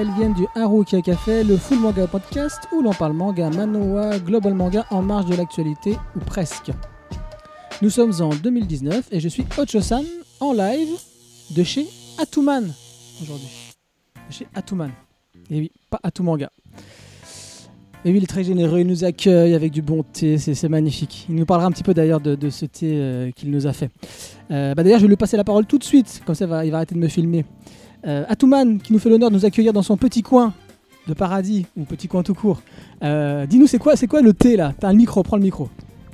Elles viennent du Haruka Café, le Full Manga Podcast, où l'on parle manga, manoa, global manga en marge de l'actualité, ou presque. Nous sommes en 2019 et je suis Ocho-san en live de chez Atuman aujourd'hui. De chez Atuman. Et oui, pas Atumanga. Et oui, il est très généreux, il nous accueille avec du bon thé, c'est magnifique. Il nous parlera un petit peu d'ailleurs de, ce thé euh, qu'il nous a fait. Euh, bah d'ailleurs, je vais lui passer la parole tout de suite, comme ça il va arrêter de me filmer. Euh, Atuman, qui nous fait l'honneur de nous accueillir dans son petit coin de paradis, ou petit coin tout court. Euh, Dis-nous, c'est quoi, quoi le thé là? T'as un micro, prends le micro.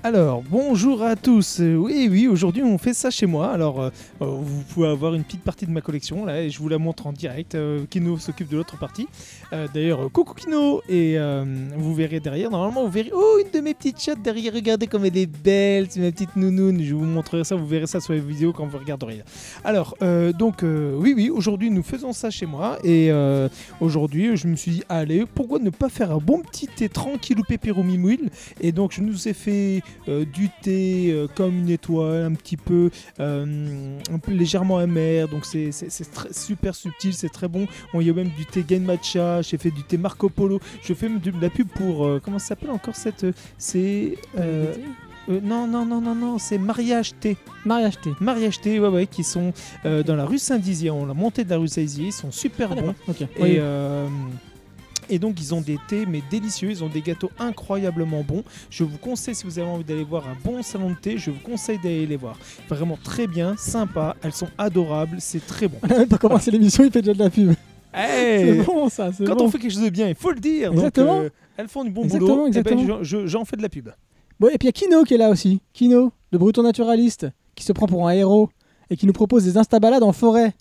Alors, bonjour à tous. Euh, oui, oui, aujourd'hui on fait ça chez moi. Alors, euh, vous pouvez avoir une petite partie de ma collection là et je vous la montre en direct. Euh, Kino s'occupe de l'autre partie. Euh, D'ailleurs, euh, coucou Kino Et euh, vous verrez derrière, normalement, vous verrez. Oh, une de mes petites chattes derrière. Regardez comme elle est belle. C'est ma petite nounoune. Je vous montrerai ça. Vous verrez ça sur les vidéos quand vous regarderez. Alors, donc, oui, oui, aujourd'hui nous faisons ça chez moi. Et aujourd'hui, je me suis dit, allez, pourquoi ne pas faire un bon petit thé tranquille ou pépéro mimouille Et donc, je nous ai fait du thé comme une étoile, un petit peu, un peu légèrement amer. Donc, c'est super subtil, c'est très bon. On y a même du thé Gain Matcha. J'ai fait du thé Marco Polo. Je fais même de la pub pour. euh, comment ça s'appelle encore cette. euh, C'est. euh, euh, non, non, non, non, non, c'est Mariage Thé. Mariage thé. Mariage Thé, ouais, ouais, qui sont euh, dans la rue Saint-Dizier. On l'a monté de la rue Saint-Dizier. Ils sont super Ah, bons. Et, Oui. euh, et donc ils ont des thés mais délicieux, ils ont des gâteaux incroyablement bons. Je vous conseille si vous avez envie d'aller voir un bon salon de thé, je vous conseille d'aller les voir. Vraiment très bien, sympa, elles sont adorables, c'est très bon. On a même pas commencé l'émission, il fait déjà de la pub. Hey C'est bon ça, c'est Quand bon. on fait quelque chose de bien, il faut le dire. Donc, Exactement. euh, elles font du bon Exactement, boulot. Eh ben, exactement. je- je- j'en fais de la pub. Bon, et puis il y a Kino qui est là aussi. Kino, le breton naturaliste, qui se prend pour un héros et qui nous propose des instabalades en forêt.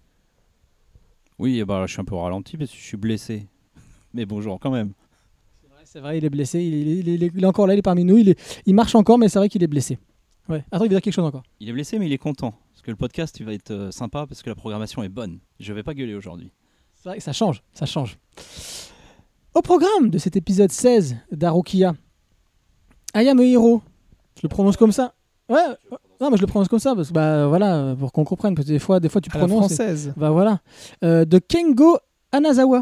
Oui, bah, je suis un peu ralenti parce que je suis blessé. Mais bonjour quand même. C'est vrai, c'est vrai, il est blessé. Il est, il est- il est encore là, il est parmi nous. Il, est- il marche encore, mais c'est vrai qu'il est blessé. Ouais. Attends, il veut dire quelque chose encore. Il est blessé, mais il est content. Parce que le podcast, il va être euh, sympa parce que la programmation est bonne. Je vais pas gueuler aujourd'hui. C'est vrai que ça change, ça change. Au programme de cet épisode 16 d'Arukia, I am a hero. Je le prononce comme ça. Ouais, non, mais je le prononce comme ça parce que, bah voilà, pour qu'on comprenne. Parce que des fois, des fois tu À la prononces. et- française. Bah voilà. Euh, de Kengo Anazawa.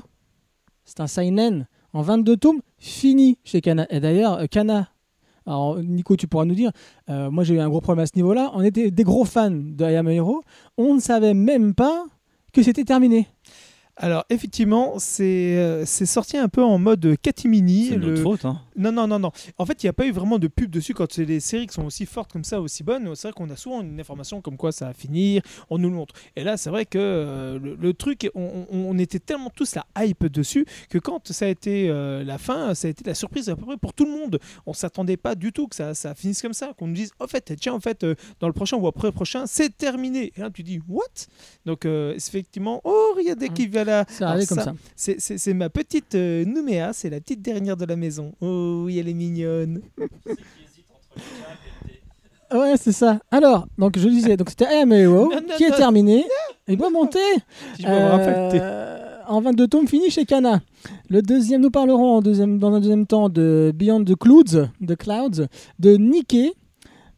C'est un seinen en 22 tomes, fini chez Kana. Et d'ailleurs, euh, Kana, alors Nico, tu pourras nous dire, euh, moi j'ai eu un gros problème à ce niveau-là. On était des gros fans de I Am a Hero. On ne savait même pas que c'était terminé. Alors effectivement, c'est euh, c'est sorti un peu en mode catimini. C'est le- notre faute. Hein. Non, non, non, non. En fait, il n'y a pas eu vraiment de pub dessus quand c'est des séries qui sont aussi fortes comme ça, aussi bonnes. C'est vrai qu'on a souvent une information comme quoi ça va finir, on nous le montre. Et là, c'est vrai que euh, le, le truc, on, était tellement tous la hype dessus que quand ça a été euh, la fin, ça a été la surprise à peu près pour tout le monde. On s'attendait pas du tout que ça, ça finisse comme ça, qu'on nous dise, en fait, tiens, en fait, euh, dans le prochain ou après le prochain, c'est terminé. Et là, tu dis, what? Donc, effectivement, oh, regardez qui va là. Alors arrivé comme ça, ça. c'est- ma petite Nouméa, c'est la petite dernière de la maison. Oh oui, elle est mignonne. Ouais, c'est ça. Alors, donc je disais, donc c'était I Am a Hero Non, non, qui est terminé. Il doit monter. Si je peux me rappeler. Euh, en 22 tomes fini chez Kana. Le deuxième, nous parlerons en deuxième, dans un deuxième temps de Beyond the Clouds, the Clouds de Nikke.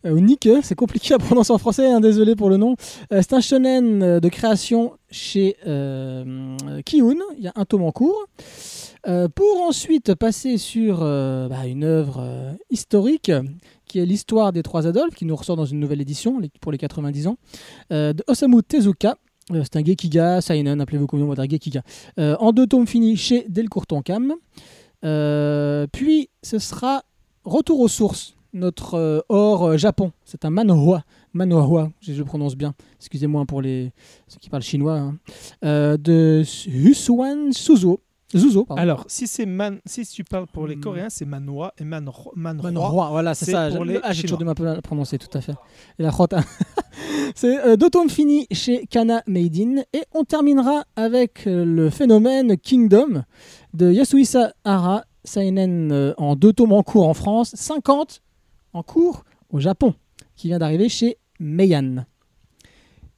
Euh, ou Nikke, c'est compliqué à prononcer en français, hein, désolé pour le nom. Euh, c'est un shonen de création chez euh, Kiun. Il y a un tome en cours. Euh, pour ensuite passer sur euh, bah, une œuvre euh, historique qui est l'histoire des trois Adolphes, qui nous ressort dans une nouvelle édition pour les 90 ans, de Osamu Tezuka. C'est un Gekiga, Seinen, appelez-vous comme on va dire Gekiga. En deux tomes finis chez Delcourt. Euh, puis ce sera Retour aux sources, notre hors Japon. C'est un manhwa, manhwa, je le prononce bien. Excusez-moi pour les ceux qui parlent chinois. hein. De Husuan Suzo. Zuzo, pardon. Alors, si c'est man, si tu parles pour les Hmm. Coréens, c'est Manhwa et Manro. Manhwa, voilà, c'est ça. pour J'ai- les ah, j'ai toujours du mal à prononcer, tout à fait. Et la rota. c'est euh, deux tomes finis chez Kana Made in. Et on terminera avec euh, le phénomène Kingdom de Yasuhisa Hara, Seinen euh, en deux tomes en cours en France, 50 en cours au Japon, qui vient d'arriver chez Meian.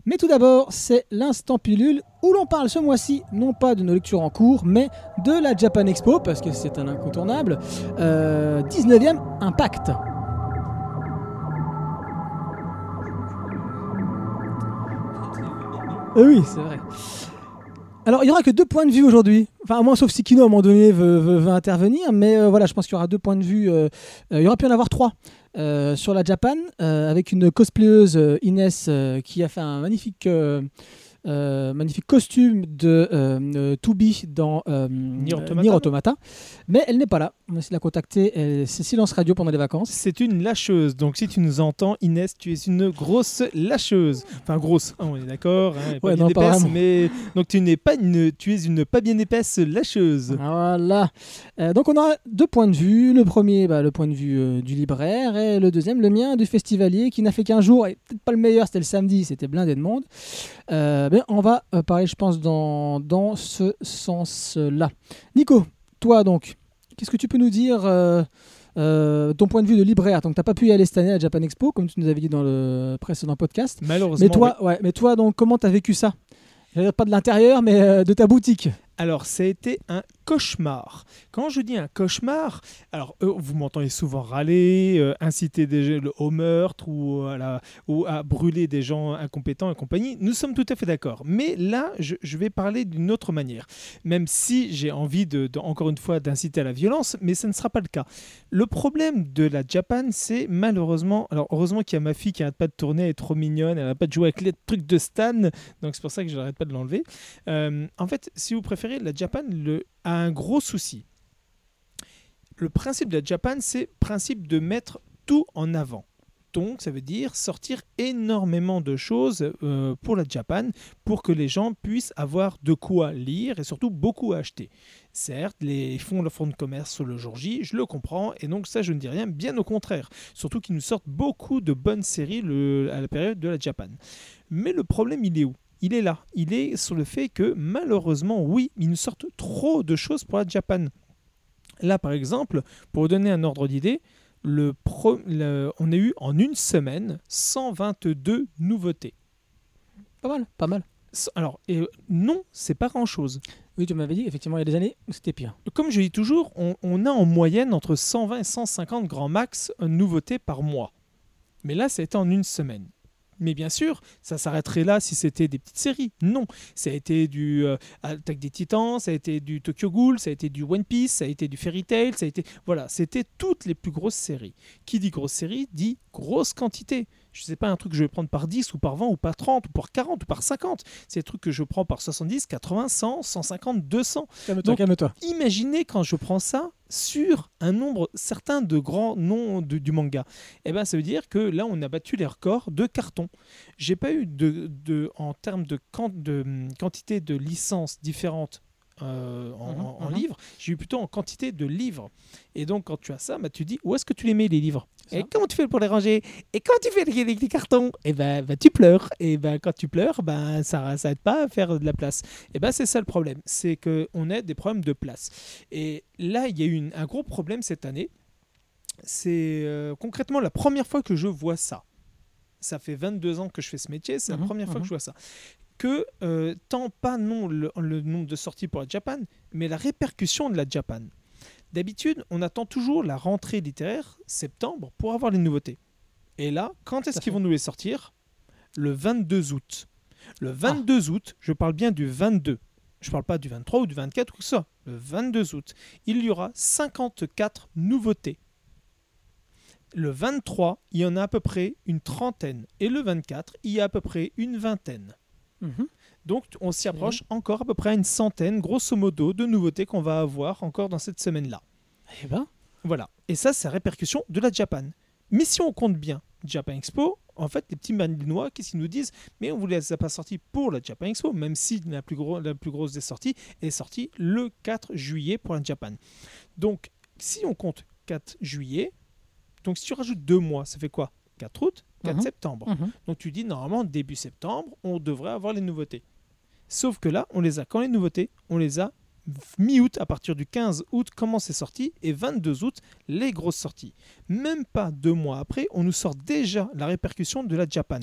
Mais tout d'abord, c'est l'instant pilule où l'on parle ce mois-ci non pas de nos lectures en cours, mais de la Japan Expo, parce que c'est un incontournable. Euh, 19e Impact. Euh, oui, c'est vrai. Alors, il y aura que deux points de vue aujourd'hui. Enfin, à moins sauf si Kino, à un moment donné, veut, intervenir. Mais euh, voilà, je pense qu'il y aura deux points de vue. euh, euh, il y aura pu en avoir trois. euh, sur la Japan, euh, avec une cosplayeuse euh, Inès euh, qui a fait un magnifique, euh, magnifique costume de euh, euh, dans euh, Nier Automata. Nier Automata. Mais elle n'est pas là. On va essayer de la contacter. C'est silence radio pendant les vacances. C'est une lâcheuse. Donc si tu nous entends, Inès, tu es une grosse lâcheuse. Enfin grosse, hein, on est d'accord. hein, Ouais, non, épaisse, mais donc tu n'es pas une, tu es une pas bien épaisse lâcheuse. Voilà. Euh, donc on aura deux points de vue. Le premier, bah, le point de vue euh, du libraire, et le deuxième, le mien, du festivalier, qui n'a fait qu'un jour, et peut-être pas le meilleur, c'était le samedi, c'était blindé de monde. Euh, mais on va parler, je pense, dans, dans ce sens-là. Nico, toi donc, qu'est-ce que tu peux nous dire euh, euh, ton point de vue de libraire, donc t'as pas pu y aller cette année à Japan Expo, comme tu nous avais dit dans le précédent podcast. Malheureusement. Mais toi, ouais, mais toi donc, comment t'as vécu ça? Pas de l'intérieur, mais euh, de ta boutique. Alors, ça a été un cauchemar. Quand je dis un cauchemar, alors euh, vous m'entendez souvent râler, euh, inciter des au meurtre ou à, brûler des gens incompétents et compagnie. Nous sommes tout à fait d'accord. Mais là, je, vais parler d'une autre manière. Même si j'ai envie, de, encore une fois, d'inciter à la violence, mais ce ne sera pas le cas. Le problème de la Japan, c'est malheureusement. Alors, heureusement qu'il y a ma fille qui n'arrête pas de tourner, elle est trop mignonne, elle n'arrête pas de jouer avec les trucs de Stan. Donc, c'est pour ça que je n'arrête pas de l'enlever. Euh, en fait, si vous préférez, la Japan a un gros souci. Le principe de la Japan, c'est principe de mettre tout en avant. Donc, ça veut dire sortir énormément de choses euh, pour la Japan pour que les gens puissent avoir de quoi lire et surtout beaucoup acheter. Certes, les fonds le fonds de commerce le jour J, je le comprends, et donc ça, je ne dis rien, bien au contraire. Surtout qu'ils nous sortent beaucoup de bonnes séries à la période de la Japan. Mais le problème, il est où? Il est là. Il est sur le fait que malheureusement, oui, ils nous sortent trop de choses pour la Japan. Là, par exemple, pour vous donner un ordre d'idée, le pro- le- on a eu en une semaine 122 nouveautés. Pas mal, pas mal. Alors, et, non, c'est pas grand-chose. Oui, tu m'avais dit, effectivement, il y a des années où c'était pire. Comme je dis toujours, on, on a en moyenne entre 120 et 150 grands max euh, nouveautés par mois. Mais là, ça a été en une semaine. Mais bien sûr, ça s'arrêterait là si c'était des petites séries. Non, ça a été du euh, Attaque des Titans, ça a été du Tokyo Ghoul, ça a été du One Piece, ça a été du Fairy Tail, ça a été voilà, c'était toutes les plus grosses séries. Qui dit grosse série dit grosse quantité. Je sais pas un truc que je vais prendre par 10 ou par 20 ou par 30 ou par 40 ou par 50. C'est des trucs que je prends par 70, 80, 100, 150, 200 Calme-toi, calme-toi. imaginez quand je prends ça sur un nombre certain de grands noms de- du manga. Eh ben, ça veut dire que là, on a battu les records de cartons. J'ai pas eu de, de- en termes de, quan- de hum, quantité de licences différentes. Euh, en, Mhm, mhm. livres, j'ai eu plutôt en quantité de livres. Et donc, quand tu as ça, bah, tu dis où est-ce que tu les mets les livres Et comment tu fais pour les ranger Et quand tu fais les, les- les cartons Et ben, bah, tu pleures. Et ben, quand tu pleures, ben, ça ça aide pas à faire de la place. Et ben, c'est ça le problème, c'est que on a des problèmes de place. Et là, il y a eu une- un gros problème cette année. C'est euh, concrètement la première fois que je vois ça. Ça fait 22 ans que je fais ce métier, c'est la première fois que je vois ça. Que euh, tant pas non le, le nombre de sorties pour la Japan, mais la répercussion de la Japan. D'habitude, on attend toujours la rentrée littéraire, septembre, pour avoir les nouveautés. Et là, quand est-ce qu'ils vont nous les sortir? Le 22 août. Ah. Le 22 août, je parle bien du 22. Je parle pas du 23 ou du 24 ou soit. Le 22 août, il y aura 54 nouveautés. Le 23, il y en a à peu près une trentaine. Et le 24, il y a à peu près une vingtaine. Mhm. Donc on s'y approche encore à peu près à une centaine, grosso modo, de nouveautés qu'on va avoir encore dans cette semaine-là. Eh ben, Voilà. Et ça, c'est la répercussion de la Japan. Mais si on compte bien Japan Expo, en fait, les petits malinois, qu'est-ce qu'ils nous disent? Mais on ne vous les a pas sortis pour la Japan Expo, même si la plus, gros- la plus grosse des sorties est sortie le 4 juillet pour la Japan. Donc, si on compte 4 juillet, donc si tu rajoutes deux mois, ça fait quoi? 4 août, 4 Mhm. septembre. mhm. Donc tu dis normalement début septembre, on devrait avoir les nouveautés. Sauf que là, on les a quand les nouveautés? On les a mi-août, à partir du 15 août, comment c'est sorti, et 22 août, les grosses sorties. Même pas deux mois après, on nous sort déjà la répercussion de la Japan.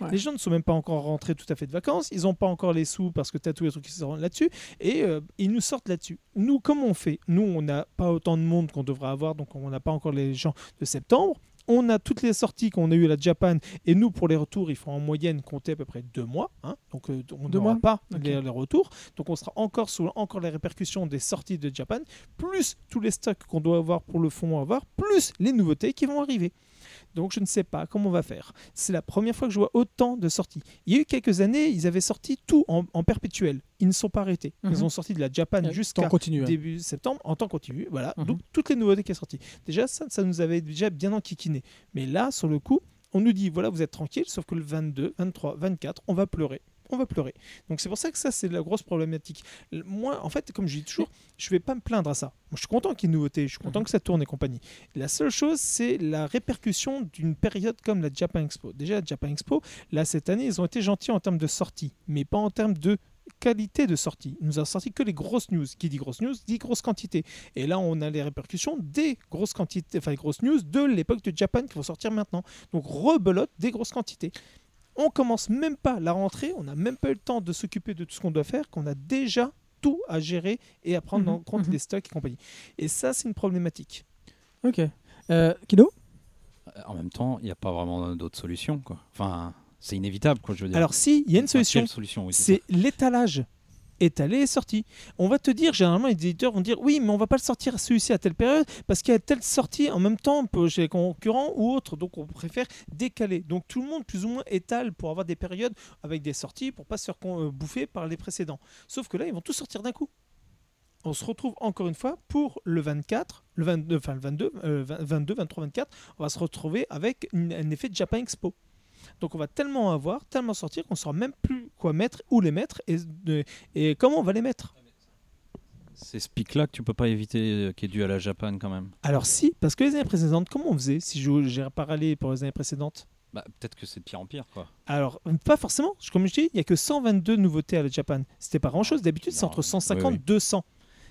Ouais. Les gens ne sont même pas encore rentrés tout à fait de vacances, ils n'ont pas encore les sous parce que tu as tous les trucs qui sont là-dessus, et euh, ils nous sortent là-dessus. Nous, comment on fait? Nous, on n'a pas autant de monde qu'on devrait avoir, donc on n'a pas encore les gens de septembre. On a toutes les sorties qu'on a eues à la Japan, et nous, pour les retours, il faut en moyenne compter à peu près deux mois. hein. donc, euh, on n'aura mois pas les, les retours. Donc, on sera encore sous encore les répercussions des sorties de Japan, plus tous les stocks qu'on doit avoir pour le fond à avoir, plus les nouveautés qui vont arriver. Donc je ne sais pas comment on va faire. C'est la première fois que je vois autant de sorties. Il y a eu quelques années, ils avaient sorti tout en, en perpétuel. Ils ne sont pas arrêtés. Ils Mhm. ont sorti de la Japan jusqu'à hein. début septembre en temps continu. Voilà. Mhm. Donc toutes les nouveautés qui sont sorties. Déjà, ça, ça nous avait déjà bien enquiquiné. Mais là, sur le coup, on nous dit voilà, vous êtes tranquille, sauf que le 22, 23, 24, on va pleurer. On va pleurer. Donc c'est pour ça que ça, c'est la grosse problématique. Moi, en fait, comme je dis toujours, je vais pas me plaindre à ça. Moi, je suis content qu'il y ait une nouveauté, je suis content que ça tourne et compagnie. La seule chose, c'est la répercussion d'une période comme la Japan Expo. Déjà, la Japan Expo, là, cette année, ils ont été gentils en termes de sortie, mais pas en termes de qualité de sortie. Ils nous ont sorti que les grosses news. Qui dit grosses news dit grosse quantité. Et là, on a les répercussions des grosses quantités, enfin les grosses news de l'époque de Japan qui vont sortir maintenant. Donc rebelote des grosses quantités. On commence même pas la rentrée, on n'a même pas eu le temps de s'occuper de tout ce qu'on doit faire, qu'on a déjà tout à gérer et à prendre Mhm, en compte mhm. les stocks et compagnie. Et ça, c'est une problématique. Ok. Euh, Kido Euh, En même temps, il n'y a pas vraiment d'autre solution. Quoi. Enfin, c'est inévitable, quoi, je veux dire. Alors si, il y a une solution, quelle solution oui, c'est l'étalage. Étalé et sorti. On va te dire, généralement, les éditeurs vont dire oui, mais on va pas le sortir celui-ci à telle période parce qu'il y a telle sortie en même temps chez les concurrents ou autres. Donc on préfère décaler. Donc tout le monde, plus ou moins, étale pour avoir des périodes avec des sorties pour pas se faire euh, bouffer par les précédents. Sauf que là, ils vont tous sortir d'un coup. On se retrouve encore une fois pour le 24, le 22, enfin le 22, euh, 20 22, 23, 24. On va se retrouver avec un effet Japan Expo. Donc on va tellement avoir, tellement sortir qu'on ne saura même plus quoi mettre, où les mettre et, comment on va les mettre. C'est ce pic-là que tu peux pas éviter, euh, qui est dû à la Japan quand même. Alors si, parce que les années précédentes, comment on faisait si je- j'ai parallé pour les années précédentes? Bah, peut-être que c'est de pire en pire, quoi. Alors, pas forcément. Comme je dis, il n'y a que 122 nouveautés à la Japan. C'était pas grand-chose. D'habitude, c'est entre 150 oui, et oui. 200.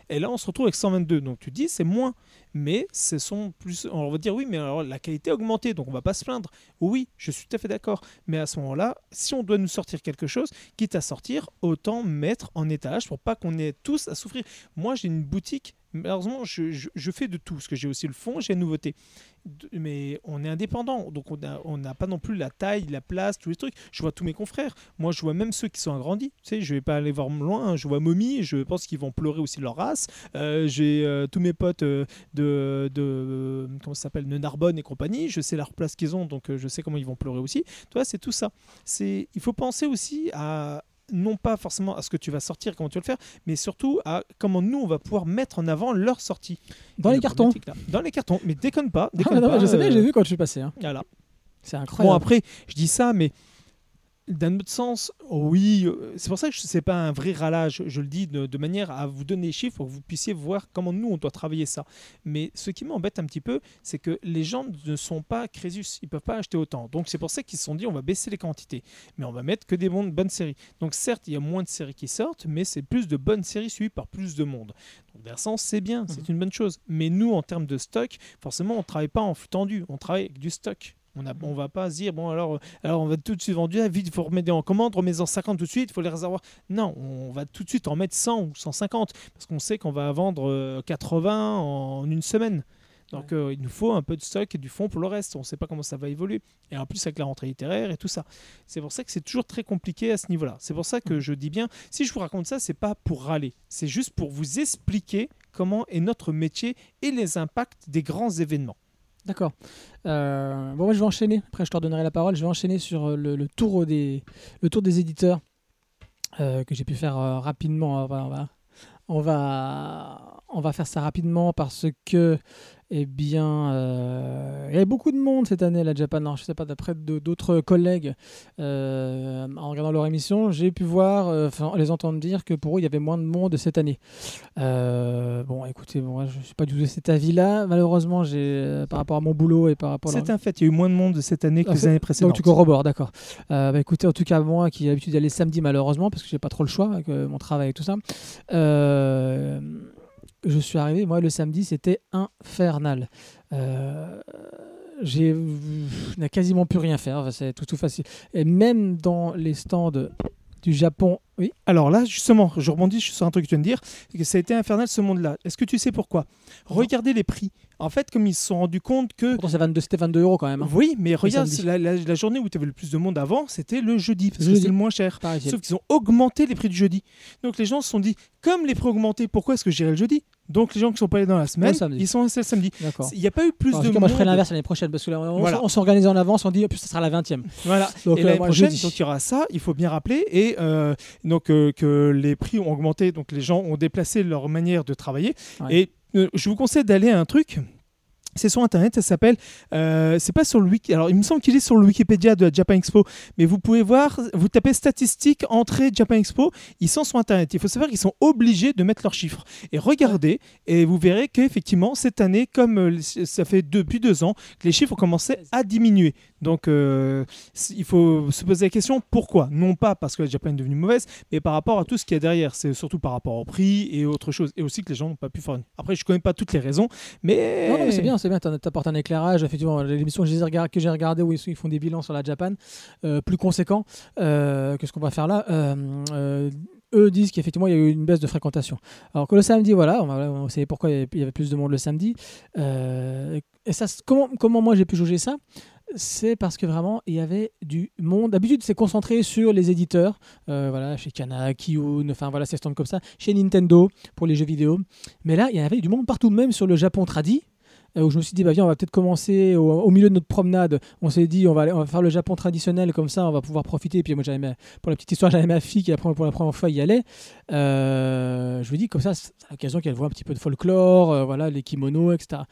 Et là, on se retrouve avec 122. Donc, tu dis, c'est moins. Mais ce sont plus. On va dire, oui, mais alors la qualité a augmenté. Donc, on va pas se plaindre. Oui, je suis tout à fait d'accord. Mais à ce moment-là, si on doit nous sortir quelque chose, quitte à sortir, autant mettre en étage pour pas qu'on ait tous à souffrir. Moi, j'ai une boutique. Malheureusement, je, fais de tout. Parce que j'ai aussi le fond, j'ai la nouveauté. Mais on est indépendant. Donc, on n'a pas non plus la taille, la place, tous les trucs. Je vois tous mes confrères. Moi, je vois même ceux qui sont agrandis. Tu sais, je vais pas aller voir loin. hein. Je vois Mommy. Je pense qu'ils vont pleurer aussi leur race. Euh, j'ai euh, tous mes potes euh, de, de comment ça s'appelle, de Narbonne et compagnie. Je sais leur place qu'ils ont, donc je sais comment ils vont pleurer aussi. Tu vois, c'est tout ça. Il faut penser aussi à non pas forcément à ce que tu vas sortir, comment tu vas le faire, mais surtout à comment nous on va pouvoir mettre en avant leur sortie. Dans Et les cartons. Dans les cartons, mais déconne pas. Ah, Déconne non, pas Je sais bien, euh, j'ai vu quand je suis passé. hein. Voilà. C'est Bon, incroyable. après, je dis ça, mais d'un autre sens, oui, euh, c'est pour ça que ce n'est pas un vrai râlage. Je le dis de, de manière à vous donner les chiffres pour que vous puissiez voir comment nous, on doit travailler ça. Mais ce qui m'embête un petit peu, c'est que les gens ne sont pas Crésus. Ils peuvent pas acheter autant. Donc, c'est pour ça qu'ils se sont dit, on va baisser les quantités. Mais on va mettre que des bonnes, bonnes séries. Donc, certes, il y a moins de séries qui sortent, mais c'est plus de bonnes séries suivies par plus de monde. Donc, d'un sens, c'est bien, c'est une bonne chose. Mais nous, en termes de stock, forcément, on ne travaille pas en flux tendu. On travaille avec du stock. On ne on va pas se dire, bon, alors, euh, alors on va tout de suite vendre, ah, vite, il faut remettre en commande, remets-en 50 tout de suite, il faut les réservoir. Non, on va tout de suite en mettre 100 ou 150, parce qu'on sait qu'on va vendre euh, 80 en une semaine. Donc euh, il nous faut un peu de stock et du fond pour le reste. On ne sait pas comment ça va évoluer. Et en plus avec la rentrée littéraire et tout ça. C'est pour ça que c'est toujours très compliqué à ce niveau-là. C'est pour ça que je dis bien, si je vous raconte ça, c'est pas pour râler. C'est juste pour vous expliquer comment est notre métier et les impacts des grands événements. D'accord. Euh, bon, moi, je vais enchaîner. Après, je te redonnerai la parole. Je vais enchaîner sur euh, le, tour, des, le tour des éditeurs euh, que j'ai pu faire euh, rapidement. On, va, on, va, on va faire ça rapidement parce que, eh bien, euh, il y avait beaucoup de monde cette année à la Japan. Alors, je sais pas, d'après d'autres collègues, euh, en regardant leur émission, j'ai pu voir, euh, enfin, les entendre dire que pour eux, il y avait moins de monde cette année. Euh, bon, écoutez, bon, moi, je ne suis pas du tout de cet avis-là. Malheureusement, j'ai, par rapport à mon boulot et par rapport à C'est un fait, il y a eu moins de monde cette année que Ah, les années précédentes. donc tu corrobores, d'accord. Bah, écoutez, en tout cas, moi qui ai l'habitude d'aller samedi, malheureusement, parce que j'ai pas trop le choix avec mon travail et tout ça, euh, je suis arrivé, moi le samedi, c'était infernal. Euh, j'ai, il n'y a quasiment plus rien faire, c'est tout, tout facile. Et même dans les stands du Japon Oui. Alors là, justement, je rebondis sur un truc que tu viens de dire, c'est que ça a été infernal ce monde-là. Est-ce que tu sais pourquoi? Regardez les prix. En fait, comme ils se sont rendus compte que Pourtant, c'est 22, c'était 22 euros quand même. hein. oui, mais regarde, la, la- la journée où tu avais le plus de monde avant, c'était le jeudi, parce que c'est le moins cher. Pareil, Sauf qu'ils ont augmenté les prix du jeudi. Donc les gens se sont dit, comme les prix ont augmenté, pourquoi est-ce que j'irai le jeudi? Donc les gens qui sont pas allés dans la semaine, ils sont restés le samedi. D'accord. Il n'y a pas eu plus de cas, moi, je ferai monde. l'inverse l'année prochaine parce que là, on, Voilà. s'organise en avance, on dit, oh, puis ça sera la 20e. Voilà. Donc, et euh, l'année prochaine, jeudi. donc il y aura ça, il faut bien rappeler, et euh, donc euh, que les prix ont augmenté, donc les gens ont déplacé leur manière de travailler. Ouais. Et euh, je vous conseille d'aller à un truc. C'est sur internet, ça s'appelle. euh, c'est pas sur le wiki. Alors, il me semble qu'il est sur le Wikipédia de la Japan Expo, mais vous pouvez voir. Vous tapez statistiques entrée Japan Expo, ils sont sur internet. Il faut savoir qu'ils sont obligés de mettre leurs chiffres. Et regardez, et vous verrez qu'effectivement, cette année, comme euh, ça fait depuis deux ans, les chiffres ont commencé à diminuer. Donc, euh, il faut se poser la question pourquoi? Non pas parce que la Japan est devenue mauvaise, mais par rapport à tout ce qu'il y a derrière. C'est surtout par rapport au prix et autre chose. Et aussi que les gens n'ont pas pu fournir. Après, je connais pas toutes les raisons, mais. Non, non, mais c'est bien, c'est bien, t'en- t'apportes un éclairage. Effectivement, l'émission que j'ai regardé, que j'ai regardé où ils, font des bilans sur la Japan, euh, plus conséquents euh, que ce qu'on va faire là, euh, eux disent qu'effectivement il y a eu une baisse de fréquentation. Alors que le samedi, voilà, on, va, on sait pourquoi il y avait- plus de monde le samedi. Et ça, comment, comment moi j'ai pu juger ça? C'est parce que vraiment il y avait du monde. D'habitude, c'est concentré sur les éditeurs, euh, voilà, chez Kana, Kiyun, enfin voilà, ces stands comme ça, chez Nintendo pour les jeux vidéo. Mais là, il y avait du monde partout, même sur le Japon tradi, où je me suis dit, bah viens, on va peut-être commencer au, milieu de notre promenade. On s'est dit, on va, aller- on va faire le Japon traditionnel, comme ça, on va pouvoir profiter. Et puis moi, j'avais pour la petite histoire, j'avais ma fille qui, pour la première fois, y allait. Euh, je lui dis, comme ça, c'est l'occasion qu'elle voit un petit peu de folklore, euh, voilà, les kimonos, etc.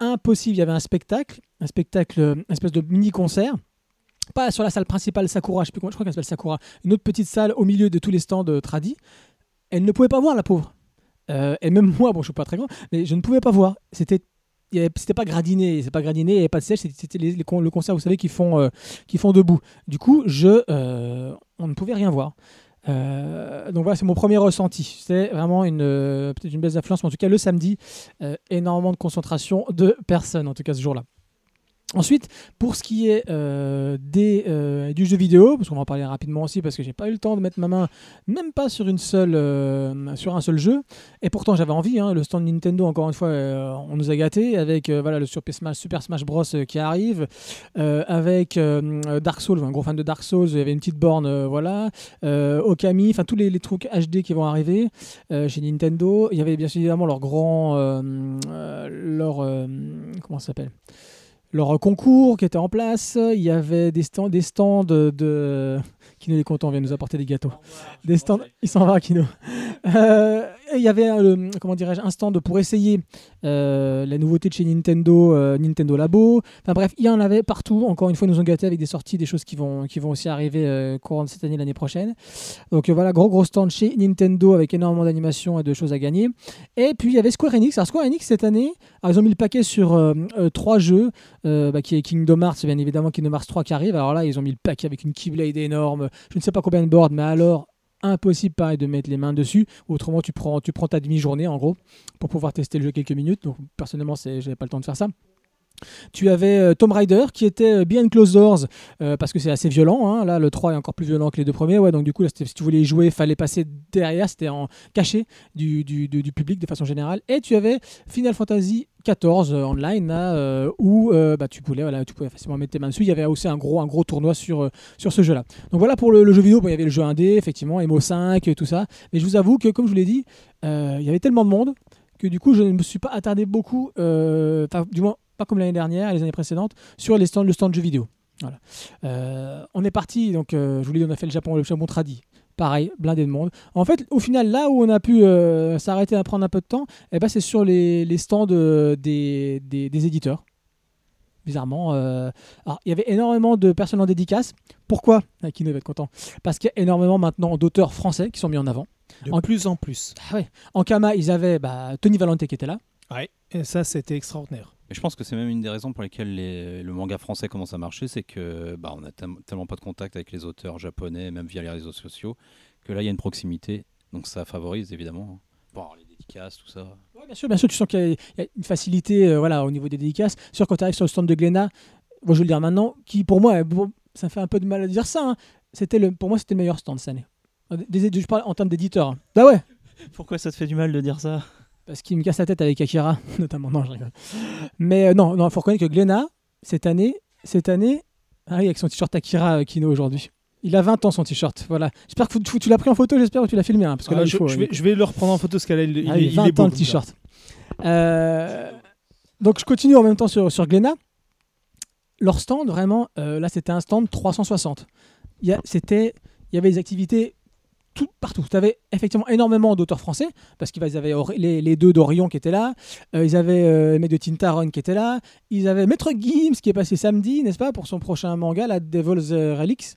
Impossible, il y avait un spectacle, un spectacle, euh, une espèce de mini-concert. Pas sur la salle principale Sakura, je crois qu'elle s'appelle Sakura. Une autre petite salle au milieu de tous les stands euh, tradis. Elle ne pouvait pas voir, la pauvre. Euh, et même moi, bon, je suis pas très grand, mais je ne pouvais pas voir. C'était c'était pas gradiné, c'est pas gradiné, il n'y avait pas de sèche, c'était- le concert, vous savez, qui font, euh, font debout. Du coup, je, euh, on ne pouvait rien voir. Euh, donc voilà, c'est mon premier ressenti. C'est vraiment une euh, peut-être une baisse d'affluence, mais en tout cas le samedi, énormément de concentration de personnes, en tout cas ce jour-là. Ensuite, pour ce qui est euh, euh, du jeu vidéo, parce qu'on va en parler rapidement aussi, parce que j'ai pas eu le temps de mettre ma main, même pas sur une seule, euh, sur un seul jeu. Et pourtant, j'avais envie. hein, le stand Nintendo, encore une fois, on nous a gâtés avec voilà le Super Smash, Super Smash Bros qui arrive, avec Dark Souls, un gros fan de Dark Souls. Il y avait une petite borne, voilà, Okami, enfin tous les, les trucs HD qui vont arriver chez Nintendo. Il y avait bien évidemment leur grand, leur comment ça s'appelle? Leur concours qui était en place. Il y avait des stands, des stands de. Kino est content, vient nous apporter des gâteaux. Des stands, il s'en va, Kino. Euh, il y avait euh, comment dirais-je un stand pour essayer euh, la nouveauté de chez Nintendo, euh, Nintendo Labo. Enfin bref, il y en avait partout. Encore une fois, ils nous ont gâtés avec des sorties, des choses qui vont, qui vont aussi arriver courant de cette année, l'année prochaine. Donc voilà, gros gros stand chez Nintendo avec énormément d'animations et de choses à gagner. Et puis il y avait Square Enix. Alors Square Enix cette année, alors, ils ont mis le paquet sur trois jeux, bah, qui est Kingdom Hearts, bien évidemment Kingdom Hearts 3 qui arrive. Alors là, ils ont mis le paquet avec une Keyblade énorme, je ne sais pas combien de boards, mais alors impossible pareil de mettre les mains dessus. Autrement, tu prends, tu prends ta demi-journée en gros pour pouvoir tester le jeu quelques minutes. Donc personnellement, j'avais pas le temps de faire ça. Tu avais euh, Tomb Raider qui était euh, Behind Closed Doors euh, parce que c'est assez violent. hein. Là, le 3 est encore plus violent que les deux premiers. Ouais, donc du coup, si tu voulais y jouer, fallait passer derrière. C'était en caché du, du, du- du public de façon générale. Et tu avais Final Fantasy 14 online là, euh, où euh, bah, tu, pouvais, facilement mettre tes mains dessus. Il y avait aussi un gros, tournoi sur, euh, ce jeu-là. Donc voilà pour le, jeu vidéo. Il y avait le jeu 1D, effectivement, MO5, et tout ça. Mais je vous avoue que, comme je vous l'ai dit, euh, il y avait tellement de monde que du coup, je ne me suis pas attardé beaucoup, euh, enfin, du moins pas comme l'année dernière et les années précédentes, sur le stand jeux vidéo. Euh, on est parti, donc euh, je vous l'ai dit, on a fait le Japon, le Japon tradi. Pareil, blindé de monde. En fait, au final, là où on a pu euh, s'arrêter à prendre un peu de temps, eh ben, c'est sur les, les stands euh, des, des, des éditeurs. Bizarrement. euh, Alors, il y avait énormément de personnes en dédicace. Pourquoi? Ah, Kino va être content. Parce qu'il y a énormément maintenant d'auteurs français qui sont mis en avant. De En- plus en plus. Ah ouais. En Kama, ils avaient bah, Tony Valente qui était là. Ouais. Et ça, c'était extraordinaire. Et je pense que c'est même une des raisons pour lesquelles les- le manga français commence à marcher, c'est que bah, on a tellement pas de contact avec les auteurs japonais, même via les réseaux sociaux, que là il y a une proximité, donc ça favorise évidemment. Bon, alors, les dédicaces, tout ça. Ouais, bien sûr, bien sûr, tu sens qu'il y a- il y a une facilité euh, voilà, au niveau des dédicaces. Sûr, quand tu arrives sur le stand de Glénat, moi, je vais le dire maintenant, qui pour moi, bon, ça me fait un peu de mal à dire ça, hein, c'était le, pour moi, c'était le meilleur stand cette année. Des- des- je parle en termes d'éditeur. Bah ouais, Pourquoi ça te fait du mal de dire ça? Parce qu'il me casse la tête avec Akira, notamment. Non, je rigole. Mais euh, non, non, faut reconnaître que Glenna, cette année, cette année, ah oui, avec son t-shirt Akira euh, Kino aujourd'hui. Il a 20 ans son t-shirt, voilà. J'espère que tu, tu l'as pris en photo, j'espère que tu l'as filmé, hein, parce que Ah, là, il je, faut. je il vais, je vais le reprendre en photo ce qu'elle a. Il, Ah il 20 est beau, ans le t-shirt. Euh, donc je continue en même temps sur, sur Glénat. Leur stand, vraiment, euh, là c'était un stand 360. Il y, a- c'était, il y avait des activités tout, partout. Tu avais effectivement énormément d'auteurs français, parce qu'ils avaient les, deux d'Orion qui étaient là, euh, ils avaient euh, mecs de Tintaron qui étaient là, ils avaient Maître Gims qui est passé samedi, n'est-ce pas, pour son prochain manga, la Devil's Relics,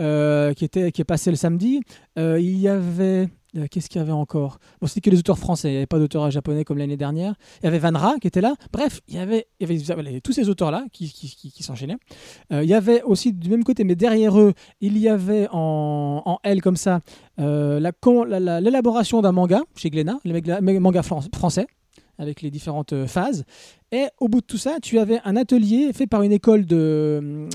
euh, qui, était, qui est passé le samedi. Euh, il y avait... euh, Qu'est-ce qu'il y avait encore? Bon, c'était que les auteurs français, il n'y avait pas d'auteurs japonais comme l'année dernière. Il y avait Van Ra qui était là. Bref, il y avait, tous ces auteurs-là qui, s'enchaînaient. Euh, il y avait aussi du même côté, mais derrière eux, il y avait en, L comme ça euh, l'élaboration d'un manga chez Glénat, le manga- manga fran- français, avec les différentes phases. Et au bout de tout ça, tu avais un atelier fait par une école de,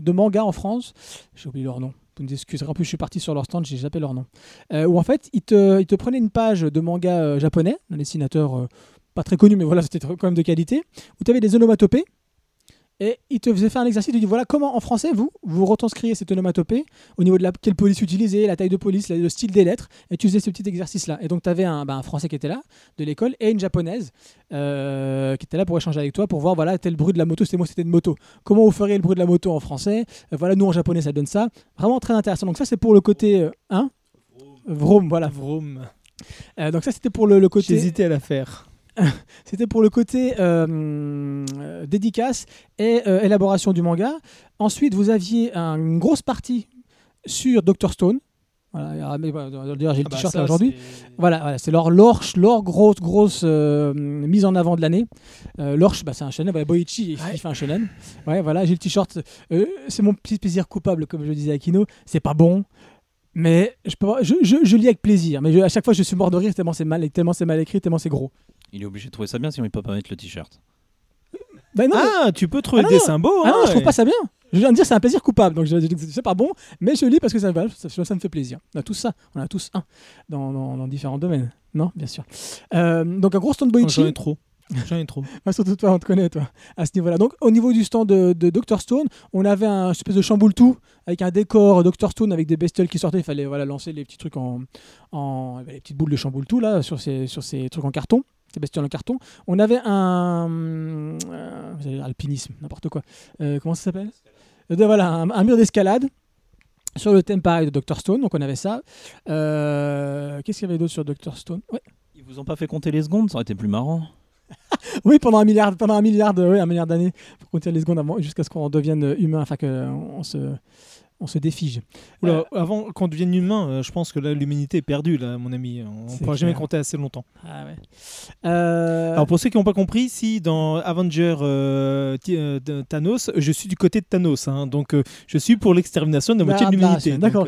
de manga en France. J'ai oublié leur nom. Vous nous excuserez. En plus, je suis parti sur leur stand, j'ai zappé leur nom. Euh, où en fait, ils te, prenaient une page de manga euh, japonais, d'un dessinateur euh, pas très connu, mais voilà, c'était quand même de qualité, où tu avais des onomatopées. Et il te faisait faire un exercice, il te dit voilà comment en français vous, vous retranscrivez cette onomatopée au niveau de la, quelle police utiliser, la taille de police, le style des lettres, et tu faisais ce petit exercice-là. Et donc tu avais un, bah, un français qui était là, de l'école, et une japonaise euh, qui était là pour échanger avec toi, pour voir voilà tel bruit de la moto, c'était moi c'était une moto. Comment vous feriez le bruit de la moto en français? Euh, Voilà, nous en japonais ça donne ça. Vraiment très intéressant. Donc ça c'est pour le côté... euh, hein? Vroom, voilà. Vroom. Euh, donc ça c'était pour le, le côté... hésité à la faire. C'était pour le côté euh, euh, dédicace et euh, élaboration du manga. Ensuite, vous aviez un- une grosse partie sur Dr Stone. Voilà, mais, voilà, d'ailleurs, j'ai le Ah bah, t-shirt ça, là aujourd'hui. c'est- Voilà, voilà, c'est leur, leur, leur grosse, grosse euh, mise en avant de l'année. Euh, Lorch, bah, c'est un shonen. Voilà, Boichi, il- il fait un shonen. Ouais, voilà, j'ai le t-shirt. Euh, c'est mon petit plaisir coupable, comme je disais à Kino. C'est pas bon. Mais je, peux, voir- je, je, je lis avec plaisir. Mais je- à chaque fois, je suis mort de rire tellement c'est mal, tellement c'est mal écrit, tellement c'est gros. Il est obligé de trouver ça bien, sinon il peut pas mettre le t-shirt. Ben non, Ah, tu peux trouver Ah des symboles. Ah non, hein, je trouve ouais. pas ça bien. Je viens de dire c'est un plaisir coupable, donc je, je- c'est pas bon, mais je lis parce que ça, ça, ça me fait plaisir. On a tous ça, on a tous un dans, dans- dans différents domaines, non Bien sûr. Euh, donc un gros stand Oh, Boichi, J'en ai trop. J'en ai trop. Ah, surtout toi, on te connaît toi, à ce niveau-là. Donc au niveau du stand de, de Dr Stone, on avait un espèce de chamboule tout avec un décor Dr Stone avec des bestioles qui sortaient. Il fallait voilà lancer les petits trucs en, en les petites boules de chamboule tout là sur ces sur ces trucs en carton. Ces bestioles en carton. On avait un euh, vous allez dire alpinisme, n'importe quoi. Euh, comment ça s'appelle? Euh, Voilà, un, un mur d'escalade sur le thème pareil de Dr Stone. Donc on avait ça. Euh, Qu'est-ce qu'il y avait d'autre sur Dr Stone? Ouais. Ils vous ont pas fait compter les secondes Ça aurait été plus marrant. Oui, pendant un milliard, pendant un milliard, de, oui, un milliard d'années, pour compter les secondes avant, jusqu'à ce qu'on devienne humain, enfin qu'on se, on se défige. Oula, avant qu'on devienne humain, euh, je pense que là, l'humanité est perdue, là, mon ami. On ne pourra jamais compter assez longtemps. Ah ouais. Euh, Alors, pour ceux qui n'ont pas compris, si dans Avenger euh, euh, Thanos, je suis du côté de Thanos. hein. donc, euh, je suis pour l'extermination de la moitié de l'humanité. D'accord.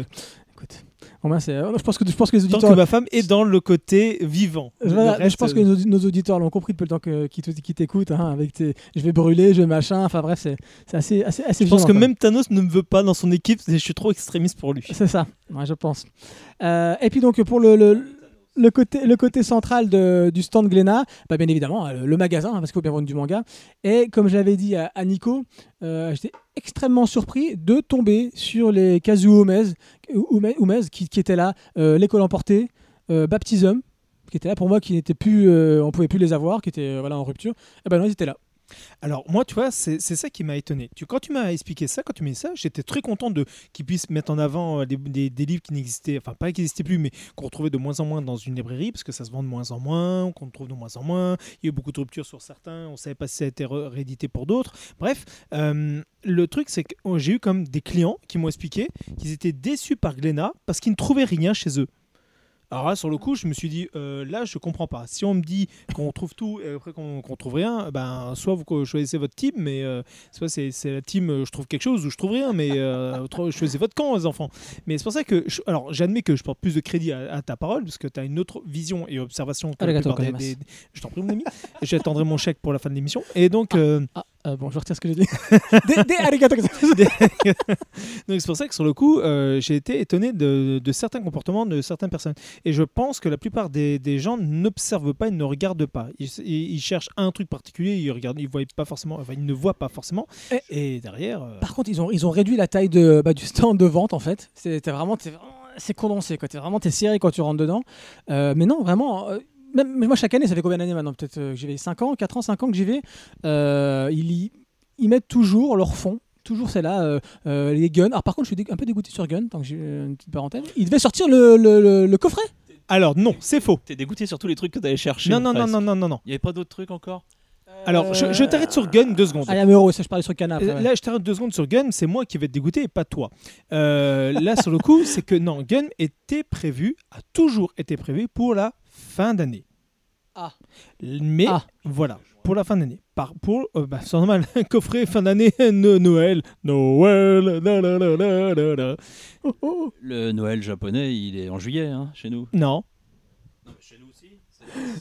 C'est- je pense que je pense que les euh, Tant auditeurs. que ma femme est dans le côté vivant. Le Voilà, reste, je pense que euh, nos, nos auditeurs l'ont compris depuis le temps que, qui, t'écoutent, hein, avec tes, je vais brûler, je vais machin, enfin bref, c'est assez, assez, assez Je pense que quoi. même Thanos ne me veut pas dans son équipe, je suis trop extrémiste pour lui. C'est ça, ouais, je pense. Euh, et puis donc pour le, le, le côté, le côté central de- du stand Glénat, bah, bien évidemment euh, le magasin, hein, parce qu'il faut bien vendre du manga. Et comme je l'avais dit à, Nico, euh, j'étais extrêmement surpris de tomber sur les Kazuo Umez, qui, étaient là, euh, l'école emportée, Baptism, qui était là pour moi, qui n'était plus, on pouvait plus les avoir, qui étaient voilà en rupture. Et ben non, ils étaient là. Alors moi, tu vois, c'est ça qui m'a étonné. Tu, quand tu m'as expliqué ça, quand tu m'as dit ça, j'étais très content de qu'ils puissent mettre en avant euh, des, livres qui n'existaient, enfin pas qui n'existaient plus, mais qu'on retrouvait de moins en moins dans une librairie, parce que ça se vend de moins en moins, qu'on trouve de moins en moins. Il y a eu beaucoup de ruptures sur certains, on savait pas si ça a été réédité pour d'autres. Bref, euh, le truc c'est que oh, j'ai eu comme des clients qui m'ont expliqué qu'ils étaient déçus par Glénat parce qu'ils ne trouvaient rien chez eux. Alors là, sur le coup, je me suis dit, euh, là, je comprends pas. Si on me dit qu'on trouve tout et après qu'on qu'on trouve rien, ben, soit vous choisissez votre team, mais euh, soit c'est la team euh, je trouve quelque chose ou je trouve rien, mais euh, choisissez votre camp, les enfants. Mais c'est pour ça que, je- alors j'admets que je porte plus de crédit à, à ta parole, parce que tu as une autre vision et observation que la des- Je t'en prie, mon ami. J'attendrai mon chèque pour la fin de l'émission. Et donc, euh, Ah, Euh, bon, je retire ce que j'ai dit. Donc c'est pour ça que sur le coup, euh, j'ai été étonné de, de certains comportements de certaines personnes. Et je pense que la plupart des, des gens n'observent pas, ils ne regardent pas. Ils, cherchent un truc particulier, ils regardent, ils voient pas forcément, enfin ils ne voient pas forcément. Et, derrière, euh, Par contre, ils ont, ils ont réduit la taille de, bah, du stand de vente en fait. C'était vraiment, c'est condensé quoi. T'es vraiment t'es serré quand tu rentres dedans. Euh, mais non, vraiment. Même mais moi chaque année, ça fait combien d'années maintenant Peut-être euh, que j'y vais? 5 ans, 4 ans, 5 ans que j'y vais. Euh, ils, y- ils mettent toujours leur fond. Toujours c'est là, euh, euh, les guns. Alors par contre, je suis un peu dégoûté sur gun, tant que j'ai une petite parenthèse. Il devait sortir le, le- le- le coffret? alors non, c'est faux. T'es dégoûté sur tous les trucs que t'allais chercher. Non, non, non, non, non, non, non. Il y avait pas d'autres trucs encore? Alors, je, je t'arrête sur Gun deux secondes. Ah, il y a un euro, ça je parlais sur Cana. après, Euh, ouais. Là, je t'arrête deux secondes sur Gun, c'est moi qui vais te dégoûter et pas toi. Euh, là, sur le coup, c'est que non, Gun était prévu, a toujours été prévu pour la fin d'année. Ah. Mais Ah. voilà, pour la fin d'année. Par, pour, euh, bah, c'est normal, un coffret fin d'année, no- Noël, Noël, la, la, la, la, la, la. Oh, oh. Le Noël japonais, il est en juillet, hein, chez nous. Non.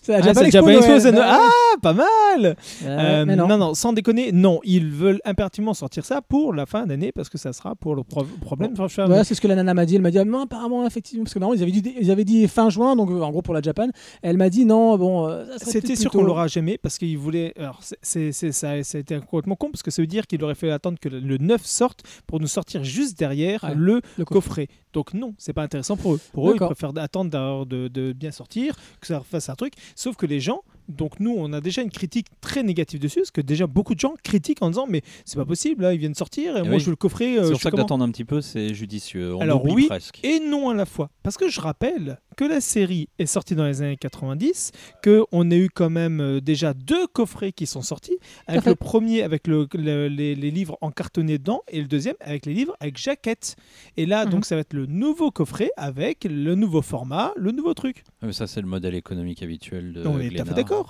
C'est la Ah, Japan c'est Expo, Japan Expo, Noël. c'est Noël. Ah, pas mal Euh, Euh, non. non. non, sans déconner, non, ils veulent impérativement sortir ça pour la fin d'année parce que ça sera pour le pro- problème. Enfin, Ouais, c'est ce que la nana m'a dit. Elle m'a dit, ah, non, apparemment, effectivement, parce que normalement, ils avaient dit, ils avaient dit fin juin, donc euh, en gros pour la Japan. Elle m'a dit, non, bon, euh, C'était sûr qu'on l'aura jamais parce qu'ils voulaient. Alors, c'est, ça, ça a été complètement con parce que ça veut dire qu'il aurait fallu attendre que le- le 9 sorte pour nous sortir juste derrière Ouais, le, le coffret. Donc, non, c'est pas intéressant pour eux. Pour eux, ils préfèrent attendre de, de bien sortir, que ça fasse un Sauf que les gens, donc nous, on a déjà une critique très négative dessus parce que déjà beaucoup de gens critiquent en disant Mais c'est pas possible, là, ils viennent sortir et Eh moi oui. je veux le coffret. euh, C'est je pour ça que d'attendre un petit peu, c'est judicieux. On Alors oui, presque. et non à la fois. Parce que je rappelle que la série est sortie dans les années 90, qu'on a eu quand même euh, déjà deux coffrets qui sont sortis, avec le premier avec le- le- les, les livres en cartonné dedans, et le deuxième avec les livres avec jaquette. Et là, Mhm. donc, ça va être le nouveau coffret avec le nouveau format, le nouveau truc. Ah, mais ça, c'est le modèle économique habituel de On est tout à fait d'accord.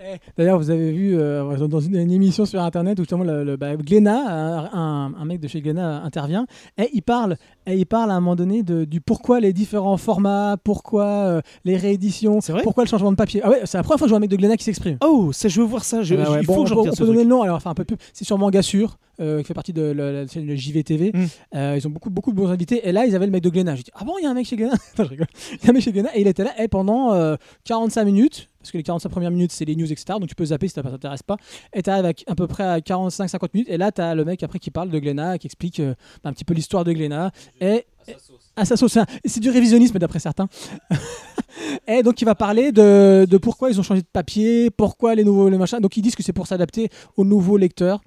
Eh, D'ailleurs, vous avez vu euh, dans une, une émission sur internet où justement le, le- bah, Glénat, un, mec de chez Glénat intervient et il parle, et il parle à un moment donné de, du pourquoi les différents formats, pourquoi euh, les rééditions, pourquoi le changement de papier. Ah ouais, c'est la première fois que je vois un mec de Glénat qui s'exprime. Oh, ça, je veux voir ça. Je, je- ouais. il Bon, faut que je on peut- on ce peut donner truc. le nom, alors enfin un peu plus. C'est sur Manga Sûr, euh, qui fait partie de la, la chaîne JVTV. Mm. Euh, ils ont beaucoup, beaucoup de bons invités. Et là, ils avaient le mec de Glénat. J'ai dit, ah bon, il y a un mec chez Glénat? Enfin, je rigole. Il y a un mec chez Glénat et il était là et pendant euh, 45 minutes. Parce que les 45 premières minutes, c'est les news, etc. Donc tu peux zapper si ça t'intéresse pas. Et tu arrives à, à peu près à 45-50 minutes. Et là, tu as le mec après qui parle de Glénat, qui explique euh, un petit peu l'histoire de Glénat. Et, à sa sauce. C'est du révisionnisme d'après certains. et donc il va parler de, de pourquoi ils ont changé de papier, pourquoi les nouveaux les machins. Donc ils disent que c'est pour s'adapter aux nouveaux lecteurs.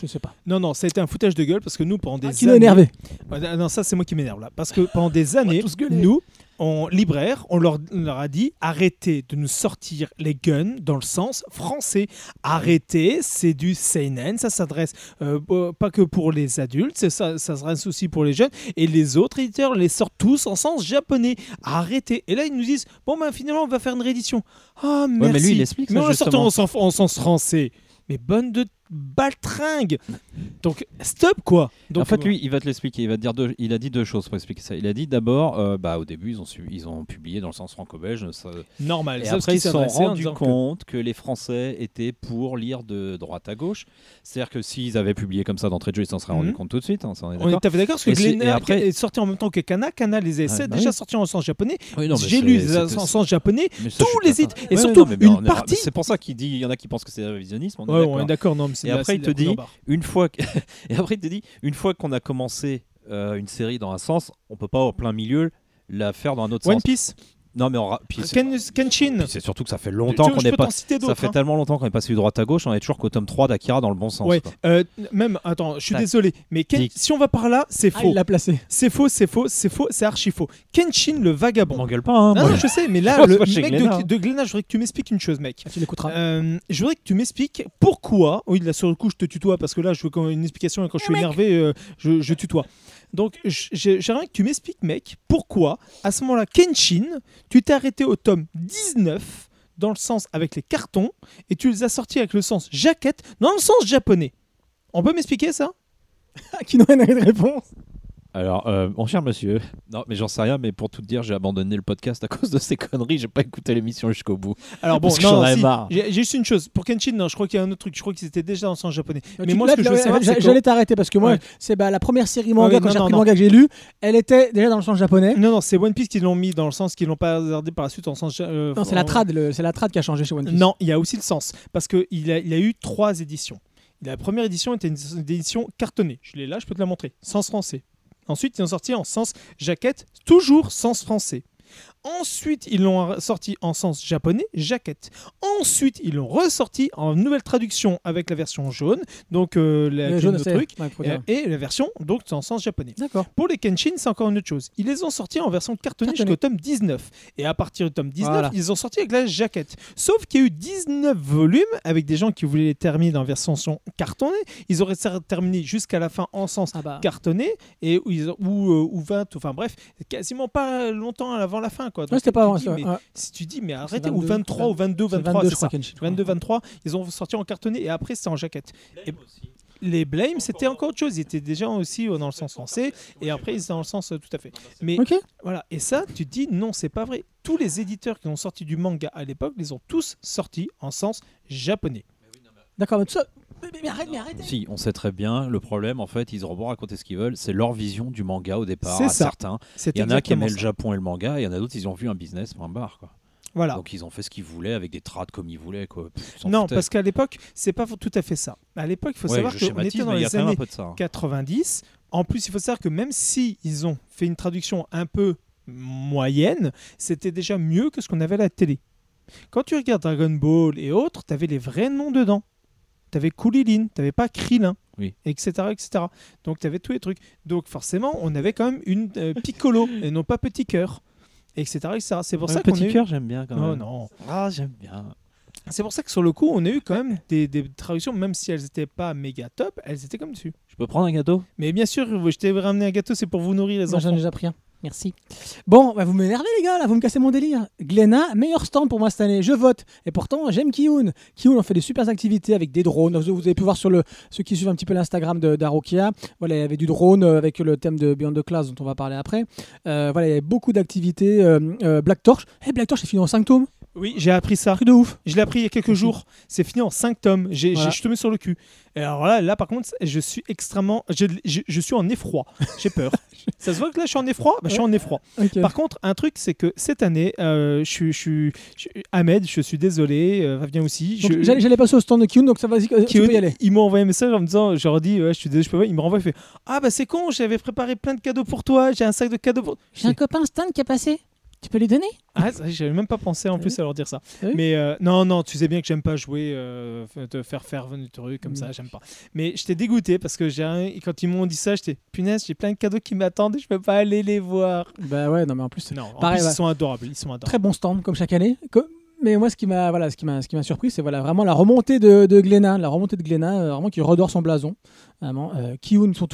Je sais pas. Non, non, ça a été un foutage de gueule parce que nous, pendant des Ah, qui l'a années. énervé. Ah non, ça c'est moi qui m'énerve là. Parce que pendant des années, nous, en libraire, on leur, on leur a dit arrêtez de nous sortir les guns dans le sens français. Arrêtez, c'est du seinen, ça s'adresse euh, euh, pas que pour les adultes, c'est ça, ça s'adresse aussi pour les jeunes. Et les autres éditeurs les sortent tous en sens japonais. Arrêtez. Et là, ils nous disent bon, ben finalement, on va faire une réédition. Ah, merci. mais lui, il explique ça, Mais on la en sens français. Mais bonne de baltringue. Donc, stop quoi. Donc, en fait, lui, il va te l'expliquer. Il va te dire deux, il a dit deux choses pour expliquer ça. Il a dit d'abord, euh, bah, au début, ils ont, su- ils ont publié dans le sens franco-belge. ça- normal. Et Ça, après, ils se sont rendus que- compte que... les Français étaient pour lire de droite à gauche. C'est-à-dire que s'ils avaient publié comme ça d'entrée de jeu, ils s'en seraient rendus Mhm. compte tout de suite. hein, ça, on est On est d'accord parce que Glénat et après- est sorti en même temps que Kana. Kana les a Ouais, bah déjà oui. sortis en sens japonais. Oui, J'ai lu les en sens japonais. tous les. Et surtout, une est- partie- C'est pour ça qu'il dit, il y en a qui pensent que c'est révisionnisme. On est Ouais, d'accord. on est d'accord. Non, mais c'est Et après, il te dit- une fois que... et après il te dit une fois qu'on a commencé euh, une série dans un sens on peut pas au plein milieu la faire dans un autre One sens. Piece, non mais on ra- puis Ken- Kenshin. c'est surtout que ça fait longtemps qu'on n'est pas ça fait hein. tellement longtemps qu'on n'est pas suivi droite à gauche on est toujours qu'au tome 3 d'Akira dans le bon sens Ouais, quoi. euh, même, attends, je suis désolé, mais Ken- si on va par là, c'est Ah, faux. il l'a placé. C'est faux, c'est faux, c'est faux, c'est archi faux. Kenshin le on vagabond. m'engueule pas hein, Non, moi. non, je sais, mais là, le mec Glénat, de, hein. de Glénat, je voudrais que tu m'expliques une chose, mec. Ah, tu l'écouteras. Euh, je voudrais que tu m'expliques pourquoi. Oui, là sur le coup, je te tutoie parce que là, je veux une explication et quand je suis énervé, euh, je, je tutoie. Donc, j'aimerais que tu m'expliques, mec, pourquoi à ce moment-là, Kenshin, tu t'es arrêté au tome 19 dans le sens avec les cartons et tu les as sortis avec le sens jaquette dans le sens japonais. On peut m'expliquer ça? Qui n'aurait pas de réponse? Alors, euh, mon cher monsieur, non, mais j'en sais rien, mais pour tout te dire, j'ai abandonné le podcast à cause de ces conneries. J'ai pas écouté l'émission jusqu'au bout. Alors bon, que j'en avais si, marre. J'ai juste une chose. Pour Kenshin, non, je crois qu'il y a un autre truc. Je crois qu'ils étaient déjà dans le sens japonais. Mais Tu- moi, là, ce que je veux que- J'allais t'arrêter parce que moi, Ouais. c'est bah, la première série manga, Ah oui, quand j'ai que j'ai lu, elle était déjà dans le sens japonais. Non, non, c'est One Piece qui l'ont mis dans le sens qu'ils l'ont pas regardé par la suite en sens. euh, Non, c'est la trad, c'est la trad qui a changé chez One Piece. Non, il y a aussi le sens. Parce qu'il a, il a eu trois éditions. La première édition était une, une édition cartonnée. Je l'ai là, je peux te la montrer. Sens français. Ensuite, ils ont sorti en sens jaquette, toujours sens français. Ensuite, ils l'ont sorti en sens japonais, jaquette. Ensuite, ils l'ont ressorti en nouvelle traduction avec la version jaune, donc euh, la jaune, truc, ouais, et, la version donc en sens japonais. D'accord. Pour les Kenshin, c'est encore une autre chose. Ils les ont sortis en version cartonnée jusqu'au tome 19. Et à partir du tome 19, Voilà. ils ont sorti avec la jaquette. Sauf qu'il y a eu 19 volumes avec des gens qui voulaient les terminer en version cartonnée. Ils auraient terminé jusqu'à la fin en sens Ah bah. cartonné et ou, euh, ou 20, enfin bref, quasiment pas longtemps avant la fin. Quoi. Ouais, Donc, c'était pas avant dis, ça. mais ouais. Si tu dis, mais arrêtez, 22, ou 23 ou 22, C'est 23, 22, c'est je crois, ça. Kenshin, je crois. 22, 23, ils ont sorti en cartonné et après c'était en jaquette. Et les Blame, c'était encore autre chose. Ils étaient déjà aussi euh, dans le sens français et après ils étaient dans le sens euh, tout à fait. Mais voilà, et ça, tu te dis non, c'est pas vrai. Tous les éditeurs qui ont sorti du manga à l'époque, les ont tous sortis en sens japonais. D'accord, mais tout ça. Mais, mais- mais arrête, mais arrête. Si, on sait très bien. Le problème, en fait, ils auront beau raconter ce qu'ils veulent. C'est leur vision du manga au départ. C'est à ça. certains. C'est Il y en a qui aimaient le. Japon et le manga, et il y en a d'autres, ils ont vu un business, point barre. Quoi. Voilà. Donc ils ont fait ce qu'ils voulaient avec des trades comme ils voulaient. Quoi. Pff, non, parce qu'à l'époque, c'est pas tout à fait ça. À l'époque, il faut Ouais, savoir qu'on était dans les un années ça. hein. 90. En plus, il faut savoir que même si ils ont fait une traduction un peu moyenne, c'était déjà mieux que ce qu'on avait à la télé. Quand tu regardes Dragon Ball et autres, tu avais les vrais noms dedans. Tu avais Kulilin, tu n'avais pas Krillin, Oui. etc., etc. Donc tu avais tous les trucs. Donc forcément, on avait quand même une euh, Piccolo et non pas Petit Cœur, etc., etc. C'est pour Ouais, ça qu'on petit a eu- cœur, j'aime bien quand Oh même. non. Ah, j'aime bien. C'est pour ça que sur le coup, on a eu quand même des, des traductions, même si elles n'étaient pas méga top, elles étaient comme dessus. Je peux prendre un gâteau? Mais bien sûr, je t'ai ramené un gâteau, c'est pour vous nourrir les Moi, j'en ai enfants. déjà pris un. Merci. Bon, bah, vous m'énervez les gars, là, vous me cassez mon délire. Glenna, meilleur stand pour moi cette année, je vote. Et pourtant, j'aime Kiyun. Kiyun, on fait des super activités avec des drones. Vous avez pu voir sur le, ceux qui suivent un petit peu l'Instagram d'Arokia. Voilà, il y avait du drone euh, avec le thème de Beyond the Class dont on va parler après. Euh, voilà, il y avait beaucoup d'activités. euh, Black Torch. Eh, Black Torch, c'est fini en 5 tomes. Oui, j'ai appris ça. Truc de ouf. Je l'ai appris il y a quelques jours. C'est fini en 5 tomes. J'ai, Voilà. j'ai- je te mets sur le cul. Et alors là, là, par contre, je suis extrêmement. Je, je- je suis en effroi. J'ai peur. ça se voit que là, je suis en effroi? Bah, je suis en effroi. Par contre, un truc, c'est que cette année, euh, je suis. Je, suis- je- Ahmed, je suis désolé. Euh, viens aussi. Je- J'allais j'allais passer au stand de Kiyun, donc ça va-y, euh, tu peux y aller. il m'a envoyé un message en me disant, je leur dis, ouais, je suis désolé, je peux pas. Il me renvoie, il fait, ah bah c'est con, j'avais préparé plein de cadeaux pour toi, j'ai un sac de cadeaux pour. J'ai un copain Stan qui est passé. Tu peux lui donner Ah, j'avais même pas pensé en plus à leur dire ça. Ah oui Mais euh, non, non, tu sais bien que j'aime pas jouer, euh, te faire faire des trucs comme Mm. ça, j'aime pas. Mais j'étais dégoûté parce que j'ai un- quand ils m'ont dit ça, j'étais punaise, j'ai plein de cadeaux qui m'attendent et je peux pas aller les voir. Bah ouais, non, mais en plus, Non, en Pareil, plus, ils sont adorables, ils sont adorables. très bon stand comme chaque année. Mais moi, ce qui m'a voilà, ce qui m'a ce qui m'a surpris, c'est voilà vraiment la remontée de, de Glenna, la remontée de Glenna, euh, vraiment qui redore son blason. Vraiment, euh,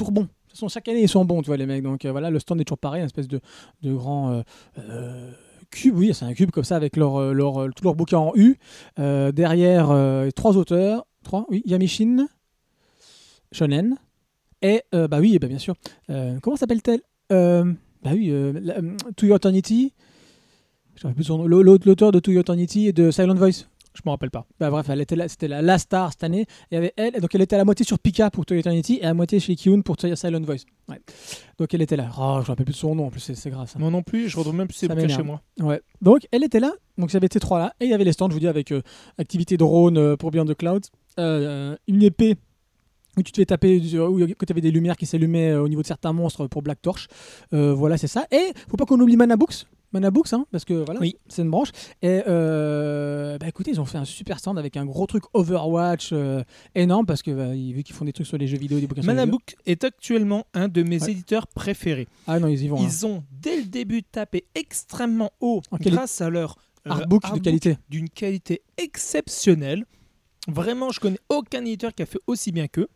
bons. De toute chaque année ils sont bons, tu vois les mecs. Donc euh, voilà, le stand est toujours pareil, une espèce de de grand euh, euh, cube. Oui, c'est un cube comme ça avec leur leur tout leur bouquin en U. Derrière, trois auteurs, trois. Oui, Yamishin, Shonen et bah oui, bah, bien sûr. Comment s'appelle-t-elle? Bah oui, To Your Eternity. L'auteur de To Your Eternity et de Silent Voice. Je me rappelle pas. Bah bref, elle était là, c'était la, la star cette année. Il y avait elle, et donc elle était à la moitié sur Pika pour To Your Eternity et à la moitié chez Kiyun pour Silent Voice. Ouais. Donc elle était là. Oh, je me rappelle plus de son nom en plus, c'est grave ça. Moi non plus, je retrouve même plus Ça bouquins chez moi. Ouais. Donc elle était là. Donc il y avait ces trois là et il y avait les stands, je vous dis, avec euh, activité drone euh, pour Beyond the Clouds, euh, une épée où tu te fais taper, où tu avais des lumières qui s'allumaient au niveau de certains monstres pour Black Torch. Euh, voilà, c'est ça. Et faut pas qu'on oublie Mana Books. Mana Books, hein, parce que voilà, Oui. c'est une branche. Et euh, bah écoutez, ils ont fait un super stand avec un gros truc Overwatch euh, énorme parce que bah, vu qu'ils font des trucs sur les jeux vidéo, des bouquins. Manabook est actuellement un de mes Ouais. éditeurs préférés. Ah non, ils y vont. hein. Ils ont dès le début tapé extrêmement haut En grâce à leur euh, Artbook de qualité. d'une qualité exceptionnelle. Vraiment, je connais aucun éditeur qui a fait aussi bien qu'eux.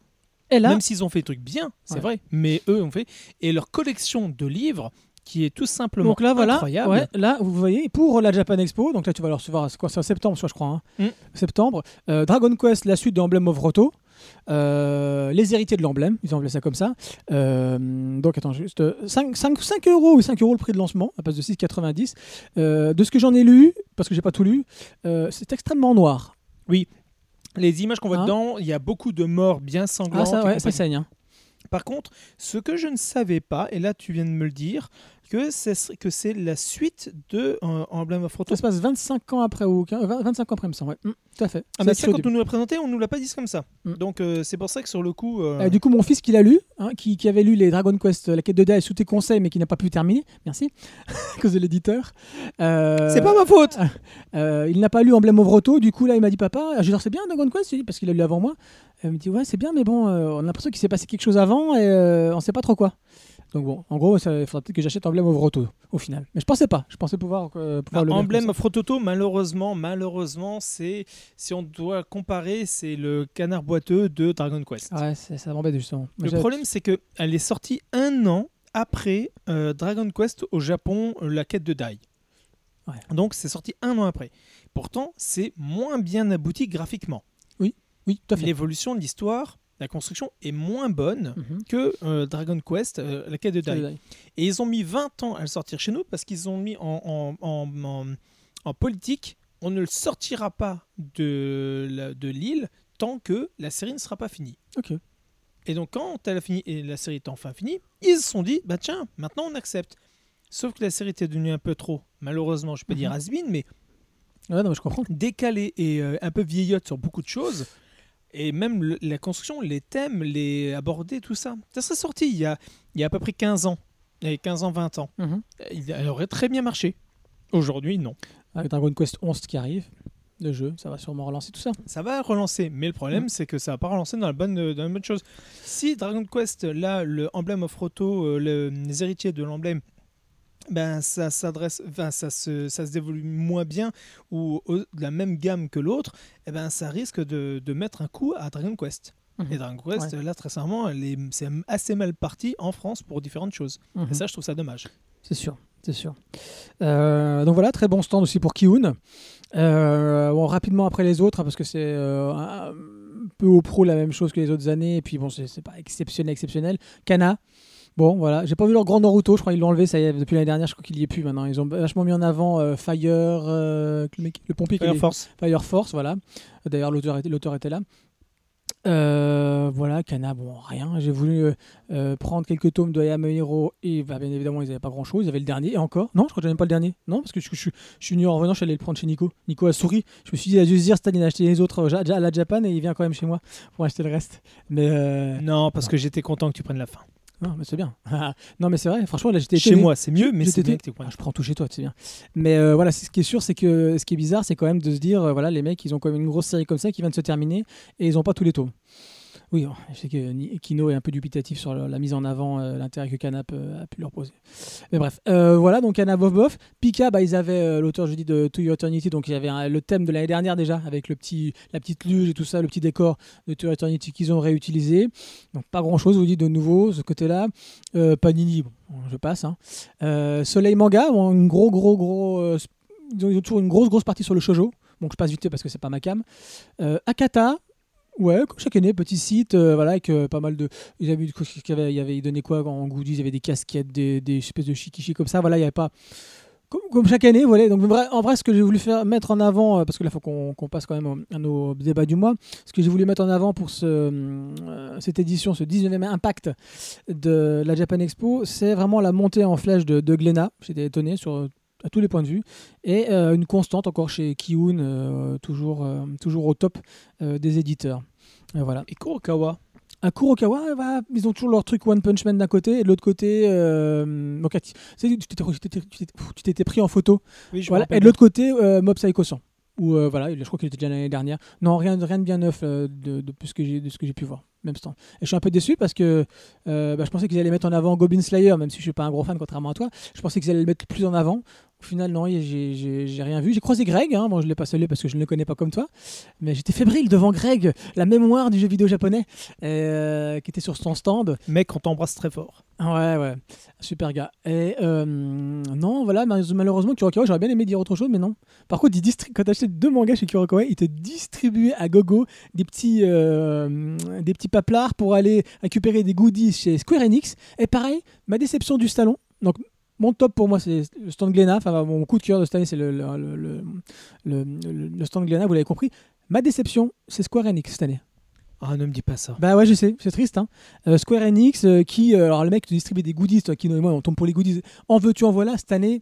Là, Même s'ils ont fait des trucs bien, c'est Ouais. vrai, mais eux ont fait. Et leur collection de livres, qui est tout simplement donc là, voilà, incroyable. ouais, là, vous voyez, pour la Japan Expo, donc là, tu vas le recevoir, c'est quoi, c'est en septembre, je crois, hein. Mm. septembre, euh, Dragon Quest, la suite de Emblem of Roto. Euh, les héritiers de l'emblème, ils ont appelé ça comme ça. Euh, donc attends, juste 5, 5, 5 euros ou 5 euros le prix de lancement, à place de 6,90. Euh, de ce que j'en ai lu, parce que j'ai pas tout lu, c'est extrêmement noir. Les images qu'on voit Hein dedans, il y a beaucoup de morts bien sanglantes. Ah ça, ouais, ça saigne. hein. Par contre, ce que je ne savais pas, et là tu viens de me le dire, que c'est que c'est la suite de euh, Emblem of Roto. Ça se passe 25 ans après, ou 15 20 25 ans après, il me semble. ouais. Mm, tout à fait. Ah C'est ça, quand on nous l'a présenté, on nous l'a pas dit comme ça. Mm. Donc euh, c'est pour ça que sur le coup, euh, Euh, du coup, mon fils qui l'a lu, hein, qui, qui avait lu les Dragon Quest, la quête de Dai sous tes conseils, mais qui n'a pas pu terminer, merci, à cause de l'éditeur. c'est pas ma faute. euh, il n'a pas lu Emblem of Roto, du coup, là, il m'a dit Papa, je c'est bien Dragon Quest, parce qu'il a lu avant moi. Il me dit Ouais, c'est bien, mais bon, on a l'impression qu'il s'est passé quelque chose avant et on sait pas trop quoi. Donc, bon, en gros, il faudra peut-être que j'achète Emblem of Roto au final. Mais je pensais pas, je pensais pouvoir, euh, pouvoir Bah, le Emblem of Rototo, malheureusement, malheureusement, c'est si on doit comparer, c'est le canard boiteux de Dragon Quest. ça. Ouais, ça m'embête justement. Moi, Le problème, c'est que elle est sortie un an après euh, Dragon Quest au Japon, euh, la quête de Dai. Ouais. Donc c'est sorti un an après. Pourtant, c'est moins bien abouti graphiquement. Oui, tout à fait. L'évolution de l'histoire, la construction est moins bonne Mhm. que euh, Dragon Quest, euh, la quête de Dai. Et ils ont mis 20 ans à le sortir chez nous parce qu'ils ont mis en, en, en- en- en politique, on ne le sortira pas de, l'île tant que la série ne sera pas finie. Ok. Et donc quand elle a fini et la série est enfin finie, ils se sont dit, bah tiens, maintenant on accepte. Sauf que la série était devenue un peu trop, malheureusement, je peux Mhm. dire has mais Ouais, non, mais je comprends. décalée et euh, un peu vieillotte sur beaucoup de choses. Et même le- la construction, les thèmes, les aborder, tout ça. Ça serait sorti il y a, il y a à peu près 15 ans. Il y a 15 ans, 20 ans. Mhm. Il- Elle aurait très bien marché. Aujourd'hui, non. Avec Dragon Quest 11 qui arrive, le jeu, ça va sûrement relancer tout ça. Ça va relancer, mais le problème, Mm. c'est que ça va pas relancer dans la bonne, dans la bonne chose. Si Dragon Quest, là, le Emblem of Roto, euh, le- les héritiers de l'emblème, ben ça s'adresse, enfin ça se, ça se développe moins bien ou de la même gamme que l'autre, et ben ça risque de, de mettre un coup à Dragon Quest. Mhm. Et Dragon Quest, là, très sincèrement, c'est assez mal parti en France pour différentes choses. Mhm. Et ça, je trouve ça dommage. C'est sûr, c'est sûr. Euh, donc voilà, très bon stand aussi pour Kiun. Euh, bon, rapidement après les autres, hein, parce que c'est euh, un peu au pro la même chose que les autres années, et puis bon, c'est pas exceptionnel, exceptionnel. Kana. Bon, voilà, j'ai pas vu leur grand Naruto, je crois qu'ils l'ont enlevé, ça y est, depuis l'année dernière, je crois qu'il y est plus maintenant. Ils ont vachement mis en avant euh, Fire, euh, le, mec- le pompier qui Fire est- Force. Fire Force, voilà. D'ailleurs, l'auteur était, l'auteur était là. Euh, voilà, Kana, bon, rien. J'ai voulu euh, euh, prendre quelques tomes de Hero et bah, bien évidemment, ils n'avaient pas grand chose. Ils avaient le dernier et encore? Non, je crois que j'en ai pas le dernier. Non, parce que je, je, je suis venu en revenant, je suis allé le prendre chez Nico. Nico a souri. Je me suis dit, il a dû se dire, Stan, il a acheté les autres euh, ja- à la Japan et il vient quand même chez moi pour acheter le reste. Mais euh, Non, parce que j'étais content que tu prennes la fin. Non, mais c'est bien. non, mais c'est vrai, franchement, là, j'étais Chez étonné. moi, c'est mieux, mais c'est bien que Ah, je prends tout chez toi, c'est bien. Mais euh, voilà, ce qui est sûr, c'est que ce qui est bizarre, c'est quand même de se dire, euh, voilà, les mecs, ils ont quand même une grosse série comme ça qui vient de se terminer et ils n'ont pas tous les tomes. Oui, je sais que Kino est un peu dubitatif sur la, mise en avant, euh, l'intérêt que Canap euh, a pu leur poser. Mais bref, euh, voilà, donc Canap bof bof. Pika, bah, ils avaient l'auteur, je dis, de To Your Eternity, donc il y avait le thème de l'année dernière déjà, avec le petit, la petite luge et tout ça, le petit décor de To Your Eternity qu'ils ont réutilisé. Donc pas grand chose, vous dites, de nouveau, ce côté-là. Panini, bon, je passe. hein. Soleil Manga, gros, gros, gros. ils ont toujours une grosse, grosse partie sur le shojo. Donc je passe vite parce que c'est pas ma cam. Akata, ouais, comme chaque année, petit site, euh, voilà, avec euh, pas mal de. Ils avaient, y ils donnaient quoi en goodies? Il y avait des casquettes, des, des espèces de shikishi comme ça. Voilà, il y avait pas. Comme, chaque année, voilà. Donc, en vrai, ce que j'ai voulu faire mettre en avant, euh, parce que là, il faut qu'on passe quand même à nos débats du mois, ce que j'ai voulu mettre en avant pour ce, cette édition, ce 19e impact de la Japan Expo, c'est vraiment la montée en flèche de, de. J'étais étonné sur à tous les points de vue et une constante encore chez Kiun, toujours, toujours au top des éditeurs. Euh, voilà. Et Kurokawa, À Kurokawa, euh, voilà, ils ont toujours leur truc One Punch Man d'un côté et de l'autre côté, euh, donc, tu t'étais- pris en photo oui, je me voilà. rappelle Et de l'autre côté, euh, Mob Psycho 100. Ou euh, voilà, je crois qu'il était déjà l'année dernière. Non, rien, rien de bien neuf euh, de, de, ce que j'ai- de ce que j'ai pu voir. Même stand. Et je suis un peu déçu parce que euh, bah, je pensais qu'ils allaient mettre en avant Goblin Slayer, même si je suis pas un gros fan contrairement à toi. Je pensais qu'ils allaient le mettre plus en avant. Au final, non, j'ai- rien vu. J'ai croisé Greg, hein. bon, je ne l'ai pas salué parce que je ne le connais pas comme toi, mais j'étais fébrile devant Greg, la mémoire du jeu vidéo japonais, euh, qui était sur son stand. Mec, on t'embrasse très fort. Ouais, ouais, super gars. Et euh, non, voilà, mal- malheureusement, Kurokawa, j'aurais bien aimé dire autre chose, mais non. Par contre, il quand tu achetais deux mangas chez Kurokawa, il te distribuait à gogo des petits, euh, des petits paplards pour aller récupérer des goodies chez Square Enix. Et pareil, ma déception du salon. Donc, mon top pour moi, c'est le stand Glénat. Enfin, mon coup de cœur de cette année, c'est le, le, stand Glénat, vous l'avez compris. Ma déception, c'est Square Enix cette année. Ah, ne me dis pas ça. Bah ouais, je sais, c'est triste. Hein. Euh, Square Enix, euh, qui, euh, alors le mec te distribue des goodies, toi, Kino et moi, on tombe pour les goodies. En veux-tu, en voilà, cette année,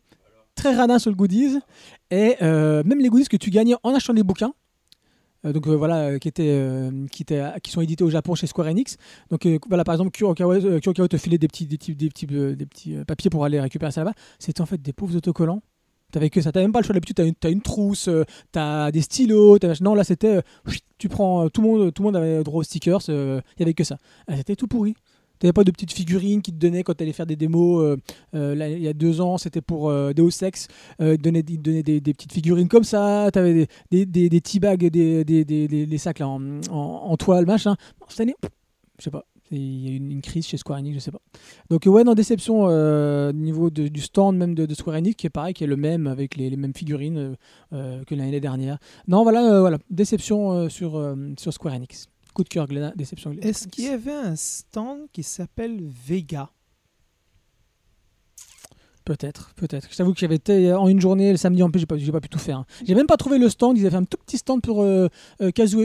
très radin sur le goodies. Et même les goodies que tu gagnais en achetant des bouquins, donc euh, voilà, euh, qui, étaient, euh, qui, étaient, qui sont édités au Japon chez Square Enix. Donc euh, voilà, par exemple, Kurokawa, euh, Kurokawa te filait des petits, des petits, des petits, euh, des petits euh, papiers pour aller récupérer ça là-bas. C'était en fait des pauvres autocollants. T'avais que ça, t'avais même pas le choix d'habitude, t'as une, t'as une trousse, euh, t'as des stylos, t'as- non là c'était, euh, tu prends, euh, tout le monde, tout le monde avait droit aux stickers, il y avait que ça. Ah, c'était tout pourri. T'avais pas de petites figurines qui te donnaient quand t'allais faire des démos. euh, euh, il y a deux ans, c'était pour euh, Deus Ex. Ils te donnaient, ils te donnaient des, petites figurines comme ça. T'avais des, des, des, des tea bags, des, des, sacs là, en, toile, machin. Cette année, je sais pas. Il y a eu une, une crise chez Square Enix, je sais pas. Donc ouais, non, déception au niveau du stand même de, Square Enix, qui est pareil, qui est le même, avec les, mêmes figurines que l'année dernière. Non, voilà, voilà. déception sur, sur Square Enix. Coup de cœur, Glénat, déception. Est-ce qu'il y avait un stand qui s'appelle Vega? Peut-être, peut-être. Je t'avoue que j'avais été en une journée, le samedi en plus, j'ai pas, pu tout faire. hein. J'ai même pas trouvé le stand, ils avaient fait un tout petit stand pour euh, euh, Kazuo.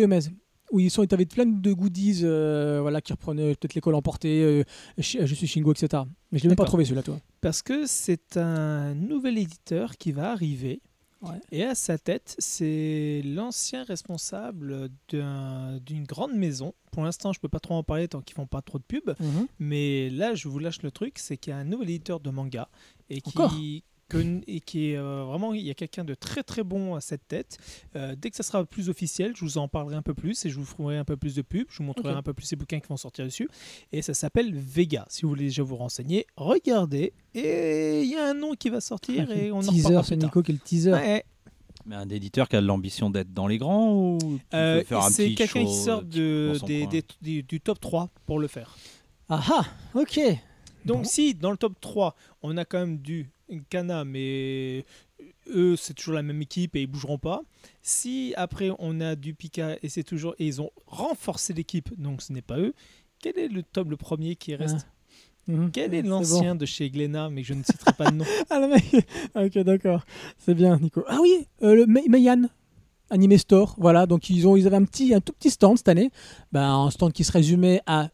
Où ils sont, avaient plein de goodies euh, voilà, qui reprenaient peut-être l'école emportée, euh, je suis Shingo, etc. Mais je l'ai même pas trouvé celui-là, toi. Parce que c'est un nouvel éditeur qui va arriver. Ouais. Et à sa tête, c'est l'ancien responsable d'un- d'une grande maison. Pour l'instant, je peux pas trop en parler tant qu'ils font pas trop de pub. Mais là, je vous lâche le truc, c'est qu'il y a un nouvel éditeur de manga et qui que- et qui est euh, vraiment, il y a quelqu'un de très très bon à cette tête. Euh, dès que ça sera plus officiel, je vous en parlerai un peu plus et je vous ferai un peu plus de pub. Je vous montrerai un peu plus les bouquins qui vont sortir dessus. Et ça s'appelle Vega. Si vous voulez déjà vous renseigner, regardez. Et il y a un nom qui va sortir et on en teaser, reparlera c'est. Nico qui est le teaser. Ouais, Mais un éditeur qui a l'ambition d'être dans les grands ou euh, veut faire un c'est quelqu'un qui sort de, des- des- des- du top 3 pour le faire. Ah ah, ok. Donc Bon. si dans le top 3, on a quand même du Kana, mais eux, c'est toujours la même équipe et ils bougeront pas. Si après on a du Pika et c'est toujours et ils ont renforcé l'équipe, donc ce n'est pas eux. Quel est le top le premier qui reste? Mhm. Quel est l'ancien de chez Glénat, mais je ne citerai pas de nom Ah le mec, ok d'accord, c'est bien Nico. Ah oui, euh, le Meian Anime Store, voilà, donc ils ont ils avaient un petit un tout petit stand cette année, ben, un stand qui se résumait à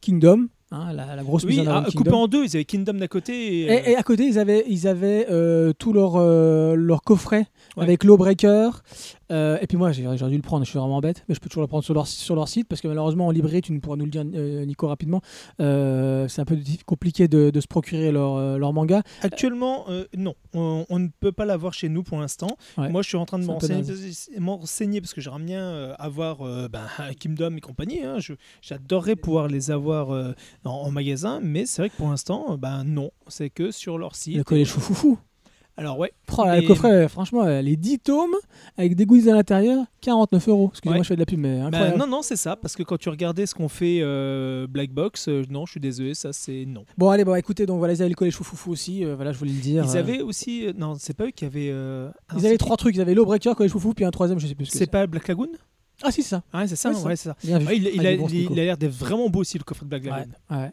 Kingdom, hein, la, la grosse Oui, mise en ah, coupé en deux, ils avaient Kingdom d'un côté et, Et, et à côté ils avaient ils avaient euh, tout leur euh, leur coffret Ouais. avec Lawbreaker. Euh, et puis moi j'ai j'aurais dû le prendre, je suis vraiment bête, mais je peux toujours le prendre sur leur sur leur site parce que malheureusement en librairie tu ne pourras nous le dire euh, Nico rapidement, euh, c'est un peu compliqué de, de se procurer leur leur manga. Actuellement, non, on, on ne peut pas l'avoir chez nous pour l'instant. Ouais. Moi, je suis en train de C'est me un peu renseigner, m'en renseigner parce que j'aimerais bien avoir ben, Kingdom et compagnie. hein. J'adorerais pouvoir les avoir en, en magasin, mais c'est vrai que pour l'instant, ben non, c'est que sur leur Le site. collège foufoufou. Alors ouais, Oh, là, Le coffret, franchement, les 10 tomes avec des goodies à l'intérieur, 49 euros. Excusez-moi, Ouais. je fais de la pub, mais incroyable. non, non, c'est ça, parce que quand tu regardais ce qu'on fait euh, Black Box, euh, non, je suis désolé, ça c'est non. Bon, allez, bon, écoutez, donc voilà, ils avaient le collège foufoufou aussi, euh, voilà, je voulais le dire. Ils avaient aussi, non, c'est pas eux qui avaient. Ils avaient trois trucs, ils avaient Lawbreaker, collège foufou, puis un troisième, je sais plus ce que C'est c'est. pas Black Lagoon? Ah, si, c'est ça. Ouais, c'est ça, Ouais, ouais, ça. Ouais, il, il Ah, a il l'air d'être vraiment beau aussi le coffret de Black Lagoon.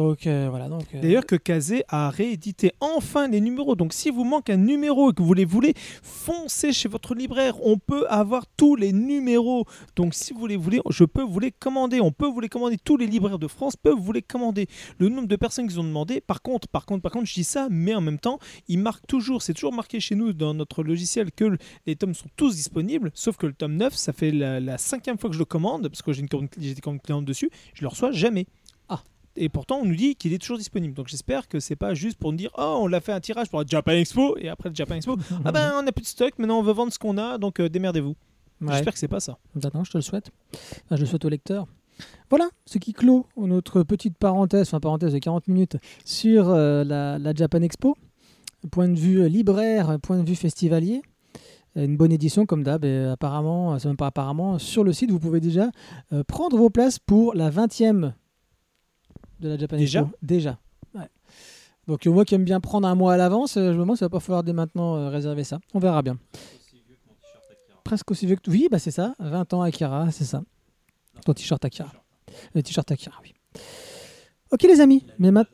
Euh, euh, D'ailleurs que Kazé a réédité enfin les numéros. Donc si vous manque un numéro et que vous les voulez, foncez chez votre libraire. On peut avoir tous les numéros. Donc si vous les voulez, je peux vous les commander. On peut vous les commander. Tous les libraires de France peuvent vous les commander. Le nombre de personnes qui ont demandé, par contre, par contre, par contre, je dis ça, mais en même temps, il marque toujours, c'est toujours marqué chez nous dans notre logiciel que le- les tomes sont tous disponibles, sauf que le tome 9, ça fait la, cinquième fois que je le commande, parce que j'ai une j'étais comme cliente dessus, je le reçois jamais. Et pourtant, on nous dit qu'il est toujours disponible. Donc j'espère que c'est pas juste pour nous dire Oh, on l'a fait un tirage pour la Japan Expo, et après le Japan Expo, ah ben on n'a plus de stock, maintenant on veut vendre ce qu'on a, donc euh, démerdez-vous. ouais. J'espère que c'est pas ça. Maintenant, je te le souhaite. Enfin, je le souhaite au lecteur. Voilà, ce qui clôt notre petite parenthèse, enfin parenthèse de 40 minutes sur euh, la, la Japan Expo. Point de vue libraire, point de vue festivalier. Une bonne édition comme d'hab. Apparemment, c'est même pas apparemment, sur le site, vous pouvez déjà euh, prendre vos places pour la 20e de la Japan Déjà Expo. Déjà. Ouais. Donc moi qui aime bien prendre un mois à l'avance, euh, je me demande si ça va pas falloir dès maintenant euh, réserver ça. On verra bien. Presque aussi vieux que Oui, bah c'est ça. 20 ans Akira, c'est ça. Ton t-shirt Akira. Le t-shirt Akira, oui. Ok les amis, mais ma-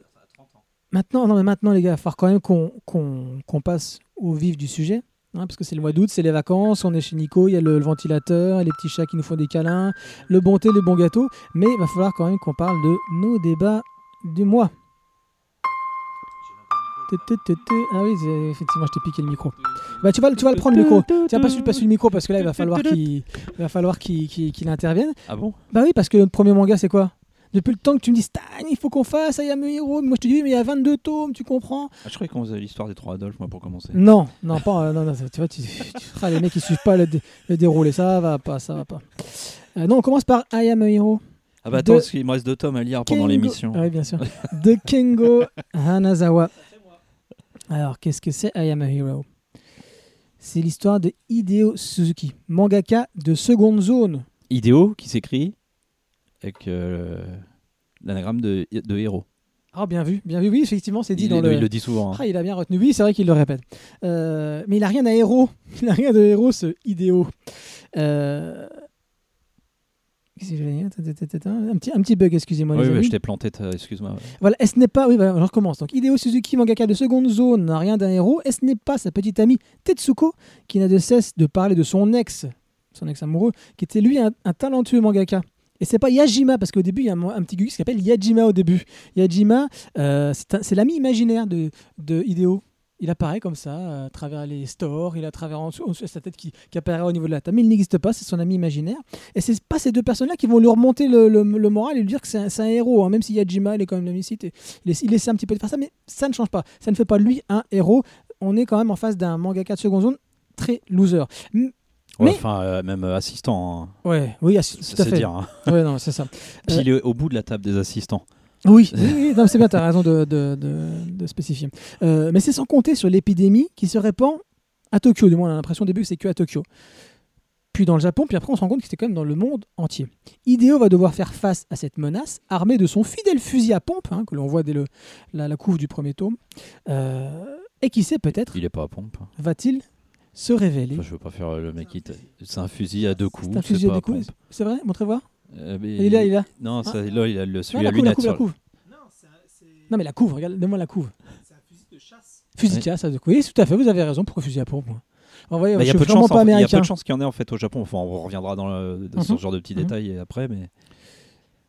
maintenant, non mais maintenant les gars, il va falloir quand même qu'on passe au vif du sujet. Hein, parce que c'est le mois d'août, c'est les vacances, on est chez Nico, il y a le, le ventilateur, les petits chats qui nous font des câlins, le bon thé, le bon gâteau. Mais il va falloir quand même qu'on parle de nos débats du mois. Ah oui, effectivement, je t'ai piqué le micro. Bah, tu, vas, le- tu vas le prendre le micro. Tiens, passe, passe le micro parce que là, il va falloir qu'il il va falloir qu'il qu'il- qu'il intervienne. Ah bon? Bah oui, parce que notre premier manga, c'est quoi? Depuis le temps que tu me dis Stan, il faut qu'on fasse Ayame Hero. Moi, je te dis, mais il y a 22 tomes, tu comprends ah, Je croyais qu'on faisait l'histoire des trois Adolphes, moi, pour commencer. Non, non, pas. euh, non, non, tu vois, tu, tu- les mecs, ils suivent pas le, dé- le déroulé. Ça va pas, ça va pas. Euh, non, on commence par I Am a Hero. Ah bah attends, parce qu'il me reste deux tomes à lire pendant l'émission. Ah oui, bien sûr. De Kengo Hanazawa. Alors, qu'est-ce que c'est I Am a Hero? C'est l'histoire de Hideo Suzuki, mangaka de seconde zone. Idéo qui s'écrit avec euh, l'anagramme de, de héros. Ah, bien vu, bien vu. Oui, effectivement, c'est dit Il, dans le. il le dit souvent. hein. Ah, il a bien retenu. Oui, c'est vrai qu'il le répète. Euh, mais il a rien à héros. Il a rien de héros, ce idéo. Euh... un petit, un petit bug, excusez-moi. Oui, les amis. je t'ai planté, excuse-moi. Voilà, est-ce n'est pas. Oui, voilà, je recommence. Donc, Hideo Suzuki, mangaka de seconde zone, n'a rien d'un héros. Est-ce n'est pas sa petite amie Tetsuko, qui n'a de cesse de parler de son ex, son ex amoureux, qui était lui un, un talentueux mangaka et c'est pas Yajima, parce qu'au début, il y a un, petit gugus qui s'appelle Yajima au début. Yajima, euh, c'est l'ami imaginaire de, de Hideo. Il apparaît comme ça, à travers les stores, il a travers en sa tête qui, qui apparaît au niveau de la table. Mais il n'existe pas, c'est son ami imaginaire. Et c'est pas ces deux personnes-là qui vont lui remonter le, le- moral et lui dire que c'est un, héros. hein. Même si Yajima, il est quand même l'homicide, et il, il essaie un petit peu de faire ça, mais ça ne change pas. Ça ne fait pas lui un héros. On est quand même en face d'un mangaka de seconde zone très loser. Ouais, Mais- Enfin, euh, même euh, assistant. hein. Ouais, oui, assi- C'est tout à c'est fait. dire. hein. Ouais, non, c'est ça. Puis il est au bout de la table des assistants. Oui, oui, c'est bien, tu as raison de, de- de- de spécifier. Euh, mais c'est sans compter sur l'épidémie qui se répand à Tokyo. Du moins, on a l'impression au début que c'est que à Tokyo. Puis dans le Japon, puis après on se rend compte que c'était quand même dans le monde entier. Hideo va devoir faire face à cette menace, armé de son fidèle fusil à pompe, hein, que l'on voit dès le, la, la couve du premier tome. Euh, et qui sait, peut-être, Il est pas à pompe. va-t-il se révéler Enfin, je veux pas faire euh, le mec qui. C'est un fusil à deux coups. C'est un fusil à à deux coups. C'est vrai Montrez voir. Euh, mais- Il est là, il est là. Non, ça- là, il a le, Non, celui la à couve, la lunettes. couve, la sur- couve. Non, mais la couve, regarde, donne-moi la couve. Fusil de chasse, à deux coups. Oui, tout à fait, vous avez raison. Pourquoi fusil à pompe Bah, Il y a peu de chance, pas en fait. Il y a américain. peu de chance qu'il y en ait en fait au Japon. Enfin, on reviendra dans, le, dans ce Mhm. genre de petits Mhm. détails après, mais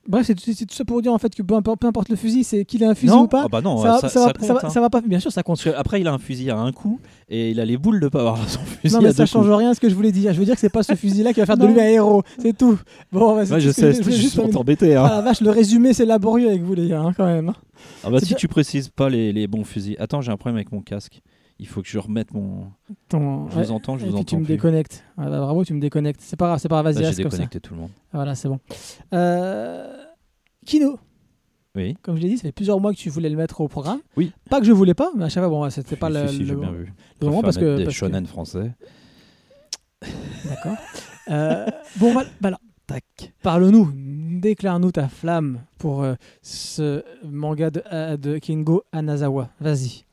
Bref, c'est tout ça pour dire en fait que peu importe, peu importe le fusil, c'est qu'il ait un fusil non, ou pas. ah bah non, ça, ça, ça ça va, compte, ça va- hein. ça va pas. Bien sûr, ça compte. Après, il a un fusil à un coup et il a les boules de pas avoir son fusil Non, mais à ça deux change coups. rien à ce que je voulais dire. Je veux dire que c'est pas ce fusil-là qui va faire de lui un héros. C'est tout. Bon, bah, Ouais, je sais, je juste t'embêter. hein. Ah la vache, le résumé c'est laborieux avec vous les gars, hein, quand même. hein. Ah bah si bien. tu précises pas les, les bons fusils. Attends, j'ai un problème avec mon casque. Il faut que je remette mon. Ton- Je vous entends, je Et vous puis tu entends me plus. déconnectes. Voilà, bravo, tu me déconnectes. C'est pas grave, c'est pas grave. Vas-y, reste j'ai déconnecté tout le monde. Voilà, c'est bon. Euh, Kino. Oui. Comme je l'ai dit, ça fait plusieurs mois que tu voulais le mettre au programme. Oui. Pas que je voulais pas, mais à chaque fois, bon, c'était pas Si, le, si, le- j'ai bien vu. le moment parce que. des parce que- shonen français. D'accord. Euh, bon, voilà. bah Tac. parle-nous. Déclare-nous ta flamme pour euh, ce manga de, de Kengo Anazawa. Vas-y.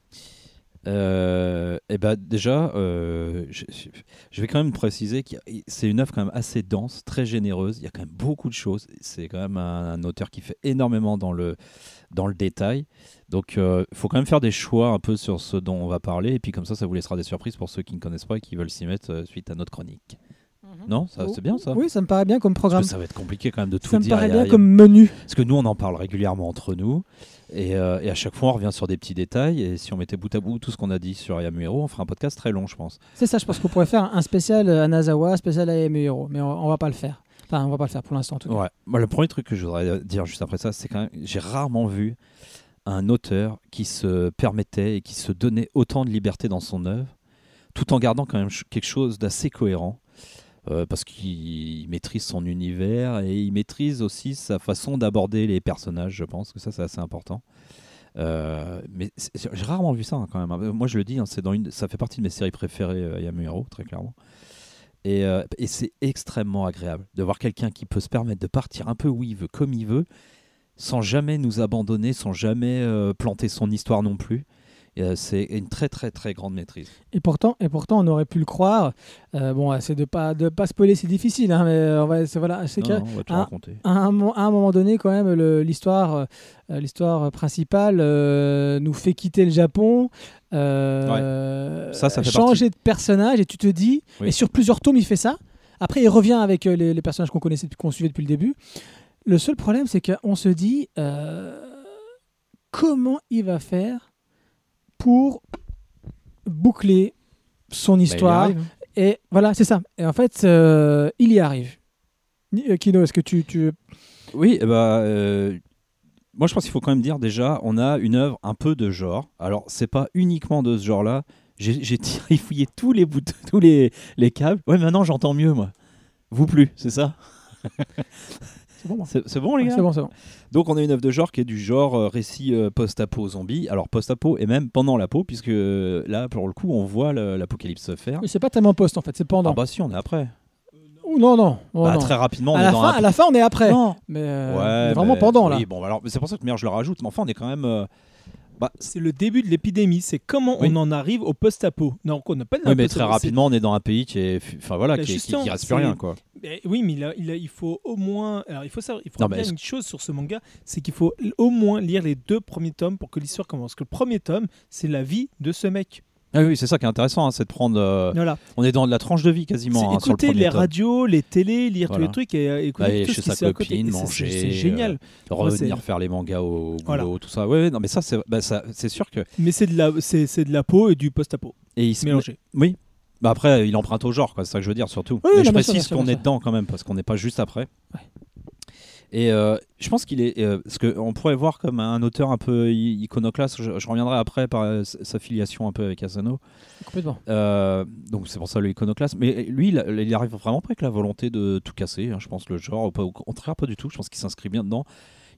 Euh, et bah déjà, euh, je, vais quand même préciser que c'est une œuvre quand même assez dense, très généreuse. Il y a quand même beaucoup de choses. C'est quand même un, un auteur qui fait énormément dans le dans le détail. Donc, il faut quand même faire des choix un peu sur ce dont on va parler. Et puis comme ça, ça vous laissera des surprises pour ceux qui ne connaissent pas et qui veulent s'y mettre euh, suite à notre chronique. Non, ça c'est bien ça. Oui, ça me paraît bien comme Parce programme. que ça va être compliqué quand même de tout Ça me dire. paraît Il y a- bien a comme menu. parce que nous, on en parle régulièrement entre nous. Et, euh, et à chaque fois, on revient sur des petits détails. Et si on mettait bout à bout tout ce qu'on a dit sur Yamuhiro, on ferait un podcast très long, je pense. C'est ça, je pense qu'on pourrait faire un spécial Anazawa, spécial AM Hero, mais on, on va pas le faire. Enfin, on va pas le faire pour l'instant en tout cas. Ouais. Le premier truc que je voudrais dire juste après ça, c'est quand même, j'ai rarement vu un auteur qui se permettait et qui se donnait autant de liberté dans son œuvre, tout en gardant quand même quelque chose d'assez cohérent. Euh, parce qu'il maîtrise son univers et il maîtrise aussi sa façon d'aborder les personnages, je pense que ça c'est assez important. Euh, mais j'ai rarement vu ça hein, quand même. hein. Moi, je le dis, hein, dans une, ça fait partie de mes séries préférées, euh, Yamehiro, très clairement. Et, euh, et c'est extrêmement agréable de voir quelqu'un qui peut se permettre de partir un peu où il veut, comme il veut, sans jamais nous abandonner, sans jamais planter son histoire non plus. Euh, c'est une très très très grande maîtrise. Et pourtant, et pourtant, on aurait pu le croire. Euh, bon, c'est de pas de pas spoiler, c'est difficile, hein, mais euh, on va, voilà, c'est raconter. à à un moment donné, quand même, l'histoire, l'histoire principale euh, nous fait quitter le Japon, euh, Ça, ça fait changer de personnage, et tu te dis, Oui. et sur plusieurs tomes, il fait ça. Après, il revient avec les, les personnages qu'on connaissait, qu'on suivait depuis le début. Le seul problème, c'est qu'on se dit, comment il va faire pour boucler son Bah, histoire arrive. et voilà, c'est ça. Et en fait, euh, il y arrive. Euh, Kino, est-ce que tu, tu... Oui, eh ben, euh, moi je pense qu'il faut quand même dire déjà, on a une œuvre un peu de genre. Alors, c'est pas uniquement de ce genre-là. J'ai fouillé tous les bouts, tous les, les câbles. Ouais, maintenant j'entends mieux, moi. Vous plus, c'est ça? C'est bon. C'est les Ouais, gars c'est bon, c'est bon. Donc, on a une œuvre de genre qui est du genre euh, récit euh, post-apo zombie. Alors, post-apo et même pendant l'apo, puisque euh, là, pour le coup, on voit le- l'apocalypse se faire. Mais c'est pas tellement post en fait, c'est pendant. Ah, bah si, on est après. Ouh, non, non. oh, Bah, non. très rapidement, on à, est la dans fin, un- à la fin, on est après. Non. Mais euh, Ouais, vraiment mais- pendant là. Oui, bon, alors c'est pour ça que je le rajoute. Mais enfin, on est quand même. euh, bah, C'est le début de l'épidémie. C'est comment Oui. on en arrive au post-apo. Non, on n'a pas de Oui, mais très rapidement, on est dans un pays qui est, enfin voilà, Bah, qui, qui, qui reste plus rien, quoi. Mais oui, mais il, a- il faut au moins. Alors, il faut savoir, il faut Non, bien une chose sur ce manga, c'est qu'il faut au moins lire les deux premiers tomes pour que l'histoire commence. Que le premier tome, c'est la vie de ce mec. Ah oui, c'est ça qui est intéressant, hein, c'est de prendre. euh, Voilà. on est dans de la tranche de vie C'est quasiment. hein, sur le écouter premier les tome. radios, les télés, lire Voilà. tous les trucs et euh, écouter Aller tout chez ce qui sa se fait à côté. copine, Et c'est- c'est- manger, C'est génial. revenir c'est- faire les mangas au Voilà. boulot, tout ça. Ouais, ouais, non, mais ça, c'est, bah, ça, c'est sûr que. Mais c'est de la, c'est, c'est de la peau et du post-apo Et il se mélangé. Oui. Bah après, il emprunte au genre, quoi. C'est ça que je veux dire, surtout. Oui, Mais non, je bien précise sûr, qu'on bien est sûr. dedans quand même, parce qu'on n'est pas juste après. Ouais. Et euh, je pense qu'il est. euh, parce qu'on pourrait voir comme un auteur un peu i- iconoclaste. Je, je reviendrai après par euh, sa filiation un peu avec Asano. Complètement. Euh, donc c'est pour ça le iconoclaste. Mais lui, il, il arrive vraiment pas avec la volonté de tout casser. hein, je pense le genre, au contraire, pas du tout. Je pense qu'il s'inscrit bien dedans.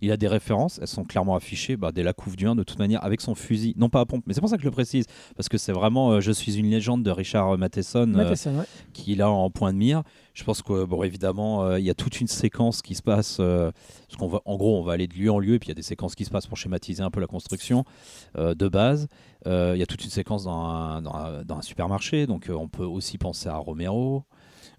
Il a des références, elles sont clairement affichées bah, dès la couve du 1 de toute manière avec son fusil, non pas à pompe, mais c'est pour ça que je le précise, parce que c'est vraiment Je suis une légende de Richard Matheson Matheson, ouais. qu'il a en point de mire. Je pense que, bon, évidemment, euh, il y a toute une séquence qui se passe. euh, parce qu'on va, en gros, on va aller de lieu en lieu, et puis il y a des séquences qui se passent pour schématiser un peu la construction euh, de base. Il y a toute une séquence dans un, dans un- dans un supermarché, donc on peut aussi penser à Romero.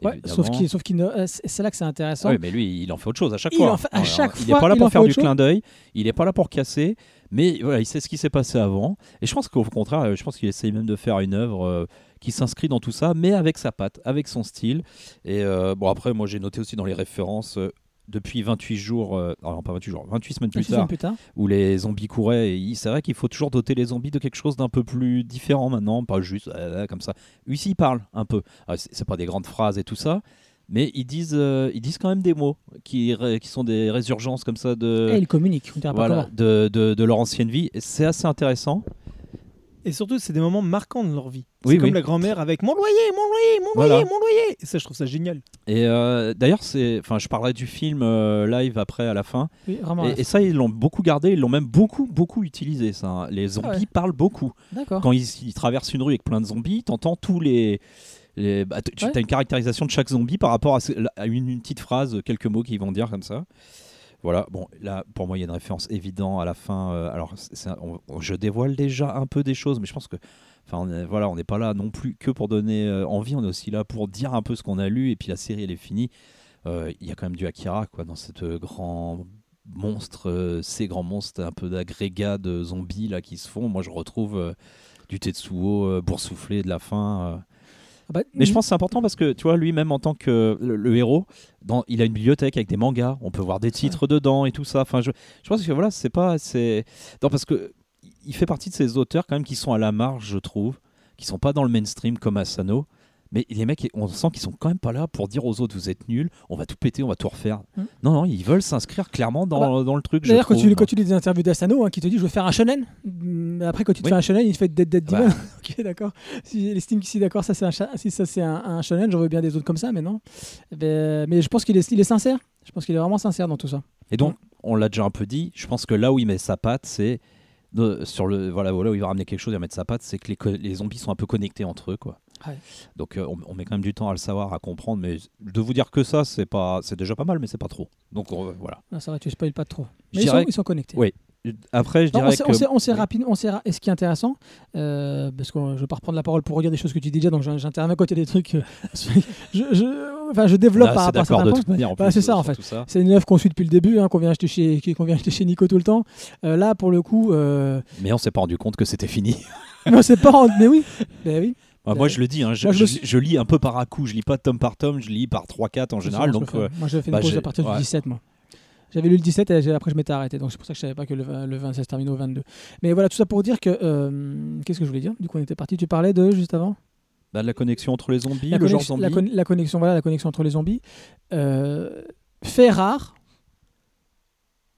Ouais, sauf qu'il, sauf qu'il ne- c'est là que c'est intéressant. Oui, mais lui, il en fait autre chose à chaque Il fois. en fait- à Alors, chaque il n'est pas là pour faire du clin d'œil, il n'est pas là pour casser, mais voilà, il sait ce qui s'est passé avant. Et je pense qu'au contraire, je pense qu'il essaye même de faire une œuvre qui s'inscrit dans tout ça, mais avec sa patte, avec son style. Et euh, bon, après, moi, j'ai noté aussi dans les références. euh, depuis 28 jours, euh, alors pas 28 jours, 28 semaines plus tard, semaines plus tard. où les zombies couraient. Et c'est vrai qu'il faut toujours doter les zombies de quelque chose d'un peu plus différent maintenant, pas juste euh, comme ça. Ici, ils parlent un peu. Ah, c'est pas des grandes phrases et tout ça, mais ils disent, euh, ils disent quand même des mots qui, sont des résurgences comme ça de, Et il communique. On dira pas voilà, comment. de, de, de leur ancienne vie. C'est assez intéressant. Et surtout, c'est des moments marquants de leur vie. C'est Oui, comme oui. la grand-mère avec mon loyer, mon loyer, mon Voilà. loyer, mon loyer. Et ça, je trouve ça génial. Et euh, d'ailleurs, c'est, enfin, je parlerai du film euh, live après à la fin. Oui. Et, et ça, ils l'ont beaucoup gardé, ils l'ont même beaucoup, beaucoup utilisé. Ça, hein. Les zombies Ah ouais. parlent beaucoup. D'accord. quand ils, ils traversent une rue avec plein de zombies, t'entends tous les. les bah, tu Ouais. as une caractérisation de chaque zombie par rapport à, ce- à une, une petite phrase, quelques mots qu'ils vont dire comme ça. Voilà, bon, là, pour moi, il y a une référence évidente à la fin. euh, alors, je dévoile déjà un peu des choses, mais je pense que. Enfin, voilà, on n'est pas là non plus que pour donner euh, envie, on est aussi là pour dire un peu ce qu'on a lu, et puis la série, elle est finie. Euh, Il y a quand même du Akira, quoi, dans cette grand monstre, ces grands monstres, un peu d'agrégat de zombies là qui se font. Moi, je retrouve du Tetsuo boursouflé de la fin. Ah bah, Mais je pense que c'est important parce que tu vois, lui-même en tant que le, le héros, dans, il a une bibliothèque avec des mangas. On peut voir des titres dedans et tout ça. Enfin, je, je pense que voilà, c'est pas, c'est non parce que il fait partie de ces auteurs quand même qui sont à la marge, je trouve, qui sont pas dans le mainstream comme Asano. Mais les mecs, on sent qu'ils sont quand même pas là pour dire aux autres vous êtes nuls, on va tout péter, on va tout refaire. Hmm. Non, non, ils veulent s'inscrire clairement dans, dans le truc. je D'ailleurs, quand tu, quand tu lis des interviews d'Asano hein, qui te dit je veux faire un shonen, mm, après quand tu te Oui. fais un shonen, il te fait Dead Dead Bah. Demon. ok, d'accord. Si estime que si d'accord, ça c'est un, si ça c'est un, un shonen, j'en veux bien des autres comme ça, mais non. Mais je pense qu'il est, il est sincère. Je pense qu'il est vraiment sincère dans tout ça. Et donc, on l'a déjà un peu dit, je pense que là où il met sa patte, c'est sur le voilà, voilà où il va ramener quelque chose, il va mettre sa patte, c'est que les, les zombies sont un peu connectés entre eux, quoi. Ouais. Donc euh, on, on met quand même du temps à le savoir, à comprendre, mais de vous dire que ça, c'est pas, c'est déjà pas mal, mais c'est pas trop. Donc on- voilà. Ça va, tu spoil pas trop. Je Mais ils sont, dirais- ils sont connectés. Oui. Après, je Non, on dirais sait, que on on Oui. rapidement, on sait ra- et ce qui est intéressant, euh, parce que je ne vais pas reprendre la parole pour redire des choses que tu dis déjà, donc j'in- j'interviens y a des trucs. euh, je, je- enfin, je développe Ah, par rapport à d'accord certains de points. Bah, c'est ça, en fait. C'est une œuvre qu'on suit depuis le début, hein, qu'on vient acheter chez, qu'on vient acheter chez Nico tout le temps. Euh, là, pour le coup, euh, Mais on s'est pas rendu compte que c'était fini. non, c'est pas. rend- Mais oui, mais oui. Ah, moi, je le dis, hein, je, Moi, je je- je lis un peu par à coup. Je lis pas tome par tome, je lis par 3-4 en général. Moi, je Donc, fais. euh, moi, j'ai fait une bah, pause à partir ouais. du 17, moi. J'avais lu le 17 et après je m'étais arrêté, donc c'est pour ça que je savais pas que le, 20 le 20 ça se termine au 22. Mais voilà, tout ça pour dire que. euh, Qu'est-ce que je voulais dire? Du coup, on était parti. Tu parlais de juste avant? Bah, la connexion entre les zombies, la, le genre zombie. la, con- la connexion, voilà, la connexion entre les zombies. Euh, fait rare,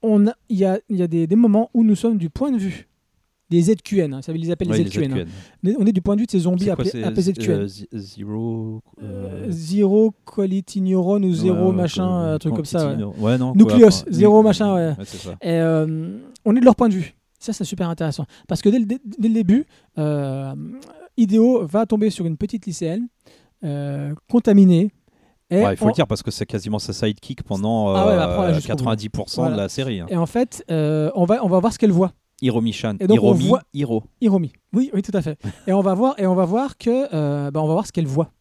il y a, y a des, des moments où nous sommes du point de vue des ZQN. hein, ça veut- ils appellent Ouais, les les ZQN. hein. ZQN. On est- du point de vue de ces zombies appelés, ZQN. euh, zi- Zero. Euh, euh, Zero Quality Neuron ou Zéro ouais, machin, euh, un truc comme ça. ouais. Ouais, non. Nucleus, quoi, machin, ouais. Et, euh, on est de leur point de vue. Ça, c'est super intéressant. Parce que dès le, dès- dès le début, euh, Ideo va tomber sur une petite lycéenne euh, contaminée. Ouais, il faut le dire parce que c'est quasiment sa sidekick pendant Ah ouais, euh, bah. 90% Voilà. de la série. hein. et en fait, euh, on, va, on va voir ce qu'elle voit. Hiromi-chan. Et donc, on Hiromi, voit- Hiro. Hiromi. Oui, oui, tout à fait. et on va voir, et on va voir que, euh, bah, on va voir ce qu'elle voit.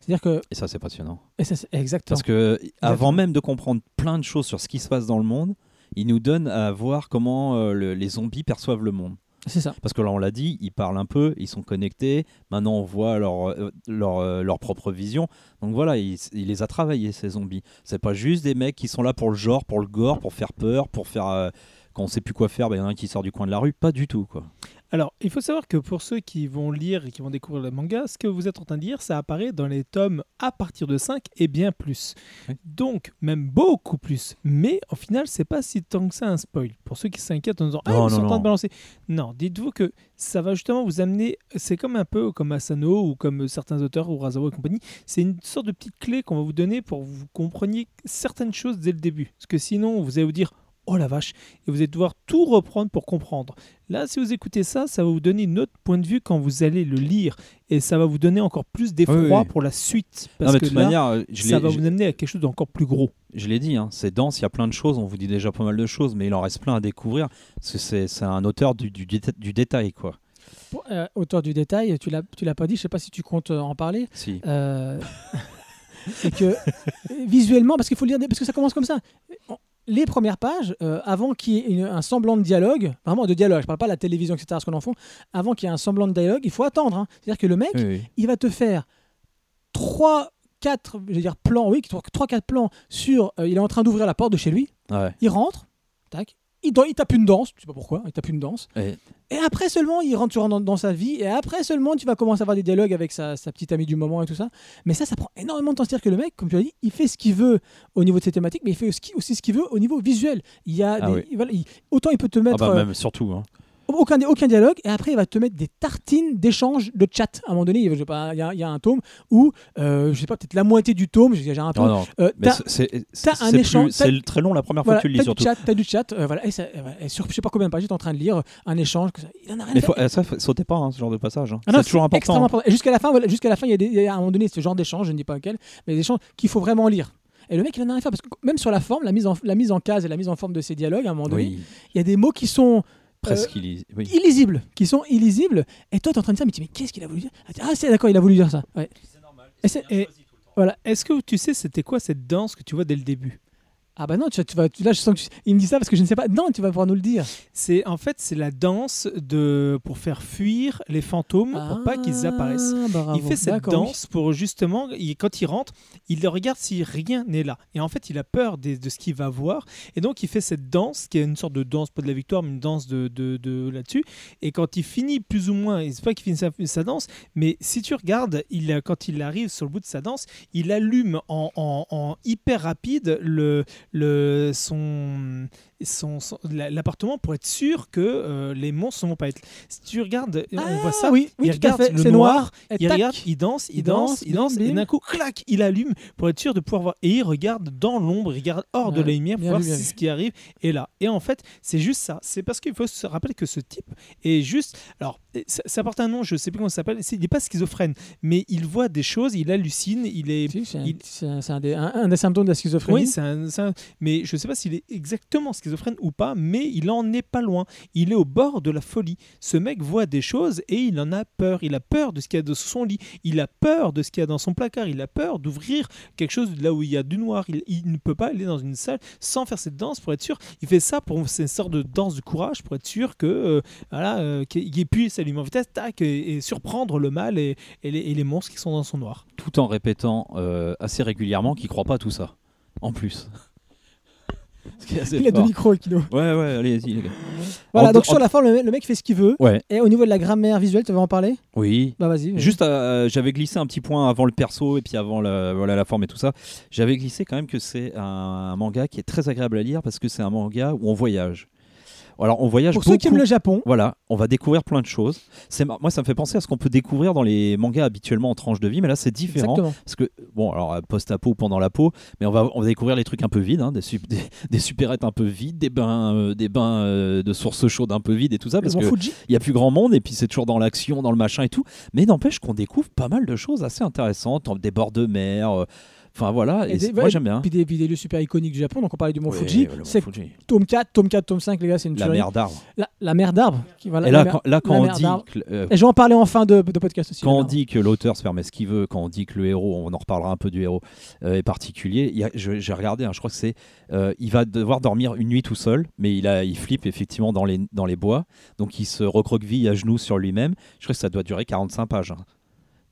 C'est-à-dire que, Et ça, c'est passionnant. et ça, c'est- exactement. Parce que avant même de comprendre plein de choses sur ce qui se passe dans le monde, il nous donne à voir comment euh, le- les zombies perçoivent le monde. C'est ça. Parce que là, on l'a dit, ils parlent un peu, ils sont connectés. Maintenant, on voit leur, euh, leur, euh, leur propre vision. Donc voilà, il, il les a travaillés, ces zombies. C'est pas juste des mecs qui sont là pour le genre, pour le gore, pour faire peur, pour faire. Quand on sait plus quoi faire, bah, il y en a un qui sort du coin de la rue. Pas du tout, quoi. Alors, il faut savoir que pour ceux qui vont lire et qui vont découvrir le manga, ce que vous êtes en train de lire, ça apparaît dans les tomes à partir de 5 et bien plus. Oui. Donc, même beaucoup plus. Mais au final, c'est pas si tant que ça un spoil. Pour ceux qui s'inquiètent en disant Ah, ils sont en train de balancer. Non, dites-vous que ça va justement vous amener. C'est comme un peu comme Asano ou comme certains auteurs ou Razawa et compagnie. C'est une sorte de petite clé qu'on va vous donner pour que vous compreniez certaines choses dès le début. Parce que sinon, vous allez vous dire Oh la vache, et vous allez devoir tout reprendre pour comprendre. Là, si vous écoutez ça, ça va vous donner un autre point de vue quand vous allez le lire, et ça va vous donner encore plus d'effroi Oui, oui. pour la suite. Non, Parce mais de que toute là, manière, euh, je ça va je- vous amener à quelque chose d'encore plus gros. je l'ai dit, hein, c'est dense, il y a plein de choses, on vous dit déjà pas mal de choses, mais il en reste plein à découvrir. Parce que c'est un auteur du, du, déta- du détail, quoi. Pour- euh, auteur du détail, tu l'as, tu l'as pas dit, je sais pas si tu comptes euh, en parler. Si. Euh, c'est que visuellement, parce qu'il faut lire, parce que ça commence comme ça. Les premières pages, euh, avant qu'il y ait une- un semblant de dialogue, vraiment de dialogue, je parle pas de la télévision, etc., ce qu'on en font, avant qu'il y ait un semblant de dialogue, il faut attendre. hein. C'est-à-dire que le mec, Oui, oui. il va te faire 3, 4, je veux dire, plans, oui, 3, 4 plans sur. euh, il est en train d'ouvrir la porte de chez lui, Ouais. il rentre, tac, il, tape une danse, je sais pas pourquoi, il tape une danse. Et- Et après seulement, il rentre, tu rentres dans, dans sa vie, et après seulement, tu vas commencer à avoir des dialogues avec sa, sa petite amie du moment et tout ça. Mais ça, ça prend énormément de temps. C'est-à-dire que le mec, comme tu l'as dit, il fait ce qu'il veut au niveau de ses thématiques, mais il fait aussi ce qu'il veut au niveau visuel. Il y a Ah des- oui. voilà, il- autant il peut te Ah mettre bah, euh, même surtout. hein. Aucun, aucun dialogue, et après il va te mettre des tartines d'échange de chat. À un moment donné, il y a- il y, un tome où, euh, je sais pas, peut-être la moitié du tome, j'ai un tome. non. euh, t'as- t'as un échange- c'est très long la première fois voilà, que tu le lis surtout. t'as du chat, euh, voilà, et, ça, euh, et sur je sais pas combien de pages, j'étais en train de lire un échange, il en a rien Mais faut, eh, ça, sautez pas hein, ce genre de passage. hein. Ah c'est toujours important. important. Jusqu'à la fin, voilà, jusqu'à la fin, il y a, y à un moment donné ce genre d'échange, je ne dis pas lequel, mais des échanges qu'il faut vraiment lire. Et le mec, il en a rien à faire parce que même sur la forme, la mise en, la mise en case et la mise en forme de ces dialogues, à un moment donné, Oui, il y a des mots qui sont presque illis- oui. illisibles, qui sont illisibles. Et toi, tu es en train de dire, mais, tu dis, mais qu'est-ce qu'il a voulu dire? Ah, Ah, c'est d'accord, il a voulu dire ça. Ouais. Et c'est- Et- Voilà. Est-ce que tu sais c'était quoi cette danse que tu vois dès le début? Ah bah non, tu, tu vas, tu- là je sens qu'il me dit ça parce que je ne sais pas. Non, tu vas pouvoir nous le dire. C'est en fait c'est la danse de pour faire fuir les fantômes pour pas qu'ils apparaissent. Ah, bravo. Il fait cette oui. danse pour justement, il- quand il rentre, il regarde si rien n'est là. Et en fait, il a peur des- de, ce qu'il va voir. Et donc, il fait cette danse, qui est une sorte de danse, pas de la victoire, mais une danse de, de, de là-dessus. Et quand il finit plus ou moins, c'est pas qu'il finit sa, sa danse, mais si tu regardes, il, quand il arrive sur le bout de sa danse, il allume en, en- en hyper rapide le, le, son, son, son- la- l'appartement pour être sûr que euh, les monstres ne vont pas être. Si tu regardes, on Ah, voit ça. oui, oui, il regarde le C'est noir. Il regarde, il danse, il, Il danse, danse, il danse, bim, et d'un coup, clac, il allume pour être sûr de pouvoir voir. Et il regarde dans l'ombre, il regarde hors de la lumière pour voir si ce qui arrive est là. Et en fait, c'est juste ça. C'est parce qu'il faut se rappeler que ce type est juste. Alors, ça, ça porte un nom, je sais plus comment ça s'appelle. Il n'est pas schizophrène, mais il voit des choses, il hallucine, il est. Si, c'est un, il- c'est un- c'est un des, un- un des symptômes de la schizophrénie. Oui, un- mais je ne sais pas s'il est exactement schizophrène ou pas, mais il en est pas loin. Il est au bord de la folie. Ce mec voit des choses et il en a peur. Il a peur de ce qu'il y a de son lit. Il a peur de ce qu'il y a dans son placard. Il a peur d'ouvrir quelque chose là où il y a du noir. Il, il ne peut pas aller dans une salle sans faire cette danse pour être sûr. Il fait ça pour c'est une sorte de danse du courage pour être sûr que euh, voilà euh, qu'il puisse allumer en vitesse, tac, et, et surprendre le mal et, et les, et les monstres qui sont dans son noir. Tout en répétant euh, assez régulièrement qu'il croit pas à tout ça. En plus. Ce qui est assez Il a deux micros, Kino. Ouais, ouais, allez-y, les gars. Voilà, En- donc sur la forme, le, le mec fait ce qu'il veut. Ouais, Et au niveau de la grammaire visuelle, tu veux en parler? Oui. Bah vas-y. vas-y. Juste, euh, j'avais glissé un petit point avant le perso et puis avant la, voilà, la forme et tout ça. J'avais glissé quand même que c'est un, manga qui est très agréable à lire parce que c'est un manga où on voyage. Alors, on voyage Pour ceux qui aiment le Japon, Voilà, on va découvrir plein de choses. C'est mar- moi, ça me fait penser à ce qu'on peut découvrir dans les mangas habituellement en tranche de vie, mais là, c'est différent. exactement. Parce que, bon, alors, euh, post-apo ou pendant la peau, mais on va, on va découvrir les trucs un peu vides, hein, des, sup- des, des supérettes un peu vides, des bains, euh, des bains euh, de sources chaudes un peu vides et tout ça, parce Fuji. il y a plus grand monde et puis c'est toujours dans l'action, dans le machin et tout. Mais n'empêche qu'on découvre pas mal de choses assez intéressantes, des bords de mer. euh, Enfin voilà, et Et des- moi j'aime bien. Puis des, puis des lieux super iconiques du Japon. Donc on parlait du Mont Fuji. C'est tome 4, tome 4, tome 5, les gars, c'est une La tuerie. mer d'arbres. La, la mer d'arbre. qui- Voilà, Et la là, mer- quand, là, quand on dit d'arbre. que, euh, Et je vais en parler en fin de, de podcast aussi. Quand on dit que l'auteur se permet ce qu'il veut, quand on dit que le héros, on en reparlera un peu du héros, euh, est particulier, j'ai regardé, hein, je crois que c'est, euh, il va devoir dormir une nuit tout seul, mais il, a, il flippe effectivement dans les, dans les bois, donc il se recroqueville à genoux sur lui-même. Je crois que ça doit durer 45 pages. hein.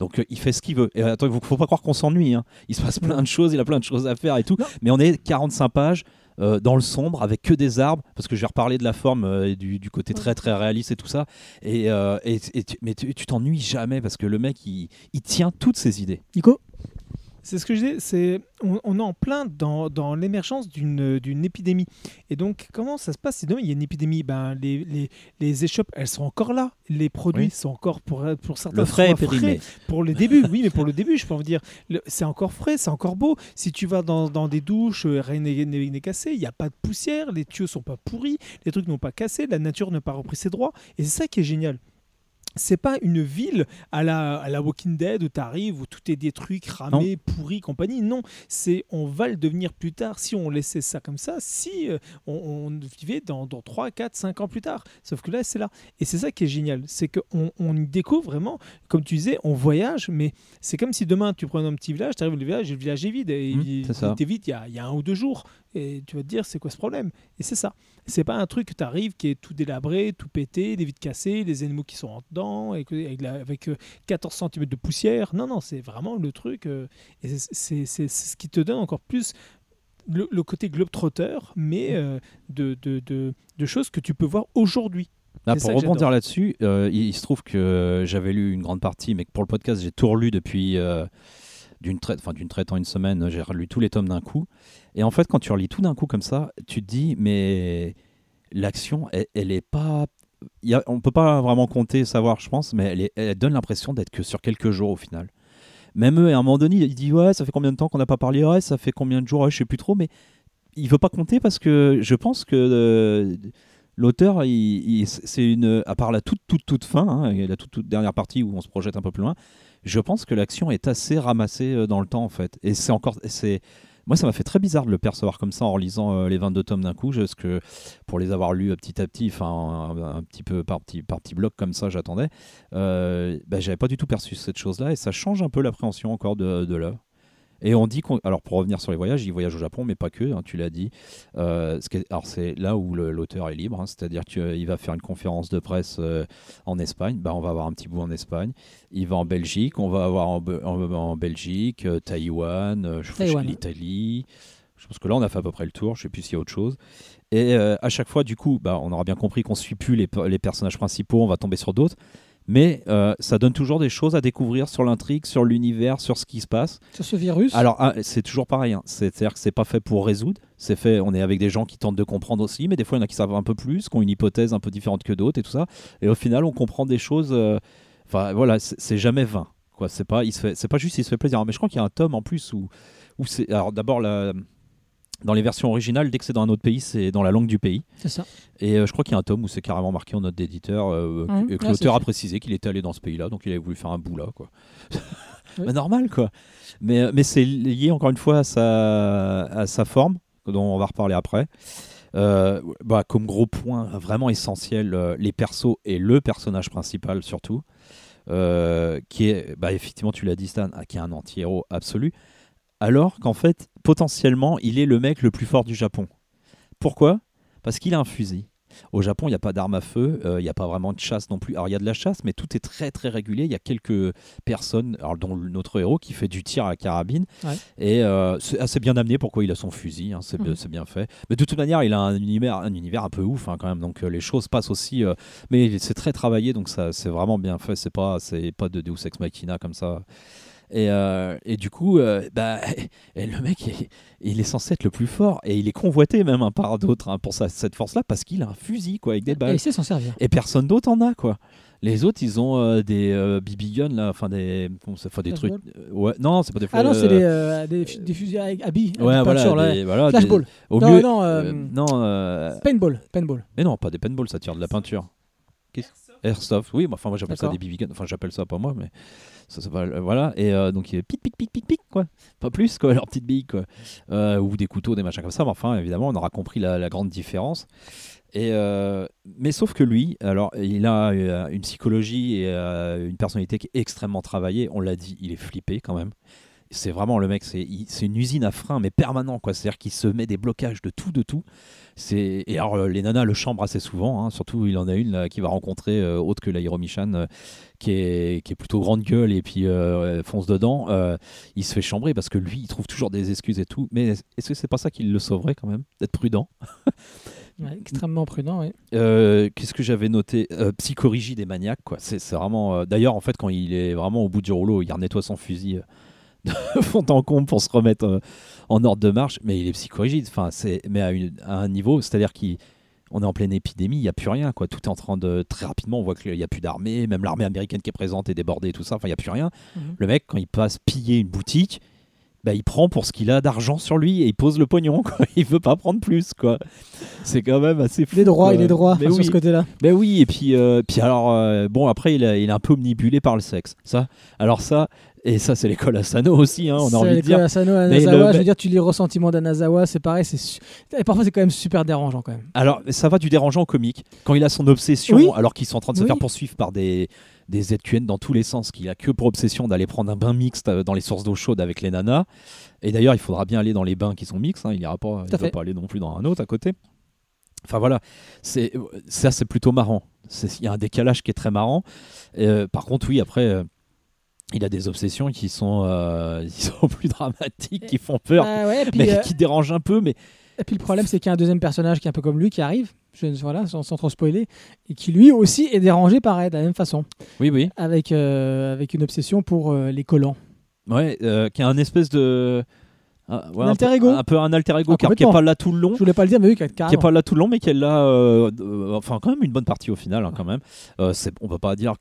Donc euh, il fait ce qu'il veut. Et attends, il faut, faut pas croire qu'on s'ennuie. hein. Il se passe plein de choses, il a plein de choses à faire et tout. Non. Mais on est 45 pages. euh, dans le sombre avec que des arbres parce que je vais reparler de la forme euh, et du, du côté très très réaliste et tout ça et, euh, et- et tu- mais tu tu t'ennuies jamais parce que le mec il, il tient toutes ses idées Nico? C'est ce que je disais, c'est on, on est en plein dans, dans l'émergence d'une épidémie. Et donc, comment ça se passe si demain il y a une épidémie? Ben, les, les, les échoppes, elles sont encore là. Les produits Oui. sont encore, pour, pour certains, le frais est frais. Pour le début, oui, mais pour le début, je peux vous dire, c'est encore frais, c'est encore beau. Si tu vas dans, dans des douches, euh, rien n'est cassé, il n'y a pas de poussière, les tuyaux sont pas pourris, les trucs n'ont pas cassé, la nature n'a pas repris ses droits. Et c'est ça qui est génial. C'est pas une ville à la, à la Walking Dead où tu arrives, où tout est détruit, cramé, pourri, compagnie. Non, c'est on va le devenir plus tard si on laissait ça comme ça, si euh, on, on vivait dans, dans 3, 4, 5 ans plus tard. Sauf que là, c'est là. Et c'est ça qui est génial, c'est qu'on on y découvre vraiment, comme tu disais, on voyage, mais c'est comme si demain tu prends un petit village, tu arrives au village et le village est vide, et Mmh, il, est vide il y, a, il y a un ou deux jours. Et tu vas te dire, c'est quoi ce problème? Et c'est ça. C'est pas un truc que tu arrives qui est tout délabré, tout pété, des vitres cassées, des animaux qui sont en dedans, et que- avec, la- avec euh, 14 cm de poussière. Non, non, c'est vraiment le truc. euh, et c'est- ce qui te donne encore plus le, le côté globetrotter, mais euh, de, de, de, de choses que tu peux voir aujourd'hui. Là, C'est pour rebondir là-dessus, euh, il, il se trouve que j'avais lu une grande partie, mais que pour le podcast, j'ai tout relu depuis euh, d'une traite, enfin d'une traite en une semaine. J'ai relu tous les tomes d'un coup. Et en fait, quand tu relis tout d'un coup comme ça, tu te dis, mais l'action, elle, elle est pas. Y a, on peut pas vraiment compter, savoir, je pense, mais elle, donne l'impression d'être que sur quelques jours au final. Même eux, à un moment donné, il dit ouais, ça fait combien de temps qu'on n'a pas parlé, ouais, ça fait combien de jours, ouais, je sais plus trop, mais il veut pas compter parce que je pense que euh, l'auteur, c'est une, à part la toute toute toute fin, hein, la toute toute dernière partie où on se projette un peu plus loin, je pense que l'action est assez ramassée euh, dans le temps en fait, et c'est encore, c'est moi, ça m'a fait très bizarre de le percevoir comme ça en relisant euh, les 22 tomes d'un coup, parce que pour les avoir lus euh, petit à petit, enfin un, un petit peu par petit, par petit bloc comme ça, j'attendais, euh, bah, j'avais pas du tout perçu cette chose-là, et ça change un peu l'appréhension encore de, de l'œuvre. Et on dit qu'on. Alors, pour revenir sur les voyages, il voyage au Japon, mais pas que, hein, tu l'as dit. Euh, alors, c'est là où l'auteur est libre, hein, c'est-à-dire qu'il va faire une conférence de presse euh, en Espagne. Bah, on va avoir un petit bout en Espagne. Il va en Belgique, on va avoir en, en- en Belgique, euh, Taïwan, euh, l'Italie. Je pense que là, on a fait à peu près le tour. Je sais plus s'il y a autre chose. Et euh, à chaque fois, du coup, bah, on aura bien compris qu'on suit plus les personnages principaux, on va tomber sur d'autres. Mais euh, ça donne toujours des choses à découvrir sur l'intrigue, sur l'univers, sur ce qui se passe. Sur ce virus. Alors, ah, c'est toujours pareil. hein. C'est-à-dire que c'est pas fait pour résoudre. C'est fait. On est avec des gens qui tentent de comprendre aussi, mais des fois, il y en a qui savent un peu plus, qui ont une hypothèse un peu différente que d'autres et tout ça. Et au final, on comprend des choses. euh, Enfin, voilà, c'est jamais vain. C'est pas, il se fait, c'est pas juste, il se fait plaisir. Mais je crois qu'il y a un tome en plus où, où c'est. Alors, d'abord, la- dans les versions originales, dès que c'est dans un autre pays, c'est dans la langue du pays. C'est ça. Et euh, je crois qu'il y a un tome où c'est carrément marqué en note d'éditeur euh, Mhm. que, que Ah, l'auteur a précisé qu'il était allé dans ce pays-là, donc il avait voulu faire un bout là, quoi. Oui. Mais normal, quoi. Mais, euh, mais c'est lié encore une fois à sa, à sa forme, dont on va reparler après. Euh, bah, comme gros point vraiment essentiel, euh, les persos et le personnage principal surtout, euh, qui est, bah, effectivement, tu l'as dit Stan, ah, qui est un anti-héros absolu, alors qu'en fait, potentiellement, il est le mec le plus fort du Japon. Pourquoi? Parce qu'il a un fusil. Au Japon, il n'y a pas d'armes à feu, euh, il n'y a pas vraiment de chasse non plus. Alors, il y a de la chasse, mais tout est très très régulier. Il y a quelques personnes, alors, dont notre héros, qui fait du tir à la carabine. Ouais. Et euh, c'est assez bien amené pourquoi il a son fusil, hein, c'est bien- Mhm. c'est bien fait. Mais de toute manière, il a un univers un, univers un peu ouf hein, quand même, donc euh, les choses passent aussi. mais c'est très travaillé, donc ça c'est vraiment bien fait. C'est pas, c'est pas de Deus Ex Machina comme ça. Et, euh, et du coup, euh, bah, et le mec, il, il est censé être le plus fort et il est convoité même hein, par d'autres hein, pour sa- cette force-là parce qu'il a un fusil quoi avec des Et balles il sait s'en servir. et personne d'autre en a quoi. Les autres, ils ont euh, des euh, BB guns là, enfin des, bon, des trucs. Euh, ouais, non, c'est pas des. Ah non, c'est des, des, fu- des fusils avec à billes. à Ouais, billes voilà, peinture, des- voilà, des- Flashball. au Non, mieux, non, euh, euh, non, euh, Paintball. Paintball. mais non, pas des paintballs, ça tire de la peinture. Airsoft, oui, enfin moi j'appelle ça des BB guns, enfin j'appelle ça pas moi, mais euh, voilà. Et euh, donc il est pic pic pic pic pic quoi, pas plus quoi, leur petite bille quoi, Euh, ou des couteaux, des machins comme ça. Mais enfin évidemment on aura compris la, grande différence. Et mais sauf que lui, alors il a une psychologie et une personnalité qui est extrêmement travaillée. On l'a dit, il est flippé quand même. C'est vraiment le mec, c'est une usine à frein, mais permanent quoi. C'est-à-dire qu'il se met des blocages de tout, de tout. C'est et alors euh, les nanas le chambrent assez souvent. hein. Surtout il en a une là, qui va rencontrer euh, autre que la Hiromichan, euh, qui est qui est plutôt grande gueule et puis euh, fonce dedans. Il se fait chambrer parce que lui il trouve toujours des excuses et tout. Mais est-ce que c'est pas ça qui le sauverait quand même d'être prudent? Ouais, extrêmement prudent, oui. Qu'est-ce que j'avais noté? Psychorigide et maniaque, quoi. C'est c'est vraiment. D'ailleurs, en fait, quand il est vraiment au bout du rouleau, il nettoie son fusil de fond en comble pour se remettre euh, en ordre de marche. Mais il est psychorigide. Enfin, c'est mais à, une- à un niveau, c'est-à-dire qu'on est en pleine épidémie, il n'y a plus rien, quoi. Tout est en train de très rapidement. On voit qu'il n'y a plus d'armée, même l'armée américaine qui est présente est débordée, et tout ça. Enfin, il n'y a plus rien. Mhm. Le mec, quand il passe piller une boutique. Bah, il prend pour ce qu'il a d'argent sur lui et il pose le pognon. Quoi. Il veut pas prendre plus. quoi. C'est quand même assez fou. Il est droit, quoi. il est droit Mais enfin, sur oui. ce côté-là. Ben oui, et puis, euh, puis alors, euh, bon, après, il, a- il est un peu omnibulé par le sexe. Ça, alors ça, et ça, c'est l'école Asano aussi, hein, on a envie de l'école dire. Asano, Mais Anazawa, le- je veux dire, tu lis ressentiments d'Anazawa, c'est pareil, c'est su- et parfois c'est quand même super dérangeant quand même. Alors, ça va du dérangeant au comique. Quand il a son obsession, Oui. alors qu'ils sont en train de se Oui. faire poursuivre par des, des ZQN dans tous les sens, qu'il a que pour obsession d'aller prendre un bain mixte euh, dans les sources d'eau chaude avec les nanas. Et d'ailleurs, il faudra bien aller dans les bains qui sont mixtes, hein, il ira pas, il va pas aller non plus dans un autre à côté. Enfin voilà, c'est ça c'est plutôt marrant. Il y a un décalage qui est très marrant. Euh, par contre, oui, après, euh, il a des obsessions qui sont, euh, qui sont plus dramatiques, qui font peur, Ah ouais, puis, mais euh, qui dérangent un peu. Mais et puis le problème c'est qu'il y a un deuxième personnage qui est un peu comme lui qui arrive, je, voilà, sans, sans trop spoiler, et qui lui aussi est dérangé pareil, de la même façon, oui, oui, avec, euh, avec une obsession pour les collants. ouais, qui a un espèce de ah, ouais, Un un alter peu- ego. un peu un alter ego, Ah, car- qui est complètement. pas là tout le long. Je voulais pas le dire, mais oui, qui est carrément. pas là tout le long, mais qui est là, euh, euh, enfin quand même une bonne partie au final, hein, quand même. Euh, on va pas dire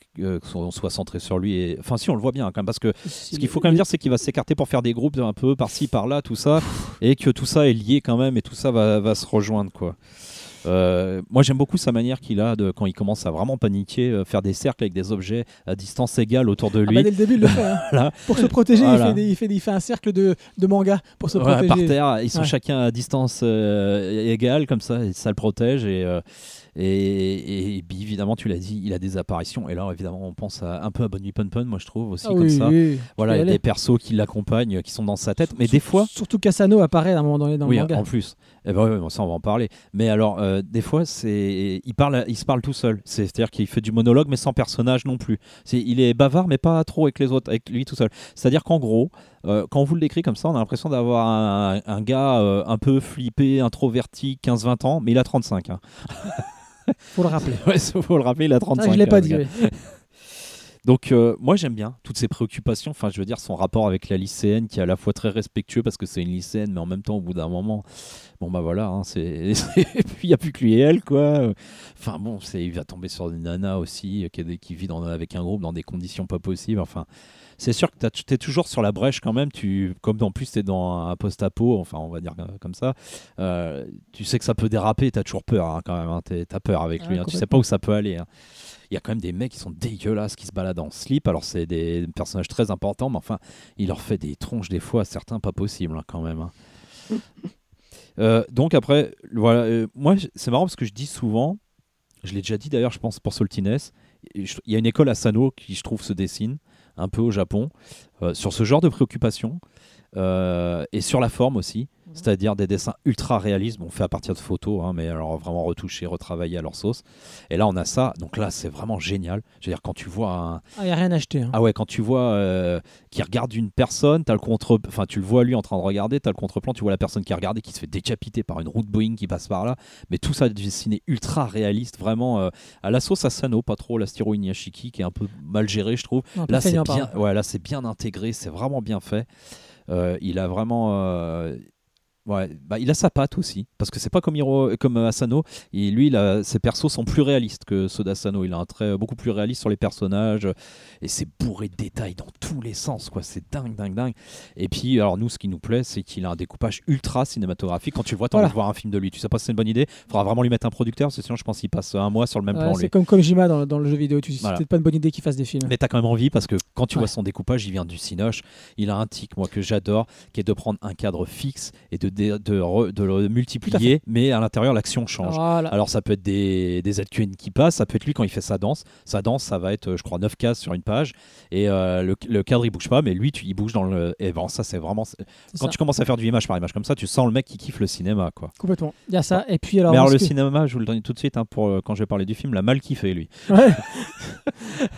qu'on soit centré sur lui. Et... Enfin si, on le voit bien hein, quand même, parce que ce qu'il faut quand même dire, c'est qu'il va s'écarter pour faire des groupes un peu par-ci, par-là, tout ça, et que tout ça est lié quand même, et tout ça va, va se rejoindre, quoi. Euh, moi j'aime beaucoup sa manière qu'il a de quand il commence à vraiment paniquer, euh, faire des cercles avec des objets à distance égale autour de Ah lui. bah, dès le début, il le fait. hein. Voilà. Pour se protéger, Voilà. il, fait des- il, fait des- il fait un cercle de, de manga pour se Ouais, protéger. par terre, ils sont Ouais. chacun à distance euh, égale comme ça, ça le protège et, et, évidemment tu l'as dit, il a des apparitions et là évidemment on pense à, un peu à Bonnie Pun Pun, moi je trouve aussi Ah comme oui, ça. oui. Voilà, il y a des persos qui l'accompagnent, qui sont dans sa tête, mais des fois, Surtout Cassano apparaît à un moment donné dans oui, le manga. en plus. Eh ben, bon, ça on va en parler. Mais alors, euh, des fois, c'est, il parle, il se parle tout seul. C'est- C'est-à-dire qu'il fait du monologue, mais sans personnage non plus. C'est, il est bavard, mais pas trop avec les autres, avec lui tout seul. C'est-à-dire qu'en gros, euh, quand on vous le décrit comme ça, on a l'impression d'avoir un, un gars euh, un peu flippé, introverti, 15-20 ans, mais il a 35. Hein. Faut le rappeler. Ouais, faut le rappeler, il a Ça, 35. je l'ai pas hein, dit. Donc euh, moi j'aime bien toutes ces préoccupations, enfin je veux dire son rapport avec la lycéenne qui est à la fois très respectueux parce que c'est une lycéenne mais en même temps au bout d'un moment, bon bah voilà, hein, c'est puis il n'y a plus que lui et elle quoi. Enfin bon, c'est il va tomber sur une nana aussi euh, qui, vit dans, avec un groupe dans des conditions pas possibles, enfin c'est sûr que tu es toujours sur la brèche quand même, tu, comme en plus tu es dans un post-apo, enfin on va dire euh, comme ça, euh, tu sais que ça peut déraper, tu as toujours peur hein, quand même, hein, t'es- t'as peur avec Ouais, lui, hein, tu sais pas où ça peut aller. Il y a quand même des mecs qui sont dégueulasses, qui se baladent en slip, alors c'est des personnages très importants, mais enfin, il leur fait des tronches des fois, certains pas possibles hein, quand même. hein. Euh, donc après, voilà, euh, moi c'est marrant parce que je dis souvent, je l'ai déjà dit d'ailleurs, je pense pour Soltines, il y a une école à Sano qui je trouve se dessine un peu au Japon euh, sur ce genre de préoccupation et sur la forme aussi, c'est-à-dire des dessins ultra réalistes, bon, fait à partir de photos, hein, mais alors vraiment retouchés, retravaillés à leur sauce. Et là on a ça, donc là c'est vraiment génial. Je veux dire quand tu vois un, Ah, il n'y a rien acheté. Hein. ah ouais, quand tu vois euh, qui regarde une personne, as le contre, enfin tu le vois lui en train de regarder, t'as le contre-plan, tu vois la personne qui regarde et qui se fait décapiter par une route Boeing qui passe par là, mais tout ça dessiné ultra réaliste, vraiment euh, à la sauce Asano, pas trop la Stiro Inuyashiki qui est un peu mal géré je trouve. Là c'est bien, ouais, là c'est bien intégré, c'est vraiment bien fait. Euh, il a vraiment euh, Ouais, bah, il a sa patte aussi, parce que c'est pas comme, Hiro, comme euh, Asano. Et lui, il a- ses persos sont plus réalistes que ceux d'Asano. Il a un trait beaucoup plus réaliste sur les personnages, et c'est bourré de détails dans tous les sens, quoi. C'est dingue, dingue, dingue. Et puis, alors nous, ce qui nous plaît, c'est qu'il a un découpage ultra cinématographique. Quand tu le vois, t'as Voilà. envie de voir un film de lui. Tu sais pas si c'est une bonne idée. Faudra vraiment lui mettre un producteur, parce que sinon, je pense qu'il passe un mois sur le même Ouais, plan. c'est comme Kojima dans, dans le jeu vidéo. Tu c'est Voilà. peut-être pas une bonne idée qu'il fasse des films. Mais t'as quand même envie parce que quand tu Ouais. vois son découpage, il vient du Cinoche. Il a un tic, moi, que j'adore, qui est de prendre un cadre fixe et de, de, re- de le multiplier, mais à l'intérieur, l'action change. Voilà. Alors ça peut être des, des ZQN qui passent, ça peut être lui quand il fait sa danse. Sa danse, ça va être, euh, je crois, 9 cases sur une page. Et euh, le, le cadre, il bouge pas, mais lui, tu, il bouge dans le... Et bon, ça, c'est vraiment... Quand ça. tu commences à faire du image par image comme ça, tu sens le mec qui kiffe le cinéma, quoi. Complètement. Il y a ça. Et puis alors. mais alors le que- cinéma, je vous le donne tout de suite, hein, pour, euh, quand je vais parler du film, l'a mal kiffé, lui. Ouais.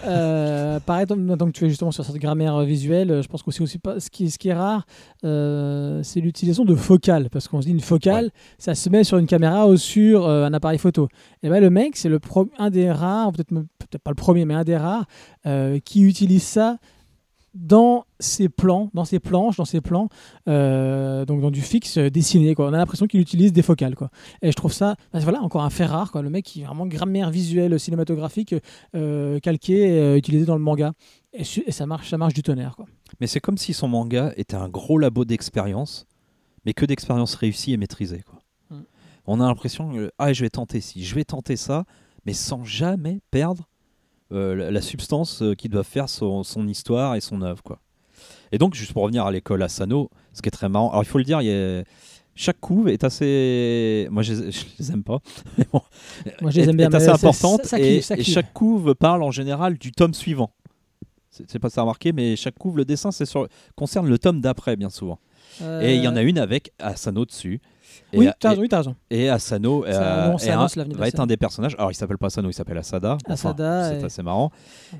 Euh, pareil, donc, tu es justement sur cette grammaire visuelle, je pense que aussi pas ce qui, ce qui est rare, euh, c'est l'utilisation de focale, parce qu'on se dit une focale, ça se met sur une caméra ou sur euh, un appareil photo. Et ben le mec, c'est le pro- un des rares, peut-être pas le premier, mais un des rares euh, qui utilise ça dans ses plans, dans ses planches, dans ses plans, euh, donc dans du fixe dessiné. Quoi. On a l'impression qu'il utilise des focales. Quoi. Et je trouve ça, bah, voilà, encore un fait rare. Quoi. Le mec qui est vraiment grammaire visuelle, cinématographique, euh, calqué, et euh, utilisé dans le manga. Et ça marche, ça marche du tonnerre. Quoi. Mais c'est comme si son manga était un gros labo d'expérience, mais que d'expérience réussie et maîtrisée. Quoi. Mm. On a l'impression que ah, je vais tenter ci, je vais tenter ça, mais sans jamais perdre euh, la, la substance euh, qui doit faire son, son histoire et son œuvre. Quoi. Et donc, juste pour revenir à l'école Asano, ce qui est très marrant, alors il faut le dire, il y a- chaque couve est assez. Moi, je, je les aime pas. mais bon, Moi, je les est- aime bien, est assez importante ça- ça et, ça et chaque couve parle en général du tome suivant. C'est pas ça remarqué, mais chaque couve, le dessin, c'est sur concerne le tome d'après, bien souvent. Et il y en a une avec Asano dessus. Et, Oui, t'as oui, t'as raison. et Asano, Ça euh, est un- de va être un des personnages. Alors, il s'appelle pas Asano, il s'appelle Asada. Enfin, Asada c'est et- assez marrant.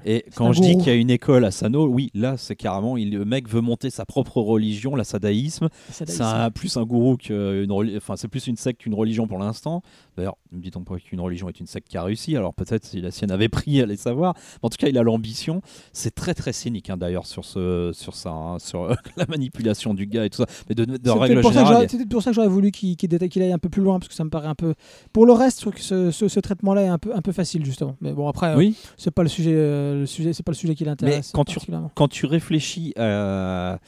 Et quand je dis qu'il y a une école Asano, oui, là, c'est carrément, il, le mec veut monter sa propre religion, l'asadaïsme. C'est un- plus un gourou qu'une enfin c'est plus une secte qu'une religion pour l'instant. D'ailleurs, ne me dit-on pas qu'une religion est une secte qui a réussi. Alors peut-être si la sienne avait pris, allez savoir. En tout cas, il a l'ambition. C'est très très cynique hein, d'ailleurs sur ce sur ça, hein, sur la manipulation du gars et tout ça. Mais de, de C'est règle générale, c'est peut-être pour ça que j'aurais voulu qu'il qu'il détaille- qu'il aille un peu plus loin, parce que ça me paraît un peu. Pour le reste, je trouve que ce, ce- ce traitement-là est un peu, un peu facile, justement. Mais bon, après, euh, oui. c'est pas le sujet, euh, le sujet, c'est pas le sujet qui l'intéresse. quand tu-. Quand tu réfléchis à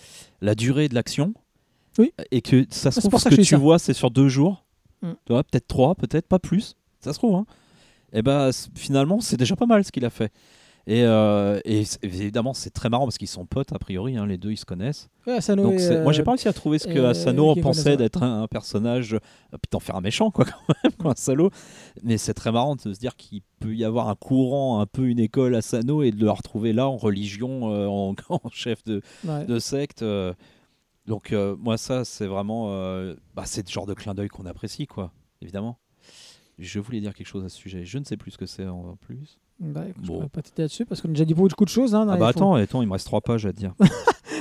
la durée de l'action, Oui. et que ça se C'est trouve pour ce ça que, tu ça. vois, c'est sur deux jours, Mm. tu vois, peut-être trois, peut-être pas plus. Ça se trouve. Hein. Et ben c- finalement, c'est déjà pas mal ce qu'il a fait. Et, euh, et évidemment, c'est très marrant parce qu'ils sont potes a priori, hein, les deux ils se connaissent. Ouais, Donc moi j'ai euh, pas réussi à trouver ce que euh, Asano pensait d'être un, un personnage, euh, puis d'en faire un méchant quoi quand même, quoi, un salaud. Mais c'est très marrant de se dire qu'il peut y avoir un courant, un peu une école Asano et de le retrouver là en religion, euh, en, en chef de, ouais. de secte. euh. donc euh, moi ça c'est vraiment, euh, bah, c'est le genre de clin d'œil qu'on apprécie quoi, évidemment. Je voulais dire quelque chose à ce sujet, je ne sais plus ce que c'est en plus. Bah, écoute, je Bon. pourrais pas t'aider là-dessus parce qu'on a déjà dit beaucoup de choses. Hein, Ah bah attends, attends, il me reste trois pages à dire.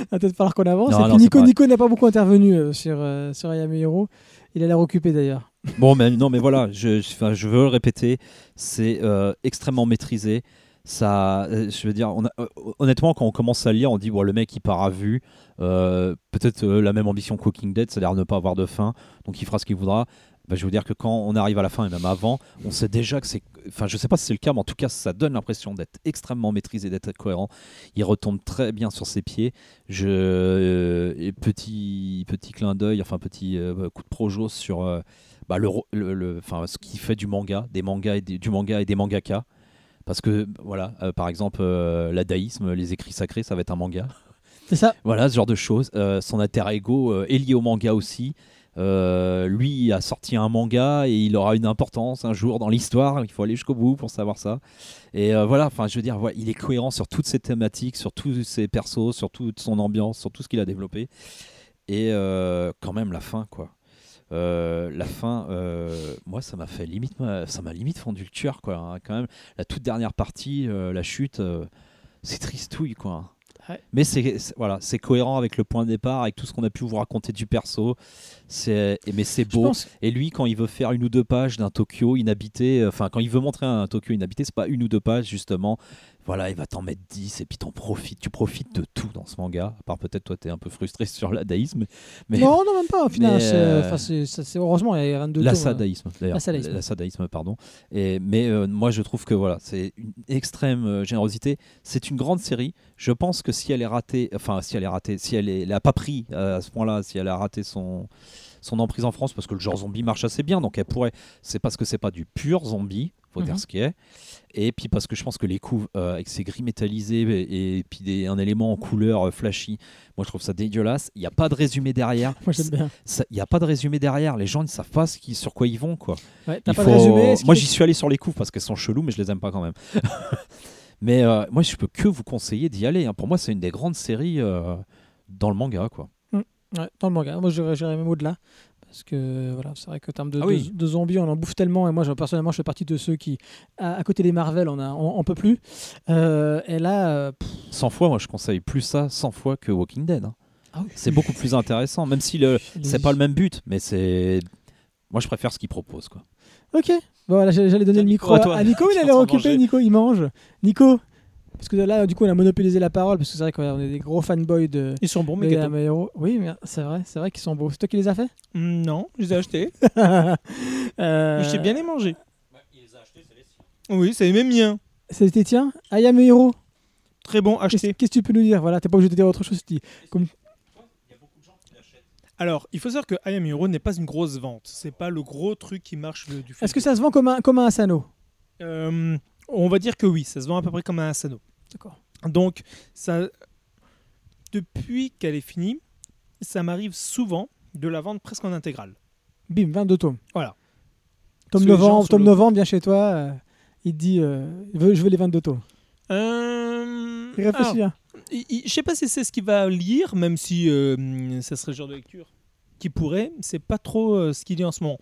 Il va peut-être falloir qu'on avance. Non, et non, Nico, Nico n'a pas beaucoup intervenu euh, sur, euh, sur Ayame Hiro. Il a l'air occupé d'ailleurs. Bon, mais non, mais voilà, je, je, je veux le répéter, c'est euh, extrêmement maîtrisé. ça, euh, je veux dire, on a- honnêtement, quand on commence à lire, on dit bon, le mec il part à vue, peut-être la même ambition que Walking Dead, c'est-à-dire ne pas avoir de fin, donc il fera ce qu'il voudra. Bah, je veux dire que quand on arrive à la fin et même avant, on sait déjà que c'est, enfin, je sais pas si c'est le cas, mais en tout cas, ça donne l'impression d'être extrêmement maîtrisé, d'être cohérent. Il retombe très bien sur ses pieds. Je euh, et petit petit clin d'œil, enfin petit euh, coup de projo sur euh, bah, le, le, ce qui fait du manga, des mangas et des- du manga et des mangaka. Parce que voilà, par exemple, l'adaïsme, les écrits sacrés, ça va être un manga. C'est ça. Voilà, ce genre de choses. Son alter ego est lié au manga aussi. Euh, lui a sorti un manga et il aura une importance un jour dans l'histoire. Il faut aller jusqu'au bout pour savoir ça. Et euh, voilà, enfin, je veux dire, voilà, il est cohérent sur toutes ses thématiques, sur tous ses persos, sur toute son ambiance, sur tout ce qu'il a développé. Et euh, quand même, la fin, quoi. La fin, moi, ça m'a fait limite, ça m'a limite fendu le cœur, quoi. hein, quand même, la toute dernière partie, la chute, c'est tristouille, quoi. Ouais. Mais c'est- voilà, c'est cohérent avec le point de départ, avec tout ce qu'on a pu vous raconter du perso. C'est mais c'est beau. pense. Et lui, quand il veut faire une ou deux pages d'un Tokyo inhabité, euh, enfin quand il veut montrer un Tokyo inhabité, c'est pas une ou deux pages justement. Voilà, il va t'en mettre 10 et puis t'en profites. Tu profites de tout dans ce manga. À part peut-être toi, t'es un peu frustré sur l'adaïsme, mais Non, non, même pas. Au final, c'est- euh, heureusement, il y a rien de la hein. sadaïsme d'ailleurs. La sadaïsme. La sadaïsme, pardon. Et, mais euh, moi, je trouve que voilà, c'est une extrême euh, générosité. C'est une grande série. Je pense que si elle est ratée, enfin, si elle est ratée, si elle est, elle a pas pris à ce point-là, si elle a raté son son emprise en France, parce que le genre zombie marche assez bien, donc elle pourrait. C'est parce que c'est pas du pur zombie, faut Mhm. dire ce qui est. Et puis parce que je pense que les coups euh, avec ces gris métallisés et, et puis des, un élément en couleur euh, flashy, moi je trouve ça dégueulasse. Il n'y a pas de résumé derrière. Moi, j'aime bien. Il n'y a pas de résumé derrière. Les gens ne savent pas ce qui, sur quoi ils vont. Quoi. Ouais, Il faut- résumé Moi, j'y suis allé sur les coups parce qu'elles sont cheloues, mais je les aime pas quand même. mais euh, moi, je peux que vous conseiller d'y aller. hein. Pour moi, c'est une des grandes séries dans le manga. Quoi. Ouais, dans le manga. Moi, j'irais même au-delà. Parce que voilà, c'est vrai qu'en termes de, Ah oui. de- de zombies, on en bouffe tellement. Et moi, je- personnellement, je fais partie de ceux qui, à, à côté des Marvel, on, a, on, on peut plus. Euh, et là, euh, pff, 100 fois, moi, je conseille plus ça 100 fois que Walking Dead. hein. ah oui. C'est beaucoup plus intéressant, même si le, c'est pas le même but, mais c'est. Moi, je préfère ce qu'ils proposent. Quoi. Ok. Bon, voilà, j'allais donner le micro à à, toi. à Nico. Il a l'air occupé. Nico, il mange. Nico. Parce que là, du coup, on a monopolisé la parole. Parce que c'est vrai qu'on est des gros fanboys de. Ils sont bons, mes gâteaux. Oui, c'est vrai, c'est vrai qu'ils sont beaux. C'est toi qui les as fait Mm, Non, je les ai achetés. euh... Mais j'ai bien les mangé. Oui, c'est les miens. C'était tiens, Ayame Hero. Très bon, acheté. qu'est-ce que tu peux nous dire? Voilà, t'es pas obligé de dire autre chose. tu dis- Comme... Alors, il faut savoir que I Am Hero n'est pas une grosse vente. C'est pas le gros truc qui marche le- du Est-ce que ça se vend comme un, comme un Asano? Euh, On va dire que oui, ça se vend à peu près comme un Asano. D'accord. Donc, ça, depuis qu'elle est finie, ça m'arrive souvent de la vendre presque en intégrale. Bim, 22 tomes. Voilà. Tome novembre, tome novembre, viens chez toi. euh, il te dit euh, je veux- je veux les 22 tomes. Euh, Il réfléchit. alors, hein. il- il- je sais pas si c'est ce qu'il va lire, même si euh, ça serait le genre de lecture qui pourrait. C'est pas trop euh, ce qu'il lit en ce moment.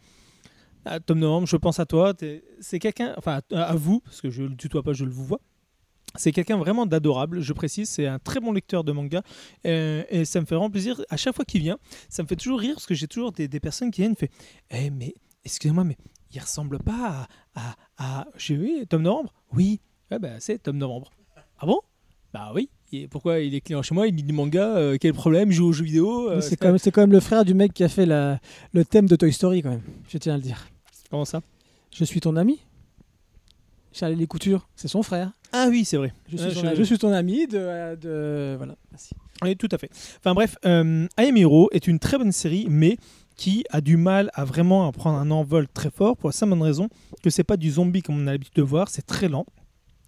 Ah, Tom Novembre, je pense à toi. t'es- C'est quelqu'un, enfin à, à vous, parce que je le tutoie pas, je le vous vois. C'est quelqu'un vraiment d'adorable, je précise. C'est un très bon lecteur de manga. euh, et ça me fait vraiment plaisir. À chaque fois qu'il vient, ça me fait toujours rire parce que j'ai toujours des, des personnes qui viennent et fait Eh, mais excusez-moi, mais il ressemble pas à. à, à... J'ai oui, Tom Novembre? Oui, ouais, bah, c'est Tom Novembre. Ah bon? Bah oui. Et pourquoi il est client chez moi Il lit du manga euh, Quel problème Il joue aux jeux vidéo euh, c'est, quand même, c'est quand même le frère du mec qui a fait la, le thème de Toy Story, quand même. Je tiens à le dire. Comment ça Je suis ton ami? Charlie Les Coutures, c'est son frère. Ah oui, c'est vrai. Je suis, je suis ton ami de, de- Voilà, merci. Oui, tout à fait. Enfin bref, euh, I Am Hero est une très bonne série, mais qui a du mal à vraiment prendre un envol très fort pour la simple raison que c'est pas du zombie comme on a l'habitude de voir, c'est très lent.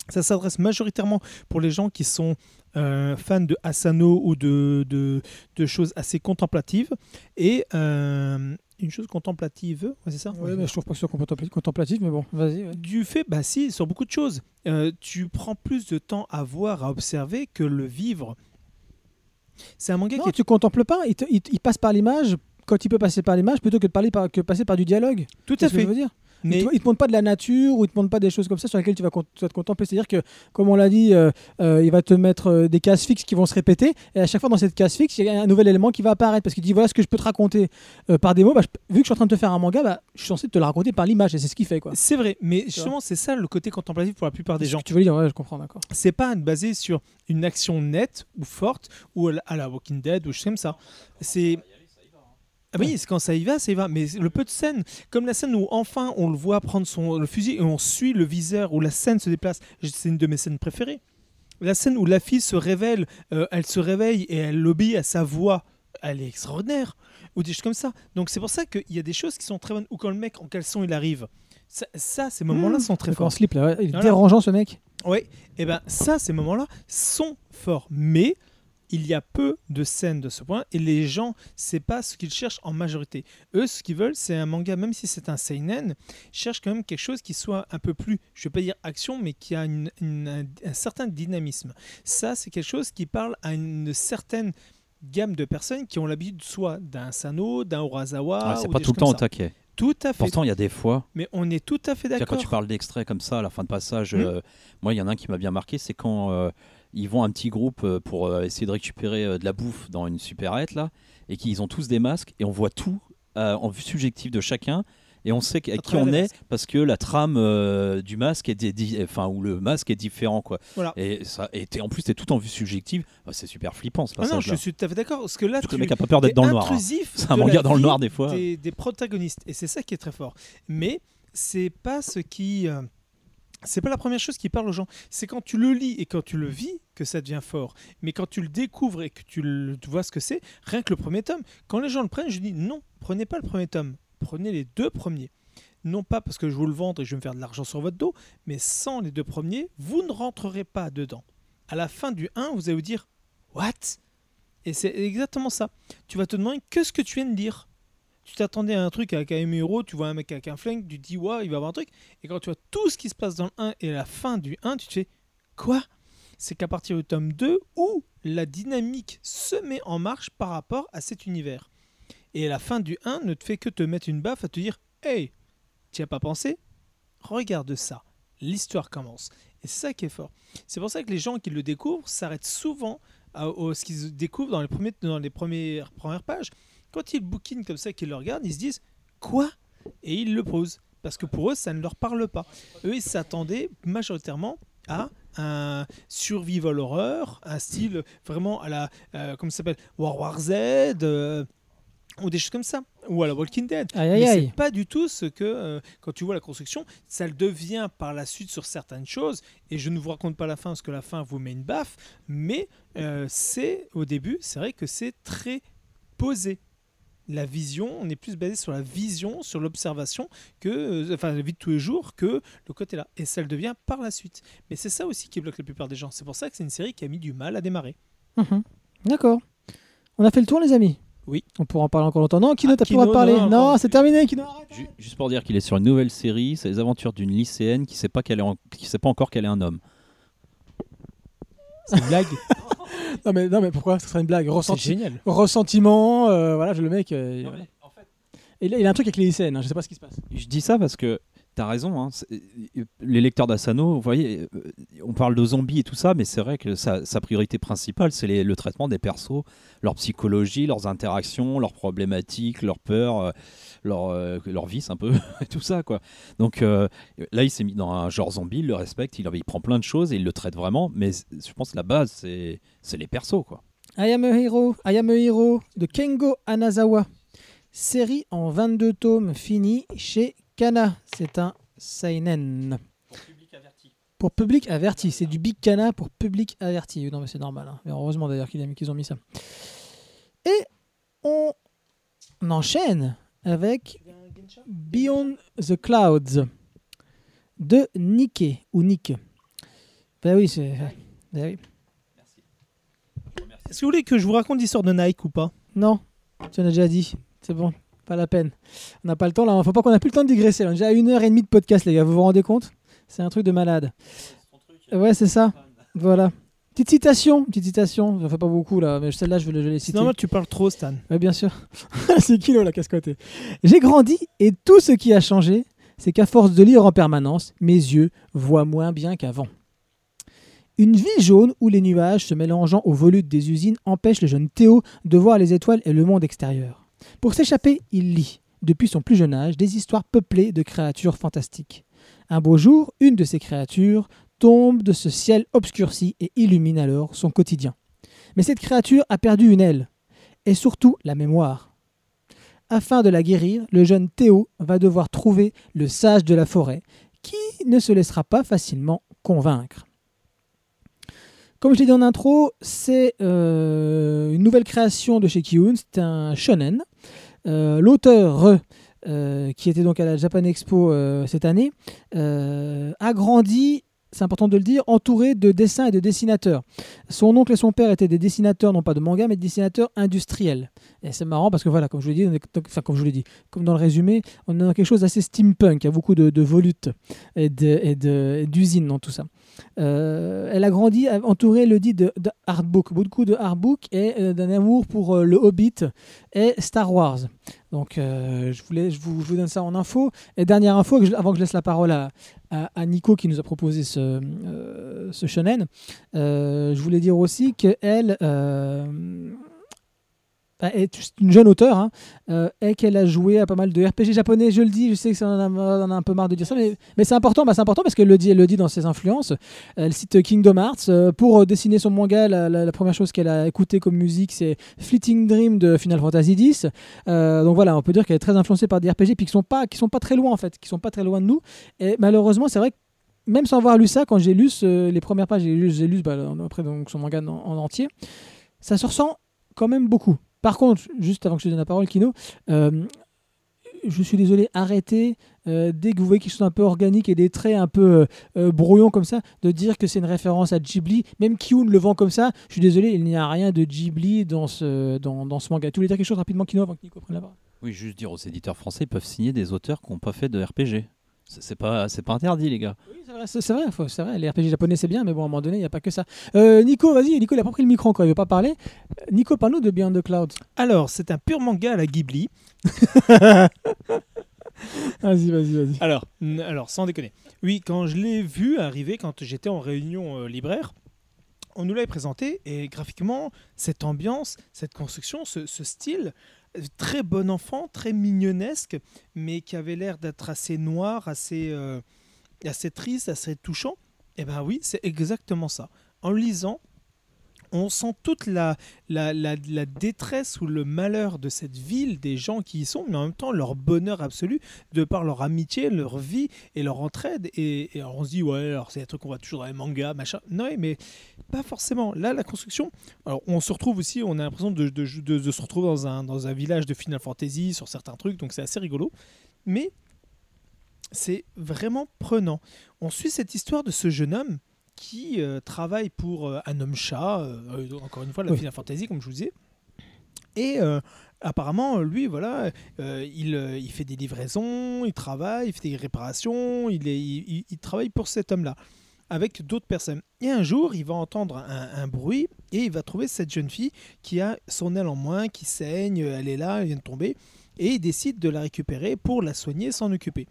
Ça s'adresse majoritairement pour les gens qui sont euh, fans de Asano ou de, de, de choses assez contemplatives. Et euh, une chose contemplative, ouais, c'est ça Ouais, mais je trouve pas que ce soit contemplatif, mais bon, vas-y. ouais. Du fait, bah si, sur beaucoup de choses. Euh, tu prends plus de temps à voir, à observer que le vivre. C'est un manga Non, qui est tu contemples pas, il, te- il- il passe par l'image quand il peut passer par l'image plutôt que de parler par, que passer par du dialogue. tout à ce que je fait. veux dire? Mais Il te, il te montre pas de la nature ou il te montre pas des choses comme ça sur lesquelles tu vas, con- tu vas te contempler. C'est-à-dire que, comme on l'a dit, euh, euh, il va te mettre euh, des cases fixes qui vont se répéter et à chaque fois dans cette case fixe, il y a un nouvel élément qui va apparaître parce qu'il dit voilà ce que je peux te raconter euh, par des mots. Bah, je- vu que je suis en train de te faire un manga, bah, je suis censé te le raconter par l'image et c'est ce qu'il fait. C'est vrai, mais justement, c'est ça le côté contemplatif pour la plupart des gens. que tu veux dire, ouais, je comprends, d'accord. C'est pas basé sur une action nette ou forte ou à la- à la Walking Dead ou je sais comme ça. C'est ah oui, quand ça y va, ça y va. Mais le peu de scènes, comme la scène où enfin on le voit prendre son le fusil et on suit le viseur où la scène se déplace, c'est une de mes scènes préférées. La scène où la fille se révèle, euh, elle se réveille et elle obéit à sa voix, elle est extraordinaire. Ou des choses comme ça. Donc c'est pour ça qu'il y a des choses qui sont très bonnes. Ou quand le mec en caleçon il arrive. Ça, ça, ces moments-là sont très D'accord, en forts. slip là, ouais, il est Voilà. dérangeant ce mec. Oui, et ben ça, ces moments-là sont forts. Mais il y a peu de scènes de ce point et les gens, c'est pas ce qu'ils cherchent en majorité. Eux, ce qu'ils veulent, c'est un manga, même si c'est un seinen, cherchent quand même quelque chose qui soit un peu plus, je vais pas dire action, mais qui a une- une- un, un certain dynamisme. Ça, c'est quelque chose qui parle à une certaine gamme de personnes qui ont l'habitude soit d'un Sano, d'un Urasawa. Ah, c'est pas tout le temps au taquet. Tout à fait. Pourtant, il y a des fois. Mais on est tout à fait d'accord. Quand tu parles d'extrait comme ça, à la fin de passage, Mhm. euh, moi, il y en a un qui m'a bien marqué, c'est quand euh, ils vont un petit groupe euh, pour euh, essayer de récupérer euh, de la bouffe dans une supérette, là, et qu'ils ont tous des masques, et on voit tout euh, en vue subjective de chacun, et on sait à qui on est, parce que la trame euh, du masque est, enfin, ou le masque est différent, quoi. Voilà. Et, ça, et en plus, t'es tout en vue subjective, Bah, c'est super flippant, ce Ah non, je suis tout à fait d'accord. Parce que là, tu, le mec a pas peur d'être dans le noir. hein. C'est un manga dans le noir, des fois. Des, des protagonistes. Et c'est ça qui est très fort. Mais c'est pas ce qui. euh, c'est pas la première chose qui parle aux gens. C'est quand tu le lis et quand tu le vis que ça devient fort. Mais quand tu le découvres et que tu, le- vois ce que c'est, rien que le premier tome, quand les gens le prennent, je dis non, prenez pas le premier tome, prenez les deux premiers. Non pas parce que je vous le vendre et je vais me faire de l'argent sur votre dos, mais sans les deux premiers, vous ne rentrerez pas dedans. À la fin du 1, vous allez vous dire What? Et c'est exactement ça. Tu vas te demander qu'est-ce que tu viens de dire tu t'attendais à un truc avec un héros, tu vois un mec avec un flingue, tu te dis ouais, il va avoir un truc. Et quand tu vois tout ce qui se passe dans le 1 et la fin du 1, tu te fais quoi? C'est qu'à partir du tome 2 où la dynamique se met en marche par rapport à cet univers. Et la fin du 1 ne te fait que te mettre une baffe à te dire Hey, tu n'y as pas pensé? Regarde ça. L'histoire commence. Et c'est ça qui est fort. C'est pour ça que les gens qui le découvrent s'arrêtent souvent à, à ce qu'ils découvrent dans les, premiers, dans les premières, premières pages. Quand ils bouquinent comme ça, qu'ils le regardent, ils se disent Quoi? Et ils le posent. Parce que pour eux, ça ne leur parle pas. Eux, ils s'attendaient majoritairement à un survival horror, un style vraiment à la. euh, comment ça s'appelle? War War Z, euh, ou des choses comme ça. Ou à la Walking Dead. Aïe Mais aïe. c'est pas du tout ce que, euh, quand tu vois la construction, ça le devient par la suite sur certaines choses. Et je ne vous raconte pas la fin parce que la fin vous met une baffe. Mais euh, c'est, au début, c'est vrai que c'est très posé. La vision, on est plus basé sur la vision, sur l'observation, que, euh, enfin, la vie de tous les jours, que le côté là. Et ça le devient par la suite. Mais c'est ça aussi qui bloque la plupart des gens. C'est pour ça que c'est une série qui a mis du mal à démarrer. Mhm. D'accord. On a fait le tour, les amis? Oui. On pourra en parler encore longtemps. Non, Kino, Ah, t'as plus Kino, le droit de parler. non, c'est terminé, Kino. arrête. Ju- Juste pour dire qu'il est sur une nouvelle série, c'est les aventures d'une lycéenne qui sait pas qu'elle est en- qui sait pas encore qu'elle est un homme. C'est une blague. Non, mais, non, mais pourquoi? Ce serait une blague. Ressenti- génial. Ressentiment, euh, voilà, je- le mec. euh, voilà. il, a, il a un truc avec les lycéennes, hein, je sais pas ce qui se passe. Je dis ça parce que t'as raison. hein, les lecteurs d'Asano, vous voyez, euh, on parle de zombies et tout ça, mais c'est vrai que sa, priorité principale, c'est le traitement des persos, leur psychologie, leurs interactions, leurs problématiques, leurs peurs, euh, leur, euh, leur vice un peu, tout ça quoi. Donc euh, là, il s'est mis dans un genre zombie, il le respecte, il, prend plein de choses et il le traite vraiment, mais je pense que la base, c'est c'est les persos quoi. I am a hero, I am a hero de Kengo Anazawa. Série en 22 tomes finie chez Kana. C'est un seinen. Pour public averti. C'est du Big Kana pour public averti. Non, mais c'est normal. hein. Mais heureusement d'ailleurs qu'ils ont mis ça. Et on enchaîne avec Beyond the Clouds de Nikke ou Nick. Ben oui, c'est. Ben oui. Est-ce que vous voulez que je vous raconte l'histoire de Nike ou pas? Non, tu en as déjà dit. C'est bon, pas la peine. On n'a pas le temps là. Faut pas qu'on a plus le temps de digresser. là. On a déjà une heure et demie de podcast, les gars. Vous vous rendez compte? C'est un truc de malade. Ouais, c'est ça. Voilà. Petite citation, petite citation. J'en fais pas beaucoup là, mais celle-là, je vais, les citer. normal, tu parles trop, Stan. Ouais, bien sûr. c'est Kilo la cascotte. J'ai grandi et tout ce qui a changé, c'est qu'à force de lire en permanence, mes yeux voient moins bien qu'avant. Une ville jaune où les nuages se mélangeant aux volutes des usines empêchent le jeune Théo de voir les étoiles et le monde extérieur. Pour s'échapper, il lit, depuis son plus jeune âge, des histoires peuplées de créatures fantastiques. Un beau jour, une de ces créatures tombe de ce ciel obscurci et illumine alors son quotidien. Mais cette créature a perdu une aile, et surtout la mémoire. Afin de la guérir, le jeune Théo va devoir trouver le sage de la forêt, qui ne se laissera pas facilement convaincre. Comme je l'ai dit en intro, c'est euh, une nouvelle création de chez Kiyun, c'est un shonen. Euh, L'auteur, euh, qui était donc à la Japan Expo cette année, a grandi c'est important de le dire, entouré de dessins et de dessinateurs. Son oncle et son père étaient des dessinateurs, non pas de manga, mais de dessinateurs industriels. Et c'est marrant parce que voilà, comme je vous l'ai dit, enfin comme je vous dit, comme dans le résumé, on est dans quelque chose d'assez steampunk. Il y a beaucoup de, de volutes et de- et de- d'usines dans tout ça. Euh, elle a grandi entourée, le dit, de, de beaucoup de artbook et euh, d'un amour pour euh, le Hobbit et Star Wars. Donc je, voulais, je, vous, donne ça en info. Et dernière info, avant que je laisse la parole à, à, Nico qui nous a proposé ce, euh, ce shonen, euh, je voulais dire aussi qu'elle euh, est une jeune auteure hein, euh, et qu'elle a joué à pas mal de RPG japonais. Je le dis, je sais que ça en a, un peu marre de dire ça, mais, c'est important. Bah, important parce qu'elle le dit, le dit dans ses influences. Elle cite Kingdom Hearts euh, pour euh, dessiner son manga. La, première chose qu'elle a écoutée comme musique, c'est Fleeting Dream de Final Fantasy X. Donc voilà, on peut dire qu'elle est très influencée par des RPG puis qui sont pas, sont pas très loin en fait, qui sont pas très loin de nous. Et malheureusement, c'est vrai que même sans avoir lu ça, quand j'ai lu les premières pages, j'ai lu, bah, après donc, son manga en entier, ça se ressent quand même beaucoup. Par contre, juste avant que je te donne la parole, Kino, euh, je suis désolé, arrêtez euh, dès que vous voyez quelque chose un peu organique et des traits un peu euh, brouillons comme ça, de dire que c'est une référence à Ghibli. Même Kyun le vend comme ça. Je suis désolé, il n'y a rien de Ghibli dans ce, dans, dans ce manga. Tu voulais dire quelque chose rapidement, Kino, avant que Nico prenne la parole? Oui, juste dire aux éditeurs français, ils peuvent signer des auteurs qui n'ont pas fait de RPG. C'est pas, c'est pas interdit, les gars. Oui, c'est vrai, c'est vrai, faut- c'est vrai, les RPG japonais c'est bien, mais bon, à un moment donné, il n'y a pas que ça. Euh, Nico, vas-y, Nico, il a pas pris le micro encore, il veut pas parler. Euh, Nico, parle-nous de Beyond the Clouds. Alors, c'est un pur manga à la Ghibli. Vas-y, vas-y, vas-y. Alors, alors, sans déconner. Oui, quand je l'ai vu arriver, quand j'étais en réunion euh, libraire, on nous l'avait présenté et graphiquement, cette ambiance, cette construction, ce, ce style, euh, très bon enfant, très mignonnesque, mais qui avait l'air d'être assez noir, assez, euh, assez triste, assez touchant. Eh ben oui, c'est exactement ça. En lisant, on sent toute la, détresse ou le malheur de cette ville, des gens qui y sont, mais en même temps leur bonheur absolu de par leur amitié, leur vie et leur entraide. Et, alors on se dit, ouais, alors c'est un truc qu'on voit toujours dans les mangas, machin. Non, mais pas forcément. Là, la construction, alors on se retrouve aussi, on a l'impression de- de se retrouver dans un, dans un village de Final Fantasy sur certains trucs, donc c'est assez rigolo. Mais c'est vraiment prenant. On suit cette histoire de ce jeune homme qui euh, travaille pour euh, un homme-chat, euh, euh, encore une fois, la Oui. Final Fantasy, comme je vous disais. Et apparemment, lui, voilà, il, il fait des livraisons, il travaille, il fait des réparations, il, est, il, il- il travaille pour cet homme-là, avec d'autres personnes. Et un jour, il va entendre un, un bruit et il va trouver cette jeune fille qui a son aile en moins, qui saigne, elle est là, elle vient de tomber, et il décide de la récupérer pour la soigner, s'en occuper.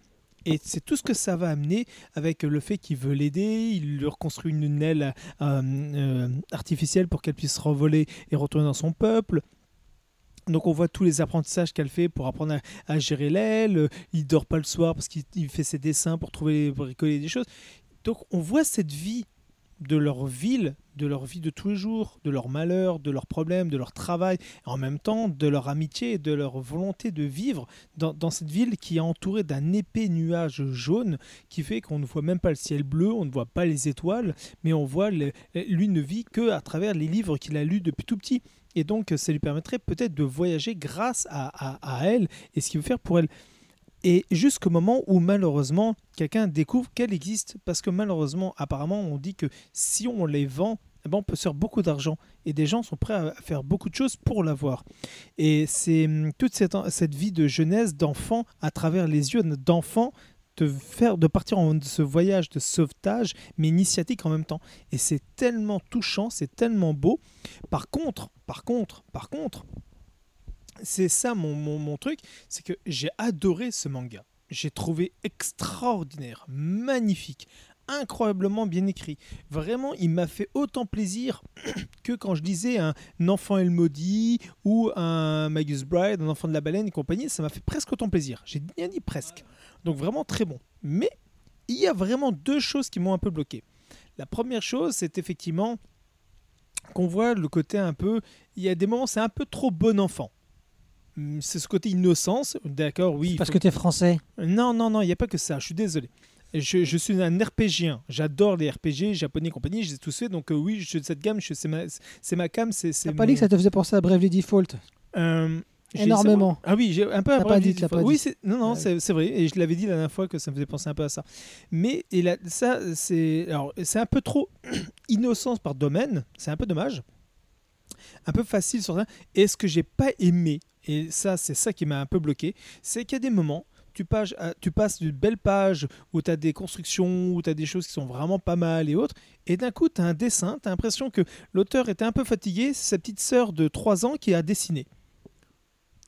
Et c'est tout ce que ça va amener avec le fait qu'il veut l'aider, il lui reconstruit une aile euh, euh, artificielle pour qu'elle puisse s'envoler et retourner dans son peuple. Donc on voit tous les apprentissages qu'elle fait pour apprendre à, à gérer l'aile. Il dort pas le soir parce qu'il il fait ses dessins pour trouver, pour récoller des choses. Donc on voit cette vie de leur ville, de leur vie de tous les jours, de leurs malheurs, de leurs problèmes, de leur travail, en même temps de leur amitié et de leur volonté de vivre dans, cette ville qui est entourée d'un épais nuage jaune qui fait qu'on ne voit même pas le ciel bleu, on ne voit pas les étoiles, mais on voit, le- lui ne vit que à travers les livres qu'il a lus depuis tout petit. Et donc, ça lui permettrait peut-être de voyager grâce à elle et ce qu'il veut faire pour elle. Et jusqu'au moment où malheureusement quelqu'un découvre qu'elle existe, parce que malheureusement, apparemment, on dit que si on les vend, eh ben, on peut se faire beaucoup d'argent. Et des gens sont prêts à faire beaucoup de choses pour l'avoir. Et c'est hum, toute cette, cette vie de jeunesse, d'enfant, à travers les yeux d'enfant, de faire de partir en ce voyage de sauvetage mais initiatique en même temps et c'est tellement touchant c'est tellement beau par contre par contre par contre c'est ça mon, mon, mon truc c'est que j'ai adoré ce manga j'ai trouvé extraordinaire, magnifique, incroyablement bien écrit. Vraiment, il m'a fait autant plaisir que quand je disais un Enfant et le maudit ou un Magus Bride, un Enfant de la baleine et compagnie, ça m'a fait presque autant plaisir. J'ai bien dit presque. Donc vraiment très bon. Mais il y a vraiment deux choses qui m'ont un peu bloqué. La première chose, c'est effectivement qu'on voit le côté un peu. Il y a des moments, c'est un peu trop bon enfant. Hum, C'est ce côté innocence, d'accord, oui. Parce faut- que t'es français. Non, non, non, il n'y a pas que ça, je suis désolé. Je, je suis un RPGien, j'adore les RPG japonais et compagnie, je les ai tous fait, donc euh, oui, je suis de cette gamme, c'est ma, ma cam, c'est... T'as pas mon- dit que ça te faisait penser à Bravely Default Euh, Énormément. Ah oui, j'ai un peu pas dit, pas Oui, dit. c'est non non, Ouais. c'est c'est vrai et je l'avais dit la dernière fois que ça me faisait penser un peu à ça. Mais et là, ça c'est alors c'est un peu trop innocence par domaine, c'est un peu dommage. Un peu facile sur ça. Et ce que j'ai pas aimé et ça c'est ça qui m'a un peu bloqué, c'est qu'il y a des moments tu, pages, à- tu passes d'une belle page où tu as des constructions, où tu as des choses qui sont vraiment pas mal et autres, et d'un coup, tu as un dessin, tu as l'impression que l'auteur était un peu fatigué, c'est sa petite sœur de 3 ans qui a dessiné.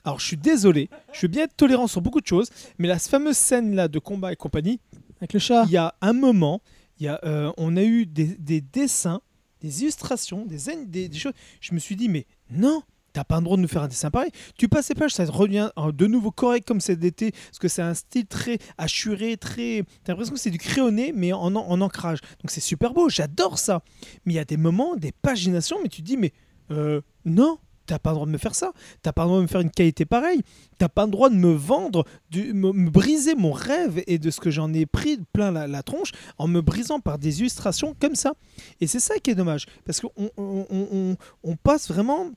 Alors je suis désolé, je suis bien tolérant sur beaucoup de choses, mais la fameuse scène là de combat et compagnie, avec le chat. il y a un moment, il y a, euh, on a eu des, des dessins, des illustrations, des, des, des choses. Je me suis dit, mais non, t'as pas le droit de nous faire un dessin pareil. Tu passes les pages, ça revient euh, de nouveau correct comme c'est d'été, parce que c'est un style très assuré, très. T'as l'impression que c'est du crayonné, mais en, en ancrage. Donc c'est super beau, j'adore ça. Mais il y a des moments, des paginations, mais tu dis, mais euh, non. T'as pas le droit de me faire ça. T'as pas le droit de me faire une qualité pareille. T'as pas le droit de me vendre, du, me, briser mon rêve et de ce que j'en ai pris plein la, tronche en me brisant par des illustrations comme ça. Et c'est ça qui est dommage. Parce qu'on on, on- on- on passe vraiment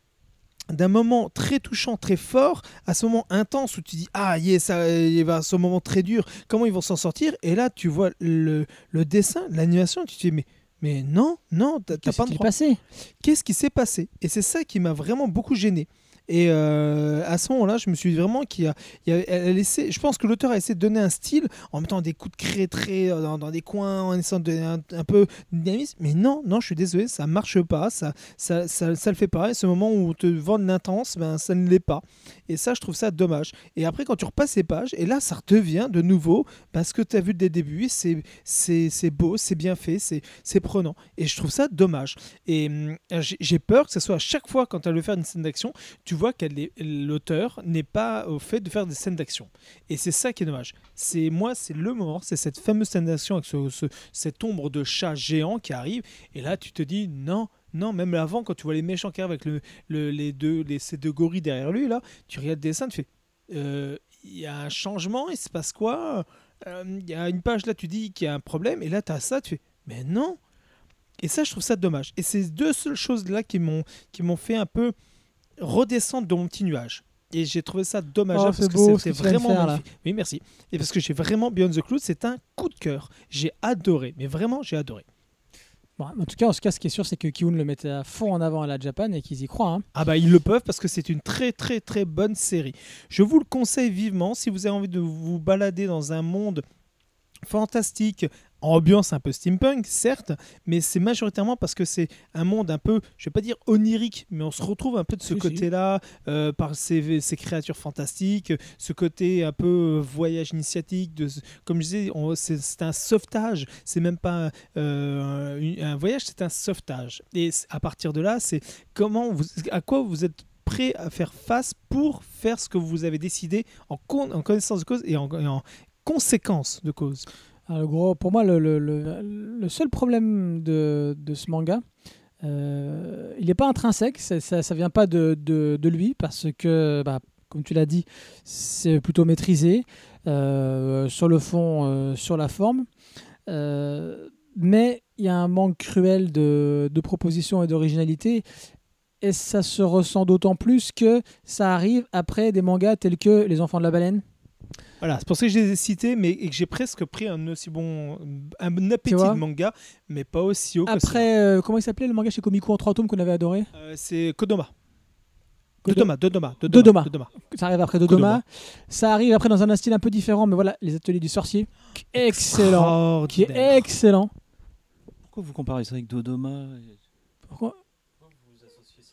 d'un moment très touchant, très fort, à ce moment intense où tu dis ah yeah, ça, il va ce moment très dur, comment ils vont s'en sortir? Et là tu vois le, le dessin, l'animation, tu te dis mais mais non, non, t'as pas droit passé? Qu'est-ce qui s'est passé? Et c'est ça qui m'a vraiment beaucoup gêné. Et euh, à ce moment-là, je me suis vraiment qu'il a, il a- elle je pense que l'auteur a essayé de donner un style en mettant des coups de craie euh, dans, des coins, en essayant de donner un, peu de dynamisme. Mais non, non, je suis désolé, ça marche pas, ça, ça, ça, le fait pas. Et ce moment où on te vend l'intense, ben, ça ne l'est pas. Et ça, je trouve ça dommage. Et après, quand tu repasses les pages, et là, ça redevient de nouveau parce que tu as vu dès le début, c'est c'est c'est beau, c'est bien fait, c'est c'est prenant. Et je trouve ça dommage. Et hum, j'ai j'ai peur que ce soit à chaque fois quand elle veut faire une scène d'action, tu vois est- l'auteur n'est pas au fait de faire des scènes d'action. Et c'est ça qui est dommage. C'est moi, c'est le moment, c'est cette fameuse scène d'action avec ce- ce- cette ombre de chat géant qui arrive. Et là, tu te dis non. Non, même avant, quand tu vois les méchants qui arrivent avec le, le- les deux, les, ces deux gorilles derrière lui, là, tu regardes des dessins, tu fais euh, il y a un changement, il se passe quoi? Euh, Il y a une page là, tu dis qu'il y a un problème, et là, tu as ça, tu fais mais non Et ça, je trouve ça dommage. Et c'est deux seules choses là qui m'ont qui m'ont fait un peu redescendre de mon petit nuage. Et j'ai trouvé ça dommage Oh, parce c'est que ce c'était vraiment faire, là. magnifique. Oui, merci. Et parce que j'ai vraiment Beyond the Cloud, c'est un coup de cœur. J'ai adoré, mais vraiment, j'ai adoré. Bon, en tout cas, en tout cas, ce qui est sûr, c'est que Kiun le mettait à fond en avant à la Japan et qu'ils y croient. hein. Ah bah ils le peuvent parce que c'est une très très très bonne série. Je vous le conseille vivement si vous avez envie de vous balader dans un monde fantastique, ambiance un peu steampunk certes, mais c'est majoritairement parce que c'est un monde un peu, je vais pas dire onirique, mais on se retrouve un peu de ce côté-là euh, par ces, ces créatures fantastiques, ce côté un peu voyage initiatique, de, comme je disais, c'est un sauvetage, c'est même pas euh, un voyage, c'est un sauvetage. Et à partir de là, c'est comment vous, à quoi vous êtes prêt à faire face pour faire ce que vous avez décidé en, con- en connaissance de cause et en, et en conséquence de cause? Alors, gros, pour moi, le, seul problème de, ce manga, euh, il n'est pas intrinsèque, ça, ça vient pas de, lui, parce que, bah, comme tu l'as dit, c'est plutôt maîtrisé, euh, sur le fond, euh, sur la forme. Mais il y a un manque cruel de, de propositions et d'originalité. Et ça se ressent d'autant plus que ça arrive après des mangas tels que Les Enfants de la Baleine. Voilà, c'est pour ça que je les ai cités, mais et que j'ai presque pris un aussi bon, un appétit de manga, mais pas aussi haut que ça. Après, euh, comment il s'appelait le manga chez Komiku en trois tomes qu'on avait adoré? Euh, c'est Kodoma. Kodo- Dodoma, Dodoma, Dodoma. Dodoma. Ça arrive après Dodoma. Ça arrive après dans un style un peu différent, mais voilà, les ateliers du sorcier. Excellent. Qui est excellent. Pourquoi vous comparez ça avec Dodoma? Pourquoi?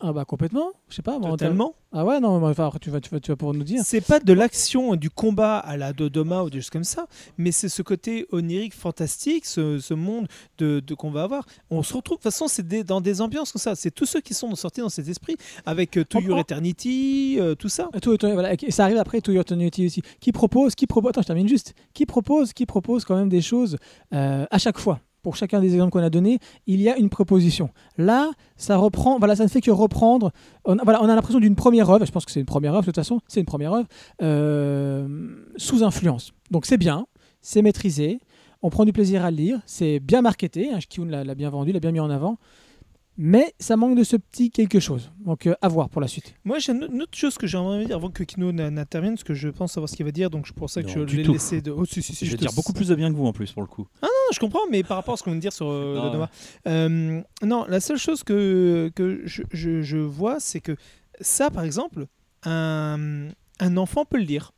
Ah bah complètement, je sais pas. termes- Totalement. Ah ouais, non, mais enfin, tu vas, tu vas, tu vas pouvoir nous dire. C'est pas de l'action, du combat à la Dodoma ou des choses comme ça, mais c'est ce côté onirique, fantastique, ce, ce monde de, de- qu'on va avoir. On se retrouve, de toute façon, c'est des- dans des ambiances comme ça. C'est tous ceux qui sont sortis dans cet esprit, avec euh, To On Your Eternity, euh, tout ça. Et tout- voilà, et ça arrive après To Your Eternity aussi. Qui propose, qui propose, attends, je termine juste. Qui propose, qui propose quand même des choses euh, à chaque fois. Pour chacun des exemples qu'on a donnés, il y a une proposition. Là, ça reprend, voilà, ça ne fait que reprendre. On, voilà, on a l'impression d'une première œuvre. Je pense que c'est une première œuvre. De toute façon, c'est une première œuvre euh, sous influence. Donc c'est bien, c'est maîtrisé. On prend du plaisir à lire. C'est bien marketé. Hein, l'a bien vendu, l'a bien mis en avant. Mais ça manque de ce petit quelque chose. Donc euh, à voir pour la suite. Moi, j'ai une autre chose que j'aimerais de dire avant que Kino n'intervienne, parce que je pense savoir ce qu'il va dire, donc c'est pour ça que Non, je l'ai laissé de. Oh, si, si, si, je vais te- dire beaucoup plus de bien que vous en plus pour le coup. Non, je comprends, mais par rapport à ce qu'on vient de dire sur euh, Non, Dodoma. Euh, non, la seule chose que, que je, je- je vois, c'est que ça, par exemple, un, un enfant peut le lire.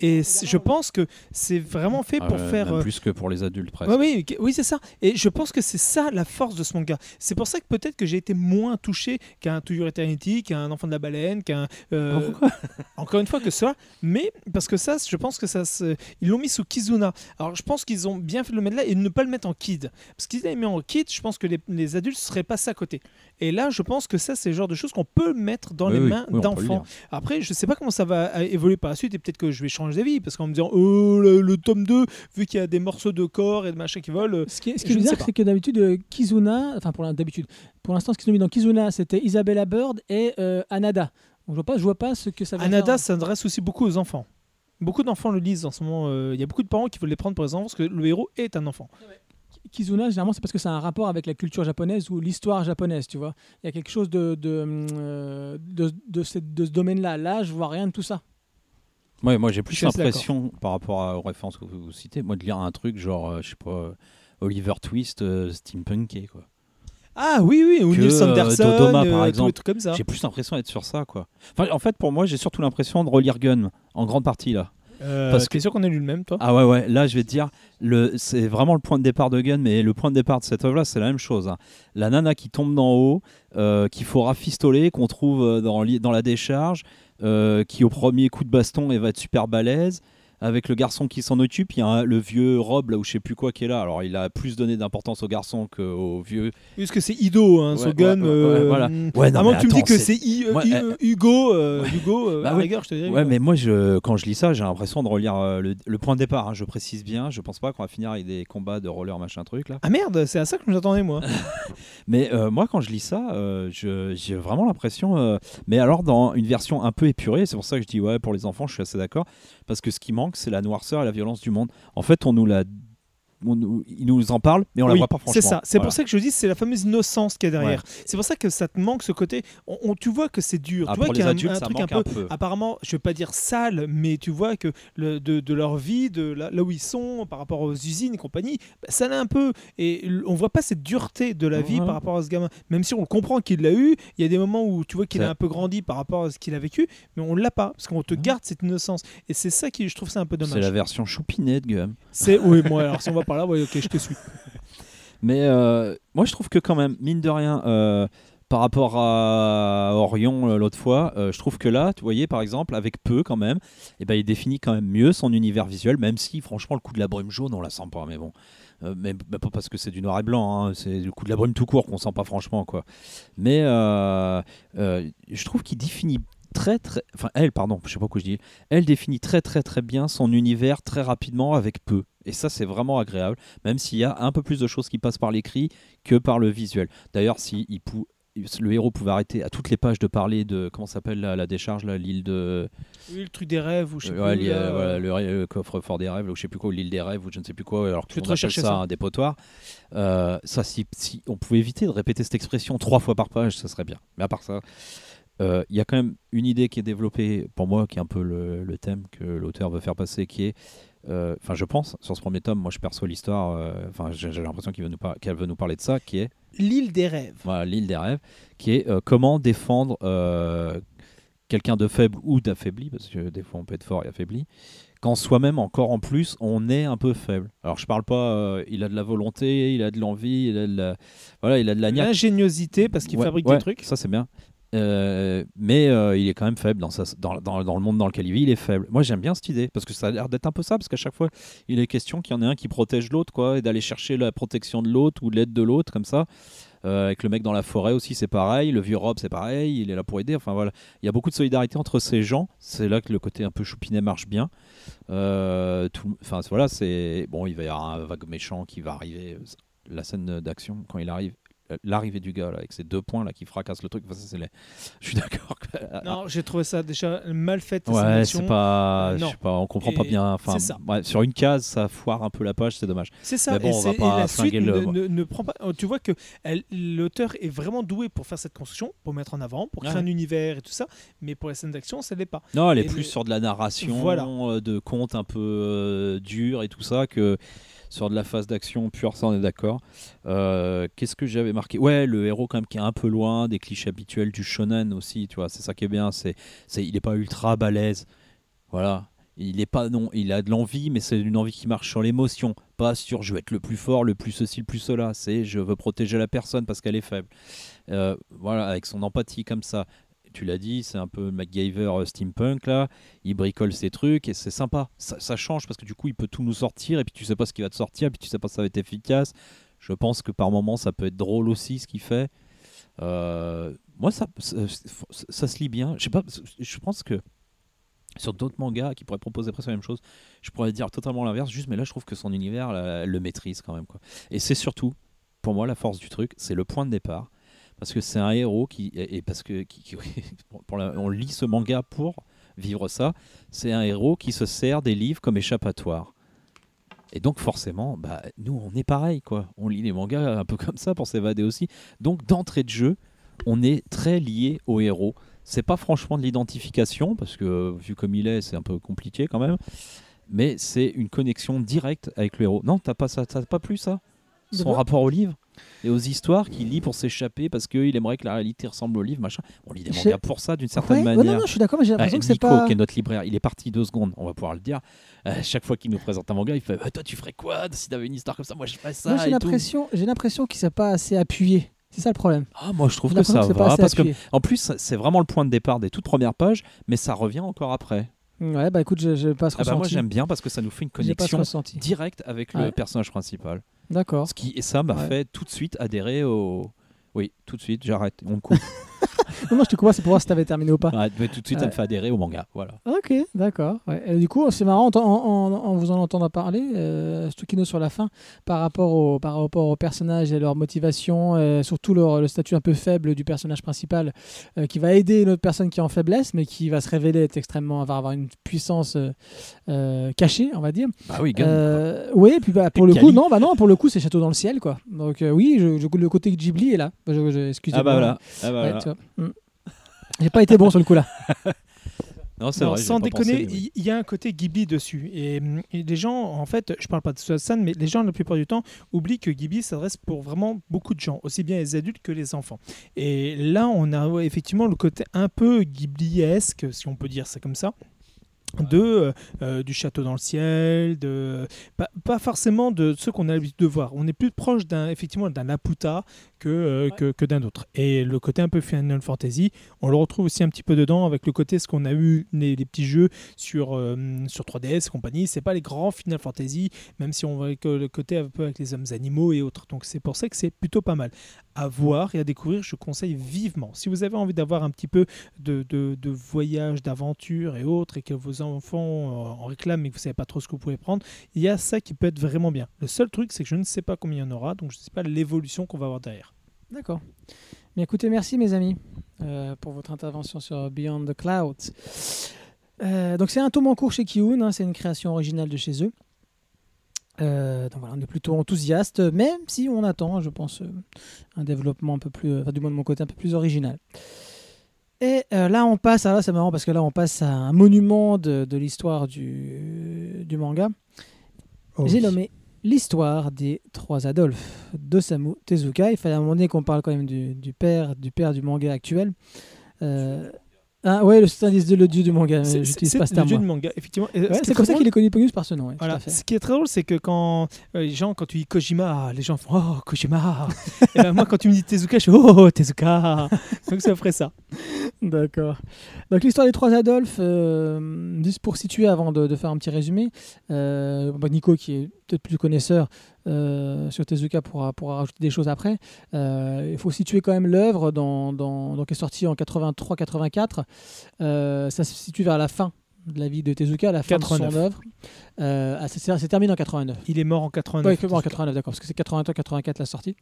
Et je pense que c'est vraiment fait Ah pour ouais, faire. même euh, plus que pour les adultes presque. Ouais, oui, oui c'est ça. Et je pense que c'est ça la force de ce manga. C'est pour ça que peut-être que j'ai été moins touché qu'un To Your Eternity, qu'un Enfant de la baleine, qu'un. euh, encore une fois que ça. Mais parce que ça, je pense que ça. se- Ils l'ont mis sous Kizuna. Alors je pense qu'ils ont bien fait de le mettre là et de ne pas le mettre en kid. Parce qu'ils l'avaient mis en kid, je pense que les, les adultes seraient passés à côté. Et là, je pense que ça, c'est le genre de choses qu'on peut mettre dans Oui, les mains oui, d'enfants. Après, je sais pas comment ça va euh, évoluer par la suite et peut-être que je vais changer d'avis parce qu'en me disant oh le, le tome 2 vu qu'il y a des morceaux de corps et de machin qui volent. euh, Ce qui est, ce Je qui est bizarre, c'est que d'habitude, euh, Kizuna, enfin pour d'habitude, pour l'instant, ce qu'ils ont mis dans Kizuna, c'était Isabella Bird et euh, Anada. Donc, je vois pas, je vois pas ce que ça va Anada s'adresse aussi beaucoup aux enfants. Beaucoup d'enfants le lisent en ce moment. euh, Il y a beaucoup de parents qui veulent les prendre pour les enfants parce que le héros est un enfant. Kizuna, généralement, c'est parce que ça a un rapport avec la culture japonaise ou l'histoire japonaise, tu vois. Il y a quelque chose de, de, euh, de, de ce, de ce domaine-là. Là, je vois rien de tout ça. Ouais, moi j'ai plus l'impression par rapport à- aux références que vous, citez, moi de lire un truc genre, euh, je sais pas, euh, Oliver Twist, euh, steampunké quoi. Ah oui, oui, ou Que, Neil euh, Sanderson, Dodoma, par euh, tous exemple. comme ça. J'ai plus l'impression d'être sur ça quoi. Enfin, en fait, pour moi, j'ai surtout l'impression de relire Gun en grande partie là. Euh, parce T'es sûr qu'on a lu le même, toi? Ah ouais, ouais, là je vais te dire, le, c'est vraiment le point de départ de Gun, mais le point de départ de cette œuvre-là, c'est la même chose. hein. La nana qui tombe d'en haut, euh, qu'il faut rafistoler, qu'on trouve euh, dans, la décharge, euh, qui au premier coup de baston, elle va être super balèze. Avec le garçon qui s'en occupe, il y a un- le vieux Rob, là où je sais plus quoi qui est là. Alors il a plus donné d'importance au garçon qu'au vieux. Parce que c'est Ido, hein, Ouais, Sogun. ouais, ouais, euh, voilà. Ouais, non, à moins mais que tu me dis que c'est- euh, euh, euh, Hugo, euh, Hugo, euh, Bah à la ouais. rigueur, je te dirais. Ouais, mais moi, je, quand je lis ça, j'ai l'impression de relire euh, le, le point de départ. hein, je précise bien. Je pense pas qu'on va finir avec des combats de roller machin truc là. Ah merde, c'est à ça que je m'attendais, moi. Mais euh, moi, quand je lis ça, euh, j'ai vraiment l'impression. euh, mais alors, dans une version un peu épurée, c'est pour ça que je dis ouais, pour les enfants, je suis assez d'accord. Parce que ce qui manque, c'est la noirceur et la violence du monde. En fait, on nous la. On nous- en parlent, mais on la Oui, voit pas franchement. C'est ça. C'est Voilà. pour ça que je dis, c'est la fameuse innocence qu'il y a derrière. C'est pour ça que ça te manque ce côté. On, on- tu vois que c'est dur. Ah, tu vois qu'il y a un, adultes, un ça truc un peu, un peu. apparemment, je vais pas dire sale, mais tu vois que le, de, de leur vie, de là, là où ils sont, par rapport aux usines et compagnie, bah, ça l'est un peu. Et on voit pas cette dureté de la vie Ouais. par rapport à ce gamin. Même si on le comprend qu'il l'a eu, il y a des moments où tu vois qu'il a un peu grandi par rapport à ce qu'il a vécu, mais on l'a pas parce qu'on te Ouais. garde cette innocence. Et c'est ça qui, je trouve, ça un peu C'est dommage. la version choupinette. C'est oui, moi. Alors si on va par là, ouais, ok, je te suis. Mais euh, moi, je trouve que quand même, mine de rien, euh, par rapport à Orion euh, l'autre fois, je trouve que là, tu voyez, par exemple, avec peu quand même, eh ben, il définit quand même mieux son univers visuel, même si, franchement, le coup de la brume jaune, on la sent pas, mais bon. Mais bah, pas parce que c'est du noir et blanc, hein, c'est le coup de la brume tout court qu'on sent pas franchement, quoi. Mais je trouve qu'il définit très très enfin elle pardon je sais pas quoi je dis elle définit très très très bien son univers très rapidement avec peu et ça c'est vraiment agréable même s'il y a un peu plus de choses qui passent par l'écrit que par le visuel d'ailleurs si il pou- le héros pouvait arrêter à toutes les pages de parler de comment s'appelle la, la décharge l'île de Oui, le truc des rêves ou je sais euh, ouais, plus, l'île- là, voilà, le, le coffre-fort des rêves ou je sais plus quoi l'île des rêves ou je ne sais plus quoi alors que vais on appelle ça, ça. un dépotoir Euh, ça si, si on pouvait éviter de répéter cette expression trois fois par page ça serait bien mais à part ça euh, il y a quand même une idée qui est développée pour moi qui est un peu le, le thème que l'auteur veut faire passer qui est euh, enfin je pense sur ce premier tome moi je perçois l'histoire euh, enfin j'ai j'ai l'impression veut qu'elle veut nous parler de ça qui est L'île des rêves. voilà, l'île des rêves, qui est euh, comment défendre quelqu'un de faible ou d'affaibli, parce que des fois on peut être fort et affaibli, quand soi-même encore en plus on est un peu faible. Alors je parle pas, il a de la volonté, il a de l'envie, il a de la, voilà, il a de la. L'ingéniosité parce qu'il Ouais, fabrique ouais, des trucs. Ça c'est bien. Euh, mais euh, il est quand même faible dans, le monde dans lequel il vit, il est faible. Moi j'aime bien cette idée parce que ça a l'air d'être un peu ça, parce qu'à chaque fois il est question qu'il y en ait un qui protège l'autre, quoi, et d'aller chercher la protection de l'autre ou l'aide de l'autre, comme ça. Euh, avec le mec dans la forêt aussi, c'est pareil. Le vieux Rob, c'est pareil. Il est là pour aider. Enfin voilà, il y a beaucoup de solidarité entre ces gens. C'est là que le côté un peu choupinet marche bien. Enfin voilà, c'est bon. Il va y avoir un vague méchant qui va arriver. La scène d'action quand il arrive, l'arrivée du gars là, avec ces deux points là qui fracassent le truc. Enfin, ça, c'est les... Je suis d'accord. Non, j'ai trouvé ça déjà mal fait. Ouais, c'est pas, Euh, je sais pas, on comprend Et pas bien. Enfin, c'est ça. ouais, sur une case, ça foire un peu la page, c'est dommage. C'est ça. Mais bon, et, on va c'est- pas et la suite ne, l'œuvre. ne- ne prend pas. oh, Tu vois que l'auteur est vraiment doué pour faire cette construction, pour mettre en avant, pour créer Ouais. un univers et tout ça. Mais pour la scène d'action, ça l'est pas. Non, elle est plus le- sur de la narration, Voilà. euh, de contes un peu euh, durs et tout ça que sur de la phase d'action pure, ça on est d'accord. Euh, Qu'est-ce que j'avais marqué? Ouais, le héros quand même qui est un peu loin des clichés habituels du shonen aussi, tu vois, c'est ça qui est bien, c'est, il est pas ultra balèze. Voilà. Il est pas non, il a de l'envie, mais c'est une envie qui marche sur l'émotion, pas sur je veux être le plus fort, le plus ceci, le plus cela. C'est je veux protéger la personne parce qu'elle est faible. Euh, voilà, avec son empathie comme ça. Tu l'as dit, c'est un peu MacGyver euh, steampunk là. Il bricole ses trucs et c'est sympa. Ça, change parce que du coup, il peut tout nous sortir et puis tu sais pas ce qui va te sortir, et puis tu sais pas si ça va être efficace. Je pense que par moments, ça peut être drôle aussi ce qu'il fait. Euh, moi, ça, ça, se lit bien. Je sais pas, je pense que sur d'autres mangas qui pourraient proposer presque la même chose, je pourrais dire totalement l'inverse. Juste, mais là, je trouve que son univers elle le maîtrise quand même. Quoi. Et c'est surtout, pour moi, la force du truc, c'est le point de départ. Parce que c'est un héros qui. Et parce que. qui- qui- pour- pour la- on lit ce manga pour vivre ça. C'est un héros qui se sert des livres comme échappatoire. Et donc, forcément, bah, nous, on est pareil. quoi. On lit les mangas un peu comme ça pour s'évader aussi. Donc, d'entrée de jeu, on est très lié au héros. C'est pas franchement de l'identification, parce que vu comme il est, c'est un peu compliqué quand même. Mais c'est une connexion directe avec le héros. Non, t'as pas ça, t'as pas plus ça? Son rapport au livre? Et aux histoires qu'il lit pour s'échapper parce qu'il aimerait que la réalité ressemble au livre, machin. On lit des mangas pour ça d'une certaine Ouais, ouais, manière. non, non, je suis d'accord, mais j'ai l'impression que c'est pas. qui est notre libraire, il est parti deux secondes, on va pouvoir le dire. Euh, chaque fois qu'il nous présente un manga, il fait Ah, Toi, tu ferais quoi si t'avais une histoire comme ça? Moi, je ferais ça. Moi, j'ai l'impression, j'ai l'impression qu'il s'est pas assez appuyé. C'est ça le problème. Ah, moi, je trouve que ça pas va. Parce que, en plus, c'est vraiment le point de départ des toutes premières pages, mais ça revient encore après. Ouais, bah écoute, je, je passe Ah bah, moi, j'aime bien parce que ça nous fait une pas ce connexion directe avec le Ouais. personnage principal. D'accord. Ce qui, et ça m'a Ouais. fait tout de suite adhérer au. Oui, tout de suite, j'arrête, on me coupe. Non, non, je te comprends, c'est pour voir si t'avais terminé ou pas. Ouais, mais tout de suite, ça me fait adhérer au manga. Voilà. Ok, d'accord. Ouais. Et du coup, c'est marrant en, en- en vous en entendant parler, euh, Stukino sur la fin, par rapport au, par rapport aux personnages et leur motivation, euh, surtout leur- le statut un peu faible du personnage principal, euh, qui va aider une autre personne qui est en faiblesse, mais qui va se révéler être extrêmement, va avoir une puissance euh, cachée, on va dire. Bah oui, oui, puis bah, pour le coup, non, bah non, pour le coup, c'est Château dans le ciel, quoi. Donc oui, je, je- le côté Ghibli est là. Je- Excusez-moi. ah bah voilà. Ah bah Ouais, voilà. Mm. J'ai pas été bon sur le coup là. Non, c'est vrai. sans déconner, oui. il y, a un côté Ghibli dessus. Et, hum, et les gens, en fait, je parle pas de Susan, mais les gens, la plupart du temps, oublient que Ghibli s'adresse pour vraiment beaucoup de gens, aussi bien les adultes que les enfants. Et là, on a effectivement le côté un peu Ghibli-esque, si on peut dire ça comme ça. De, euh, euh, du château dans le ciel, de pas, pas forcément de ceux qu'on a l'habitude de voir. On est plus proche d'un effectivement d'un Laputa que, euh, que, que d'un autre. Et le côté un peu Final Fantasy, on le retrouve aussi un petit peu dedans avec le côté ce qu'on a eu les, les petits jeux sur, euh, sur 3DS et compagnie. C'est pas les grands Final Fantasy, même si on voit que le côté un peu avec les hommes animaux et autres. Donc c'est pour ça que c'est plutôt pas mal. À voir et à découvrir, je conseille vivement. Si vous avez envie d'avoir un petit peu de, de, de voyage, d'aventure et autres, et que enfants euh, en réclament et que vous savez pas trop ce que vous pouvez prendre, il y a ça qui peut être vraiment bien. Le seul truc, c'est que je ne sais pas combien il y en aura, donc je ne sais pas l'évolution qu'on va avoir derrière. D'accord. Bien écoutez, merci mes amis euh, pour votre intervention sur Beyond the Clouds. Euh, donc c'est un tome en cours chez Kiun, hein, c'est une création originale de chez eux. Donc voilà, on est plutôt enthousiaste, même si on attend, je pense, un développement un peu plus, du moins de mon côté, un peu plus original. Et euh, là, on passe, alors là c'est marrant parce que là, on passe à un monument de, de l'histoire du, du manga. J'ai nommé l'histoire des trois Adolphes d'Osamu Tezuka. Il fallait à un moment donné qu'on parle quand même du, du père, du père du manga actuel. Euh, Ah ouais, le c'est un le dieu du manga. J'utilise pas ce le terme. dieu moi. de manga, effectivement. Et, Ouais, ce qui c'est est comme ça qu'il est connu plus par ce nom. ouais, Voilà. Ce qui est très drôle, c'est que quand euh, les gens, quand tu dis Kojima, les gens font Oh, Kojima Et ben, moi, quand tu me dis Tezuka, je fais Oh, Tezuka Donc ça ferait ça. D'accord. Donc l'histoire des trois Adolphes, euh, pour situer avant de, faire un petit résumé, euh, bah, Nico qui est peut-être plus connaisseur euh, sur Tezuka pourra, pourra rajouter des choses après. Euh, il faut situer quand même l'œuvre dans, dans, donc, est sortie en 83-84. Euh, ça se situe vers la fin de la vie de Tezuka, la fin de 89. son œuvre. Euh, ah, c'est terminé en 89. Il est mort en 89. Ouais, en 89, d'accord, parce que c'est 83-84 la sortie.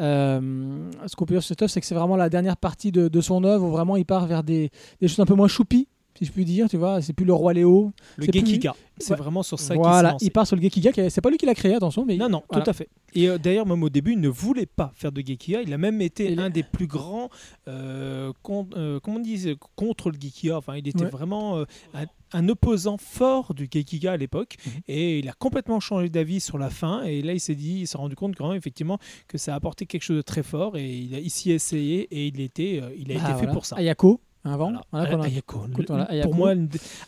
Euh, ce qu'on peut dire sur cette œuvre, c'est que c'est vraiment la dernière partie de, de son œuvre où vraiment il part vers des, des choses un peu moins choupies, si je puis dire, tu vois. C'est plus le roi Léo. Le plus- Gekiga. C'est Ouais. vraiment sur ça qu'il s'est Voilà, il part sur le Gekiga. C'est pas lui qui l'a créé, attention, mais Non, non, voilà. tout à fait. Et euh, d'ailleurs, même au début, il ne voulait pas faire de Gekiga. Il a même été Il est- un des plus grands, euh, con- euh, comment on dit, contre le Gekiga. Enfin, il était Ouais. vraiment un, un opposant fort du Gekiga à l'époque. Mhm. Et il a complètement changé d'avis sur la fin. Et là, il s'est dit, il s'est rendu compte quand même, effectivement, que ça a apporté quelque chose de très fort. Et il a ici essayé et il, était, il a Ah, été fait voilà. pour ça. Ayako, avant. Voilà. Voilà, qu'on a- Ayako. voilà. Pour moi,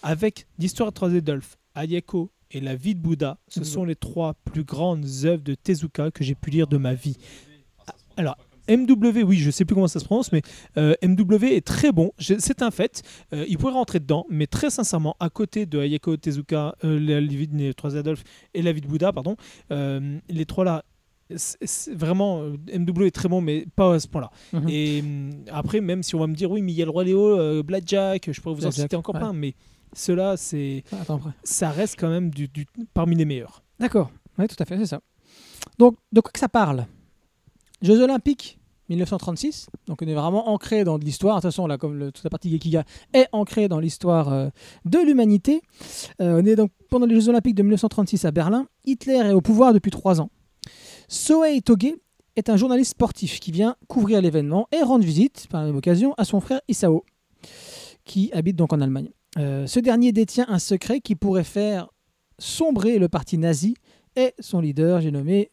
avec l'histoire de 3 Adolphe, Ayako et la vie de Bouddha, ce Mhm. sont les trois plus grandes œuvres de Tezuka que j'ai pu lire de ma vie. Alors, MW, oui, je sais plus comment ça se prononce, mais euh, MW est très bon, c'est un fait. Euh, il pourrait rentrer dedans, mais très sincèrement, à côté de Ayako Tezuka, euh, la trois Adolphes et la vie de Bouddha, pardon, les trois là, vraiment euh, MW est très bon, mais pas à ce point-là. Mhm. Et hum, après, même si on va me dire, oui, mais il y a le Roi Léo, euh, Blackjack, je pourrais vous en citer encore ouais. plein, mais cela, c'est, Attends, après. ça reste quand même du, du- parmi les meilleurs. D'accord, oui, tout à fait, c'est ça. Donc, de quoi que ça parle? Jeux Olympiques 1936, donc on est vraiment ancré dans l'histoire. De toute façon, là, comme le- toute la partie Gekiga est ancrée dans l'histoire euh, de l'humanité. Euh, on est donc pendant les Jeux Olympiques de 1936 à Berlin. Hitler est au pouvoir depuis trois ans. Sohei Toge est un journaliste sportif qui vient couvrir l'événement et rendre visite, par la même occasion, à son frère Isao, qui habite donc en Allemagne. Euh, ce dernier détient un secret qui pourrait faire sombrer le parti nazi et son leader, j'ai nommé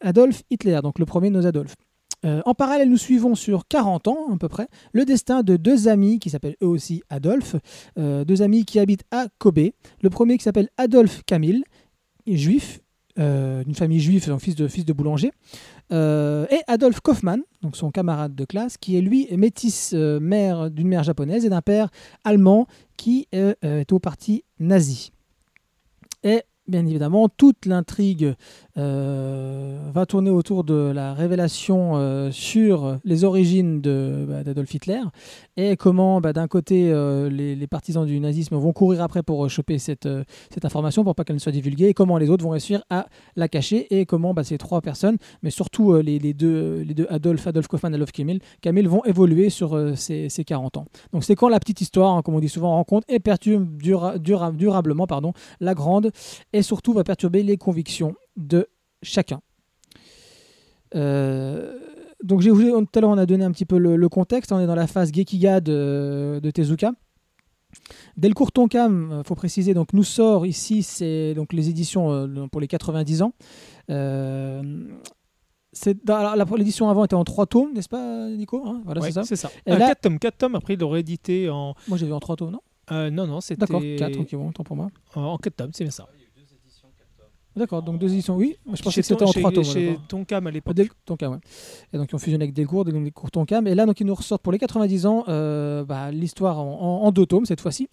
Adolf Hitler, donc le premier nos Adolphes. Euh, en parallèle, nous suivons sur 40 ans à peu près le destin de deux amis qui s'appellent eux aussi Adolphe, euh, deux amis qui habitent à Kobe. Le premier qui s'appelle Adolphe Camille, juif, d'une famille juive, fils de, fils de boulanger, Euh, et Adolphe Kaufmann, donc son camarade de classe, qui est lui métis euh, mère d'une mère japonaise et d'un père allemand qui euh, euh, est au parti nazi. Et bien évidemment, toute l'intrigue euh, va tourner autour de la révélation euh, sur les origines bah, d'Adolf Hitler et comment, bah, d'un côté, euh, les, partisans du nazisme vont courir après pour choper cette, information pour pas qu'elle ne soit divulguée et comment les autres vont réussir à la cacher et comment bah, ces trois personnes, mais surtout les, deux, les deux Adolf, Adolf Kaufmann Adolf Kamil, Kamil vont évoluer sur ces, ces 40 ans. Donc c'est quand la petite histoire, hein, comme on dit souvent, rencontre et perturbe dura- dura- durablement pardon, la grande et surtout va perturber les convictions de chacun. Euh, donc j'ai voulu- tout à l'heure on a donné un petit peu le, le contexte, on est dans la phase Gekiga de, de Tezuka. Delcourt Tonkam, il faut préciser, donc nous sort ici, c'est donc les éditions euh, pour les 90 ans. Euh, l'édition avant était en trois tomes, n'est-ce pas, Nico Hein, Voilà, Ouais, c'est ça. c'est ça. Et Euh, là- quatre tomes, quatre tomes. Après, il l'aurait édité en. Moi j'ai vu en trois tomes, non? Euh, non, non, c'était. D'accord, quatre, ok, bon, tant pour moi. En, en quatre tomes, c'est bien ça. D'accord, donc deux éditions, oui. Je pensais que c'était en trois tomes. Chez. Tonkam à l'époque. Del- Tonkam, ouais. Et donc ils ont fusionné avec Delcourt, donc Delcourt Tonkam. Et là, donc ils nous ressortent pour les 90 ans euh, bah, l'histoire en, en- en deux tomes cette fois-ci.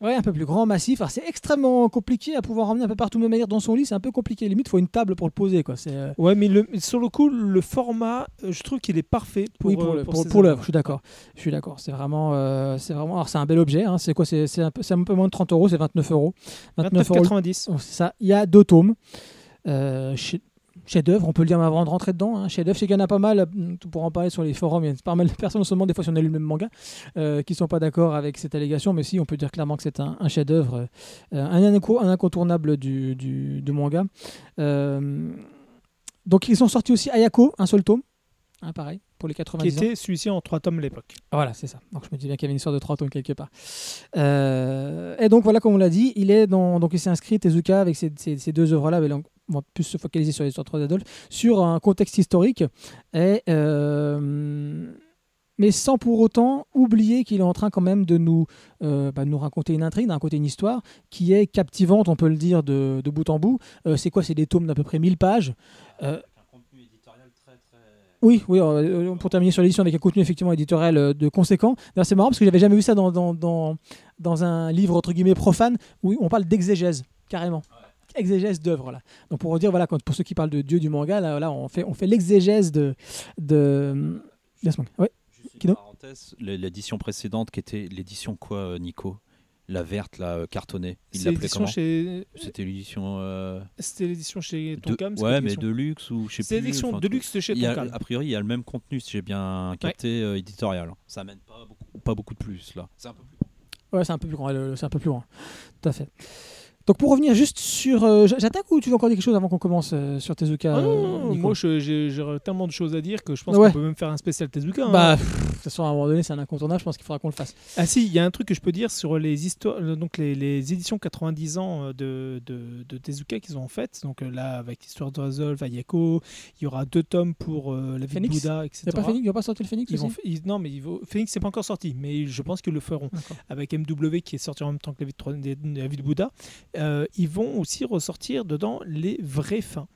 Ouais, un peu plus grand, massif. Alors c'est extrêmement compliqué à pouvoir emmener un peu partout, même manière dans son lit, c'est un peu compliqué. Limite, il faut une table pour le poser, quoi. C'est euh, Ouais, mais le- sur le coup, le format, euh, je trouve qu'il est parfait pour, oui pour euh, le- pour pour, ces pour l'œuvre. Je suis d'accord. Je suis d'accord. C'est vraiment, c'est vraiment. Alors c'est un bel objet. hein. C'est quoi? C'est c'est un, peu- c'est un peu moins de 30 euros. C'est 29 euros. 29 euros. 29,90. Oh, c'est ça. Il y a deux tomes. Chez- Chef-d'œuvre, on peut le dire avant de rentrer dedans. Hein. Chef-d'œuvre, sais qu'il y en a pas mal, euh, pour en parler sur les forums, il y a pas mal de personnes en ce moment, des fois si on a lu le même manga, euh, qui ne sont pas d'accord avec cette allégation, mais si, on peut dire clairement que c'est un, un chef-d'œuvre, euh, un, un incontournable du, du- du manga. Euh, donc ils sont sortis aussi Ayako, un seul tome, hein, pareil, pour les Qui 90 ans. était celui-ci en trois tomes à l'époque. Voilà, c'est ça. Donc je me dis bien qu'il y avait une histoire de trois tomes quelque part. Euh, et donc voilà, comme on l'a dit, il est dans, donc il s'est inscrit Tezuka avec ces, ces- ces deux œuvres-là, on va plus se focaliser sur l'histoire de 3 d'Adolphe, sur un contexte historique et euh, mais sans pour autant oublier qu'il est en train quand même de nous, euh, bah, nous raconter une intrigue, de raconter une histoire qui est captivante, on peut le dire, de, de bout en bout. Euh, c'est quoi? C'est des tomes d'à peu près 1000 pages. Euh, oui, oui, euh, pour terminer sur l'édition avec un contenu effectivement éditorial euh, de conséquent. C'est marrant parce que j'avais jamais vu ça dans, dans, dans, dans un livre entre guillemets profane où on parle d'exégèse, carrément. Exégèse d'œuvre, là. Donc pour dire, voilà, quand, pour ceux qui parlent de Dieu du manga, là, là on fait, on fait l'exégèse de, de, de ce manga. Ouais. Juste une Kino parenthèse, l- l'édition précédente qui était l'édition quoi, euh, Nico? La verte, la cartonnée. Il l'appelait l'édition comment? chez. C'était l'édition. euh, C'était l'édition chez de- Tonkam. c'est Ouais, mais l'édition- de luxe ou je sais plus. C'est l'édition enfin, de luxe de chez a- Tonkam. a priori, il y a le même contenu, si j'ai bien capté, euh, éditorial. Ça amène pas beaucoup, pas beaucoup de plus là. C'est un peu plus grand. Ouais, c'est un peu plus grand. C'est un peu plus loin. Tout à fait. Donc pour revenir juste sur, euh, j'attaque ou tu veux encore dire quelque chose avant qu'on commence euh, sur Tezuka Ah non, euh, non, moi j'ai tellement de choses à dire que je pense Ouais. qu'on peut même faire un spécial Tezuka. hein. Bah, pff, de toute façon, à un moment donné, c'est un incontournable. Je pense qu'il faudra qu'on le fasse. Ah si, il y a un truc que je peux dire sur les histoires, donc les, les éditions 90 ans de, de, de Tezuka qu'ils ont faites. Donc là, avec l'histoire de Resolve, Ayako, il y aura deux tomes pour euh, la vie Phoenix de Bouddha, Il etc. n'y a pas Phoenix, il pas sorti le Phoenix Ils vont, ils- non, mais ils vont, Phoenix c'est pas encore sorti, mais je pense qu'ils le feront avec MW qui est sorti en même temps que la vie de, Tro- des- la vie de Bouddha. Euh, ils vont aussi ressortir dedans les vraies fins.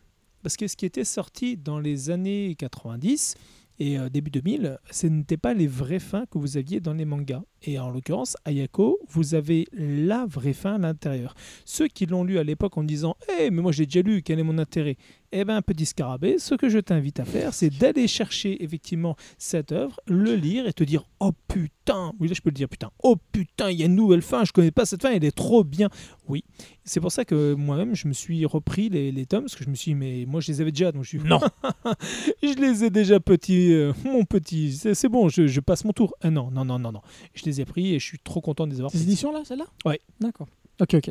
Parce que ce qui était sorti dans les années 90 et euh, début 2000, ce n'était pas les vraies fins que vous aviez dans les mangas. Et en l'occurrence, Ayako, vous avez la vraie fin à l'intérieur. Ceux qui l'ont lu à l'époque en disant Eh, mais moi j'ai déjà lu, quel est mon intérêt? Eh bien, petit scarabée, ce que je t'invite à faire, c'est d'aller chercher effectivement cette œuvre, le lire et te dire Oh putain Oui, là je peux le dire putain. Oh putain, il y a une nouvelle fin, je connais pas cette fin, elle est trop bien. Oui, c'est pour ça que moi-même je me suis repris les, les tomes, parce que je me suis dit Mais moi je les avais déjà, donc je suis Non Je les ai déjà petits, euh, mon petit, c'est bon, je, je passe mon tour. Ah non, non, non, non, non. Je les ai pris et je suis trop content de les avoir Ces éditions-là, celle-là Ouais. D'accord. Ok, ok.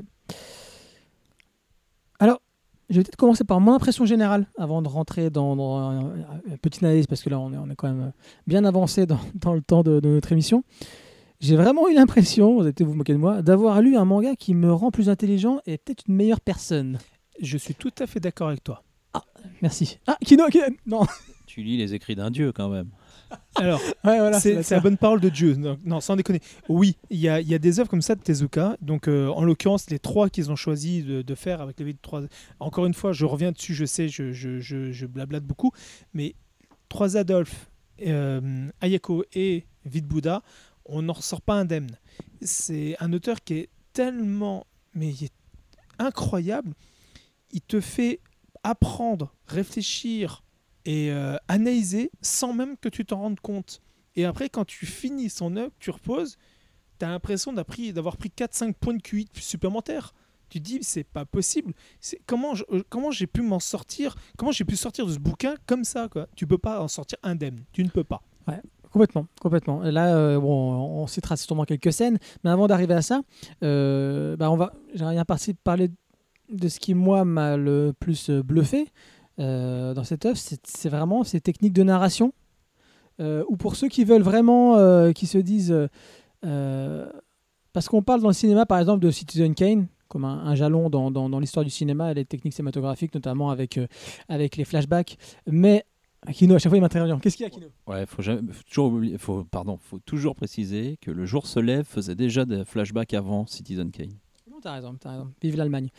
Je vais peut-être commencer par mon impression générale avant de rentrer dans, dans un- une petite analyse, parce que là, on est, on est quand même bien avancé dans, dans le temps de, de notre émission. J'ai vraiment eu l'impression, vous allez peut-être vous moquer de moi, d'avoir lu un manga qui me rend plus intelligent et peut-être une meilleure personne. Je suis tout à fait d'accord avec toi. Merci. Ah, Kino, Kino- non. Tu lis les écrits d'un dieu quand même. Alors, Ouais, voilà. c'est la bonne parole de Dieu. Non, non, sans déconner. Oui, il y a, il y a des œuvres comme ça de Tezuka. Donc, euh, en l'occurrence, les trois qu'ils ont choisi de, de faire avec les vies de trois. Encore une fois, je reviens dessus, je sais, je, je, je, je blablate beaucoup. Mais trois Adolphe, euh, Ayako et Vide Bouddha, on n'en ressort pas indemne. C'est un auteur qui est tellement. Mais il est incroyable. Il te fait apprendre, réfléchir et euh, analyser sans même que tu t'en rendes compte. Et après, quand tu finis son œuvre, tu reposes, tu as l'impression d'avoir pris, d'avoir pris 4-5 points de QI supplémentaires. Tu te dis, c'est pas possible. Euh, comment j'ai pu m'en sortir Comment j'ai pu sortir de ce bouquin comme ça quoi? Tu peux pas en sortir indemne. Tu ne peux pas. Complètement, complètement. Et là, euh, bon, on citera sûrement quelques scènes, mais avant d'arriver à ça, euh, bah, on va, j'aimerais bien parler de ce qui moi m'a le plus bluffé euh, dans cette œuvre, c'est vraiment ces techniques de narration. Euh, ou pour ceux qui veulent vraiment, euh, qui se disent, parce qu'on parle dans le cinéma, par exemple, de Citizen Kane comme un, jalon dans, dans- l'histoire du cinéma les techniques cinématographiques, notamment avec, avec les flashbacks. Mais Kino, à chaque fois, il m'intervient. Qu'est-ce qu'il y a, Kino Ouais, faut toujours faut, pardon, faut toujours préciser que le jour se lève faisait déjà des flashbacks avant Citizen Kane. T'as raison, t'as raison. Vive l'Allemagne.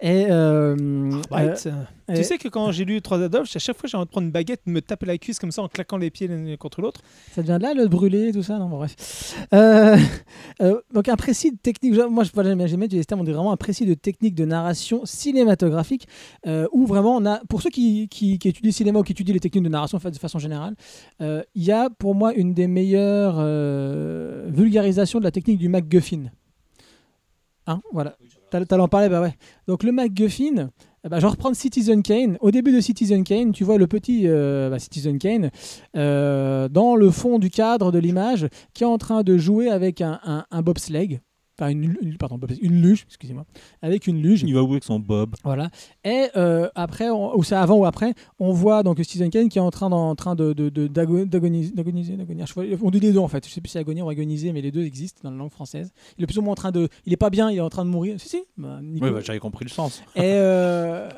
Et, euh, Right. euh, tu et- sais que quand j'ai lu Trois Adolphes, à chaque fois j'ai envie de prendre une baguette, de me taper la cuisse comme ça en claquant les pieds l'un contre l'autre. ça devient de là, le brûler, tout ça. Non, bon, bref. Euh, euh, donc, un précis de technique. Moi, je voilà, j'aime mettre des termes, on dit vraiment un précis de technique de narration cinématographique euh, où vraiment on a, pour ceux qui, qui, qui étudient le cinéma ou qui étudient les techniques de narration en fait, de façon générale, euh, il y a pour moi une des meilleures euh, vulgarisations de la technique du MacGuffin. Hein, voilà. T'allais en parler, bah ouais. Donc le MacGuffin, ben, je vais reprendre Citizen Kane. Au début de Citizen Kane, tu vois le petit euh, bah, Citizen Kane euh, dans le fond du cadre de l'image qui est en train de jouer avec un, un bobsleigh. Enfin, une, une- pardon, une luge, excusez-moi. Avec une luge. Il va jouer avec son Bob. Voilà. Et euh, après, on- ou c'est avant ou après, on voit donc Citizen Kane qui est en train, en train de, de, de- d'ago- d'agoniser. d'agoniser, On dit les deux en fait. Je sais plus si c'est agoniser ou agoniser, mais les deux existent dans la langue française. Il est plus ou moins en train de. Il est pas bien, il est en train de mourir. Si, si. Bah. Ouais, bah, j'avais compris le sens. et, euh,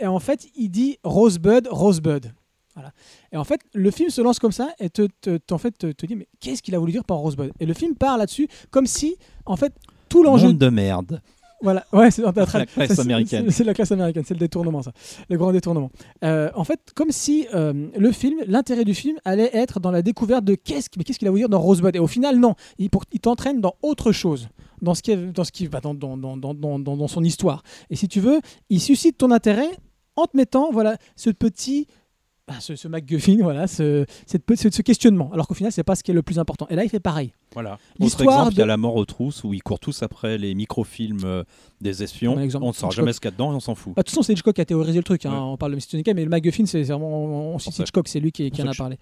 et en fait, il dit Rosebud, Rosebud. Voilà. Et en fait, le film se lance comme ça et te, te- te- en fait, te, te dit mais qu'est-ce qu'il a voulu dire par Rosebud? Et le film part là-dessus comme si, en fait, tout l'enjeu Monde de merde. voilà, ouais, c'est dans ta La classe américaine. C'est la classe américaine, c'est le détournement, ça. Le grand détournement. Euh, en fait, comme si euh, le film, l'intérêt du film allait être dans la découverte de qu'est-ce qu'il a voulu dire dans Rosebud? Et au final, non. Il, t'entraîne dans autre chose. Dans ce qui est, dans, ce qui, bah, dans, dans, dans, dans, dans- dans- dans son histoire. Et si tu veux, il suscite ton intérêt en te mettant voilà, ce petit. Bah, ce, ce MacGuffin, voilà, ce, cette ce, ce questionnement. Alors qu'au final, c'est pas ce qui est le plus important. Et là, il fait pareil. Voilà. Autre exemple, il y a La mort aux trousses où ils courent tous après les microfilms euh, des espions. On ne Hitchcock. jamais ce qu'il y a dedans et on s'en fout. Bah, de toute façon, c'est Hitchcock qui a théorisé le truc. hein. Ouais. On parle de Mr. Nika, mais le MacGuffin, c'est vraiment. On, on cite. Hitchcock, c'est lui qui, qui en a que parlé.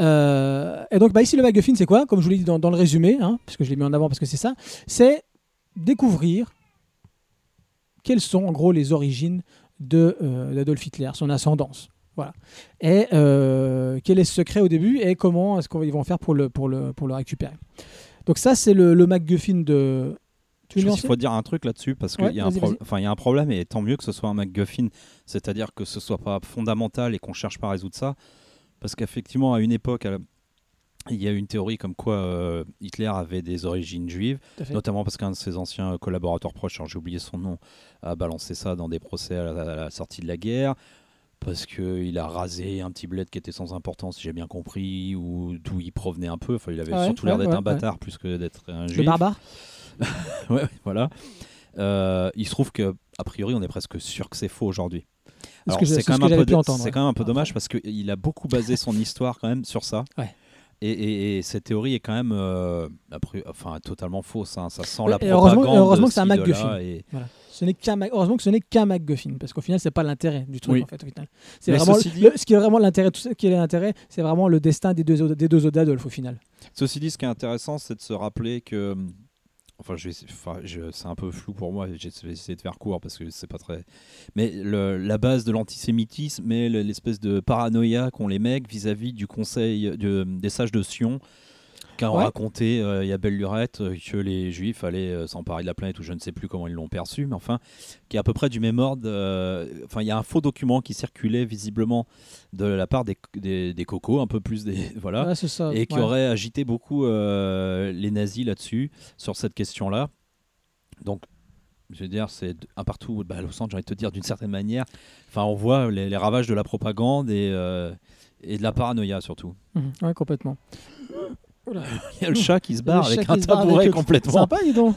Euh, et donc, bah, ici, le MacGuffin, c'est quoi? Comme je vous l'ai dit dans, dans le résumé, hein, puisque je l'ai mis en avant parce que c'est ça c'est découvrir quelles sont, en gros, les origines de, euh, d'Adolf Hitler, son ascendance. Voilà. Et euh, quel est ce secret au début et comment est-ce qu'ils vont faire pour le, pour, le, pour le récupérer? Donc, ça, c'est le, le MacGuffin de. Tu Je pense qu'il faut dire un truc là-dessus parce qu'il Ouais, y, enfin, y a un problème et tant mieux que ce soit un MacGuffin, c'est-à-dire que ce soit pas fondamental et qu'on cherche pas à résoudre ça. Parce qu'effectivement, à une époque, à la- il y a une théorie comme quoi euh, Hitler avait des origines juives, notamment parce qu'un de ses anciens collaborateurs proches, j'ai oublié son nom, a balancé ça dans des procès à la, à la sortie de la guerre. Parce qu'il a rasé un petit bled qui était sans importance, si j'ai bien compris, ou d'où il provenait un peu. Enfin, il avait ouais, surtout l'air d'être ouais, un bâtard plus que d'être un Le juif. barbare Ouais, voilà. Euh, il se trouve que a priori, on est presque sûr que c'est faux aujourd'hui. C'est quand ce quand même un peu dommage parce qu'il a beaucoup basé son histoire quand même sur ça. Ouais. Et, et- et cette théorie est quand même, euh, a priori- enfin, totalement fausse. hein. Ça sent la heureusement- propagande. heureusement que c'est un MacGuffin. et- Ce n'est qu'un Mac- heureusement que ce n'est qu'un MacGuffin parce qu'au final c'est pas l'intérêt du truc Oui. en fait au final. C'est vraiment dit- le- ce qui est vraiment l'intérêt tout ce qui est l'intérêt c'est vraiment le destin des deux des deux d'Adolphe au final. Ceci dit, ce qui est intéressant, c'est de se rappeler que. Enfin, je c'est un peu flou pour moi, je vais essayer de faire court parce que c'est pas très. Mais la base de l'antisémitisme et le- l'espèce de paranoïa qu'ont les mecs vis-à-vis du conseil de- des sages de Sion, qu'a Ouais. raconté euh, il y a belle lurette euh, que les juifs allaient euh, s'emparer de la planète ou je ne sais plus comment ils l'ont perçu, mais enfin, qui est à peu près du même ordre. Enfin, il y a un faux document qui circulait visiblement de la part des, des, des cocos, un peu plus des. Voilà Ouais, c'est ça. et qui ouais. aurait agité beaucoup les nazis là-dessus, sur cette question-là. Donc, je veux dire, c'est un partout, bah, Los Angeles, j'ai envie de te dire, d'une certaine manière. Enfin, on voit les, les ravages de la propagande et, euh, et de la paranoïa surtout. Mhm, ouais, complètement. Oula. Il y a le chat qui se barre avec un tabouret avec complètement. Sympa dis donc.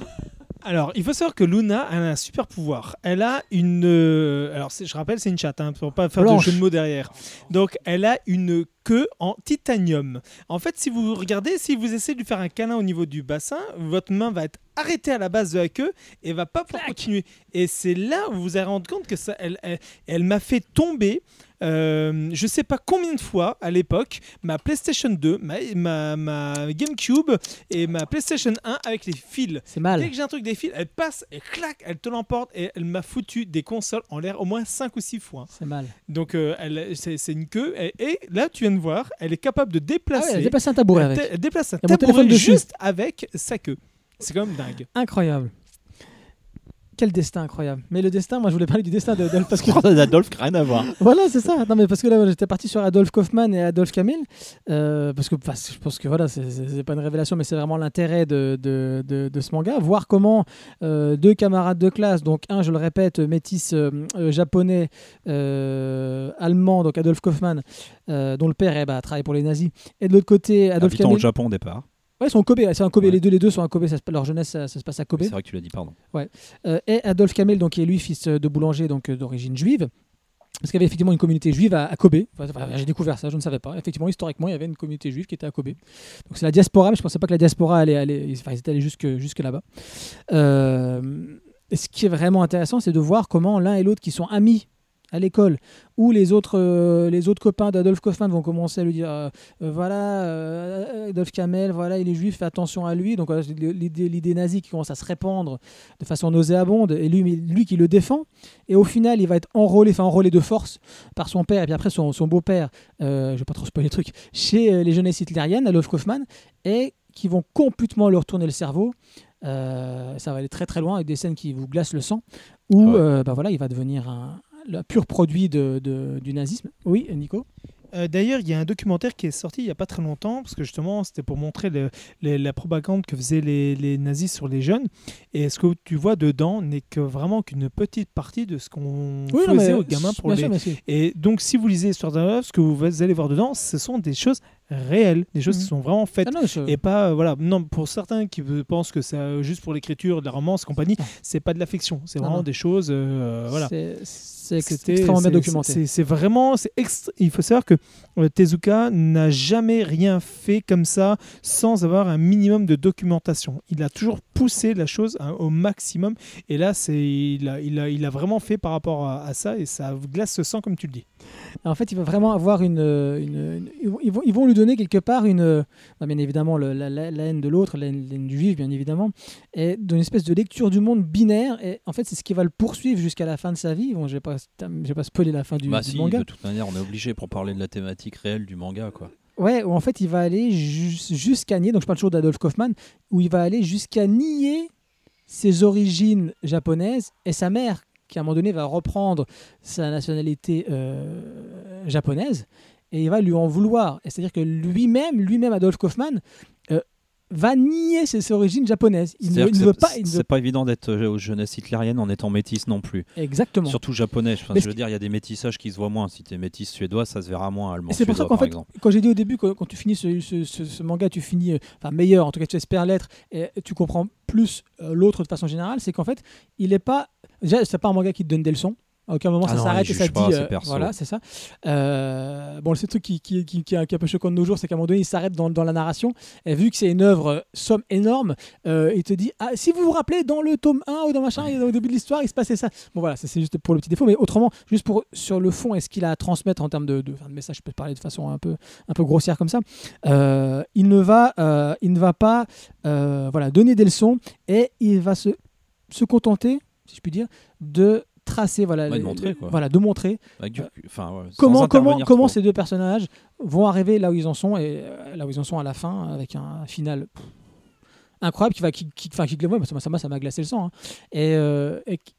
Alors, il faut savoir que Luna a un super pouvoir. Elle a une. euh, alors, je rappelle, c'est une chatte, hein, pour pas faire Blanche. de jeu de mots derrière. Donc, elle a une queue en titanium. En fait, si vous regardez, si vous essayez de lui faire un câlin au niveau du bassin, votre main va être arrêtée à la base de la queue et va pas pouvoir continuer. Et c'est là où vous vous allez rendre compte que ça, elle, elle, elle m'a fait tomber. Euh, je sais pas combien de fois à l'époque ma PlayStation 2, ma, ma, ma GameCube et ma PlayStation 1 avec les fils. C'est mal. Dès que j'ai un truc des fils, elle passe et clac, elle te l'emporte et elle m'a foutu des consoles en l'air au moins 5 ou 6 fois. C'est mal. Donc euh, elle- c'est c'est une queue et, et là tu viens de voir, elle est capable de Ah ouais, déplacer, elle a déplacé un tabouret elle avec. elle déplace un tabouret dessus. juste avec sa queue. C'est quand même dingue. Incroyable. Quel destin incroyable. Mais le destin, moi je voulais parler du destin d'Adolphe parce que Adolphe, rien à voir. voilà, c'est ça. Non, mais parce que là, j'étais parti sur Adolphe Kaufmann et Adolphe Kamel. euh, parce que je pense que voilà, c'est- pas une révélation, mais c'est vraiment l'intérêt de, de, de- de ce manga. Voir comment euh, deux camarades de classe, donc un, je le répète, métis euh, japonais, allemand, donc Adolphe Kaufmann, euh, dont le père eh, bah, travaille pour les nazis, et de l'autre côté, Adolphe Habitant au Kamel. Japon au départ. Ouais, ils sont Kobe, c'est un Kobe, Ouais. les deux, les deux sont à Kobe, ça se- leur jeunesse, ça, ça se passe à Kobe. C'est vrai que tu l'as dit, pardon. Euh, et Adolphe Kamel, donc, qui est lui fils euh, de boulanger donc euh, d'origine juive. Parce qu'il y avait effectivement une communauté juive à, à Kobe. Enfin, enfin, J'ai découvert ça, je ne savais pas. Effectivement, historiquement, il y avait une communauté juive qui était à Kobe. Donc c'est la diaspora, mais je ne pensais pas que la diaspora allait aller. Enfin, ils étaient allés jusque, jusque là-bas. Euh, et ce qui est vraiment intéressant, c'est de voir comment l'un et l'autre, qui sont amis à l'école, où les autres, euh, les autres copains d'Adolphe Kaufmann vont commencer à lui dire euh, euh, voilà, Adolphe Kamel, voilà, il est juif, fais attention à lui. Donc l'idée nazie qui commence à se répandre de façon nauséabonde, et lui, lui qui le défend. Et au final, il va être enrôlé, enfin enrôlé de force par son père, et puis après son, son beau-père, je vais pas trop spoiler le truc, chez les jeunesses hitlériennes, Adolf Kaufmann, et qui vont complètement leur tourner le cerveau. Euh, ça va aller très très loin avec des scènes qui vous glacent le sang, où Ah ouais. euh, bah voilà, il va devenir un, le pur produit de, de- du nazisme. Oui, Nico Euh, D'ailleurs, il y a un documentaire qui est sorti il n'y a pas très longtemps, parce que justement, c'était pour montrer le- les- la propagande que faisaient les, les nazis sur les jeunes. Et ce que tu vois dedans n'est que vraiment qu'une petite partie de ce qu'on Oui, non, faisait mais aux gamins pour les. sûr. Et donc, si vous lisez Histoire d'un œuf, ce que vous allez voir dedans, ce sont des choses réelles, des choses Mhm. qui sont vraiment faites. Ah non, je- Et pas, euh, voilà, non, pour certains qui pensent que c'est euh, juste pour l'écriture, de la romance, compagnie, Non. c'est pas de la fiction, c'est Non, vraiment non. des choses, euh, voilà. C'était- extrêmement bien c'est- documenté. c'est- C'est vraiment, c'est extra- il faut savoir que euh, Tezuka n'a jamais rien fait comme ça sans avoir un minimum de documentation. Il a toujours poussé la chose hein, au maximum. Et là, c'est, il a, il a, il a vraiment fait par rapport à, à ça et ça glace ce sang comme tu le dis. En fait, il va vraiment avoir une. une- une- ils, vont, ils lui donner quelque part une. bah, bien évidemment, le- la, la- la haine de l'autre, la haine, la haine du juif, bien évidemment, et d'une espèce de lecture du monde binaire. Et en fait, c'est ce qui va le poursuivre jusqu'à la fin de sa vie. Bon, je vais pas, je vais pas spoiler la fin du, bah du si, manga. de toute manière, on est obligé pour parler de la thématique réelle du manga, quoi. Ouais, où en fait, il va aller jus- jusqu'à nier. Donc, je parle toujours d'Adolf Kaufmann, où il va aller jusqu'à nier ses origines japonaises et sa mère, qui à un moment donné va reprendre sa nationalité euh, japonaise, et il va lui en vouloir. C'est-à-dire que lui-même, lui-même Adolf Kaufmann, euh, va nier ses origines japonaises. Il ne, il veut c'est- pas. C'est veut- pas évident d'être euh, aux jeunesse hitlérienne en étant métisse non plus. Exactement. Surtout japonais. Enfin, je veux dire, il y a des métissages qui se voient moins. Si tu es métisse suédois, ça se verra moins allemand. C'est pour ça qu'en fait, exemple. quand j'ai dit au début, quand tu finis ce, ce- ce- ce manga, tu finis, euh, enfin meilleur, en tout cas tu espères l'être, et tu comprends plus euh, l'autre de façon générale, c'est qu'en fait, il n'est pas. Déjà, c'est pas un manga qui te donne des leçons. À aucun moment Ah ça s'arrête et ça te dit. euh, voilà, c'est ça. Euh, bon, le seul truc qui, qui, qui, qui est un peu choquant de nos jours, c'est qu'à un moment donné, il s'arrête dans, dans la narration. Et vu que c'est une œuvre euh, somme énorme, euh, il te dit ah, si vous vous rappelez, dans le tome 1 ou dans machin, au début de l'histoire, il se passait ça. Bon, voilà, c'est juste pour le petit défaut. Mais autrement, juste pour sur le fond et ce qu'il a à transmettre en termes de, de, enfin, de message, je peux parler de façon un peu, un peu grossière comme ça. Euh, il, ne va, il ne va pas voilà, donner des leçons et il va se, se contenter, si je puis dire, de tracer, voilà, Ouais, de montrer, quoi. voilà, de montrer Avec du- enfin, ouais, sans comment, comment, comment ces deux personnages vont arriver là où ils en sont et euh, là où ils en sont à la fin avec un final pff, incroyable qui va qui, qui, enfin, qui ça m'a- ça m'a ça m'a glacé le sang hein. et, euh, et, qui-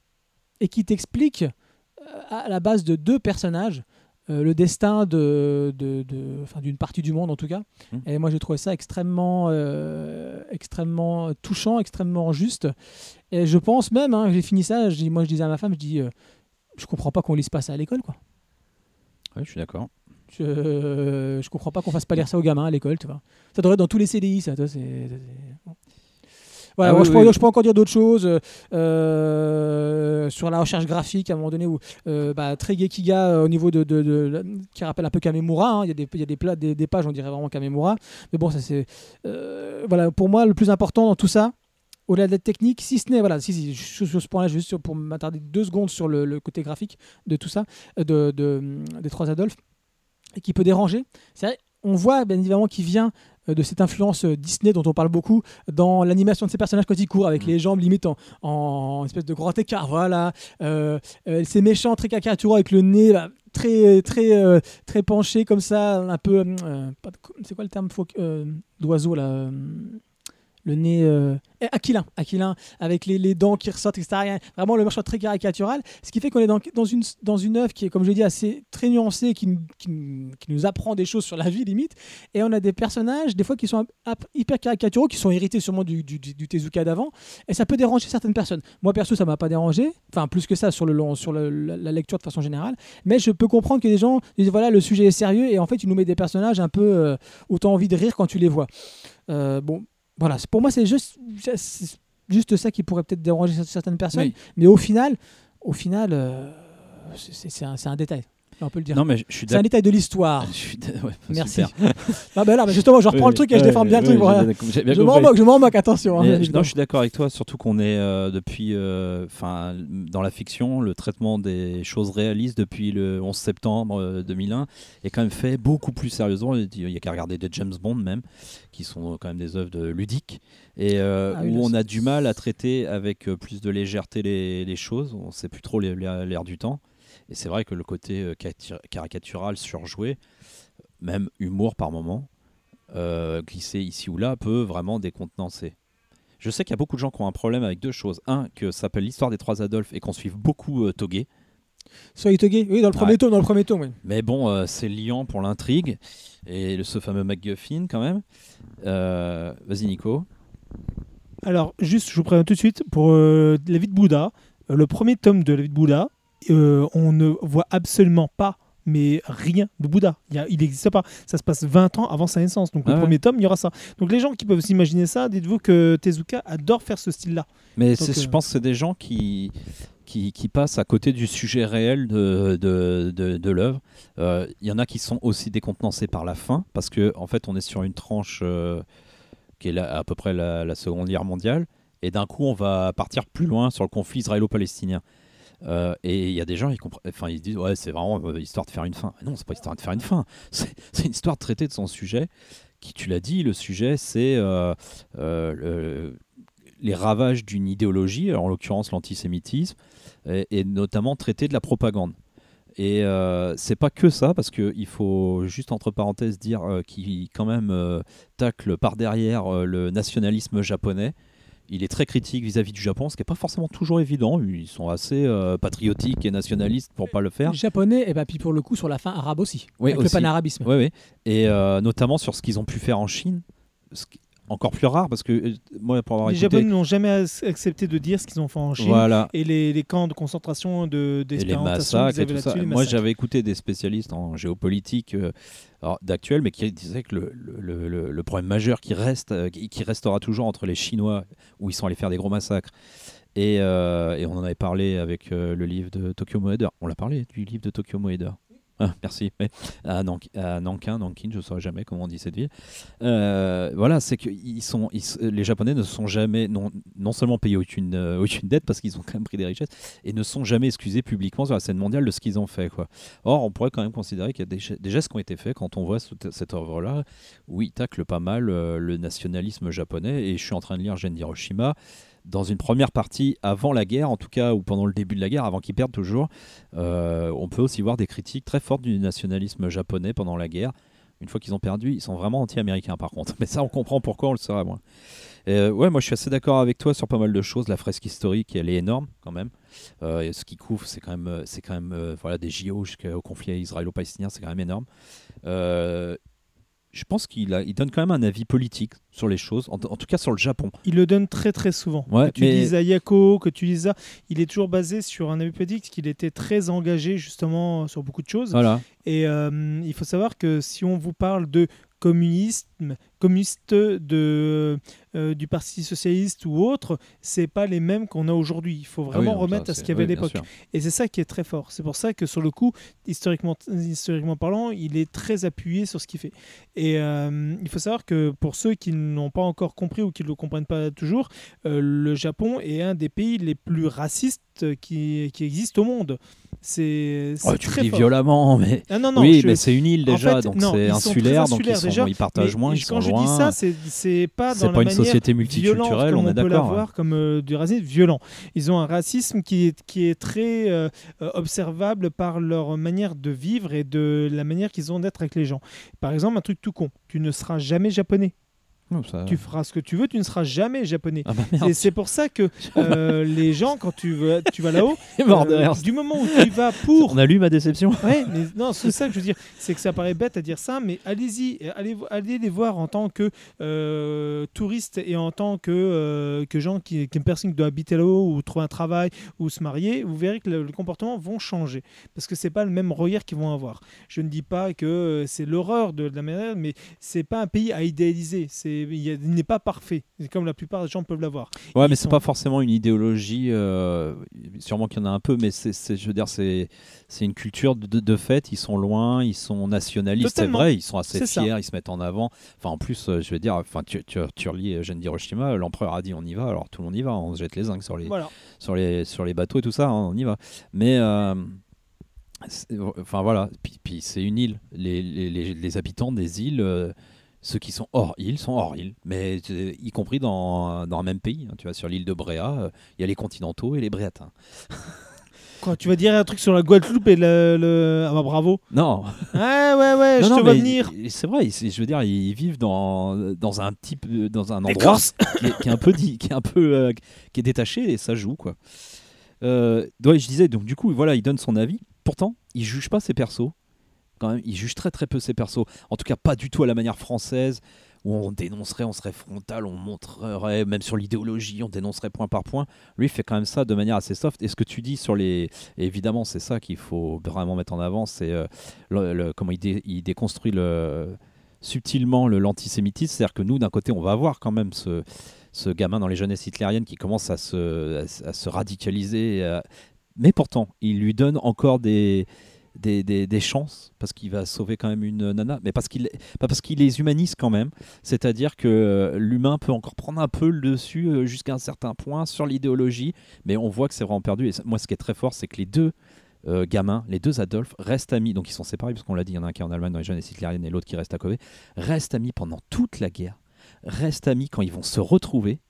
et qui t'explique euh, à la base de deux personnages euh, le destin de, de, de- d'une partie du monde en tout cas Mhm. et moi j'ai trouvé ça extrêmement euh, extrêmement touchant extrêmement juste et je pense même hein, j'ai fini ça je dis, moi je disais à ma femme je dis euh, je comprends pas qu'on lise pas ça à l'école quoi Ouais, je suis d'accord. je, je comprends pas qu'on fasse pas lire ça aux gamins à l'école, tu vois. Ça devrait être dans tous les CDI, ça. c'est-. Voilà, Ah moi, oui, je, oui. peux, je peux encore dire d'autres choses euh, sur la recherche graphique à un moment donné où euh, bah, Gekiga euh, au niveau de, de- de- qui rappelle un peu Kamemura. hein. Il y a des il y a des, plats, des, des pages on dirait vraiment Kamemura. Mais bon, ça c'est euh, voilà pour moi le plus important dans tout ça. Au-delà de la technique, si ce n'est, voilà, si, si, sur, sur ce point-là, juste sur- pour m'attarder deux secondes sur le, le côté graphique de tout ça, euh, de, de- des trois Adolphes, et qui peut déranger. C'est vrai, on voit bien évidemment qu'il vient euh, de cette influence euh, Disney dont on parle beaucoup dans l'animation de ces personnages quand ils courent avec Mm. les jambes limite en, en espèce de grand écart. Voilà, euh, euh, ces méchants très caricaturaux avec le nez là, très très euh, très penché comme ça, un peu. euh, c'est quoi le terme euh, d'oiseau là euh, le nez euh, eh, aquilin, aquilin, avec les, les dents qui ressortent, etc. Vraiment le machin très caricatural. Ce qui fait qu'on est dans, une, dans une œuvre qui est, comme je l'ai dit, assez très nuancée, qui, qui, qui nous apprend des choses sur la vie limite. Et on a des personnages, des fois, qui sont hyper caricaturaux, qui sont hérités sûrement du, du, du- Tezuka d'avant. Et ça peut déranger certaines personnes. Moi, perso, ça m'a pas dérangé. Enfin, plus que ça sur, le, long- sur la, lecture de façon générale. Mais je peux comprendre que des gens disent voilà, le sujet est sérieux. Et en fait, il nous met des personnages un peu euh, tu envie de rire quand tu les vois. Euh, bon, voilà. Pour moi, c'est juste, juste ça qui pourrait peut-être déranger certaines personnes. Oui. Mais au final, au final euh, un, c'est un détail. On peut le dire. Non, mais je je suis C'est un détail de l'histoire. Ouais, Merci. non, là, mais justement, je reprends Oui, le truc et je déforme bien le ouais, truc. voilà. bien- Je m'en moque, je m'en moque, attention. hein, je- évidemment. non, je suis d'accord avec toi, surtout qu'on est euh, depuis, euh, dans la fiction, le traitement des choses réalistes depuis le 11 septembre euh, 2001 est quand même fait beaucoup plus sérieusement. Il y a qu'à regarder des James Bond même, qui sont quand même des œuvres de ludiques et euh, Ah oui, où on a du mal à traiter avec euh, plus de légèreté les, les choses. On sait plus trop l'air du temps. Et c'est vrai que le côté euh, caricatural, surjoué, même humour par moment, euh, glissé ici ou là, peut vraiment décontenancer. Je sais qu'il y a beaucoup de gens qui ont un problème avec deux choses. Un, que ça s'appelle l'histoire des trois Adolphes et qu'on suive beaucoup euh, Togué. Soit Itoge, oui, dans le premier Ouais. tome, dans le premier tome, oui. Mais bon, euh, c'est liant pour l'intrigue et le- ce fameux MacGuffin quand même. Euh, Vas-y Nico. Alors, juste, je vous préviens tout de suite, pour euh, La vie de Bouddha, euh, le premier tome de La vie de Bouddha, euh, on ne voit absolument pas, mais rien de Bouddha. Il n'existe pas. Ça se passe 20 ans avant sa naissance. Donc, Ah le ouais. premier tome, il y aura ça. Donc, les gens qui peuvent s'imaginer ça, dites-vous que Tezuka adore faire ce style-là. Mais je euh, pense que c'est des gens qui, qui, qui passent à côté du sujet réel de, de, de, de l'œuvre. Euh, Il y en a qui sont aussi décontenancés par la fin, parce que en fait, on est sur une tranche euh, qui est là- à peu près la, la Seconde Guerre mondiale, et d'un coup, on va partir plus loin sur le conflit israélo-palestinien. Euh, et il y a des gens, ils, enfin, ils se disent Ouais, c'est vraiment euh, histoire de faire une fin. Mais non, c'est pas histoire de faire une fin. C'est une histoire de traiter de son sujet. Qui, tu l'as dit, le sujet, c'est euh, le- les ravages d'une idéologie, en l'occurrence l'antisémitisme, et, et notamment traiter de la propagande. Et c'est pas que ça, parce qu'il faut juste entre parenthèses dire qu'il quand même tacle par derrière le nationalisme japonais. Il est très critique vis-à-vis du Japon, ce qui n'est pas forcément toujours évident. Ils sont assez euh, patriotiques et nationalistes pour pas le faire. Japonais, et bah, puis pour le coup, sur la fin, arabe aussi. Oui, avec aussi. le panarabisme. Oui, oui. Et euh, notamment sur ce qu'ils ont pu faire en Chine, encore plus rare, parce que euh, moi, pour avoir Les écouté... Japonais n'ont jamais accepté de dire ce qu'ils ont fait en Chine. Voilà. Et les, les camps de concentration de, et les massacres et tout ça. Moi, j'avais écouté des spécialistes en géopolitique euh, d'actuel, mais qui disaient que le, le- le- le problème majeur qui reste, euh, qui, restera toujours entre les Chinois, où ils sont allés faire des gros massacres, et, euh, et on en avait parlé avec euh, le livre de Tokyo Moeda. On l'a parlé du livre de Tokyo Moeda. Ah, merci. Mais à, Nank- à Nankin, Nankin, je ne saurais jamais comment on dit cette ville. Euh, voilà, c'est que ils sont, les Japonais ne sont jamais, non, non seulement payés aucune, euh, aucune dette parce qu'ils ont quand même pris des richesses, et ne sont jamais excusés publiquement sur la scène mondiale de ce qu'ils ont fait. Quoi. Or, on pourrait quand même considérer qu'il y a des, ge- des gestes qui ont été faits quand on voit ce- cette œuvre-là, où ils taclent pas mal euh, le nationalisme japonais. Et je suis en train de lire Gen Hiroshima. Dans une première partie, avant la guerre, en tout cas, ou pendant le début de la guerre, avant qu'ils perdent toujours, euh, on peut aussi voir des critiques très fortes du nationalisme japonais pendant la guerre. Une fois qu'ils ont perdu, ils sont vraiment anti-américains par contre. Mais ça, on comprend pourquoi, on le saura moins. Euh, ouais, moi je suis assez d'accord avec toi sur pas mal de choses. La fresque historique, elle est énorme quand même. Euh, ce qui couvre, c'est quand même, c'est quand même voilà, des JO jusqu'au conflit israélo-palestinien, c'est quand même énorme. Je pense qu'il il donne quand même un avis politique sur les choses, en, en tout cas sur le Japon. Il le donne très très souvent. Ouais, que tu mais- dises à Yako, que tu dises ça, il est toujours basé sur un avis politique, qu'il était très engagé justement sur beaucoup de choses. Voilà. Et euh, il faut savoir que si on vous parle de communisme, communiste de, euh, du Parti socialiste ou autre, c'est pas les mêmes qu'on a aujourd'hui. Il faut Ah oui, vraiment ça, remettre à ce qu'il y avait oui, à l'époque. Et c'est ça qui est très fort. C'est pour ça que sur le coup, historiquement, historiquement parlant, il est très appuyé sur ce qu'il fait. Et euh, il faut savoir que pour ceux qui n'ont pas encore compris ou qui ne le comprennent pas toujours, euh, le Japon est un des pays les plus racistes qui, qui existent au monde. C'est Oh, tu le dis fort. violemment, mais Ah non, non, oui, je- mais c'est une île en déjà, fait, donc c'est insulaire, donc ils, insulaires sont, déjà, ils partagent moins, ils quand sont je loin. dis ça, c'est pas dans pas la une manière société multiculturelle, on est on peut d'accord, l'avoir hein. comme euh, du racisme violent. Ils ont un racisme qui est, qui est très euh, euh, observable par leur manière de vivre et de la manière qu'ils ont d'être avec les gens. Par exemple, un truc tout con, tu ne seras jamais japonais. Ça- Tu feras ce que tu veux, tu ne seras jamais japonais. Ah bah Et c'est pour ça que euh, les gens, quand tu vas, tu vas là-haut, euh, du moment où tu vas pour On a lu ma déception. Ouais, mais non, c'est ça que je veux dire. C'est que ça paraît bête à dire ça, mais allez-y, allez, allez les voir en tant que euh, touristes et en tant que, euh, que gens qui, qui personne qui doit habiter là-haut ou trouver un travail ou se marier. Vous verrez que le, le comportement vont changer parce que c'est pas le même regard qu'ils vont avoir. Je ne dis pas que c'est l'horreur de, de la manière, mais c'est pas un pays à idéaliser. C'est, il n'est pas parfait, C'est comme la plupart des gens peuvent l'avoir. Ouais, Ils mais c'est sont- pas forcément une idéologie. euh, sûrement qu'il y en a un peu, mais c'est, je veux dire, c'est, c'est une culture de, de fait. Ils sont loin, ils sont nationalistes, c'est vrai. Ils sont assez C'est ça. fiers, ils se mettent en avant. Enfin, en plus, euh, je veux dire, enfin, tu, tu, tu relis Jeanne d'Hiroshima, l'empereur a dit on y va, alors tout le monde y va, on se jette les zincs sur les, Voilà. sur les, sur les bateaux et tout ça, hein, on y va. Mais, euh, enfin voilà, puis, puis c'est une île. Les, les, les- les habitants des îles, euh, ceux qui sont hors île, sont hors île, mais euh, y compris dans, dans un même pays. hein. tu vois, sur l'île de Bréa, euh, il y a les continentaux et les bréatins. Quoi, tu vas dire un truc sur la Guadeloupe et le. le- Ah bah bravo. Non, Ouais, ouais, ouais, non, je non, te vois venir. C'est vrai, je veux dire, ils vivent dans, dans un type, dans un endroit qui est, qui est un peu, dit- qui est un peu, euh, qui est détaché et ça joue quoi. Euh, ouais, je disais, donc du coup, voilà, il donne son avis. Pourtant, il juge pas ses persos. Quand même, il juge très très peu ses persos. En tout cas, pas du tout à la manière française où on dénoncerait, on serait frontal, on montrerait, même sur l'idéologie, on dénoncerait point par point. Lui, il fait quand même ça de manière assez soft. Et ce que tu dis sur les. évidemment, c'est ça qu'il faut vraiment mettre en avant c'est euh, comment il, il, déconstruit le, subtilement l'antisémitisme. C'est-à-dire que nous, d'un côté, on va avoir quand même ce, ce gamin dans les jeunesses hitlériennes qui commence à se, à, se radicaliser. Mais pourtant, il lui donne encore des des, chances parce qu'il va sauver quand même une nana, mais parce qu'il parce qu'il les humanise quand même. C'est-à-dire que euh, l'humain peut encore prendre un peu le dessus euh, jusqu'à un certain point sur l'idéologie, mais on voit que c'est vraiment perdu. Et moi, ce qui est très fort, c'est que les deux euh, gamins, les deux Adolphe, restent amis. Donc ils sont séparés parce qu'on l'a dit, il y en a un qui est en Allemagne dans les jeunes hitlériennes et l'autre qui reste à Kobe. Restent amis pendant toute la guerre. Restent amis quand ils vont se retrouver.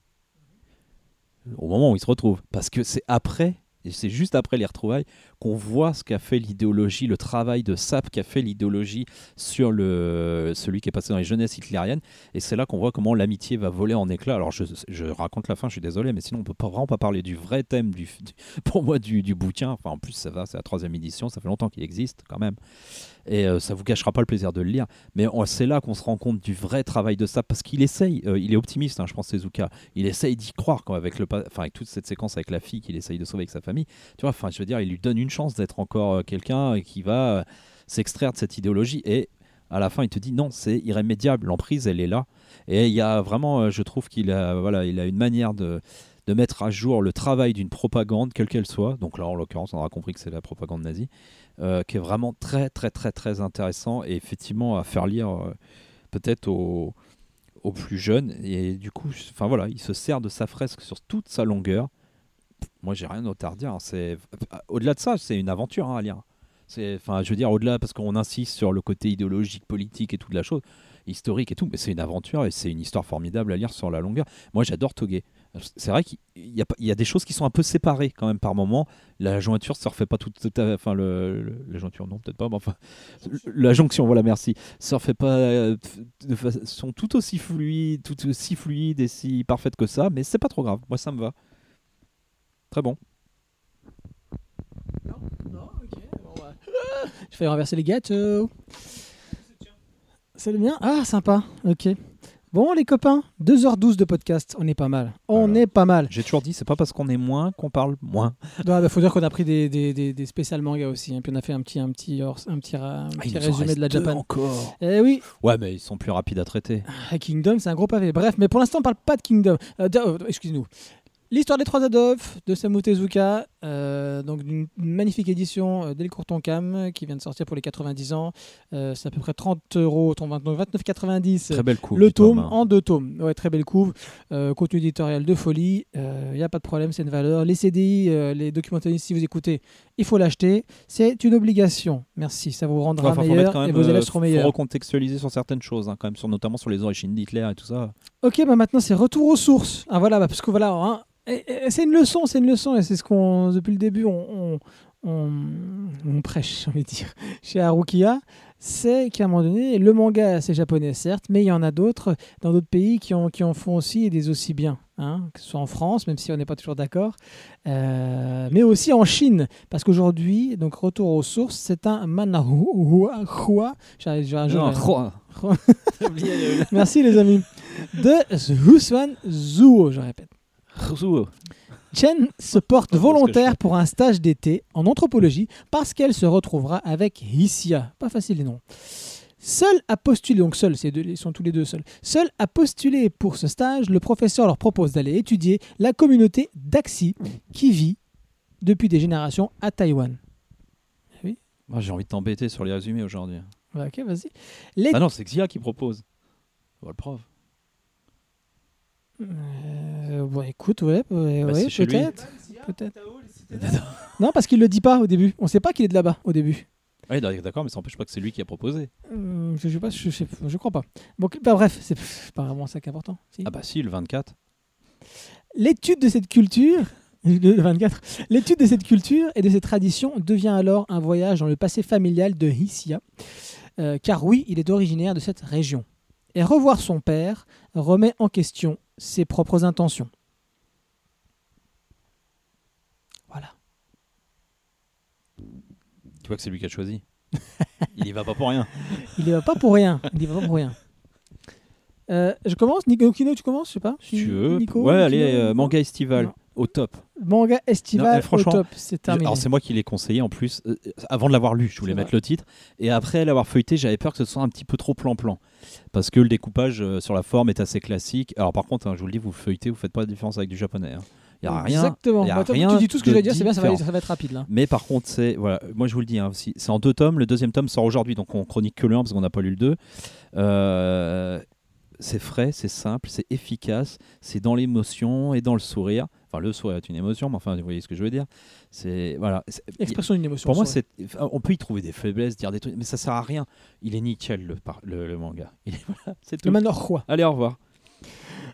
Au moment où ils se retrouvent, parce que c'est après et c'est juste après les retrouvailles qu'on voit ce qu'a fait l'idéologie, le travail de sap qu'a fait l'idéologie sur le, celui qui est passé dans les jeunesses hitlériennes. Et c'est là qu'on voit comment l'amitié va voler en éclats. Alors je, raconte la fin, je suis désolé, mais sinon on peut pas, vraiment pas parler du vrai thème du, pour moi du, du, bouquin. Enfin en plus ça va, c'est la troisième édition, ça fait longtemps qu'il existe quand même et euh, ça vous gâchera pas le plaisir de le lire. Mais c'est là qu'on se rend compte du vrai travail de ça parce qu'il essaye, euh, il est optimiste, hein, je pense, Tezuka. Il essaye d'y croire quoi, avec, le, avec toute cette séquence avec la fille qu'il essaye de sauver avec sa famille. Tu vois, enfin, je veux dire, il lui donne une chance d'être encore euh, quelqu'un qui va s'extraire de cette idéologie et à la fin, il te dit non, c'est irrémédiable, l'emprise, elle est là. Et il y a vraiment, je trouve qu'il a, voilà, il a une manière de, de mettre à jour le travail d'une propagande, quelle qu'elle soit. Donc là, en l'occurrence, on aura compris que c'est la propagande nazie. Euh, qui est vraiment très très très très intéressant et effectivement à faire lire euh, peut-être aux, aux, plus jeunes. Et du coup, enfin voilà, il se sert de sa fresque sur toute sa longueur. Moi, j'ai rien d'autre à dire. Hein. C'est au-delà de ça, c'est une aventure hein, à lire. C'est, enfin, je veux dire, au-delà parce qu'on insiste sur le côté idéologique, politique et toute la chose, historique et tout, mais c'est une aventure et c'est une histoire formidable à lire sur la longueur. Moi, j'adore Togué. C'est vrai qu'il y, y, a des choses qui sont un peu séparées quand même par moment. La jointure, ça refait pas tout, enfin le, la jointure, non peut-être pas, mais enfin la jonction, voilà, merci. Ça refait pas euh, de façon tout aussi fluide, tout aussi fluide et si parfaite que ça, mais c'est pas trop grave. Moi, ça me va. Très bon. Non, non, ok. Je vais renverser les gâteaux. C'est le mien? Ah, sympa. Ok. Bon, les copains, 2h12 de podcast, on est pas mal. On est pas mal. J'ai toujours dit, c'est pas parce qu'on est moins qu'on parle moins. Il bah, faut dire qu'on a pris des, des, des, spéciales mangas aussi. Hein. Puis on a fait un petit, un petit, un petit, un ah, petit résumé de la Japan. encore. Eh oui. Ouais, mais ils sont plus rapides à traiter. Ah, Kingdom, c'est un gros pavé. Bref, mais pour l'instant, on parle pas de Kingdom. Euh, euh, excusez-nous. L'histoire des trois Adolphes de Samu Tezuka, euh, donc d'une magnifique édition euh, d'El Cam qui vient de sortir pour les 90 ans. Euh, c'est à peu près 30 euros, 29,90. Très belle couve. Le tome hein. en deux tomes. Ouais, très belle couve. Euh, contenu éditorial de folie. Il n'y a pas de problème, c'est une valeur. Les CDI, les documentaristes, si vous écoutez, il faut l'acheter. C'est une obligation. Merci, ça vous rendra meilleur et vos élèves seront meilleurs. Il faut recontextualiser sur certaines choses, hein, quand même, sur, notamment sur les origines d'Hitler et tout ça. Ok, bah maintenant c'est retour aux sources. Ah voilà, bah, parce que voilà. Hein, c'est une leçon, c'est une leçon, et c'est ce qu'on, depuis le début, on, on, prêche, j'ai envie de dire, chez Harukiya, c'est qu'à un moment donné, le manga, c'est japonais, certes, mais il y en a d'autres dans d'autres pays qui en, qui en font aussi et des aussi bien, hein, que ce soit en France, même si on n'est pas toujours d'accord, euh, mais aussi en Chine, parce qu'aujourd'hui, donc retour aux sources, c'est un manahua, Merci les amis, de Husuan Zuo, je répète. Chen se porte volontaire pour un stage d'été en anthropologie parce qu'elle se retrouvera avec Hissia. Pas facile les noms. Seul à postuler, donc seul, ils sont tous les deux seuls. Seul à postuler pour ce stage, le professeur leur propose d'aller étudier la communauté d'Axi qui vit depuis des générations à Taïwan. Oui. Moi, j'ai envie de t'embêter sur les résumés aujourd'hui. ok, vas-y. Ah non, c'est Xia qui propose. le prof. Euh, bon, écoute, ouais, ouais, bah, peut-être. Non, parce qu'il le dit pas au début. On sait pas qu'il est de là-bas au début. Oui, d'accord, mais ça n'empêche pas que c'est lui qui a proposé. Euh, je, sais pas, je, je, crois pas. Bon, bah, bref, c'est pas vraiment ça qui est important. Ah bah si, le 24. L'étude de cette culture, le 24, l'étude de cette culture et de ces traditions devient alors un voyage dans le passé familial de Hissia, euh, car oui, il est originaire de cette région. Et revoir son père remet en question ses propres intentions. Voilà. Tu vois que c'est lui qui a choisi. Il y va pas pour rien. Il y va pas pour rien. Il y va pas pour rien. Euh, je commence, Nico Kino, tu commences, je sais pas. Tu veux. Ouais, allez, euh, manga estival au top. Manga estival Non, au top, c'est terminé. Alors c'est moi qui l'ai conseillé en plus euh, avant de l'avoir lu, je voulais mettre vrai. le titre et après l'avoir feuilleté, j'avais peur que ce soit un petit peu trop plan-plan parce que le découpage euh, sur la forme est assez classique. Alors par contre, hein, je vous le dis, vous feuilletez, vous faites pas la différence avec du japonais. hein. Il y a rien. Exactement. y a Bah, rien tu dis tout ce que de je vais dire, c'est bien, ça va, différent. ça va être rapide là. Mais par contre, c'est voilà, moi je vous le dis, hein, c'est en deux tomes. Le deuxième tome sort aujourd'hui, donc on chronique que le 1 parce qu'on n'a pas lu le 2. Euh, c'est frais, c'est simple, c'est efficace, c'est dans l'émotion et dans le sourire. Enfin, le sourire est une émotion, mais enfin, vous voyez ce que je veux dire. C'est voilà. c'est- Expression d'une émotion. pour moi, c'est on peut y trouver des faiblesses, dire des trucs, mais ça sert à rien. Il est nickel le, par- le, le manga. Il est- voilà, c'est Le tout. Manor quoi Allez, au revoir.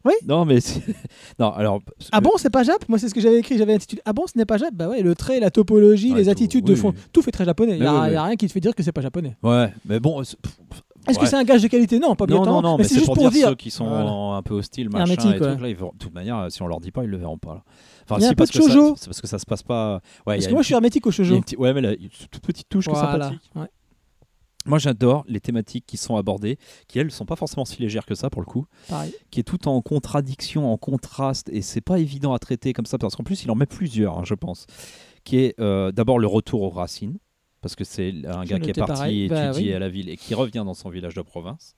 Oui Non, mais non. Alors. Ah bon, c'est pas Jap? Moi, c'est ce que j'avais écrit. J'avais intitulé Ah bon, ce n'est pas Jap? Bah ouais, le trait, la topologie, Ouais, les tout, attitudes de fond, oui. tout fait très japonais. Il Mais y, a oui, rien qui te fait dire que c'est pas japonais. Ouais, mais bon. pff, Est-ce que c'est un gage de qualité Non, pas Non, obligatoirement. non, non, mais mais c'est juste pour, dire, ceux qui sont Voilà. un peu hostiles, machin, et tout, ouais. là, ils verront- de toute manière, euh, si on leur dit pas, ils le verront pas. Là. Enfin, Il y a si, un peu parce de que ça- shoujo. C'est parce que ça se passe pas. Ouais, Parce que moi, je suis hermétique au shoujo. une petite- Ouais, mais là, il y a une toute petite touche que Voilà. sympathique. Ouais. Moi, j'adore les thématiques qui sont abordées, qui elles sont pas forcément si légères que ça pour le coup, Pareil. qui est tout en contradiction, en contraste, et c'est pas évident à traiter comme ça parce qu'en plus, il en met plusieurs, hein, je pense. Qui est euh, d'abord le retour aux racines, parce que c'est un Je gars qui est parti pareil. Bah étudier oui. à la ville et qui revient dans son village de province.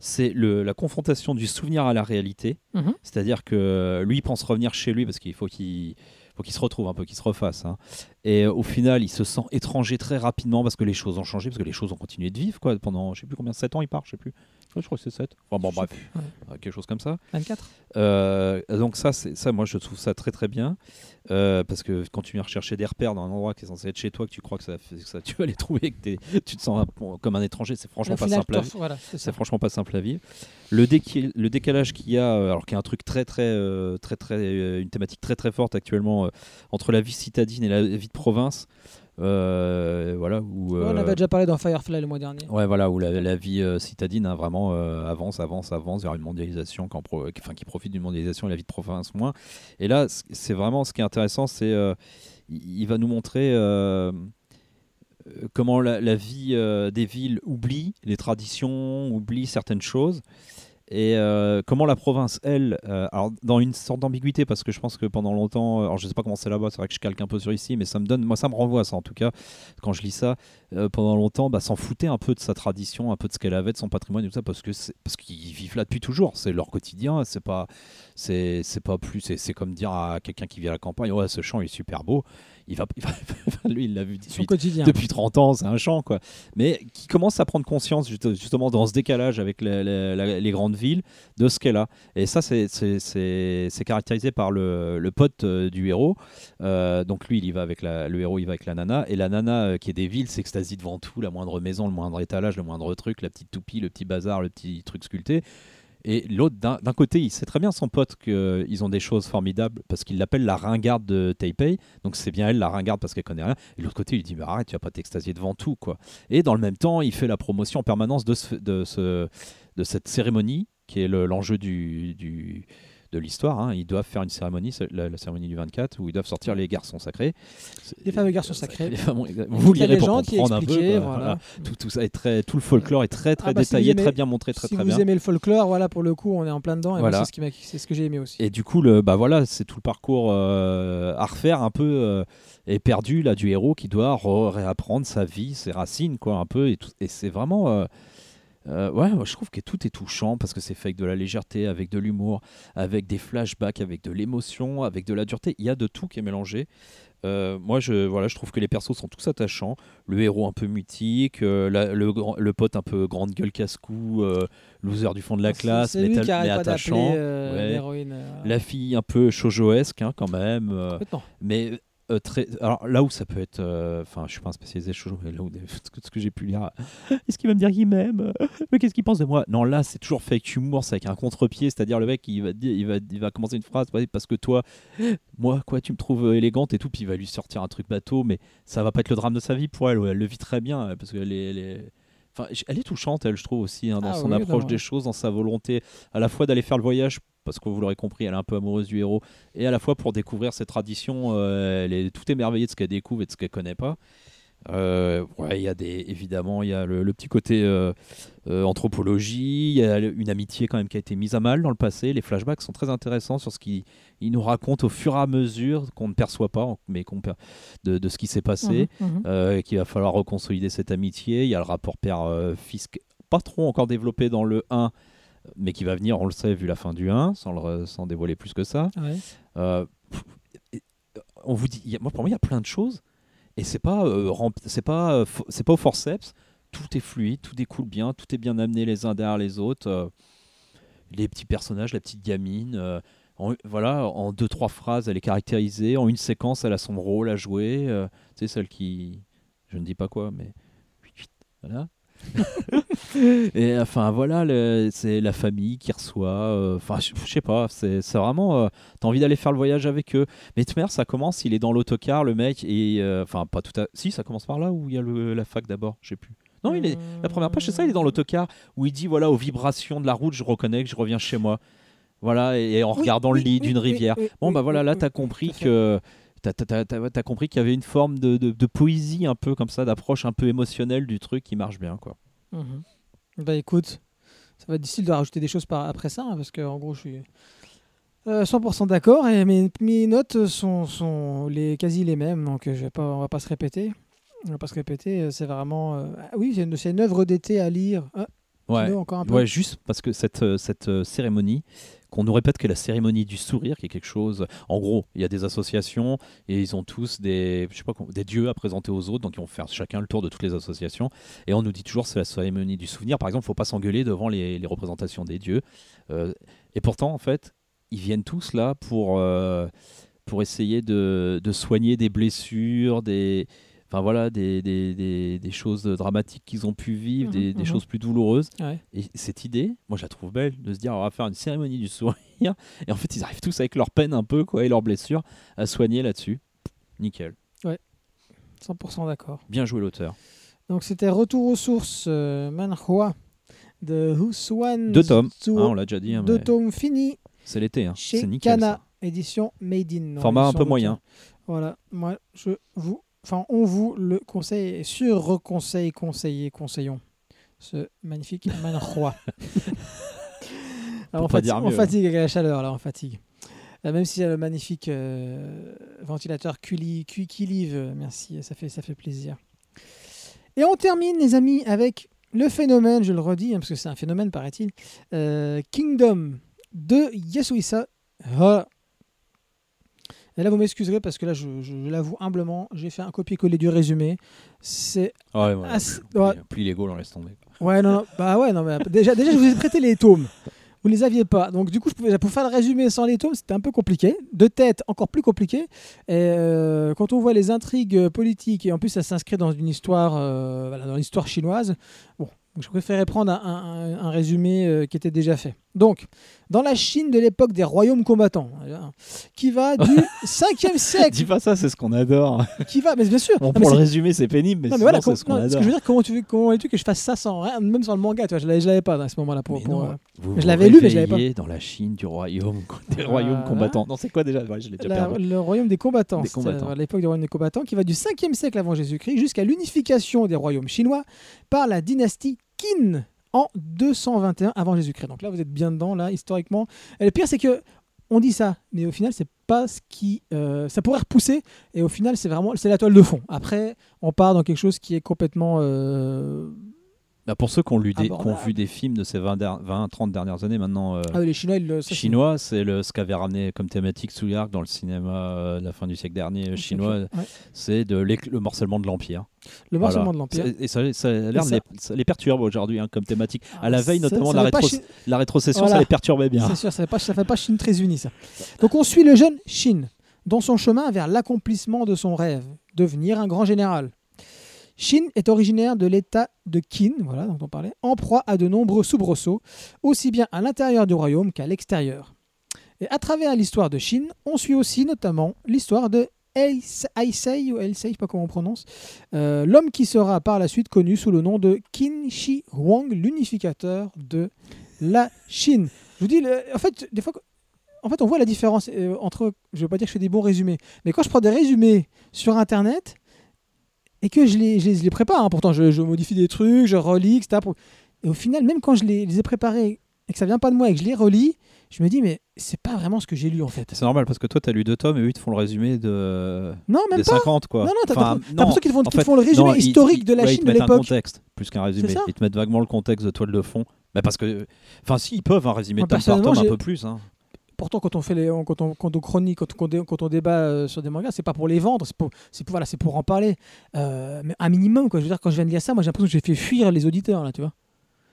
C'est la confrontation du souvenir à la réalité, Mhm. c'est-à-dire que lui il pense revenir chez lui parce qu'il faut qu'il faut qu'il se retrouve un peu, qu'il se refasse. hein. Et euh, au final, il se sent étranger très rapidement parce que les choses ont changé, parce que les choses ont continué de vivre quoi, pendant, je sais plus combien, 7 ans il part, je sais plus. Je crois que c'est 7. Enfin bon, bref, ouais. euh, quelque chose comme ça. 24. Euh, donc ça, ça, moi je trouve ça très très bien euh, parce que quand tu viens rechercher des repères dans un endroit qui est censé être chez toi, que tu crois que ça, que ça tu vas les trouver, que tu te sens un- comme un étranger, c'est franchement pas simple. À vivre. C'est franchement pas simple à vivre. Le, décalage qu'il y a, alors qu'il y a un truc très très euh, très très une thématique très très forte actuellement entre la vie citadine et la vie de province, euh, voilà où. Ouais, on euh, avait déjà parlé dans Firefly le mois dernier. Ouais, voilà, où la, la vie euh, citadine hein, vraiment euh, avance, avance, avance vers une mondialisation, qui en pro- qui- enfin, qui profite d'une mondialisation et la vie de province moins. Et là, c'est vraiment ce qui est intéressant, c'est il va nous montrer comment la, la vie des villes oublie les traditions, oublie certaines choses. Et euh, comment la province, elle, euh, alors dans une sorte d'ambiguïté, parce que je pense que pendant longtemps, euh, alors je sais pas comment c'est là-bas, c'est vrai que je calque un peu sur ici, mais ça me donne, moi ça me renvoie à ça en tout cas, quand je lis ça, pendant longtemps, bah, s'en foutait un peu de sa tradition, un peu de ce qu'elle avait, de son patrimoine tout ça, parce que parce qu'ils vivent là depuis toujours, c'est leur quotidien, c'est pas, c'est, pas plus, c'est, comme dire à quelqu'un qui vit à la campagne, ouais, ce champ est super beau, il va, il va- lui il l'a vu quotidien. depuis 30 ans, c'est un champ, quoi. Mais qui commence à prendre conscience, juste- justement, dans ce décalage avec les, les- la- les grandes villes, de ce qu'elle a. Et ça, c'est- caractérisé par le, le pote euh, du héros. Euh, donc lui, il y va avec la, le héros, il va avec la nana. Et la nana, euh, qui est des villes, s'extasie devant tout, la moindre maison, le moindre étalage, le moindre truc, la petite toupie, le petit bazar, le petit truc sculpté. Et l'autre, d'un côté, il sait très bien son pote qu'ils ont des choses formidables parce qu'il l'appelle la ringarde de Taipei. Donc c'est bien elle la ringarde parce qu'elle connaît rien. Et l'autre côté, il dit mais arrête, tu vas pas t'extasier devant tout quoi. Et dans le même temps, il fait la promotion en permanence de, ce- de, ce, de cette cérémonie qui est le- l'enjeu du, du- de l'histoire. hein. Ils doivent faire une cérémonie, la, la cérémonie du 24, où ils doivent sortir les garçons sacrés. Les fameux garçons sacrés. Les fameux- vous lirez pour comprendre un peu. voilà. Tout, tout ça est très, tout le folklore est très très Ah bah, si détaillé, aimez- très bien montré, très si très vous bien. aimez le folklore, voilà, pour le coup, on est en plein dedans. Et Voilà. c'est ce, que j'ai aimé aussi. Et du coup, le, bah voilà, c'est tout le parcours euh, à refaire un peu euh, et perdu là du héros qui doit re- réapprendre sa vie, ses racines quoi un peu et, et c'est vraiment euh, euh, ouais, moi, je trouve que tout est touchant parce que c'est fait avec de la légèreté, avec de l'humour, avec des flashbacks, avec de l'émotion, avec de la dureté. Il y a de tout qui est mélangé. Euh, moi, je, voilà, je trouve que les persos sont tous attachants. Le héros un peu mutique, euh, la- le, le pote un peu grande gueule casse-cou, euh, loser du fond de la classe, c'est mais, mais attachant. euh, Ouais. La fille un peu shoujoesque hein, quand même, mais euh, très. Alors là où ça peut être, euh, enfin, je suis pas un spécialisé shoujo, mais là où ce que, que j'ai pu lire, est-ce qu'il va me dire qu'il m'aime? Mais qu'est-ce qu'il pense de moi? Non, là c'est toujours fait avec humour, c'est avec un contre-pied, c'est-à-dire le mec il va dire, il va, il va commencer une phrase ouais, parce que toi, moi quoi, tu me trouves euh, élégante et tout, puis il va lui sortir un truc bateau, mais ça va pas être le drame de sa vie pour elle, ouais, elle le vit très bien euh, parce qu'elle est, elle est- Enfin, elle est touchante, elle, je trouve aussi, hein, dans Ah son oui, approche non, des choses, dans sa volonté à la fois d'aller faire le voyage, parce que vous l'aurez compris, elle est un peu amoureuse du héros, et à la fois pour découvrir ses traditions, euh, elle est tout émerveillée de ce qu'elle découvre et de ce qu'elle connaît pas. Euh, ouais, il y a des, évidemment, il y a le, le petit côté euh, euh, anthropologie, il y a une amitié quand même qui a été mise à mal dans le passé. Les flashbacks sont très intéressants sur ce qu'ils ils nous racontent au fur et à mesure qu'on ne perçoit pas, mais qu'on de, de ce qui s'est passé, mhm. euh, qu'il va falloir reconsolider cette amitié. Il y a le rapport père-fils, pas trop encore développé dans le 1, mais qui va venir, on le sait, vu la fin du 1, sans, le, sans dévoiler plus que ça. Ouais. Euh, on vous dit, il y a- moi pour moi il y a plein de choses et c'est pas euh, c'est pas euh, c'est pas au forceps. Tout est fluide, tout découle bien, tout est bien amené les uns derrière les autres. euh, les petits personnages, la petite gamine, en, voilà, en deux trois phrases elle est caractérisée, en une séquence elle a son rôle à jouer. c'est celle qui, je ne dis pas quoi, mais voilà. et enfin voilà, c'est la famille qui reçoit. euh, Enfin, je je sais pas, c'est vraiment. euh, T'as envie d'aller faire le voyage avec eux. Mais Tmer, ça commence, il est dans l'autocar, le mec, et. euh, Enfin, pas tout à. Si, ça commence par là où il y a le- la fac d'abord, je sais plus. Non, il est. La première page, c'est ça, il est dans l'autocar, où il dit voilà, aux vibrations de la route, je reconnais que je reviens chez moi. Voilà, et, et en Oui, regardant oui, le lit oui, d'une rivière. Bon, bah voilà, là, t'as compris que. T'as t'as compris qu'il y avait une forme de, de- de poésie un peu comme ça, d'approche un peu émotionnelle du truc qui marche bien, quoi. Mhm. Bah écoute, ça va être difficile de rajouter des choses par, après ça, hein, parce que en gros, je suis euh, 100% d'accord, et mes, mes notes sont, sont les, quasi les mêmes, donc euh, je vais pas, on va pas se répéter. On va pas se répéter, euh, c'est vraiment... euh, ah oui, c'est une, œuvre d'été à lire. Ah, Ouais. Encore un peu Ouais, juste parce que cette, euh, cette euh, cérémonie, qu'on nous répète que la cérémonie du sourire, qui est quelque chose. En gros, il y a des associations et ils ont tous des, je sais pas, des dieux à présenter aux autres, donc ils vont faire chacun le tour de toutes les associations. Et on nous dit toujours c'est la cérémonie du souvenir. Par exemple, il faut pas s'engueuler devant les, représentations des dieux. Euh, et pourtant, en fait, ils viennent tous là pour, euh, pour essayer de soigner des blessures, des. Enfin voilà, des, des, des, des choses dramatiques qu'ils ont pu vivre, Mhm, des, des mhm. choses plus douloureuses. Ouais. Et cette idée, moi je la trouve belle, de se dire on va faire une cérémonie du sourire. Et en fait, ils arrivent tous avec leur peine un peu, quoi, et leurs blessures, à soigner là-dessus. Nickel. 100% d'accord. Bien joué l'auteur. Donc c'était Retour aux sources, euh, Manhua, de Huswan Deux tomes, hein, on l'a déjà dit. hein, Deux mais tomes finis C'est l'été, hein. c'est nickel. Kana, ça. édition Made in. Format un peu moyen. Voilà, moi je vous, enfin on vous le conseille, et sur reconseille, conseiller, conseillons ce magnifique Manhua. Alors, on, pas fatigue, on avec la chaleur, là on fatigue. Euh, Même s'il y a le magnifique euh, ventilateur Culi, Cui- Kilive, euh, merci, ça fait, ça fait plaisir. Et on termine, les amis, avec le phénomène, je le redis, hein, parce que c'est un phénomène, paraît-il, euh, Kingdom de Yasuisa. Et là, vous m'excuserez parce que là, je, je l'avoue humblement, j'ai fait un copier-coller du résumé. C'est Ouais, ouais. assez- ouais. Plie Lego, on laisse tomber. Ouais, non, non, bah ouais, non, mais déjà, déjà, je vous ai prêté les tomes. Vous les aviez pas. Donc, du coup, je pouvais, pour faire le résumé sans les tomes, c'était un peu compliqué. De tête, encore plus compliqué. Et euh, quand on voit les intrigues politiques, et en plus, ça s'inscrit dans une histoire, euh, voilà, dans l'histoire chinoise, bon, je préférais prendre un, un- un résumé euh, qui était déjà fait. Donc, dans la Chine de l'époque des royaumes combattants, hein, qui va du 5e Dis siècle, pas ça, c'est ce qu'on adore. qui va, mais bien sûr, Bon, non, mais pour le c'est- résumé, c'est pénible, mais, non, mais voilà, c'est ce qu'on que je veux dire, comment tu veux, comment veux-tu que je fasse ça sans rien, même sans le manga, tu vois, je l'avais, l'avais pas à ce moment-là pour. Mais pour, non, euh, vous je l'avais lu, mais je l'avais pas. dans la Chine du royaume, des royaumes combattants. Non, c'est quoi déjà? Ouais, Je l'ai déjà la- perdu. le royaume des combattants, Des c'était, combattants. à l'époque du royaume des combattants, qui va du 5e siècle avant Jésus-Christ jusqu'à l'unification des royaumes chinois par la dynastie Qin en 221 avant Jésus-Christ. Donc là, vous êtes bien dedans, là, historiquement. Et le pire, c'est que on dit ça, mais au final, c'est pas ce qui. euh, ça pourrait repousser, et au final, c'est vraiment c'est la toile de fond. Après, on part dans quelque chose qui est complètement. euh, Bah, pour ceux qui ont, lu des, qui ont Abordable. vu des films de ces 20-30 dernières années maintenant, euh, Ah, oui, les Chinois, ils le- ça, chinois, c'est le, ce qu'avait ramené comme thématique Souliark dans le cinéma euh, de la fin du siècle dernier euh, chinois, Ouais. c'est de le morcellement de l'Empire. Le morcellement Voilà. de l'Empire. Et ça, ça Et les, ça les perturbe aujourd'hui hein, comme thématique. Ah, à la veille notamment de la, fait pas rétro- chi- la rétrocession, Voilà. ça les perturbait bien. C'est sûr, ça ne fait, pas- ça fait pas Chine très unie, ça. Donc on suit le jeune Shin dans son chemin vers l'accomplissement de son rêve, devenir un grand général. Shin est originaire de l'état de Qin, voilà dont on parlait, en proie à de nombreux soubresauts, aussi bien à l'intérieur du royaume qu'à l'extérieur. Et à travers l'histoire de Shin, on suit aussi notamment l'histoire de Aisei, ou Aisei, je pas comment on prononce, euh, l'homme qui sera par la suite connu sous le nom de Qin Shi Huang, l'unificateur de la Chine. Je vous dis, en fait, des fois, en fait, on voit la différence euh, entre, je ne veux pas dire que je fais des bons résumés, mais quand je prends des résumés sur Internet et que je les, je les, je les prépare. hein. Pourtant, je, je modifie des trucs, je relis, etc. Et au final, même quand je les, les ai préparés et que ça vient pas de moi et que je les relis, je me dis, mais c'est pas vraiment ce que j'ai lu en fait. C'est normal parce que toi, tu as lu deux tomes et eux, ils te font le résumé de... Non, même des pas. 50, quoi. Non, non, t'as Enfin, t'as- t'as l'impression qu'ils te font, qu'ils te font le résumé non, ils- historique ils- de la ouais, ils Chine te de mettent un l'époque. contexte plus qu'un résumé. Ils te mettent vaguement le contexte de toile de fond. Mais parce que, enfin, si ils peuvent un résumé Moi, tome par tome un peu plus. Hein. Pourtant, quand on fait les, quand on, quand on chronique, quand, on- quand on débat euh, sur des mangas, c'est pas pour les vendre, c'est pour, c'est pour, voilà, c'est pour en parler. Euh, mais un minimum, quoi. Je veux dire, quand je viens de lire ça, moi, j'ai l'impression que j'ai fait fuir les auditeurs, là, tu vois.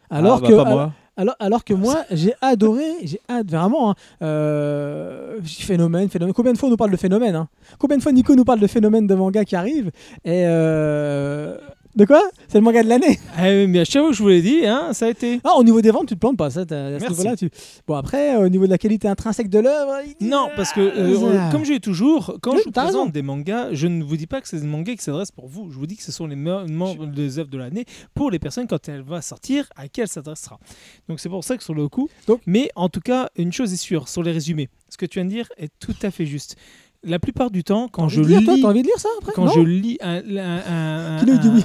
Alors Ah, bah, que, pas moi. alors, alors que moi, j'ai adoré, j'ai ad- vraiment. hein, euh, phénomène, phénomène. Combien de fois on nous parle de phénomène hein? Combien de fois Nico nous parle de phénomène de manga qui arrive? Et euh, de quoi? C'est le manga de l'année. Oui, mais à chaque fois que je vous l'ai dit, hein, ça a été. Ah, au niveau des ventes, tu te plantes pas. Ça, t'as- à ce Merci. niveau-là, tu... Bon, après, au niveau de la qualité intrinsèque de l'œuvre, il- Non, parce que euh, Ah, euh, comme je dis toujours, quand Oui, je vous t'as présente raison. des mangas, je ne vous dis pas que c'est des mangas qui s'adressent pour vous. Je vous dis que ce sont les des œuvres de l'année pour les personnes quand elle va sortir, à qui elle s'adressera. Donc c'est pour ça que sur le coup. Donc- mais en tout cas, une chose est sûre sur les résumés. Ce que tu viens de dire est tout à fait juste. La plupart du temps, quand je toi lis T'as envie de lire ça après quand Non je lis un, un- un- oui.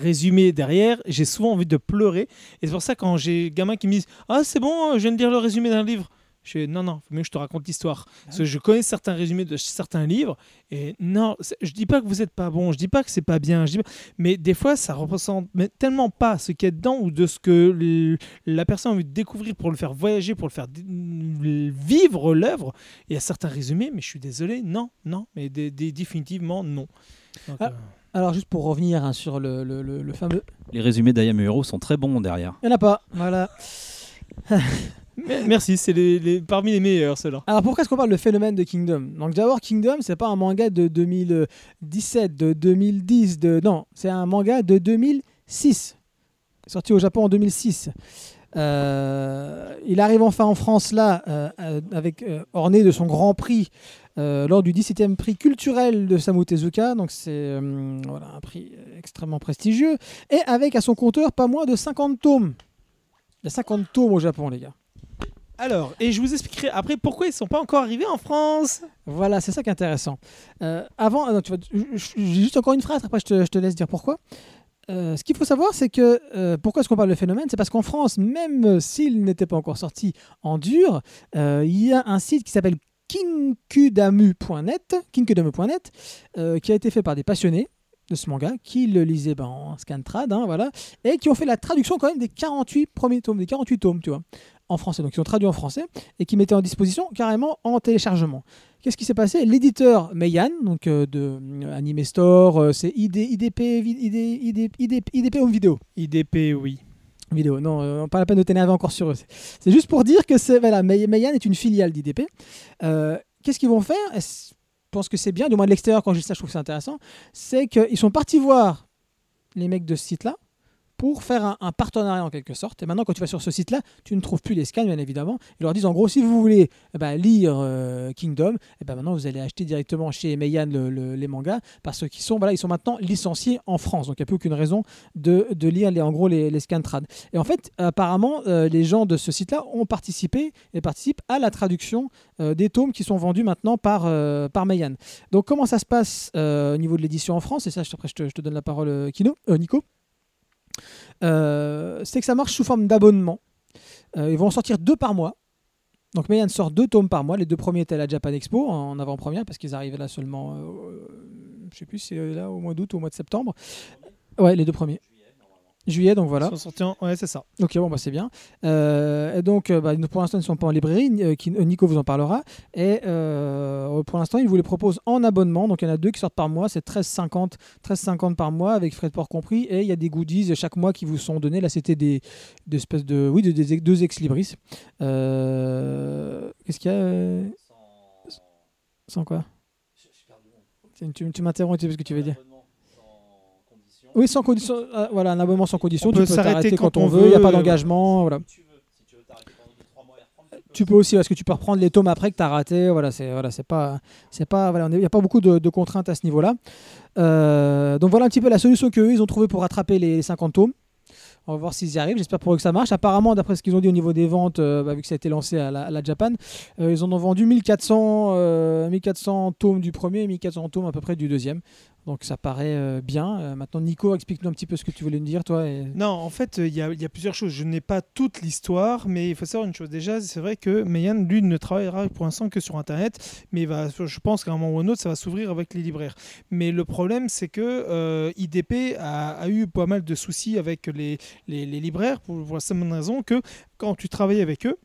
résumé derrière, j'ai souvent envie de pleurer. Et c'est pour ça quand j'ai des gamins qui me disent Ah, c'est bon, je viens de lire le résumé d'un livre. Je fais Non, non, faut mieux que je te raconte l'histoire. Parce que je connais certains résumés de certains livres. Et non, je dis pas que vous êtes pas bon, je dis pas que c'est pas bien. Je dis pas- Mais des fois, ça représente mais tellement pas ce qu'il y a dedans ou de ce que la personne a envie de découvrir pour le faire voyager, pour le faire vivre l'œuvre. Il y a certains résumés, mais je suis désolé, non, non, mais des- des- définitivement non. Donc, Ah. euh, Alors, juste pour revenir hein, sur le, le- le- le fameux. Les résumés d'Ayam Hero sont très bons derrière. Il n'y en a pas. Voilà. Merci, c'est parmi les meilleurs ceux-là. Alors pourquoi est-ce qu'on parle de phénomène de Kingdom? Donc d'abord Kingdom c'est pas un manga de 2017, de 2010, de non c'est un manga de 2006, sorti au Japon en 2006. Euh, il arrive enfin en France là, euh, euh, avec euh, orné de son Grand Prix lors du 17e prix culturel de Samu Tezuka, donc c'est un prix extrêmement prestigieux, et avec à son compteur pas moins de 50 tomes. Il y a 50 tomes au Japon les gars. Alors, et je vous expliquerai après pourquoi ils sont pas encore arrivés en France. Voilà, c'est ça qui est intéressant. Euh, avant, ah non, tu j'ai juste encore une phrase, après je te, je te laisse dire pourquoi. Euh, ce qu'il faut savoir, c'est que euh, pourquoi est-ce qu'on parle de phénomène? C'est parce qu'en France, même s'il n'était pas encore sorti en dur, il y a un site qui s'appelle kinkudamu.net, kinkudamu.net, qui a été fait par des passionnés de ce manga, qui le lisaient ben, en scantrad, hein, voilà, et qui ont fait la traduction quand même des 48 premiers tomes, des 48 tomes, tu vois, en français. Donc ils ont traduit en français et qui mettaient en disposition carrément en téléchargement. Qu'est-ce qui s'est passé? L'éditeur Meian, donc euh, de euh, Anime Store, euh, c'est ID, IDP, ID, ID, IDP, IDP Home Video. IDP, oui. Vidéo, non, euh, pas la peine de t'énerver encore sur eux. C'est- juste pour dire que c'est, voilà, est une filiale d'IDP. Euh, Qu'est-ce qu'ils vont faire? Pense que c'est bien, du moins de l'extérieur, quand je dis ça, je trouve que c'est intéressant. C'est qu'ils sont partis voir les mecs de ce site-là pour faire un, partenariat en quelque sorte. Et maintenant, quand tu vas sur ce site-là, tu ne trouves plus les scans, bien évidemment. Ils leur disent en gros, si vous voulez eh ben, lire euh, Kingdom, eh ben, maintenant vous allez acheter directement chez Meian le- le- les mangas parce qu'ils sont, voilà, ils sont maintenant licenciés en France. Donc il n'y a plus aucune raison de, lire les, en gros les, les scans trad. Et en fait, apparemment, euh, les gens de ce site-là ont participé et participent à la traduction euh, des tomes qui sont vendus maintenant par, par Meian. Donc comment ça se passe au niveau de l'édition en France? Et ça, après, je te, je te donne la parole, Kino, Nico. Euh, c'est que ça marche sous forme d'abonnement. Euh, ils vont en sortir deux par mois. Donc Meian sort deux tomes par mois. Les deux premiers étaient à la Japan Expo en avant-première parce qu'ils arrivaient là seulement, euh, je sais plus, c'est là au mois d'août ou au mois de septembre. Ouais, les deux premiers. Juillet, donc voilà. Ils sont sortis en- Ouais, c'est ça. Ok, bon, bah, c'est bien. Euh, et donc, euh, bah, pour l'instant, ils ne sont pas en librairie. euh, qui- Nico vous en parlera. Et euh, pour l'instant, il vous les propose en abonnement. Donc, il y en a deux qui sortent par mois. C'est 13,50 13,50 par mois avec frais de port compris. Et il y a des goodies chaque mois qui vous sont donnés. Là, c'était des, des espèces de. Oui, des, des- deux ex-libris. Euh, Qu'est-ce qu'il y a Sans quoi? Tu, tu- tu m'interromps, tu sais pas ce que tu veux dire. Oui, sans condition. euh, voilà, un abonnement sans condition. On tu peux s'arrêter t'arrêter quand, quand on veut. Il n'y a pas d'engagement. Voilà. Tu peux aussi, parce que tu peux reprendre les tomes après que tu as raté. Voilà, c'est voilà, c'est pas, c'est pas, voilà, il n'y a pas beaucoup de, de contraintes à ce niveau-là. Euh, donc voilà un petit peu la solution qu'eux ils ont trouvé pour rattraper les, les 50 tomes. On va voir s'ils y arrivent. J'espère pour eux que ça marche. Apparemment, d'après ce qu'ils ont dit au niveau des ventes, euh, bah, vu que ça a été lancé à la, à la Japan, euh, ils en ont vendu 1400, euh, 1400 tomes du premier et 1400 tomes à peu près du deuxième. Donc ça paraît euh, bien. Euh, maintenant, Nico, explique-nous un petit peu ce que tu voulais nous dire, toi. Non, en fait, euh, il y, a- plusieurs choses. Je n'ai pas toute l'histoire, mais il faut savoir une chose. Déjà, c'est vrai que Mayan, lui, ne travaillera pour l'instant que sur Internet, mais je pense qu'à un moment ou un autre, ça va s'ouvrir avec les libraires. Mais le problème, c'est que IDP a, eu pas mal de soucis avec les, libraires, pour, pour la simple raison que quand tu travaillais avec eux,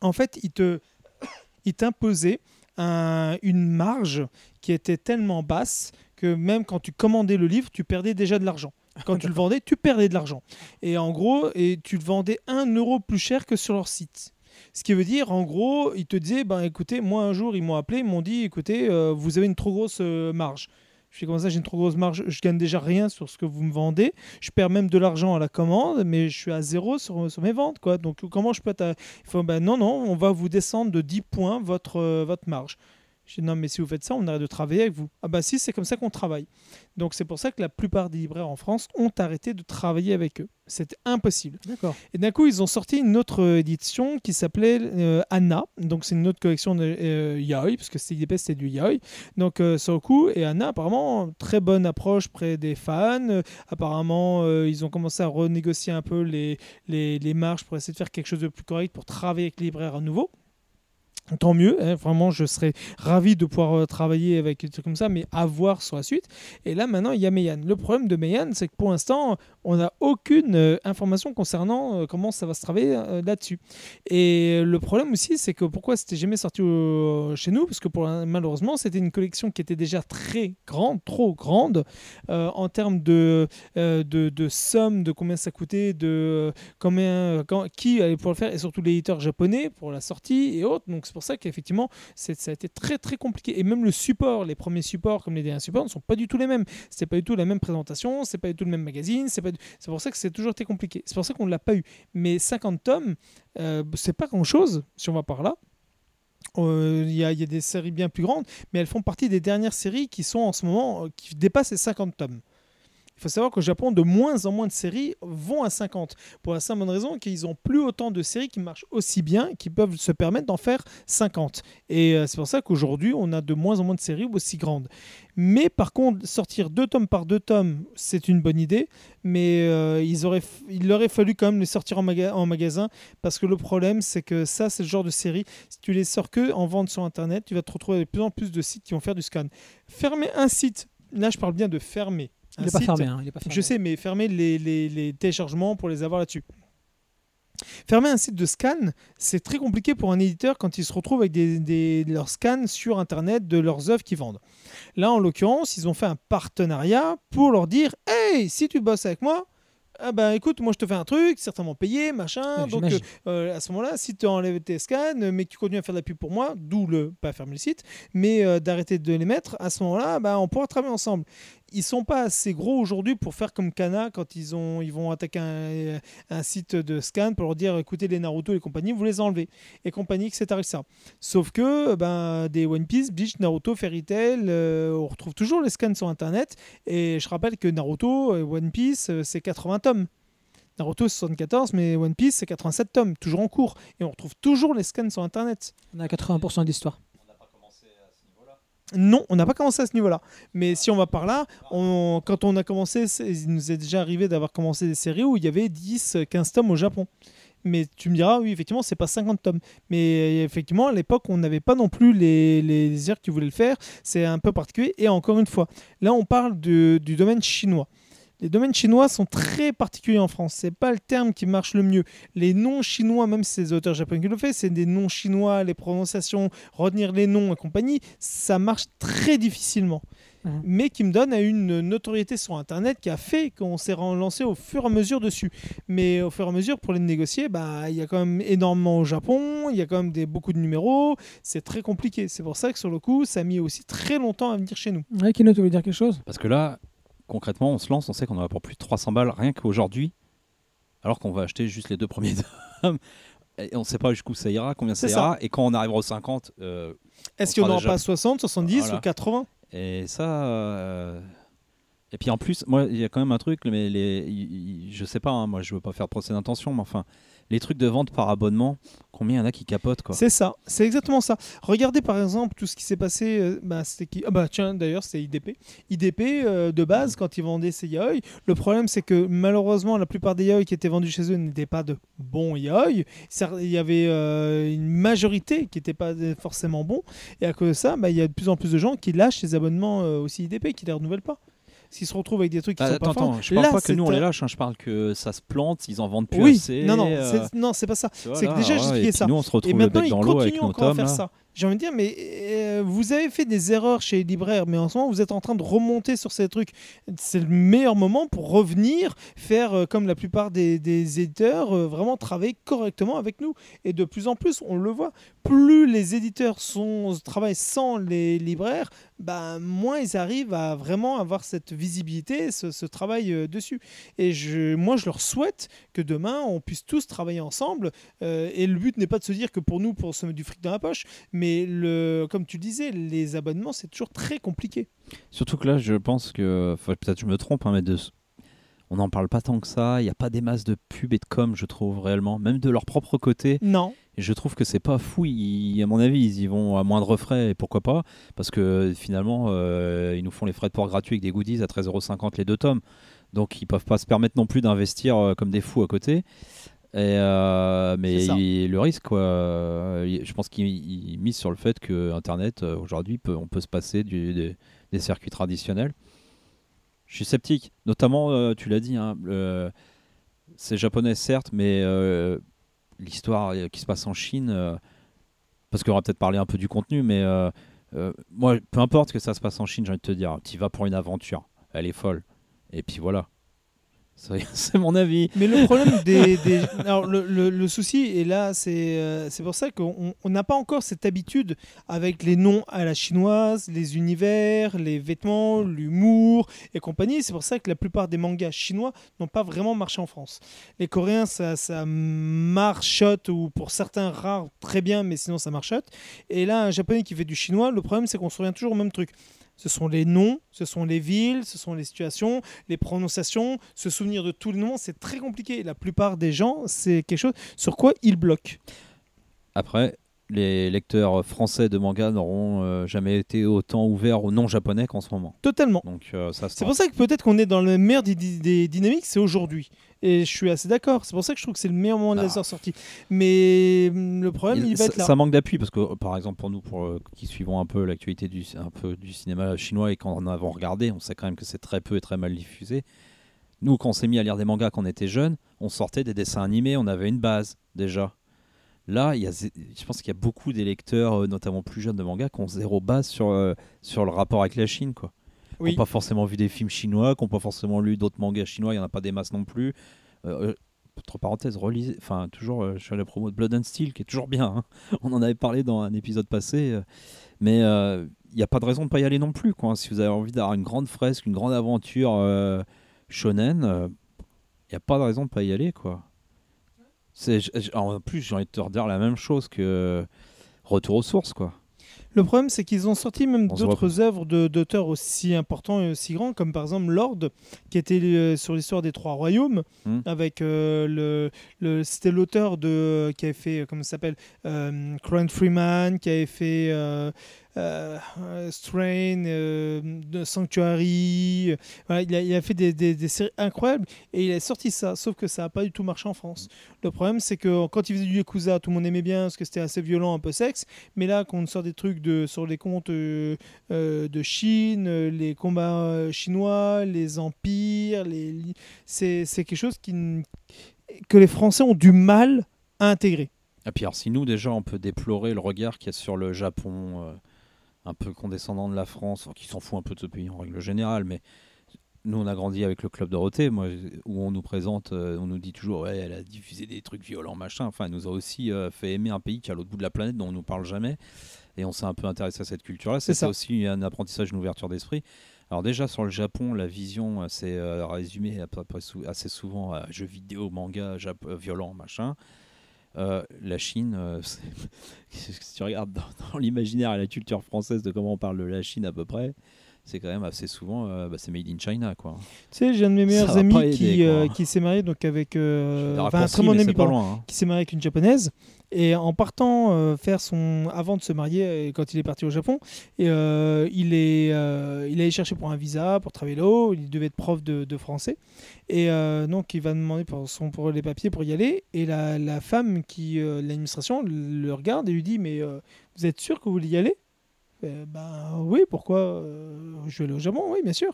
en fait, ils te, ils t'imposaient un- une marge qui était tellement basse que même quand tu commandais le livre, tu perdais déjà de l'argent. Quand tu le vendais, tu perdais de l'argent. Et en gros, et tu le vendais 1 euro plus cher que sur leur site. Ce qui veut dire, en gros, ils te disaient, ben écoutez, moi un jour, ils m'ont appelé, ils m'ont dit, écoutez, euh, vous avez une trop grosse euh, marge. Je fais comme ça, j'ai une trop grosse marge, je gagne déjà rien sur ce que vous me vendez. Je perds même de l'argent à la commande, mais je suis à zéro sur, sur mes ventes. Quoi. Donc comment je peux ben non, non, on va vous descendre de 10 points votre, euh, votre marge. Je dis, non, mais si vous faites ça, on arrête de travailler avec vous. Ah bah si, c'est comme ça qu'on travaille. Donc c'est pour ça que la plupart des libraires en France ont arrêté de travailler avec eux. C'était impossible. D'accord. Et d'un coup, ils ont sorti une autre édition qui s'appelait euh, Anna. Donc, c'est une autre collection de euh, Yaoi, parce que IDP, c'était du Yaoi. Donc, euh, sur le coup, et Anna, apparemment, très bonne approche près des fans. Apparemment, euh, ils ont commencé à renégocier un peu les, les, les marges pour essayer de faire quelque chose de plus correct pour travailler avec les libraires à nouveau. Tant mieux, hein, vraiment, je serais ravi de pouvoir euh, travailler avec des trucs comme ça, mais à voir sur la suite. Et là, maintenant, il y a Meian. Le problème de Meian, c'est que pour l'instant, on n'a aucune euh, information concernant euh, comment ça va se travailler là-dessus. Et le problème aussi, c'est que pourquoi c'était jamais sorti chez nous? Parce que malheureusement, c'était une collection qui était déjà très grande, trop grande, en termes de, de, somme, de combien ça coûtait, de combien, qui allait pouvoir le faire, et surtout l'éditeur japonais pour la sortie et autres. Donc pour ça qu'effectivement, c'est- ça a été très très compliqué. Et même le support, les premiers supports comme les derniers supports ne sont pas du tout les mêmes. C'est pas du tout la même présentation, c'est pas du tout le même magazine, c'est pas c'est pour ça que c'est toujours été compliqué. C'est pour ça qu'on ne l'a pas eu. Mais 50 tomes, euh, c'est pas grand chose si on va par là. Euh, Il y, a, il y a des séries bien plus grandes, mais elles font partie des dernières séries qui sont en ce moment, euh, qui dépassent les 50 tomes. Faut savoir qu'au Japon, de moins en moins de séries vont à 50. Pour la simple bonne raison qu'ils n'ont plus autant de séries qui marchent aussi bien, qui peuvent se permettre d'en faire 50. Et euh, c'est pour ça qu'aujourd'hui, on a de moins en moins de séries aussi grandes. Mais par contre, sortir deux tomes par deux tomes, c'est une bonne idée. Mais euh, ils auraient, il aurait fallu quand même les sortir en, maga- en magasin. Parce que le problème, c'est que ça, c'est le genre de série. Si tu les sors que en vente sur Internet, tu vas te retrouver avec de plus en plus de sites qui vont faire du scan. Fermer un site, là, je parle bien de fermer. Il n'est pas site, fermé. hein, il est pas fermé. je sais, mais fermer les, les- les téléchargements pour les avoir là-dessus. Fermer un site de scan, c'est très compliqué pour un éditeur quand il se retrouve avec des, des- leurs scans sur Internet de leurs œuvres qu'ils vendent. Là, en l'occurrence, ils ont fait un partenariat pour leur dire Hey, si tu bosses avec moi, ah bah écoute, moi je te fais un truc, certainement payé, machin. Ouais, donc j'imagine. euh, à ce moment-là, si tu enlèves tes scans, euh, mais que tu continues à faire de la pub pour moi, d'où le pas fermer le site, mais euh, d'arrêter de les mettre, à ce moment-là, bah, on pourra travailler ensemble. Ils sont pas assez gros aujourd'hui pour faire comme Kana quand ils, ont, ils vont attaquer un, site de scan pour leur dire écoutez les Naruto et compagnie, vous les enlevez. Et compagnie, etc. etc. Sauf que ben, des One Piece, Bleach, Naruto, Fairy Tail, euh, on retrouve toujours les scans sur Internet. Et je rappelle que Naruto et One Piece, euh, c'est 80 tomes. Naruto, c'est 74, mais One Piece, c'est 87 tomes, toujours en cours. Et on retrouve toujours les scans sur Internet. On a 80% de l'histoire. Non, on n'a pas commencé à ce niveau-là. Mais si on va par là, quand on a commencé, il nous est déjà arrivé d'avoir commencé des séries où il y avait 10, 15 tomes au Japon. Mais tu me diras, oui, effectivement, c'est pas 50 tomes. Mais effectivement, à l'époque, on n'avait pas non plus les, les éditeurs qui voulaient le faire. C'est un peu particulier. Et encore une fois, là, on parle du domaine chinois. Les domaines chinois sont très particuliers en France. C'est pas le terme qui marche le mieux. Les noms chinois, même si c'est des auteurs japonais qui le font, c'est des noms chinois, les prononciations, retenir les noms et compagnie, ça marche très difficilement. Mhm. Mais qui me donne à une notoriété sur Internet qui a fait qu'on s'est relancé au fur et à mesure dessus. Mais au fur et à mesure, pour les négocier, bah, il y a quand même énormément au Japon, il y a quand même des, beaucoup de numéros, c'est très compliqué. C'est pour ça que sur le coup, ça a mis aussi très longtemps à venir chez nous. Ouais, Kino, tu voulais dire quelque chose? Parce que là, concrètement, on se lance, on sait qu'on en a pour plus de 300 balles rien qu'aujourd'hui, alors qu'on va acheter juste les deux premiers tomes. Et on ne sait pas jusqu'où ça ira, combien ça ira. Et quand on arrivera aux 50, euh, Est-ce On qu'il n'y en sera aura déjà- pas 60, 70 Voilà. ou 80 Et ça. euh, Et puis en plus, moi, il y a quand même un truc, mais les... je sais pas, hein, moi je veux pas faire procès d'intention, mais enfin, les trucs de vente par abonnement, combien il y en a qui capotent quoi. C'est ça, c'est exactement ça. Regardez par exemple tout ce qui s'est passé. euh, bah, c'était qui Ah bah tiens, d'ailleurs, c'était IDP. IDP euh, de base, quand ils vendaient ces yaoi, le problème c'est que malheureusement, la plupart des yaoi qui étaient vendus chez eux n'étaient pas de bons yaoi. Il y avait euh, une majorité qui n'était pas forcément bons. Et à cause de ça, bah, il y a de plus en plus de gens qui lâchent les abonnements aussi IDP, qui les renouvellent pas. S'ils se retrouvent avec des trucs qui Ah, sont attends, pas forts. attends, je parle Là, pas que nous on les lâche, hein, je parle que ça se plante, ils en vendent plus Oui, assez. non, non, euh, c'est- non, c'est pas ça. c'est que déjà, ouais, j'expliquais et puis ça. Nous on se Et retrouve le maintenant, ils dans l'eau avec nos encore à faire là. ça. J'ai envie de dire, mais euh, vous avez fait des erreurs chez les libraires, mais en ce moment, vous êtes en train de remonter sur ces trucs. C'est le meilleur moment pour revenir faire euh, comme la plupart des, des éditeurs, euh, vraiment travailler correctement avec nous. Et de plus en plus, on le voit, plus les éditeurs sont, travaillent sans les libraires, bah, moins ils arrivent à vraiment avoir cette visibilité, ce, travail dessus. Et je, moi, je leur souhaite que demain, on puisse tous travailler ensemble. et le but n'est pas de se dire que pour nous, pour se mettre du fric dans la poche, mais le, comme tu disais, les abonnements, c'est toujours très compliqué. Surtout que là, je pense que, peut-être je me trompe, hein, mais de... on n'en parle pas tant que ça. Il n'y a pas des masses de pub et de com, je trouve réellement, même de leur propre côté. Non. Et je trouve que c'est pas fou. Ils- à mon avis, ils y vont à moindre frais, et pourquoi pas? Parce que finalement, euh, ils nous font les frais de port gratuits avec des goodies à 13,50€ les deux tomes. Donc ils peuvent pas se permettre non plus d'investir euh, comme des fous à côté. Et euh, mais il- le risque, quoi, je pense qu'ils ils misent sur le fait que Internet euh, aujourd'hui, peut- on peut se passer du- des, des circuits traditionnels. Je suis sceptique, notamment, euh, tu l'as dit, hein, c'est japonais certes, mais l'histoire qui se passe en Chine, parce qu'on va peut-être parler un peu du contenu, mais moi, peu importe que ça se passe en Chine, j'ai envie de te dire, tu vas pour une aventure, elle est folle, et puis voilà. C'est mon avis. Mais le problème des. alors, le, le- souci, et là, c'est euh, pour ça qu'on on n'a pas encore cette habitude avec les noms à la chinoise, les univers, les vêtements, l'humour et compagnie. C'est pour ça que la plupart des mangas chinois n'ont pas vraiment marché en France. Les Coréens, ça, ça marchote, ou pour certains rares, très bien, mais sinon ça marchote. Et là, un japonais qui fait du chinois, le problème, c'est qu'on se revient toujours au même truc. Ce sont les noms, ce sont les villes, ce sont les situations, les prononciations, se souvenir de tous les noms, c'est très compliqué. La plupart des gens, c'est quelque chose sur quoi ils bloquent. Après, les lecteurs français de manga n'auront euh, jamais été autant ouverts aux non japonais qu'en ce moment. Totalement. Donc euh, ça C'est pour ça que peut-être qu'on est dans le meilleur des, des- des dynamiques, c'est aujourd'hui. Et je suis assez d'accord. C'est pour ça que je trouve que c'est le meilleur moment de Ah. la sortie. Mais hum, le problème, il, va ça, être là. ça manque d'appui parce que, euh, par exemple, pour nous, pour euh, qui suivons un peu l'actualité du, un peu du cinéma chinois et qu'en avons regardé, on sait quand même que c'est très peu et très mal diffusé. Nous, quand on s'est mis à lire des mangas quand on était jeunes, on sortait des dessins animés, on avait une base déjà. Là, il y a, je pense qu'il y a beaucoup des lecteurs, euh, notamment plus jeunes de mangas, qui ont zéro base sur, euh, sur le rapport avec la Chine. Quoi. Qui n'ont pas forcément vu des films chinois, qui n'ont pas forcément lu d'autres mangas chinois, il n'y en a pas des masses non plus. Euh, entre parenthèses, relisez, enfin, toujours, euh, je suis à la promo de Blood and Steel, qui est toujours bien. hein. On en avait parlé dans un épisode passé. mais il n'y a pas de raison de ne pas y aller non plus. Quoi. Si vous avez envie d'avoir une grande fresque, une grande aventure shonen, il n'y a pas de raison de ne pas y aller. Quoi. En plus, j'ai envie de te redire la même chose que Retour aux sources. Quoi. Le problème, c'est qu'ils ont sorti même d'autres œuvres d'auteurs aussi importants et aussi grands, comme par exemple Lord, qui était euh, sur l'histoire des Trois Royaumes, Hmm. avec euh, le, le c'était l'auteur de qui avait fait euh, comment ça s'appelle euh, Cran Freeman, qui avait fait euh, Strain, euh, de Sanctuary. euh, voilà, il, a, fait des, séries incroyables et il a sorti ça, sauf que ça n'a pas du tout marché en France. Le problème, c'est que quand il faisait du Yakuza, tout le monde aimait bien parce que c'était assez violent, un peu sexe. Mais là, quand on sort des trucs de, sur les comptes euh, euh, de Chine, euh, les combats euh, chinois, les empires, c'est quelque chose que les Français ont du mal à intégrer. Et puis alors si nous déjà on peut déplorer le regard qu'il y a sur le Japon, euh, un peu condescendant de la France, qui s'en fout un peu de ce pays en règle générale, mais nous on a grandi avec le club Dorothée, moi, où on nous présente, euh, on nous dit toujours ouais elle a diffusé des trucs violents machin, enfin elle nous a aussi euh, fait aimer un pays qui est à l'autre bout de la planète dont on nous parle jamais, et on s'est un peu intéressé à cette culture-là. C'est ça. aussi un apprentissage, une ouverture d'esprit. Alors déjà sur le Japon, la vision euh, c'est résumé à peu près sou- assez souvent à jeux vidéo, manga, violent, machin. Euh, la Chine, euh, si tu regardes dans, dans l'imaginaire et la culture française de comment on parle de la Chine à peu près, c'est quand même assez souvent, euh, bah, c'est made in China, quoi. Tu sais, j'ai un de mes meilleurs amis aider, qui, euh, qui s'est marié donc avec. euh, enfin, un très bon ami, pardon, loin. hein. qui s'est marié avec une japonaise. Et en partant faire son. Avant de se marier, quand il est parti au Japon, et, il, est, il allait chercher pour un visa, pour travailler là-haut. Il devait être prof de, de français. Et donc, il va demander pour, son, pour les papiers pour y aller. Et la, la femme qui. L'administration le regarde et lui dit Mais vous êtes sûr que vous voulez y aller? Euh, Ben oui, pourquoi Euh, Je vais aller au Japon, oui, bien sûr.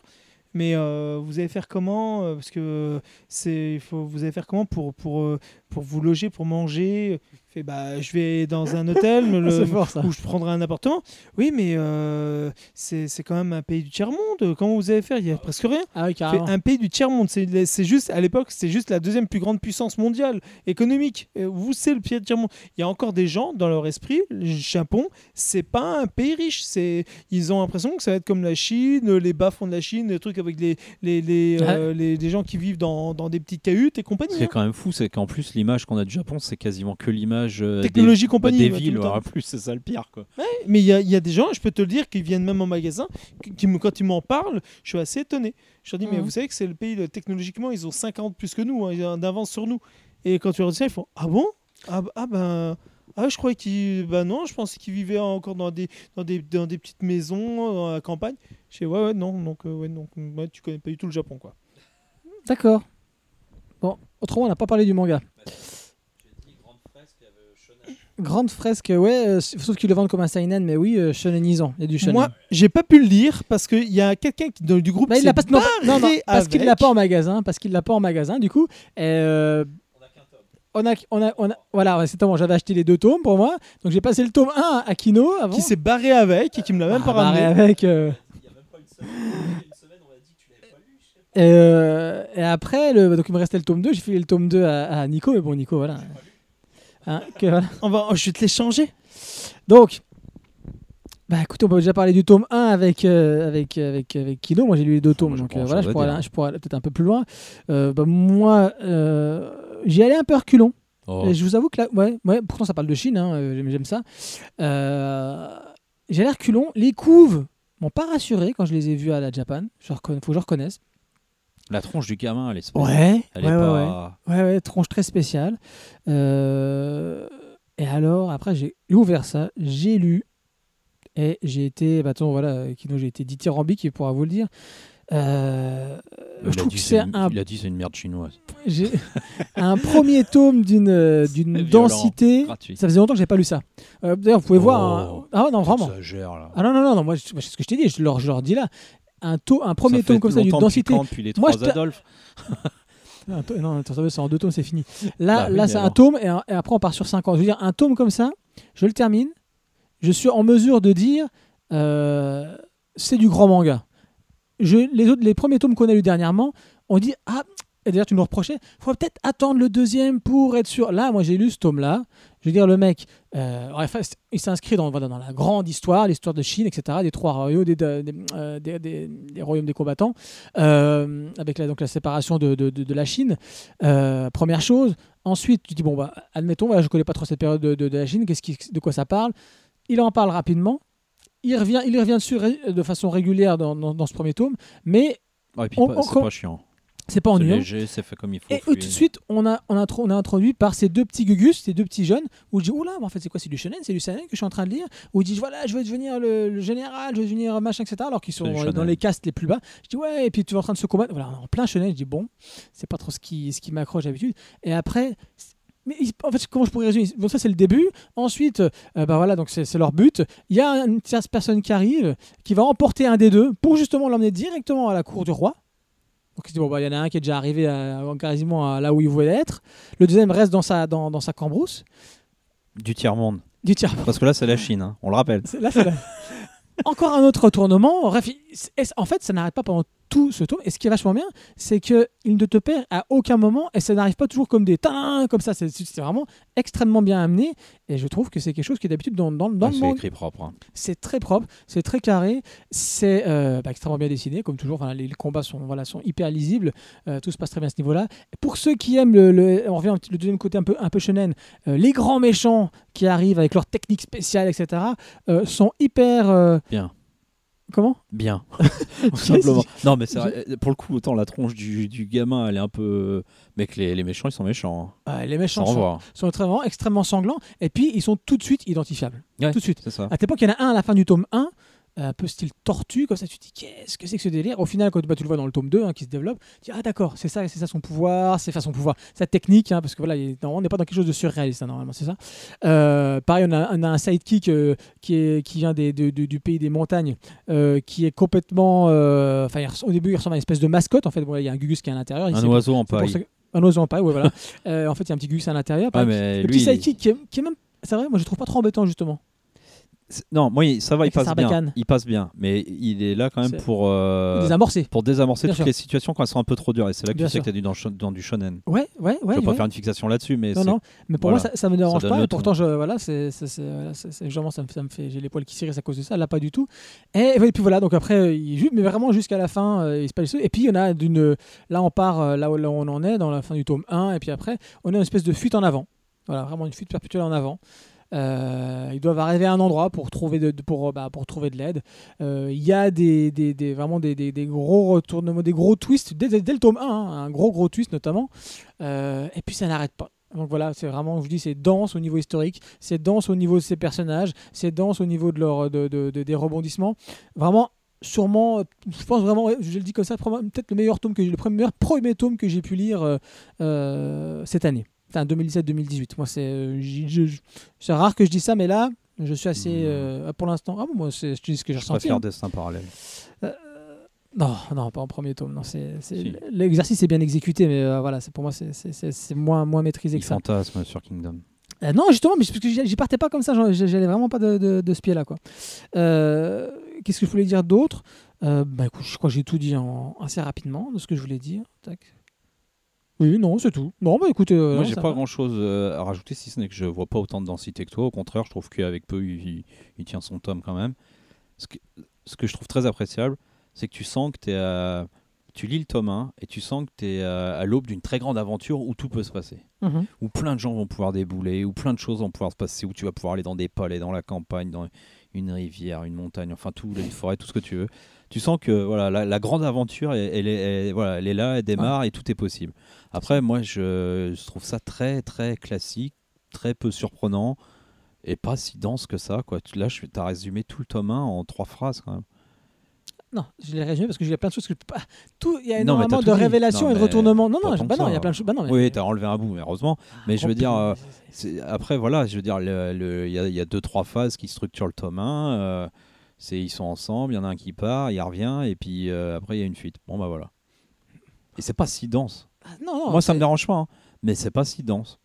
Mais euh, vous allez faire comment euh, Parce que c'est, il faut, vous allez faire comment pour, pour, pour vous loger, pour manger? Fait, bah, je vais dans un hôtel le- C'est fort où je prendrai un appartement. Oui, mais euh, c'est, c'est quand même un pays du tiers-monde. Comment vous allez faire? Il n'y a presque rien. Ah oui, Fait carrément. un pays du tiers-monde. C'est, c'est juste, à l'époque, c'est juste la deuxième plus grande puissance mondiale économique. Et Vous, c'est le pays du tiers-monde. Il y a encore des gens dans leur esprit, le Japon, c'est pas un pays riche. C'est, ils ont l'impression que ça va être comme la Chine, les bas-fonds de la Chine, les trucs avec les, les, les, euh, les, les gens qui vivent dans, dans des petites cahutes et compagnie. Ce qui est hein. quand même fou, c'est qu'en plus, l'image qu'on a du Japon, c'est quasiment que l'image euh, Technologie bah, compagnie. des villes. En plus, c'est ça le pire, quoi. Mais il y, a- il y a des gens, je peux te le dire, qui viennent même en magasin, qui, qui me- quand ils m'en parlent, je suis assez étonné. Je leur dis, mais vous savez que c'est le pays, technologiquement, ils ont 50 plus que nous, hein, ils ont d'avance sur nous. Et quand tu leur dis ça, ils font, ah bon? Ah, ah ben... Ah, je croyais qu'ils. Ben non, je pensais qu'ils vivaient encore dans des, dans, des, dans des petites maisons, dans la campagne. Je dis, ouais, ouais, non, donc, euh, ouais, donc ouais, tu connais pas du tout le Japon, quoi. D'accord. Bon, autrement, on n'a pas parlé du manga. Grande fresque, ouais, euh, sauf qu'ils le vendent comme un seinen, mais oui, euh, shonenisant. Il y a du shonen. Moi, j'ai pas pu le lire parce qu'il y a quelqu'un du groupe Bah, qui il l'a s'est pas, non, non, non, barré parce qu'il avec. l'a pas en magasin, parce qu'il l'a pas en magasin. Du coup, euh, on a, on a, on a, voilà, c'est bon. J'avais acheté les deux tomes pour moi, donc j'ai passé le tome 1 à Kino avant. qui s'est barré avec et qui me l'a même Ah, pas barré ramené. avec. euh, Et, euh, et après, le, donc il me restait le tome 2, j'ai filé le tome 2 à, à Nico, mais bon, Nico, voilà. Hein, que. On va, oh, je vais te l'échanger. Donc, bah écoutez, on peut déjà parler du tome 1 avec, euh, avec, avec, avec Kino. Moi, j'ai lu les deux tomes, moi, donc pas euh, voilà, je pourrais, aller, je pourrais aller peut-être un peu plus loin. Euh, bah, moi, euh, j'y allais un peu reculon. Oh. Et je vous avoue que là, ouais, ouais, pourtant ça parle de Chine, hein, euh, j'aime, j'aime ça. Euh, j'ai l'air culon. Les couves m'ont pas rassuré quand je les ai vues à la Japan. Il faut que je reconnaisse. La tronche du gamin, elle est spéciale. Ouais, Elle ouais, est ouais, pas. ouais. Ouais, tronche très spéciale. Euh, Et alors, après, j'ai ouvert ça, j'ai lu, et j'ai été, bah, attends, voilà, j'ai été dithyrambique, il pourra vous le dire. Euh, je trouve que c'est un Il a dit c'est une merde chinoise. j'ai un premier tome d'une euh, d'une densité. gratuit. Ça faisait longtemps que j'ai pas lu ça. Euh, D'ailleurs, vous pouvez Oh. voir. un- Ah non, vraiment. Exagère, là. Ah non, non, non, non moi, je- c'est ce que je t'ai dit. Je leur, je leur dis là. Un, to- un premier tome comme ça d'une densité. quand, Depuis les Moi, trois t'a- Adolphe. Non, c'est en deux tomes, c'est fini. Là, Bah là c'est un tome et, un- et après on part sur cinq ans. Je veux dire, un tome comme ça, je le termine. Je suis en mesure de dire euh, c'est du grand manga. Je, les, autres, les premiers tomes qu'on a lus dernièrement, on dit ah et d'ailleurs tu nous reprochais, faut peut-être attendre le deuxième pour être sûr. Là, moi j'ai lu ce tome-là. Je veux dire, le mec, euh, il s'inscrit dans, voilà, dans la grande histoire, l'histoire de Chine, etc., des trois royaumes, des, des, euh, des- des- des royaumes des combattants, euh, avec la, donc la séparation de, de- de- de la Chine. Euh, première chose. Ensuite, tu dis, bon, bah, admettons, voilà, je ne connais pas trop cette période de, la Chine, qu'est-ce qui, de quoi ça parle? Il en parle rapidement. Il revient, il revient dessus de façon régulière dans, dans- dans ce premier tome, mais Ouais, et puis On- pas- on- c'est com- pas chiant. C'est pas ennuyant. léger, c'est fait comme il faut. Et tout de suite, on a, on, a, on a introduit par ces deux petits gugus, ces deux petits jeunes, où je dis, oula, en fait, c'est quoi C'est du shonen C'est du shonen que je suis en train de lire Où ils disent, voilà, je veux devenir le, le général, je veux devenir machin, etc. Alors qu'ils sont dans les castes les plus bas. Je dis, ouais, et puis tu es en train de se combattre. Voilà, en plein shonen. Je dis, bon, c'est pas trop ce qui, ce qui m'accroche d'habitude. Et après. Mais en fait, comment je pourrais résumer? Bon, ça c'est le début. Ensuite, euh, bah voilà, donc c'est leur but. Il y a une tierce personne qui arrive, qui va emporter un des deux pour justement l'emmener directement à la cour du roi. Donc il dit, bon, bah, il y en a un qui est déjà arrivé à, quasiment à là où il voulait être. Le deuxième reste dans sa, dans, dans sa cambrousse. Du tiers-monde. Du tiers. Parce que là, c'est la Chine, hein, on le rappelle. Là, la- Encore un autre retournement. En fait, ça n'arrête pas pendant tout ce tome. Et ce qui est vachement bien, c'est que il ne te perd à aucun moment et ça n'arrive pas toujours comme des tin comme ça. C'est c'est vraiment extrêmement bien amené. Et je trouve que c'est quelque chose qui est d'habitude dans, dans, dans Ah, le c'est manga. écrit propre. hein. C'est très propre, c'est très carré, c'est euh, bah, extrêmement bien dessiné, comme toujours. Enfin, les, les combats sont, voilà, sont hyper lisibles, euh, tout se passe très bien à ce niveau-là. Pour ceux qui aiment le, le- on revient petit- le deuxième côté un peu, un peu shonen, euh, les grands méchants qui arrivent avec leurs techniques spéciales, etc., sont hyper. Bien. Comment? Bien. Tout simplement. Non, mais vrai, pour le coup, autant la tronche du, du gamin, elle est un peu. Mais que les, les méchants, ils sont méchants. hein. Ah, Les méchants sont, sont extrêmement, extrêmement sanglants. Et puis, ils sont tout de suite identifiables. Ouais. Tout de suite. C'est ça. À point qu'il y en a un à la fin du tome 1, un peu style tortue, comme ça, tu te dis qu'est-ce que c'est que ce délire? Au final, quand bah, tu le vois dans le tome 2 hein, qui se développe, tu dis ah d'accord, c'est ça, c'est ça son pouvoir, c'est enfin, son pouvoir, sa technique, hein, parce que voilà, il est- non, on n'est pas dans quelque chose de surréaliste hein, normalement, c'est ça. Euh, pareil, on a, on a un sidekick euh, qui, est, qui vient des, de- de- du pays des montagnes, euh, qui est complètement. euh, Enfin, au début, il ressemble à une espèce de mascotte. En fait, Bon, il y a un Gugus qui est à l'intérieur. il Un oiseau en paille. Un oiseau en paille, ouais, voilà. Euh, en fait, il y a un petit Gugus à l'intérieur. Mais le lui, petit sidekick qui est, qui est même. C'est vrai, moi je le trouve pas trop embêtant justement. Non, moi, il- ça va, il Avec passe bien. Il passe bien. Mais il est là quand même pour. euh, Désamorcé. Pour désamorcer Bien toutes sûr. les situations quand elles sont un peu trop dures. Et c'est là que Bien tu sais sûr. que tu es dans, dans du shonen. Ouais, ouais, ouais. je vais pas ouais. faire une fixation là-dessus, mais Non, non, mais pour voilà. moi ça, ça me dérange pas. Et pourtant, je, voilà, c'est, ça me, ça me fait, j'ai les poils qui s'irrissent à cause de ça. Là, pas du tout. Et, et puis voilà, donc après, euh, il mais vraiment jusqu'à la fin, euh, il se passe. Et puis il y en a d'une, là, on part là où, là où on en est, dans la fin du tome 1, et puis après, on a une espèce de fuite en avant. Voilà, vraiment une fuite perpétuelle en avant. Euh, ils doivent arriver à un endroit pour trouver de, pour, bah, pour trouver de l'aide. Euh, Il y a des, des, vraiment des, des, gros retournements, des gros twists dès, dès- le tome 1, hein, un gros gros twist notamment. Euh, et puis ça n'arrête pas. Donc voilà, c'est vraiment, je vous dis, c'est dense au niveau historique, c'est dense au niveau de ses personnages, c'est dense au niveau de leur, de, de- de- des rebondissements. Vraiment, sûrement, je pense vraiment, je le dis comme ça, peut-être le meilleur tome que le premier, premier tome que j'ai pu lire cette année. Enfin, 2017-2018. Moi, c'est, euh, je- je- c'est rare que je dise ça, mais là, je suis assez, Mhm. euh, pour l'instant, ah bon, moi, c'est, je dis ce que j'ai je ressenti. préfère hein. Destin parallèle. Non, non, pas en premier tome. Non, c'est, c'est- Si. L'exercice est bien exécuté, mais euh, voilà, c'est, pour moi, c'est, moins, moins maîtrisé Il que ça. fantasme sur Kingdom. Euh, non, justement, mais parce que j'y j'y partais pas comme ça, j'allais vraiment pas de, de- de ce pied-là. quoi. Euh, Qu'est-ce que je voulais dire d'autre? Euh, bah, écoute, Je crois que j'ai tout dit en, assez rapidement de ce que je voulais dire. Tac. Oui, non, c'est tout. Non, bah écoute. euh, Moi, j'ai pas va. grand chose à rajouter, si ce n'est que je vois pas autant de densité que toi. Au contraire, je trouve qu'avec peu, il, il- il tient son tome quand même. Ce que, ce que je trouve très appréciable, c'est que tu sens que tu à... Tu lis le tome 1 et tu sens que tu es à, à l'aube d'une très grande aventure où tout peut se passer. Mhm. Où plein de gens vont pouvoir débouler, où plein de choses vont pouvoir se passer, où tu vas pouvoir aller dans des palais, dans la campagne, dans une rivière, une montagne, enfin tout, une forêt, tout ce que tu veux. Tu sens que voilà, la, la grande aventure, elle, elle est, elle- voilà, elle est là, elle démarre et tout est possible. Après, moi, je, je trouve ça très, très classique, très peu surprenant et pas si dense que ça. Quoi. Là, tu as résumé tout le tome 1 en trois phrases quand même. Non, je l'ai résumé parce que il y a plein de choses que je peux pas. Tout, il y a énormément t'as de révélations et de retournements. Non, non, bah non, il y a plein de choses. Bah non, mais- Oui, tu as enlevé un bout, mais heureusement. Mais je veux dire, euh, C'est- C'est- Après, voilà, je veux dire, il y, a- il y a deux, trois phases qui structurent le tome 1. euh, c'est, ils sont ensemble, il y en a un qui part, il revient, et puis euh, après, il y a une fuite. Bon, bah voilà. Et c'est pas si dense. Ah, Non, non, Moi, ça me c'est- dérange pas, hein, mais c'est pas si dense.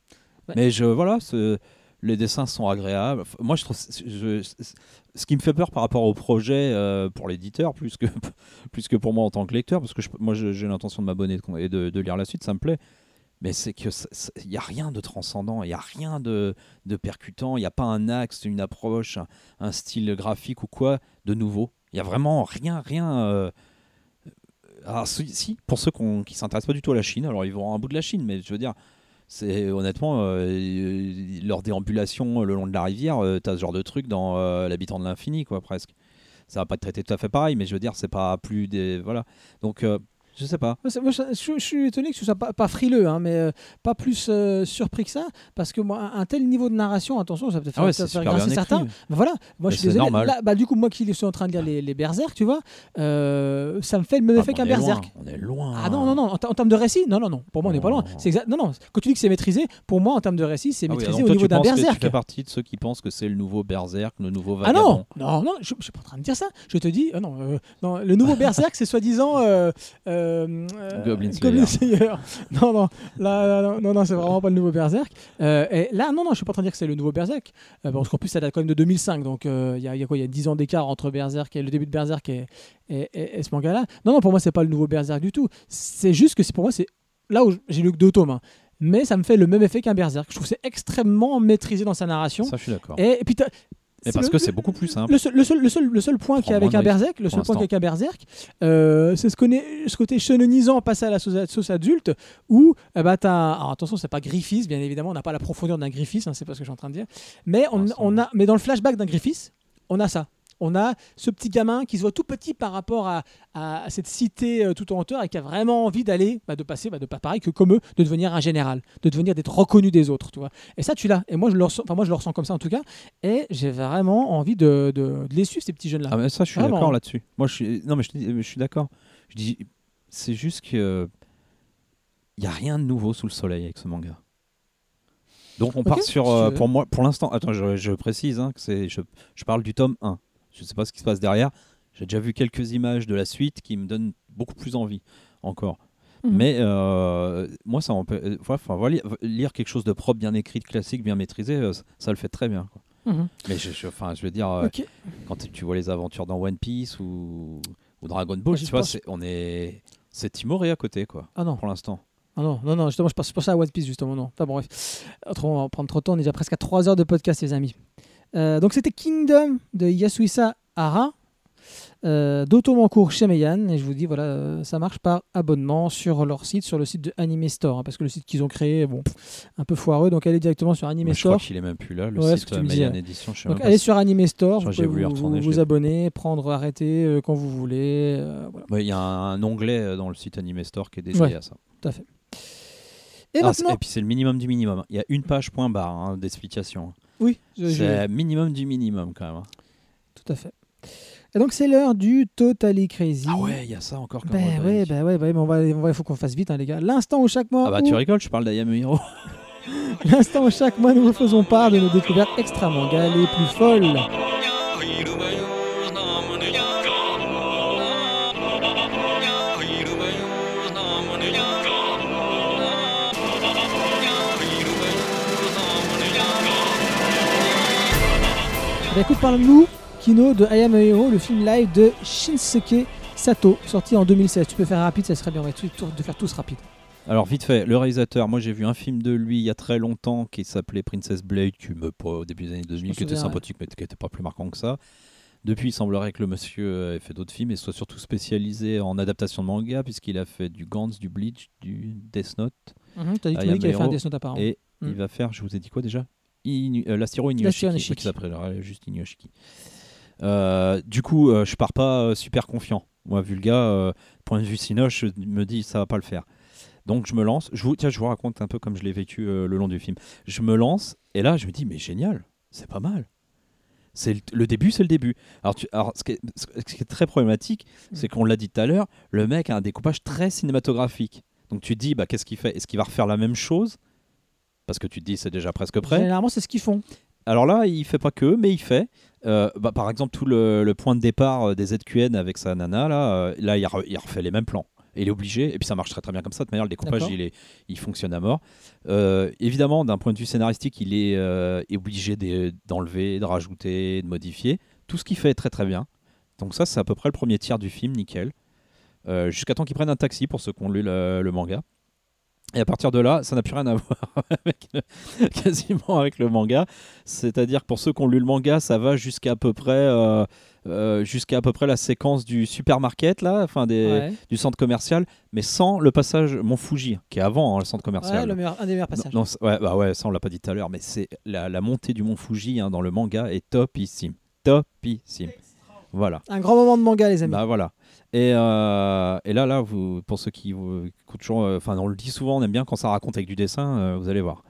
Ouais. Mais je, voilà, ce- les dessins sont agréables. Moi, je trouve. ce qui me fait peur par rapport au projet euh, pour l'éditeur, plus que, pour moi en tant que lecteur, parce que moi, j'ai l'intention de m'abonner et de, lire la suite, ça me plaît. Mais c'est que il n'y a rien de transcendant, il n'y a rien de, de percutant, il n'y a pas un axe, une approche, un, style graphique ou quoi de nouveau. Il n'y a vraiment rien, rien. euh, Alors, si, pour ceux qu'on- qui s'intéressent pas du tout à la Chine, alors ils vont un bout de la Chine, mais je veux dire, c'est honnêtement, euh, leur déambulation le long de la rivière, tu as ce genre de truc dans euh, L'habitant de l'infini, quoi, presque. Ça va pas te traiter tout à fait pareil, mais je veux dire, c'est pas plus des. Voilà. Donc, euh, je sais pas. Moi, je, je- je suis étonné que ce soit pas, pas frileux, hein, mais euh, pas plus euh, surpris que ça, parce que moi, un tel niveau de narration, attention, ça peut faire, Ah ouais, ça faire grincer certains. voilà, moi Mais je suis désolé. Là, bah, du coup, moi qui suis en train de lire les, les Berserk, tu vois, euh, ça me fait le même Ah, effet qu'un loin, Berserk. On est loin. Ah non, non, non, en, ter- en termes de récit, non, non, non, pour moi on n'est pas loin. Oh. C'est exact, non, non, quand tu dis que c'est maîtrisé, pour moi en termes de récit, c'est Ah oui, maîtrisé donc au toi, niveau tu d'un Berserk. Tu fais partie de ceux qui pensent que c'est le nouveau Berserk, le nouveau Ah vagabond. non, non, non, je, suis pas en train de dire ça. Je te dis, non, euh, non, le nouveau Berserk, c'est soi-disant euh, euh, euh, Goblin Slayer. Slayer. Non, non, là, non, non, non, c'est vraiment pas le nouveau Berserk. Euh, et là, non, non, je suis pas en train de dire que c'est le nouveau Berserk, euh, parce qu'en plus ça date quand même de 2005, donc euh, il y, a, il y a quoi, il y a 10 ans d'écart entre Berserk et le début de Berserk et, et, et- et ce manga-là. Non, non, pour moi c'est pas le nouveau Berserk du tout. C'est juste que pour moi c'est là où j'ai lu que deux tomes. hein. Mais ça me fait le même effet qu'un Berserk. Je trouve que c'est extrêmement maîtrisé dans sa narration. Ça, je suis d'accord. Et, et puis Mais parce le- que c'est beaucoup plus simple. le seul, le seul, le seul, le seul point qu'il y a avec un Berserk, le seul point avec un Berserk, euh, c'est ce, côté shonenisant passé à la sauce, sauce adulte, où eh ben, t'as, alors attention, c'est pas Griffiths, bien évidemment, on n'a pas la profondeur d'un Griffiths, hein, c'est pas ce que je suis en train de dire, mais on, Pour l'instant, on a, mais dans le flashback d'un Griffiths, on a ça. On a ce petit gamin qui se voit tout petit par rapport à, à- à cette cité euh, tout en hauteur et qui a vraiment envie d'aller, bah, de passer, bah, de pas pareil que comme eux, de devenir un général, de devenir d'être reconnu des autres, tu vois. Et ça, tu l'as. Et moi, je le ressens. Enfin, moi, je le ressens comme ça en tout cas. Et j'ai vraiment envie de, de, de les suivre ces petits jeunes là. Ah mais ça, je suis d'accord là-dessus. Moi, je suis non mais je, suis d'accord. Je dis, c'est juste que il y a rien de nouveau sous le soleil avec ce manga. Donc on part sur, euh, pour moi, pour l'instant, attends, je, je précise, hein, que c'est, je, je parle du tome 1. Je sais pas ce qui se passe derrière. J'ai déjà vu quelques images de la suite qui me donnent beaucoup plus envie encore. Mhm. Mais euh, moi, ça euh, ouais, enfin, voilà, lire quelque chose de propre, bien écrit, de classique, bien maîtrisé, euh, ça, ça le fait très bien. quoi. Mhm. Mais je, je- veux dire, euh, quand tu vois les aventures dans One Piece ou, ou Dragon Ball, Moi, je tu vois, pense- on est, c'est timoré à côté, quoi, Ah non. pour l'instant. Ah non, non, non, justement, je pense, pensais à One Piece, justement, non. Enfin bref. Autrement, on va prendre trop de temps, on est déjà presque à 3 heures de podcast, les amis. Euh, donc, c'était Kingdom de Yasuisa Hara, euh, d'Automancourt chez Meian. Et je vous dis, voilà, euh, ça marche par abonnement sur leur site, sur le site de Anime Store. hein, parce que le site qu'ils ont créé, bon, un peu foireux. Donc, allez directement sur Anime Moi, je crois Store. qu'il est même plus là, le Ouais, site que tu me Mayan disais. Edition. Je sais Donc, allez sur Anime Store, vous pouvez vous, retourner, vous- abonner, prendre, arrêter euh, quand vous voulez. euh, voilà. Ouais, Il y a un, un onglet dans le site Anime Store qui est dédié Ouais. à ça. Tout à fait. Et Ah, maintenant, et puis c'est le minimum du minimum. Il y a une page point barre hein, d'explication. Oui, C'est minimum du minimum quand même. hein. tout à fait. Et donc, c'est l'heure du Totally Crazy. Ah ouais, il y a ça encore. comme Ben rubrique. ouais, ben ouais, ben ouais, mais on va, on va, il faut qu'on fasse vite, hein, les gars. L'instant où chaque mois, Ah bah où- tu rigoles, je parle d'Ayame Hiro. l'instant où chaque mois nous vous faisons part de nos découvertes extra manga les plus folles. Ben écoute, parle-nous, Kino, de I Am a Hero, le film live de Shinsuke Sato, sorti en 2016. Tu peux faire rapide, ça serait bien, on va essayer de faire tous rapide. Alors vite fait, le réalisateur, moi j'ai vu un film de lui il y a très longtemps qui s'appelait Princess Blade, qui me au début des années 2000, qui était ouais. sympathique mais qui n'était pas plus marquant que ça. Depuis, il semblerait que le monsieur euh, ait fait d'autres films et soit surtout spécialisé en adaptation de manga, puisqu'il a fait du Gantz, du Bleach, du Death Note. Mhm, T'as dit qu'il avait fait un Death Note apparemment. Et Mm. il va faire, je vous ai dit quoi déjà? Inu- euh, Lastiro Lastiro Inuyashiki, Inuyashiki. qui juste Inuyashiki. Euh, du coup, euh, je pars pas euh, super confiant. Moi, Vulga, euh, point de vue Cinoche, je me dis ça va pas le faire. Donc je me lance. Je vous, tiens, je vous raconte un peu comme je l'ai vécu le long du film. Je me lance et là, je me dis mais génial, c'est pas mal. C'est le, le début, c'est le début. Alors, tu- alors ce, qui est, ce qui est très problématique, c'est qu'on l'a dit tout à l'heure, le mec a un découpage très cinématographique. Donc tu te dis bah qu'est-ce qu'il fait? Est-ce qu'il va refaire la même chose? Parce que tu te dis c'est déjà presque prêt. Généralement, c'est ce qu'ils font. Alors là, il fait pas que, mais il fait. Euh, bah, par exemple, tout le, le point de départ euh, des ZQN avec sa nana, là, euh, là il, re- il refait les mêmes plans. Et il est obligé, et puis ça marche très très bien comme ça. De manière, le découpage, il, est, il fonctionne à mort. Euh, évidemment, d'un point de vue scénaristique, il est, est obligé de- d'enlever, de rajouter, de modifier. Tout ce qu'il fait est très très bien. Donc ça, c'est à peu près le premier tiers du film, nickel. Jusqu'à temps qu'ils prennent un taxi pour ceux qui ont lu le, le manga. Et à partir de là, ça n'a plus rien à voir avec le- quasiment avec le manga. C'est-à-dire pour ceux qui ont lu le manga, ça va jusqu'à à peu près euh, euh, jusqu'à à peu près la séquence du supermarket là, enfin des, Ouais. du centre commercial, mais sans le passage Mont Fuji, qui est avant hein, le centre commercial. Ouais, le meilleur, un des meilleurs passages. Non, non, ouais, bah ouais, ça on l'a pas dit tout à l'heure, mais c'est la, la montée du Mont Fuji hein, dans le manga est topissime, topissime. Voilà. Un grand moment de manga, les amis. Bah voilà. Et, euh, et là, là, pour ceux qui, vous, euh, enfin, on le dit souvent, on aime bien quand ça raconte avec du dessin, euh, vous allez voir.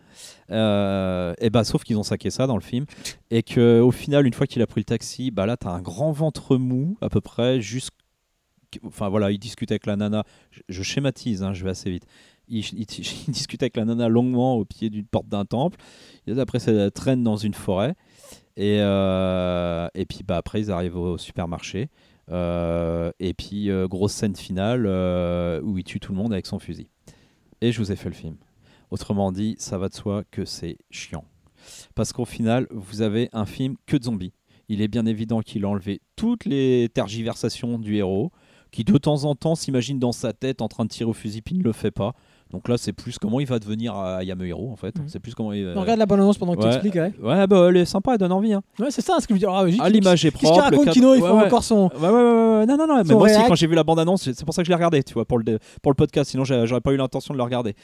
Et bah, sauf qu'ils ont saqué ça dans le film, et que au final, une fois qu'il a pris le taxi, bah là, t'as un grand ventre mou à peu près, voilà, il discute avec la nana. Je, schématise, hein, je vais assez vite. Il, il- discute avec la nana longuement au pied d'une porte d'un temple. Après, ça traîne dans une forêt. Et, et puis bah, après, ils arrivent au supermarché. Euh, et puis, euh, grosse scène finale euh, où il tue tout le monde avec son fusil. Et je vous ai fait le film. Autrement dit, ça va de soi que c'est chiant. Parce qu'au final, vous avez un film que de zombies. Il est bien évident qu'il a enlevé toutes les tergiversations du héros, qui de temps en temps s'imagine dans sa tête en train de tirer au fusil, puis ne le fait pas. Donc là, c'est plus comment il va devenir à Yame Hero, en fait. Mhm. C'est plus comment il. On regarde la bonne annonce pendant que tu expliques. Ouais, Ouais, bah, elle est sympa, elle donne envie. Hein. ouais c'est ça ce que je veux dire. Ah, Ah, l'image est Qu'est-ce propre. qu'il le raconte, Kino Il faut encore son. Ouais, ouais, ouais, ouais. Non, non, non. Mais moi aussi, quand j'ai vu la bande-annonce, c'est pour ça que je l'ai regardé, tu vois, pour le, pour le podcast. Sinon, j'aurais pas eu l'intention de le regarder.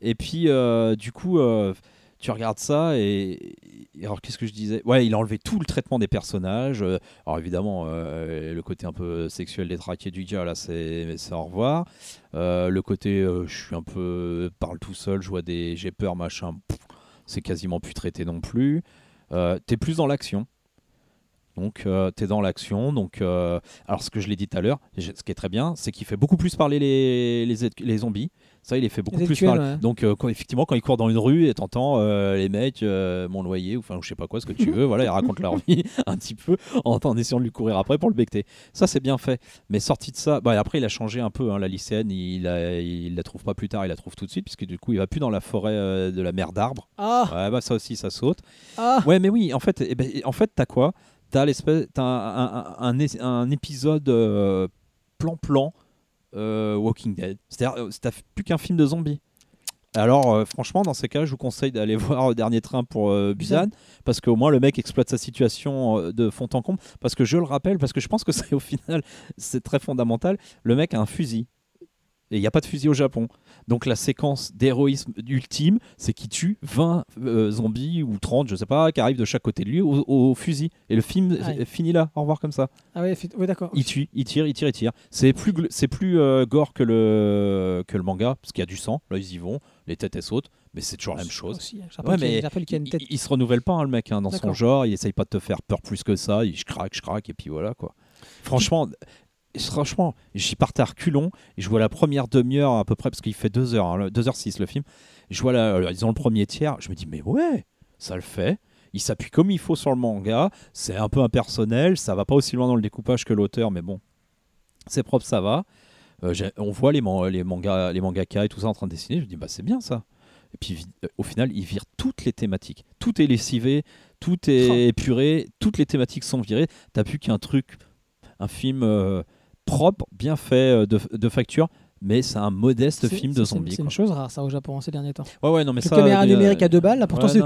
Et puis, euh, du coup, euh, tu regardes ça et, alors qu'est-ce que je disais? Ouais, il a enlevé tout le traitement des personnages. euh, alors évidemment, euh, le côté un peu sexuel détraqué du gars là, c'est au revoir. Euh, le côté, je suis un peu parle tout seul, je vois des, j'ai peur machin. C'est quasiment plus traité non plus. T'es plus dans l'action. Donc, euh, tu es dans l'action. Donc, alors, ce que je l'ai dit tout à l'heure, ce qui est très bien, c'est qu'il fait beaucoup plus parler les, les zombies. Ça, il les fait beaucoup Les plus actuels, ouais. Donc, euh, quand, effectivement, quand ils courent dans une rue et t'entends euh, les mecs, euh, mon loyer, ou enfin, je sais pas quoi, ce que tu veux, voilà, ils racontent leur vie un petit peu en, en essayant de lui courir après pour le becter. Ça, c'est bien fait. Mais sorti de ça, bah, après, il a changé un peu. hein, la lycéenne, il, a, il la trouve pas plus tard, il la trouve tout de suite, puisque du coup, il va plus dans la forêt de la mer d'arbres. Ah, Ouais, bah, ça aussi, ça saute. ah. Ouais, mais oui, en fait, eh ben, en fait, t'as quoi? T'as l'espèce, t'as un, un, un, un- un épisode plan-plan Walking Dead. C'est-à-dire, euh, t'as plus qu'un film de zombies. Alors, euh, franchement, dans ces cas, je vous conseille d'aller voir Dernier Train pour euh, Busan, parce qu'au moins le mec exploite sa situation euh, de fond en comble. Parce que je le rappelle, parce que je pense que c'est au final, c'est très fondamental. Le mec a un fusil. Et il n'y a pas de fusil au Japon. Donc la séquence d'héroïsme ultime, c'est qu'il tue 20 euh, zombies ou 30, je sais pas, qui arrivent de chaque côté de lui au, au fusil. Et le film Aïe. finit là. Au revoir comme ça. Ah ouais, fait- ouais, d'accord. Il tue, il tire, il tire, il tire. C'est plus, gl- c'est plus euh, gore que le, que le manga, parce qu'il y a du sang. Là, ils y vont, les têtes elles sautent, mais c'est toujours la même chose. Aussi, Ouais, mais une Il, tête. il se renouvelle pas, hein, le mec, hein, dans son genre. Il essaye pas de te faire peur plus que ça. Il je craque, je craque, et puis voilà quoi. Franchement, franchement, j'y partais à reculons et je vois la première demi-heure à peu près, parce qu'il fait 2 heures, hein, 2h06 le film. Je vois la, euh, ils ont le premier tiers. Je me dis, mais ouais, ça le fait. Il s'appuie comme il faut sur le manga. C'est un peu impersonnel. Ça va pas aussi loin dans le découpage que l'auteur, mais bon, c'est propre, ça va. Euh, on voit les, man- les, mangas, les mangaka et tout ça en train de dessiner. Je me dis, bah c'est bien ça. Et puis euh, au final, il vire toutes les thématiques. Tout est lessivé, tout est Oh. épuré, toutes les thématiques sont virées. T'as plus qu'un truc, un film euh, propre, bien fait euh, de, de facture, mais c'est un modeste film de zombies. C'est une chose rare ça au Japon ces derniers temps. Ouais, ouais, non, mais ça. caméras mais, euh, numériques à deux balles, là, pourtant ouais, c'est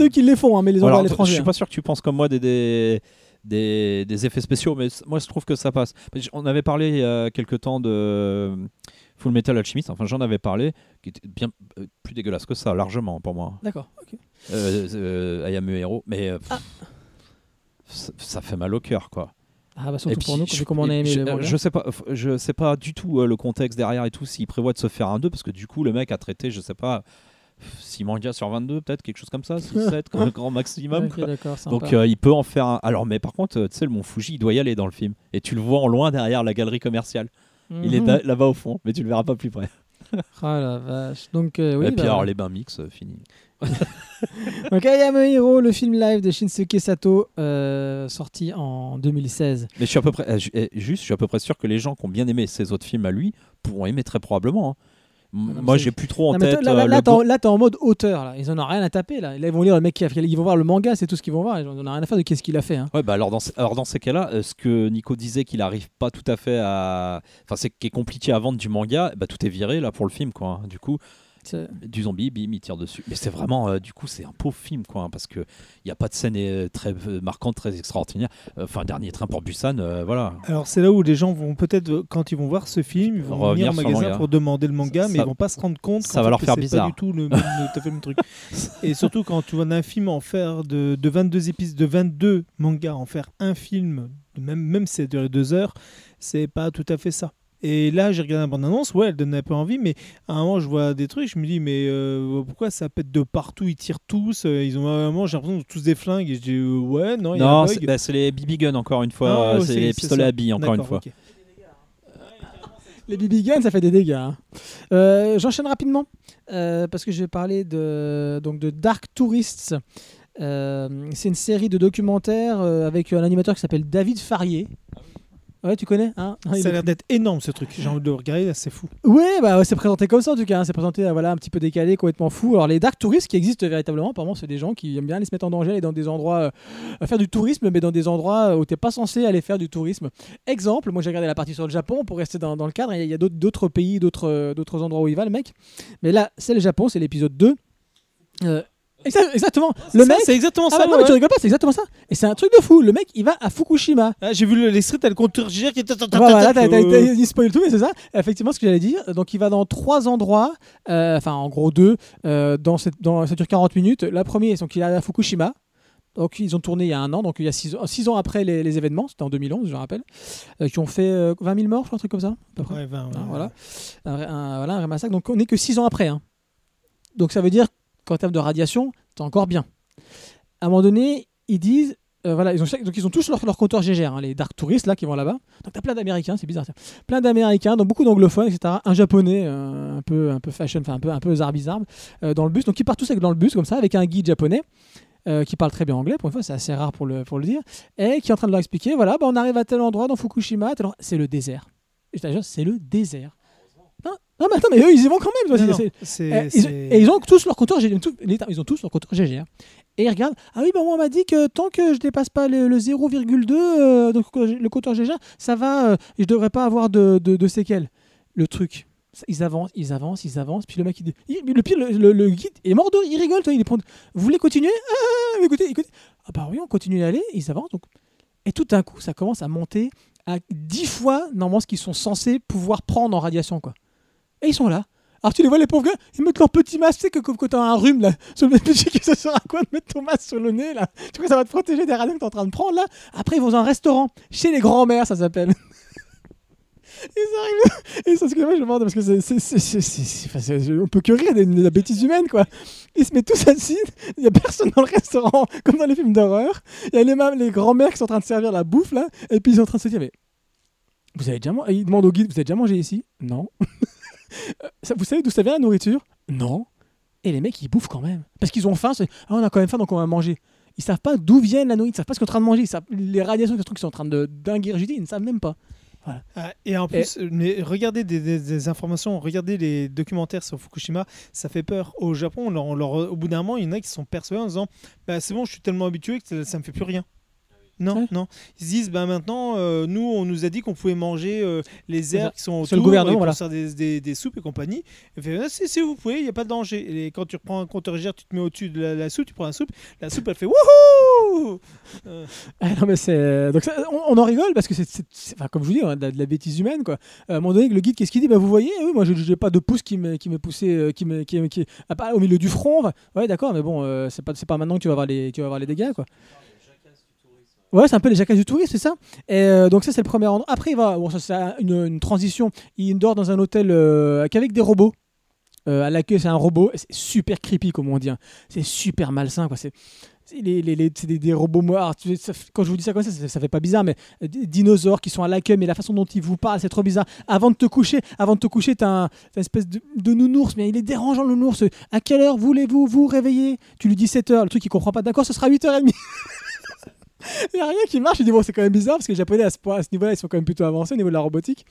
mais- eux qui les font, hein, mais les envoient à je l'étranger. suis pas sûr que tu penses comme moi des, des, des, des effets spéciaux, mais moi je trouve que ça passe. On avait parlé il y a quelques temps de Full Metal Alchemist, enfin j'en avais parlé, qui était bien euh, plus dégueulasse que ça, largement pour moi. D'accord. ok. Euh, euh, I Am a Hero, mais euh, pff, Ah. ça, ça fait mal au cœur quoi. Ah bah surtout puis, pour nous, je, comme on a aimé je, le je sais pas, je sais pas du tout euh, le contexte derrière et tout s'il prévoit de se faire un 2 parce que du coup le mec a traité, je sais pas, 6 mangas sur 22 peut-être quelque chose comme ça, 6 7 comme le grand maximum. Quoi. Donc euh, il peut en faire un. Alors mais par contre, euh, tu sais, le Mont Fuji, il doit y aller dans le film. Et tu le vois en loin derrière la galerie commerciale. Il est Mhm. là-bas au fond, mais tu le verras pas plus près. Ah la vache. Donc euh, oui. et puis bah, alors les bains mix, euh, fini. Donc I Am a Hero, le film live de Shinsuke Sato, euh, sorti en 2016. Mais je suis à peu près, eh, juste, je suis à peu près sûr que les gens qui ont bien aimé ces autres films à lui pourront aimer très probablement. hein. Moi, j'ai plus trop en Non, tête. toi, là, là, euh, là, t'es en- mode auteur. Là. Ils en ont rien à taper. Là, là ils vont lire le mec qui a fait. Ils vont voir le manga, c'est tout ce qu'ils vont voir. Ils en ont rien à faire de qu'est-ce qu'il a fait. hein. Ouais, bah alors dans, alors dans ces cas-là, euh, ce que Nico disait qu'il arrive pas tout à fait à. Enfin, c'est qui est compliqué à vendre du manga, bah, tout est viré là pour le film, quoi. hein. Du coup, du zombie, bim, il tire dessus. Mais c'est vraiment, euh, du coup, c'est un pauvre film, quoi, hein, parce que il y a pas de scène euh, très euh, marquante, très extraordinaire. Enfin, dernier train pour Busan, voilà. Alors c'est là où les gens vont peut-être, quand ils vont voir ce film, ils vont Revenir venir au magasin pour demander le manga, Ça- mais ça- ils vont pas se rendre compte. ça va leur que faire bizarre. Pas du tout le même, tout à fait le même truc. Et surtout quand tu vois un film en faire de, de 22 épisodes, de 22 mangas, en faire un film, même même si c'est de deux heures, c'est pas tout à fait ça. Et là, j'ai regardé la bande-annonce, ouais, elle donne un peu envie, mais à un moment, je vois des trucs, je me dis, mais euh, pourquoi ça pète de partout? Ils tirent tous, euh, ils ont à un moment, j'ai l'impression qu'ils ont tous des flingues, et je dis, euh, ouais, non, il y a un Non, bug. bah, c'est les BB guns encore une fois, Ah, c'est les c'est pistolets ça. à billes encore une fois. Ok. Les BB guns, ça fait des dégâts. hein. Euh, J'enchaîne rapidement euh, parce que je vais parler de, donc de Dark Tourists. Euh, c'est une série de documentaires euh, avec un animateur qui s'appelle David Farier. Ouais, tu connais hein? Ça a l'air d'être énorme ce truc. J'ai envie de le regarder, c'est fou. Ouais, bah ouais, c'est présenté comme ça en tout cas. hein. C'est présenté euh, voilà, un petit peu décalé, complètement fou. Alors les dark touristes qui existent véritablement, apparemment, c'est des gens qui aiment bien aller se mettre en danger, aller dans des endroits, euh, à faire du tourisme, mais dans des endroits où t'es pas censé aller faire du tourisme. Exemple, moi j'ai regardé la partie sur le Japon pour rester dans, dans le cadre. Il y a- d'autres- pays, d'autres euh, d'autres endroits où il va le mec. Mais là, c'est le Japon, c'est l'épisode 2. Euh, Exa- Exactement. C'est Le ça, mec. c'est exactement Ah ça. bah non, ouais, mais tu ouais. rigoles pas, c'est exactement ça. Et c'est un truc de fou. Le mec, il va à Fukushima. Ah, J'ai vu le- l'extrait, t'as le compteur qui est. Voilà, t'as, t'as, t'as- il spoil tout, mais c'est ça. Effectivement, ce que j'allais dire. Donc, il va dans trois endroits, euh, enfin, en gros deux. euh, dans cette, dans, ça dure 40 minutes. La première, donc, il est à Fukushima. Donc, ils ont tourné il y a un an, donc il y a six, ans- six ans après les, les événements, c'était en 2011, je rappelle, euh, qui ont fait euh, 20 000 morts, je crois, un truc comme ça. à peu près. Ouais, ben, Hein, ouais. voilà. Un, un- voilà, un vrai massacre. Donc on n'est que 6 ans après. hein. Donc ça veut dire qu'en termes de radiation, c'est encore bien. À un moment donné, ils disent. euh, voilà, ils ont, donc ils ont tous leur, leur compteur GGR, hein, les dark touristes là qui vont là-bas. Donc t'as plein d'Américains, c'est bizarre. Plein d'Américains, donc beaucoup d'anglophones, etc. Un japonais, euh, un peu, un peu fashion, enfin un peu, un peu zarbi-zarbe, euh, dans le bus. Donc ils partent tous avec dans le bus comme ça, avec un guide japonais. qui parle très bien anglais, pour une fois, c'est assez rare pour le, pour le dire, et qui est en train de leur expliquer voilà, bah, on arrive à tel endroit dans Fukushima, tel c'est le désert. C'est le désert. Non, mais attends, mais eux, ils y vont quand même. Non, non, eh, ils, et ils ont tous leur compteur les- Ils ont tous leur compteur GGR. Et ils regardent. Ah oui, bah moi on m'a dit que tant que je dépasse pas le, le 0,2, euh, donc le compteur GGR, ça va. euh, et je devrais pas avoir de, de, de séquelles. Le truc. Ils avancent, ils avancent, ils avancent. Puis le mec, il, dit- il- le pire, le, le- le guide est mort de il rigole. toi, il prend- Vous voulez continuer? Ah, écoutez, écoutez. Ah bah oui, on continue d'aller. Ils avancent. Donc. Et tout d'un coup, ça commence à monter à 10 fois normalement ce qu'ils sont censés pouvoir prendre en radiation. quoi. Et ils sont là. Alors tu les vois les pauvres gars, ils mettent leur petit masque, tu sais que comme quand t'as un rhume là, sur le qui ça sert à quoi de mettre ton masque sur le nez là Tu vois ça va te protéger des radios que t'es en train de prendre là Après ils vont dans un restaurant, chez les grands-mères ça s'appelle. Ils arrivent et ça c'est que je me demande parce que c'est, on peut que rire de, la bêtise humaine quoi. Ils se mettent tous assis, il y a personne dans le restaurant comme dans les films d'horreur. Il y a les, mam- les grands-mères qui sont en train de servir la bouffe là et puis ils sont en train de se dire mais vous avez déjà mangé Ils demandent au guide vous avez déjà mangé ici? Non. Euh, ça- vous savez d'où ça vient la nourriture? Non. Et les mecs, ils bouffent quand même. Parce qu'ils ont faim. c'est, Ah, on a quand même faim, donc on va manger. Ils savent pas d'où viennent la nourriture. Ils savent pas ce qu'ils sont en train de manger. Ils savent- les radiations qu'ils sont en train de d'ingurgiter, ils ne savent même pas. Ah, et en plus, mais regardez des, des- des informations, regardez les documentaires sur Fukushima, ça fait peur. Au Japon, on leur- on leur- au bout d'un moment, il y en a qui sont persuadés en disant bah, C'est bon, je suis tellement habitué que ça, ça me fait plus rien. Non, non. Ils se disent bah, maintenant, euh, nous, on nous a dit qu'on pouvait manger euh, les herbes qui sont autour, le gouvernement, et voilà. faire des, des- des soupes et compagnie. Fait, Ah, si, si, vous pouvez, il n'y a pas de danger. Et quand tu reprends un compteur tu te mets au-dessus de la, la soupe, tu prends la soupe, la soupe, elle fait Wouhou Euh, Ah, non, mais c'est... Donc ça, on, on en rigole parce que c'est, enfin, comme je vous dis, hein, de, la, de la bêtise humaine. Quoi. Euh, À un moment donné, le guide, qu'est-ce qu'il dit? Bah, Vous voyez, oui, moi, je n'ai pas de pouce qui m'est, qui m'est poussé euh, qui m'est, qui, ah, au milieu du front. Bah, Ouais, d'accord, mais bon, euh, c'est, pas, c'est pas maintenant que tu vas avoir les, tu vas avoir les dégâts. Quoi. Ouais, c'est un peu les jacasses du tourisme, c'est ça. Et euh, donc ça, c'est le premier endroit. Après, il va, bon, ça c'est une, transition. Il dort dans un hôtel euh, qu'avec des robots. Euh, à l'accueil, c'est un robot. C'est super creepy, comme on dit. hein. C'est super malsain, quoi. C'est les, les- les- des, robots fait- Quand je vous dis ça comme ça, ça, fait pas bizarre, mais euh, des dinosaures qui sont à l'accueil, mais la façon dont ils vous parlent, c'est trop bizarre. Avant de te coucher, avant de te coucher, t'as un, une espèce de, nounours, mais il est dérangeant le nounours. À quelle heure voulez-vous vous réveiller? Tu lui dis 7 heures, le truc il comprend pas. D'accord, ce sera 8h30. Il n'y a rien qui marche. Il dit, bon, c'est quand même bizarre parce que les Japonais, à ce, à ce niveau-là, ils sont quand même plutôt avancés au niveau de la robotique.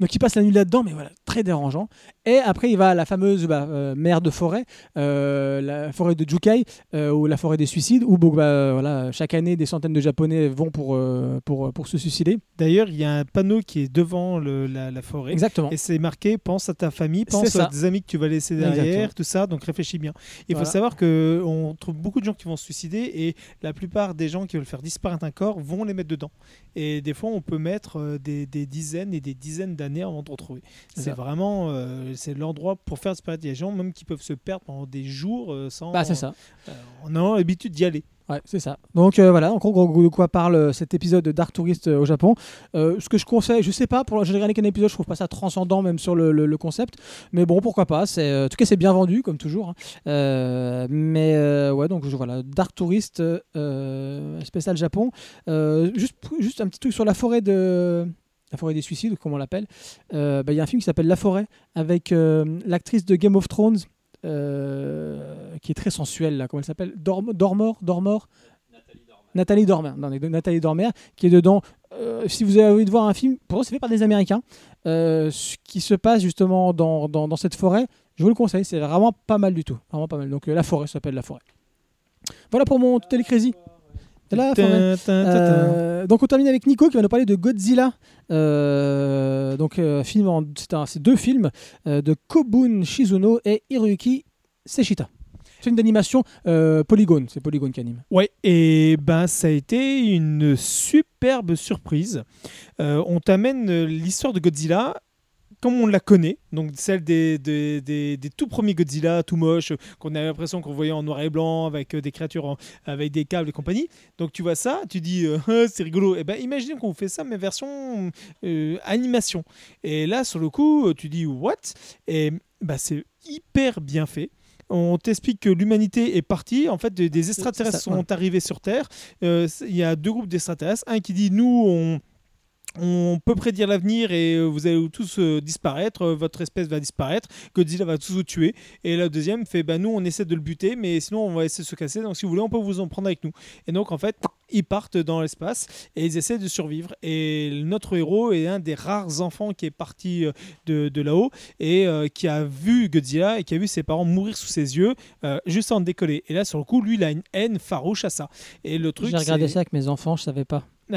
Donc, il passe la nuit là-dedans, mais voilà, très dérangeant. Et après, il va à la fameuse bah, euh, mer de forêt, euh, la forêt de Jukai, euh, ou la forêt des suicides, où bah, voilà, chaque année, des centaines de Japonais vont pour, pour, pour se suicider. D'ailleurs, il y a un panneau qui est devant le- la, la forêt. Exactement. Et c'est marqué pense à ta famille, pense à des amis que tu vas laisser derrière, Exactement. tout ça, donc réfléchis bien. Il Voilà. faut savoir que on trouve beaucoup de gens qui vont se suicider et la plupart des gens qui veulent faire disparaître un corps vont les mettre dedans. Et des fois, on peut mettre des, des dizaines et des dizaines d'années avant de retrouver. C'est vraiment euh, c'est l'endroit pour faire disparaître. Il y a des gens même qui peuvent se perdre pendant des jours euh, sans Bah, c'est ça. euh, en ayant l'habitude d'y aller. Ouais, c'est ça. Donc euh, voilà, en gros, de quoi parle euh, cet épisode de Dark Tourist euh, au Japon. Euh, ce que je conseille, je sais pas, pour j'ai regardé qu'un épisode, je trouve pas ça transcendant même sur le, le- le concept, mais bon, pourquoi pas. C'est, euh, en tout cas, c'est bien vendu comme toujours. hein. Euh, mais euh, ouais, donc je, voilà, Dark Tourist euh, euh, spécial Japon. Euh, juste, juste un petit truc sur la forêt de la forêt des suicides, comme on l'appelle. Euh, bah, Il y a un film qui s'appelle La forêt avec euh, l'actrice de Game of Thrones. euh, qui est très sensuelle là, comment elle s'appelle? Dorm- Dormor Dormor? Nathalie Dormer, non, Nathalie Dormer, qui est dedans. Euh, si vous avez envie de voir un film, pour eux, c'est fait par des Américains, euh, ce qui se passe justement dans, dans, dans cette forêt, je vous le conseille, c'est vraiment pas mal du tout. Vraiment pas mal. Donc euh, la forêt, s'appelle la forêt. Voilà pour mon Télécrazy. Euh, donc on termine avec Nico qui va nous parler de Godzilla. Euh, donc euh, film c'est c'est deux films de Kobun Shizuno et Hiroyuki Seshita. film d'animation euh, Polygone. C'est Polygone qui anime. Ouais, et ben ça a été une superbe surprise. On t'amène l'histoire de Godzilla comme on la connaît, donc celle des, des, des- des tout premiers Godzilla, tout moche, qu'on a l'impression qu'on voyait en noir et blanc, avec euh, des créatures en- avec des câbles et compagnie. Donc tu vois ça, tu dis euh, Ah, c'est rigolo. Et ben imagine qu'on fait ça mais version euh, animation. Et là sur le coup, tu dis what? Et bah c'est hyper bien fait. On t'explique que l'humanité est partie. En fait, des, des extraterrestres ça, sont arrivés sur Terre. Euh, Il y a deux groupes d'extraterrestres. Un qui dit nous on on peut prédire l'avenir et euh, vous allez tous euh, disparaître, euh, votre espèce va disparaître, Godzilla va tous vous tuer. Et le deuxième fait bah nous on essaie de le buter, mais sinon on va essayer de se casser. Donc si vous voulez, on peut vous en prendre avec nous. Et donc en fait, ils partent dans l'espace et ils essaient de survivre. Et notre héros est un des rares enfants qui est parti de, de là-haut et euh, qui a vu Godzilla et qui a vu ses parents mourir sous ses yeux euh, juste en décoller. Et là sur le coup, lui il a une haine farouche à ça. Et le truc, J'ai regardé ça avec mes enfants, je savais pas.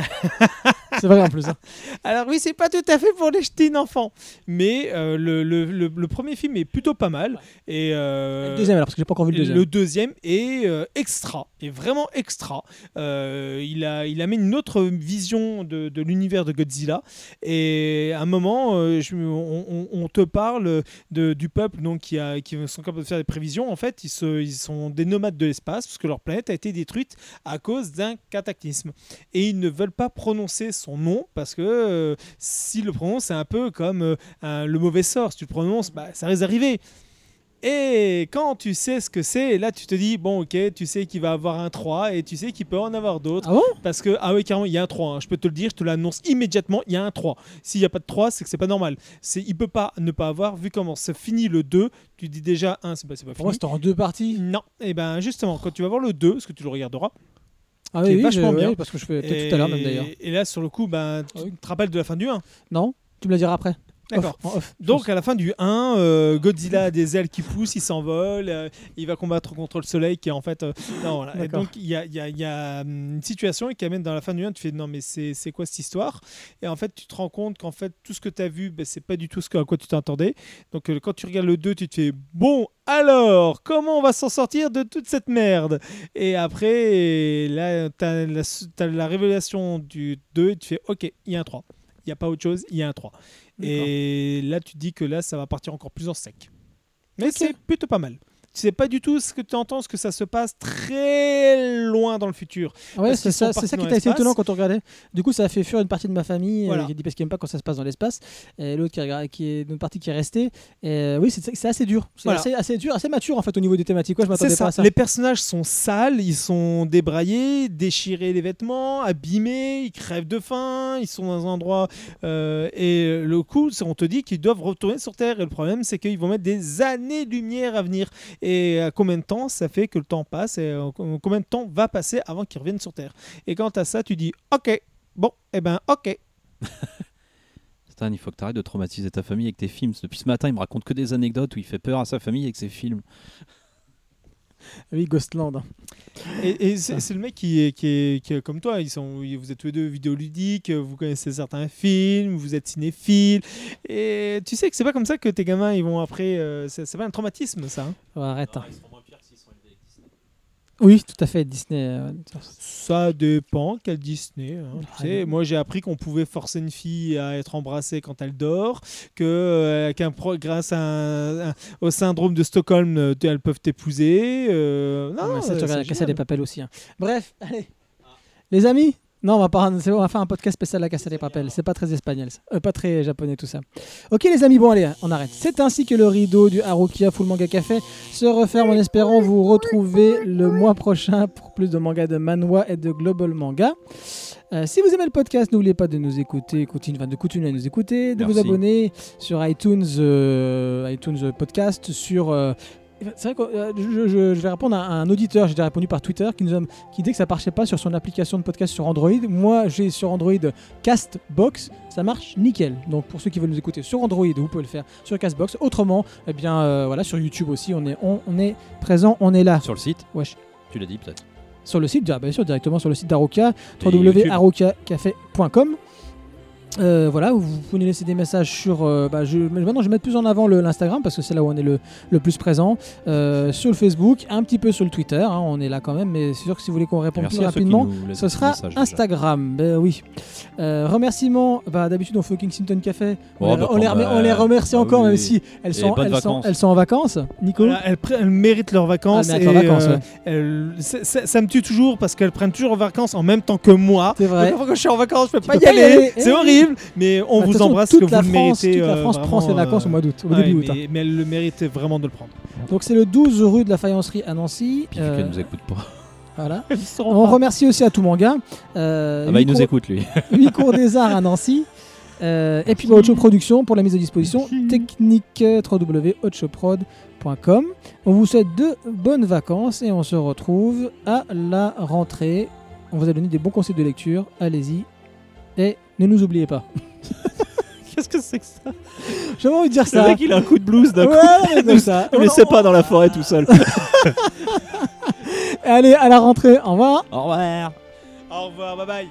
c'est vrai en plus. hein. Alors oui, c'est pas tout à fait pour les jeter enfants, mais euh, le, le- le- le premier film est plutôt pas mal et euh, le deuxième alors, parce que j'ai pas encore vu le deuxième. le deuxième est euh, extra, est vraiment extra. Il, a, il amène une autre vision de, de l'univers de Godzilla. Et à un moment, je- on, on- on te parle de, du peuple donc, qui, a, qui sont capables de faire des prévisions. En fait, ils, se- ils sont des nomades de l'espace parce que leur planète a été détruite à cause d'un cataclysme. Et ils ne veulent pas prononcer son nom parce que euh, s'ils le prononcent, c'est un peu comme euh, un- le mauvais sort. Si tu le prononces, bah, ça risque d'arriver. Et quand tu sais ce que c'est, là tu te dis, bon ok, tu sais qu'il va avoir un 3 et tu sais qu'il peut en avoir d'autres. Ah bon? Parce que, ah oui, carrément, il y a un 3. hein. Je peux te le dire, je te l'annonce immédiatement, il y a un 3. S'il n'y a pas de 3, c'est que c'est pas normal. C'est, il peut pas ne pas avoir, vu comment se finit le 2, tu dis déjà 1, c'est pas, c'est pas Pour moi, fini. c'était en deux parties. Non, et ben justement, quand tu vas voir le 2, parce que tu le regarderas, Ah qui oui, vachement bien. parce que je fais tout à l'heure même d'ailleurs. et là sur le coup, ben, tu Ah oui. te rappelles de la fin du 1. Non Tu me la diras après. D'accord. Donc à la fin du 1, euh, Godzilla a des ailes qui poussent, il s'envole, euh, il va combattre contre le soleil qui est en fait... euh, non, voilà. Et D'accord. donc il y a, il y a- il y a, hum, une situation qui amène dans la fin du 1, tu fais non mais c'est quoi cette histoire? Et en fait tu te rends compte qu'en fait tout ce que tu as vu, ben, c'est pas du tout ce que- à quoi tu t'attendais. Donc quand tu regardes le 2, tu te fais bon alors comment on va s'en sortir de toute cette merde? Et après là tu as, la t'as la révélation du 2 et tu fais ok il y a un 3. Il n'y a pas autre chose, il y a un 3. Et là, tu te dis que là, ça va partir encore plus en sec. Mais c'est plutôt pas mal. Tu sais pas du tout ce que tu entends, ce que ça se passe très loin dans le futur. Ah Ouais, c'est ça, qui était assez étonnant quand on regardait. Du coup, ça a fait fuir une partie de ma famille Voilà. euh, qui dit parce qu'il n'aime pas quand ça se passe dans l'espace. Et l'autre qui, est une partie qui est restée. Et euh, oui, c'est assez dur. C'est Voilà. assez, assez dur, assez mature en fait au niveau des thématiques. Ouais, je C'est m'attendais pas ça. à ça. Les personnages sont sales, ils sont débraillés, déchirés les vêtements, abîmés, ils crèvent de faim, ils sont dans un endroit. euh, et le coup, on te dit qu'ils doivent retourner sur Terre. Et le problème, c'est qu'ils vont mettre des années-lumière à venir. Et à combien de temps ça fait que le temps passe et euh, combien de temps va passer avant qu'ils reviennent sur Terre? Et quand tu as ça, tu dis Ok, bon, eh ben, ok. Stan, il faut que tu arrêtes de traumatiser ta famille avec tes films. Depuis ce matin, il me raconte que des anecdotes où il fait peur à sa famille avec ses films. Oui, Ghostland. Et, et c'est le mec qui est, qui, est, qui est comme toi. Ils sont, vous êtes tous les deux vidéoludiques, vous connaissez certains films, vous êtes cinéphiles. Et tu sais que c'est pas comme ça que tes gamins ils vont après. euh, c'est pas un traumatisme ça. hein? Ouais, arrête. hein. Oui, tout à fait. Disney. euh, Ça dépend quel Disney. hein, tu Ah, sais. non. Moi j'ai appris qu'on pouvait forcer une fille à être embrassée quand elle dort, que euh, pro- grâce à un- un- au syndrome de Stockholm, euh, elles peuvent t'épouser. euh, non, mais ça, tu regardes la des Papels aussi. hein. Bref, allez. Les amis non, on va, pas, c'est bon, on va faire un podcast spécial La Casa des Papels. C'est pas très espagnol, ça. Euh, pas très japonais tout ça. Ok les amis, bon allez, on arrête. C'est ainsi que le rideau du Harukia Full Manga Café se referme en espérant vous retrouver le mois prochain pour plus de manga de Manhwa et de Global Manga. Euh, si vous aimez le podcast, n'oubliez pas de nous écouter, continue, enfin, de continuer à nous écouter, de vous abonner sur iTunes, euh, iTunes Podcast, sur euh, c'est vrai que euh, je, je- je vais répondre à un auditeur, j'ai déjà répondu par Twitter, qui, nous a, qui dit que ça marchait pas sur son application de podcast sur Android. Moi, j'ai sur Android Castbox, ça marche nickel. Donc pour ceux qui veulent nous écouter sur Android, vous pouvez le faire sur Castbox. Autrement, eh bien euh, voilà, sur YouTube aussi, on est, on, on est présent, on est là. Sur le site Wesh. Tu l'as dit peut-être. Sur le site, ah, bien sûr, directement sur le site d'Aroka, YouTube. www.arokacafé.com. Euh, voilà, vous pouvez laisser des messages sur. euh, bah, je, maintenant, je vais mettre plus en avant le- l'Instagram parce que c'est là où on est le, le plus présent. Euh, sur le Facebook, un petit peu sur le Twitter. hein, on est là quand même, mais c'est sûr que si vous voulez qu'on réponde Merci plus rapidement, ce sera. Instagram. Ben oui. Euh, remerciements. Bah, D'habitude, on fait au Kensington Café. Oh, on, les- bah, on les, quand remer- on les même. remercie Ah encore, oui. même si elles sont, elles, sont, elles sont en vacances. Nico Voilà, elles, méritent leurs vacances. Ah, elles méritent et, leurs vacances, ouais. elles- c'est- c'est- ça me tue toujours parce qu'elles prennent toujours en vacances en même temps que moi. C'est vrai. Donc, quand je suis en vacances, je peux Tu pas peux y pas y aller. aller. C'est Eh horrible, mais on Bah, vous façon, embrasse toute que vous la le France, méritez. toute la euh, France prend ses vacances au euh, mois d'août, au ouais, début août. hein. mais, mais elle le mérite vraiment de le prendre. Donc c'est le 12 rue de la Faïencerie à Nancy. Puis Euh, qu'elle nous écoute pas. voilà. On pas. remercie aussi à tout manga. Euh, Ah bah, il nous cours- écoute lui. huit cours des arts à Nancy. Euh, et puis bah, Ocho Production pour la mise à disposition technique euh, www.ochoprod.com. On vous souhaite de bonnes vacances et on se retrouve à la rentrée. On vous a donné des bons conseils de lecture. Allez-y. Et ne nous oubliez pas. Qu'est-ce que c'est que ça? J'ai envie de dire Le ça. mec il a un coup de blues d'un Ouais, coup. mais comme ça. Ne laissez pas dans la forêt tout seul. Allez, à la rentrée. Au revoir. Au revoir. Au revoir, bye bye.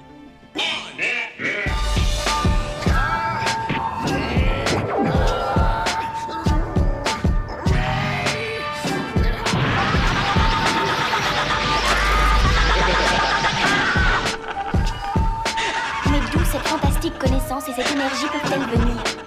Et cette énergie peuvent-elles venir?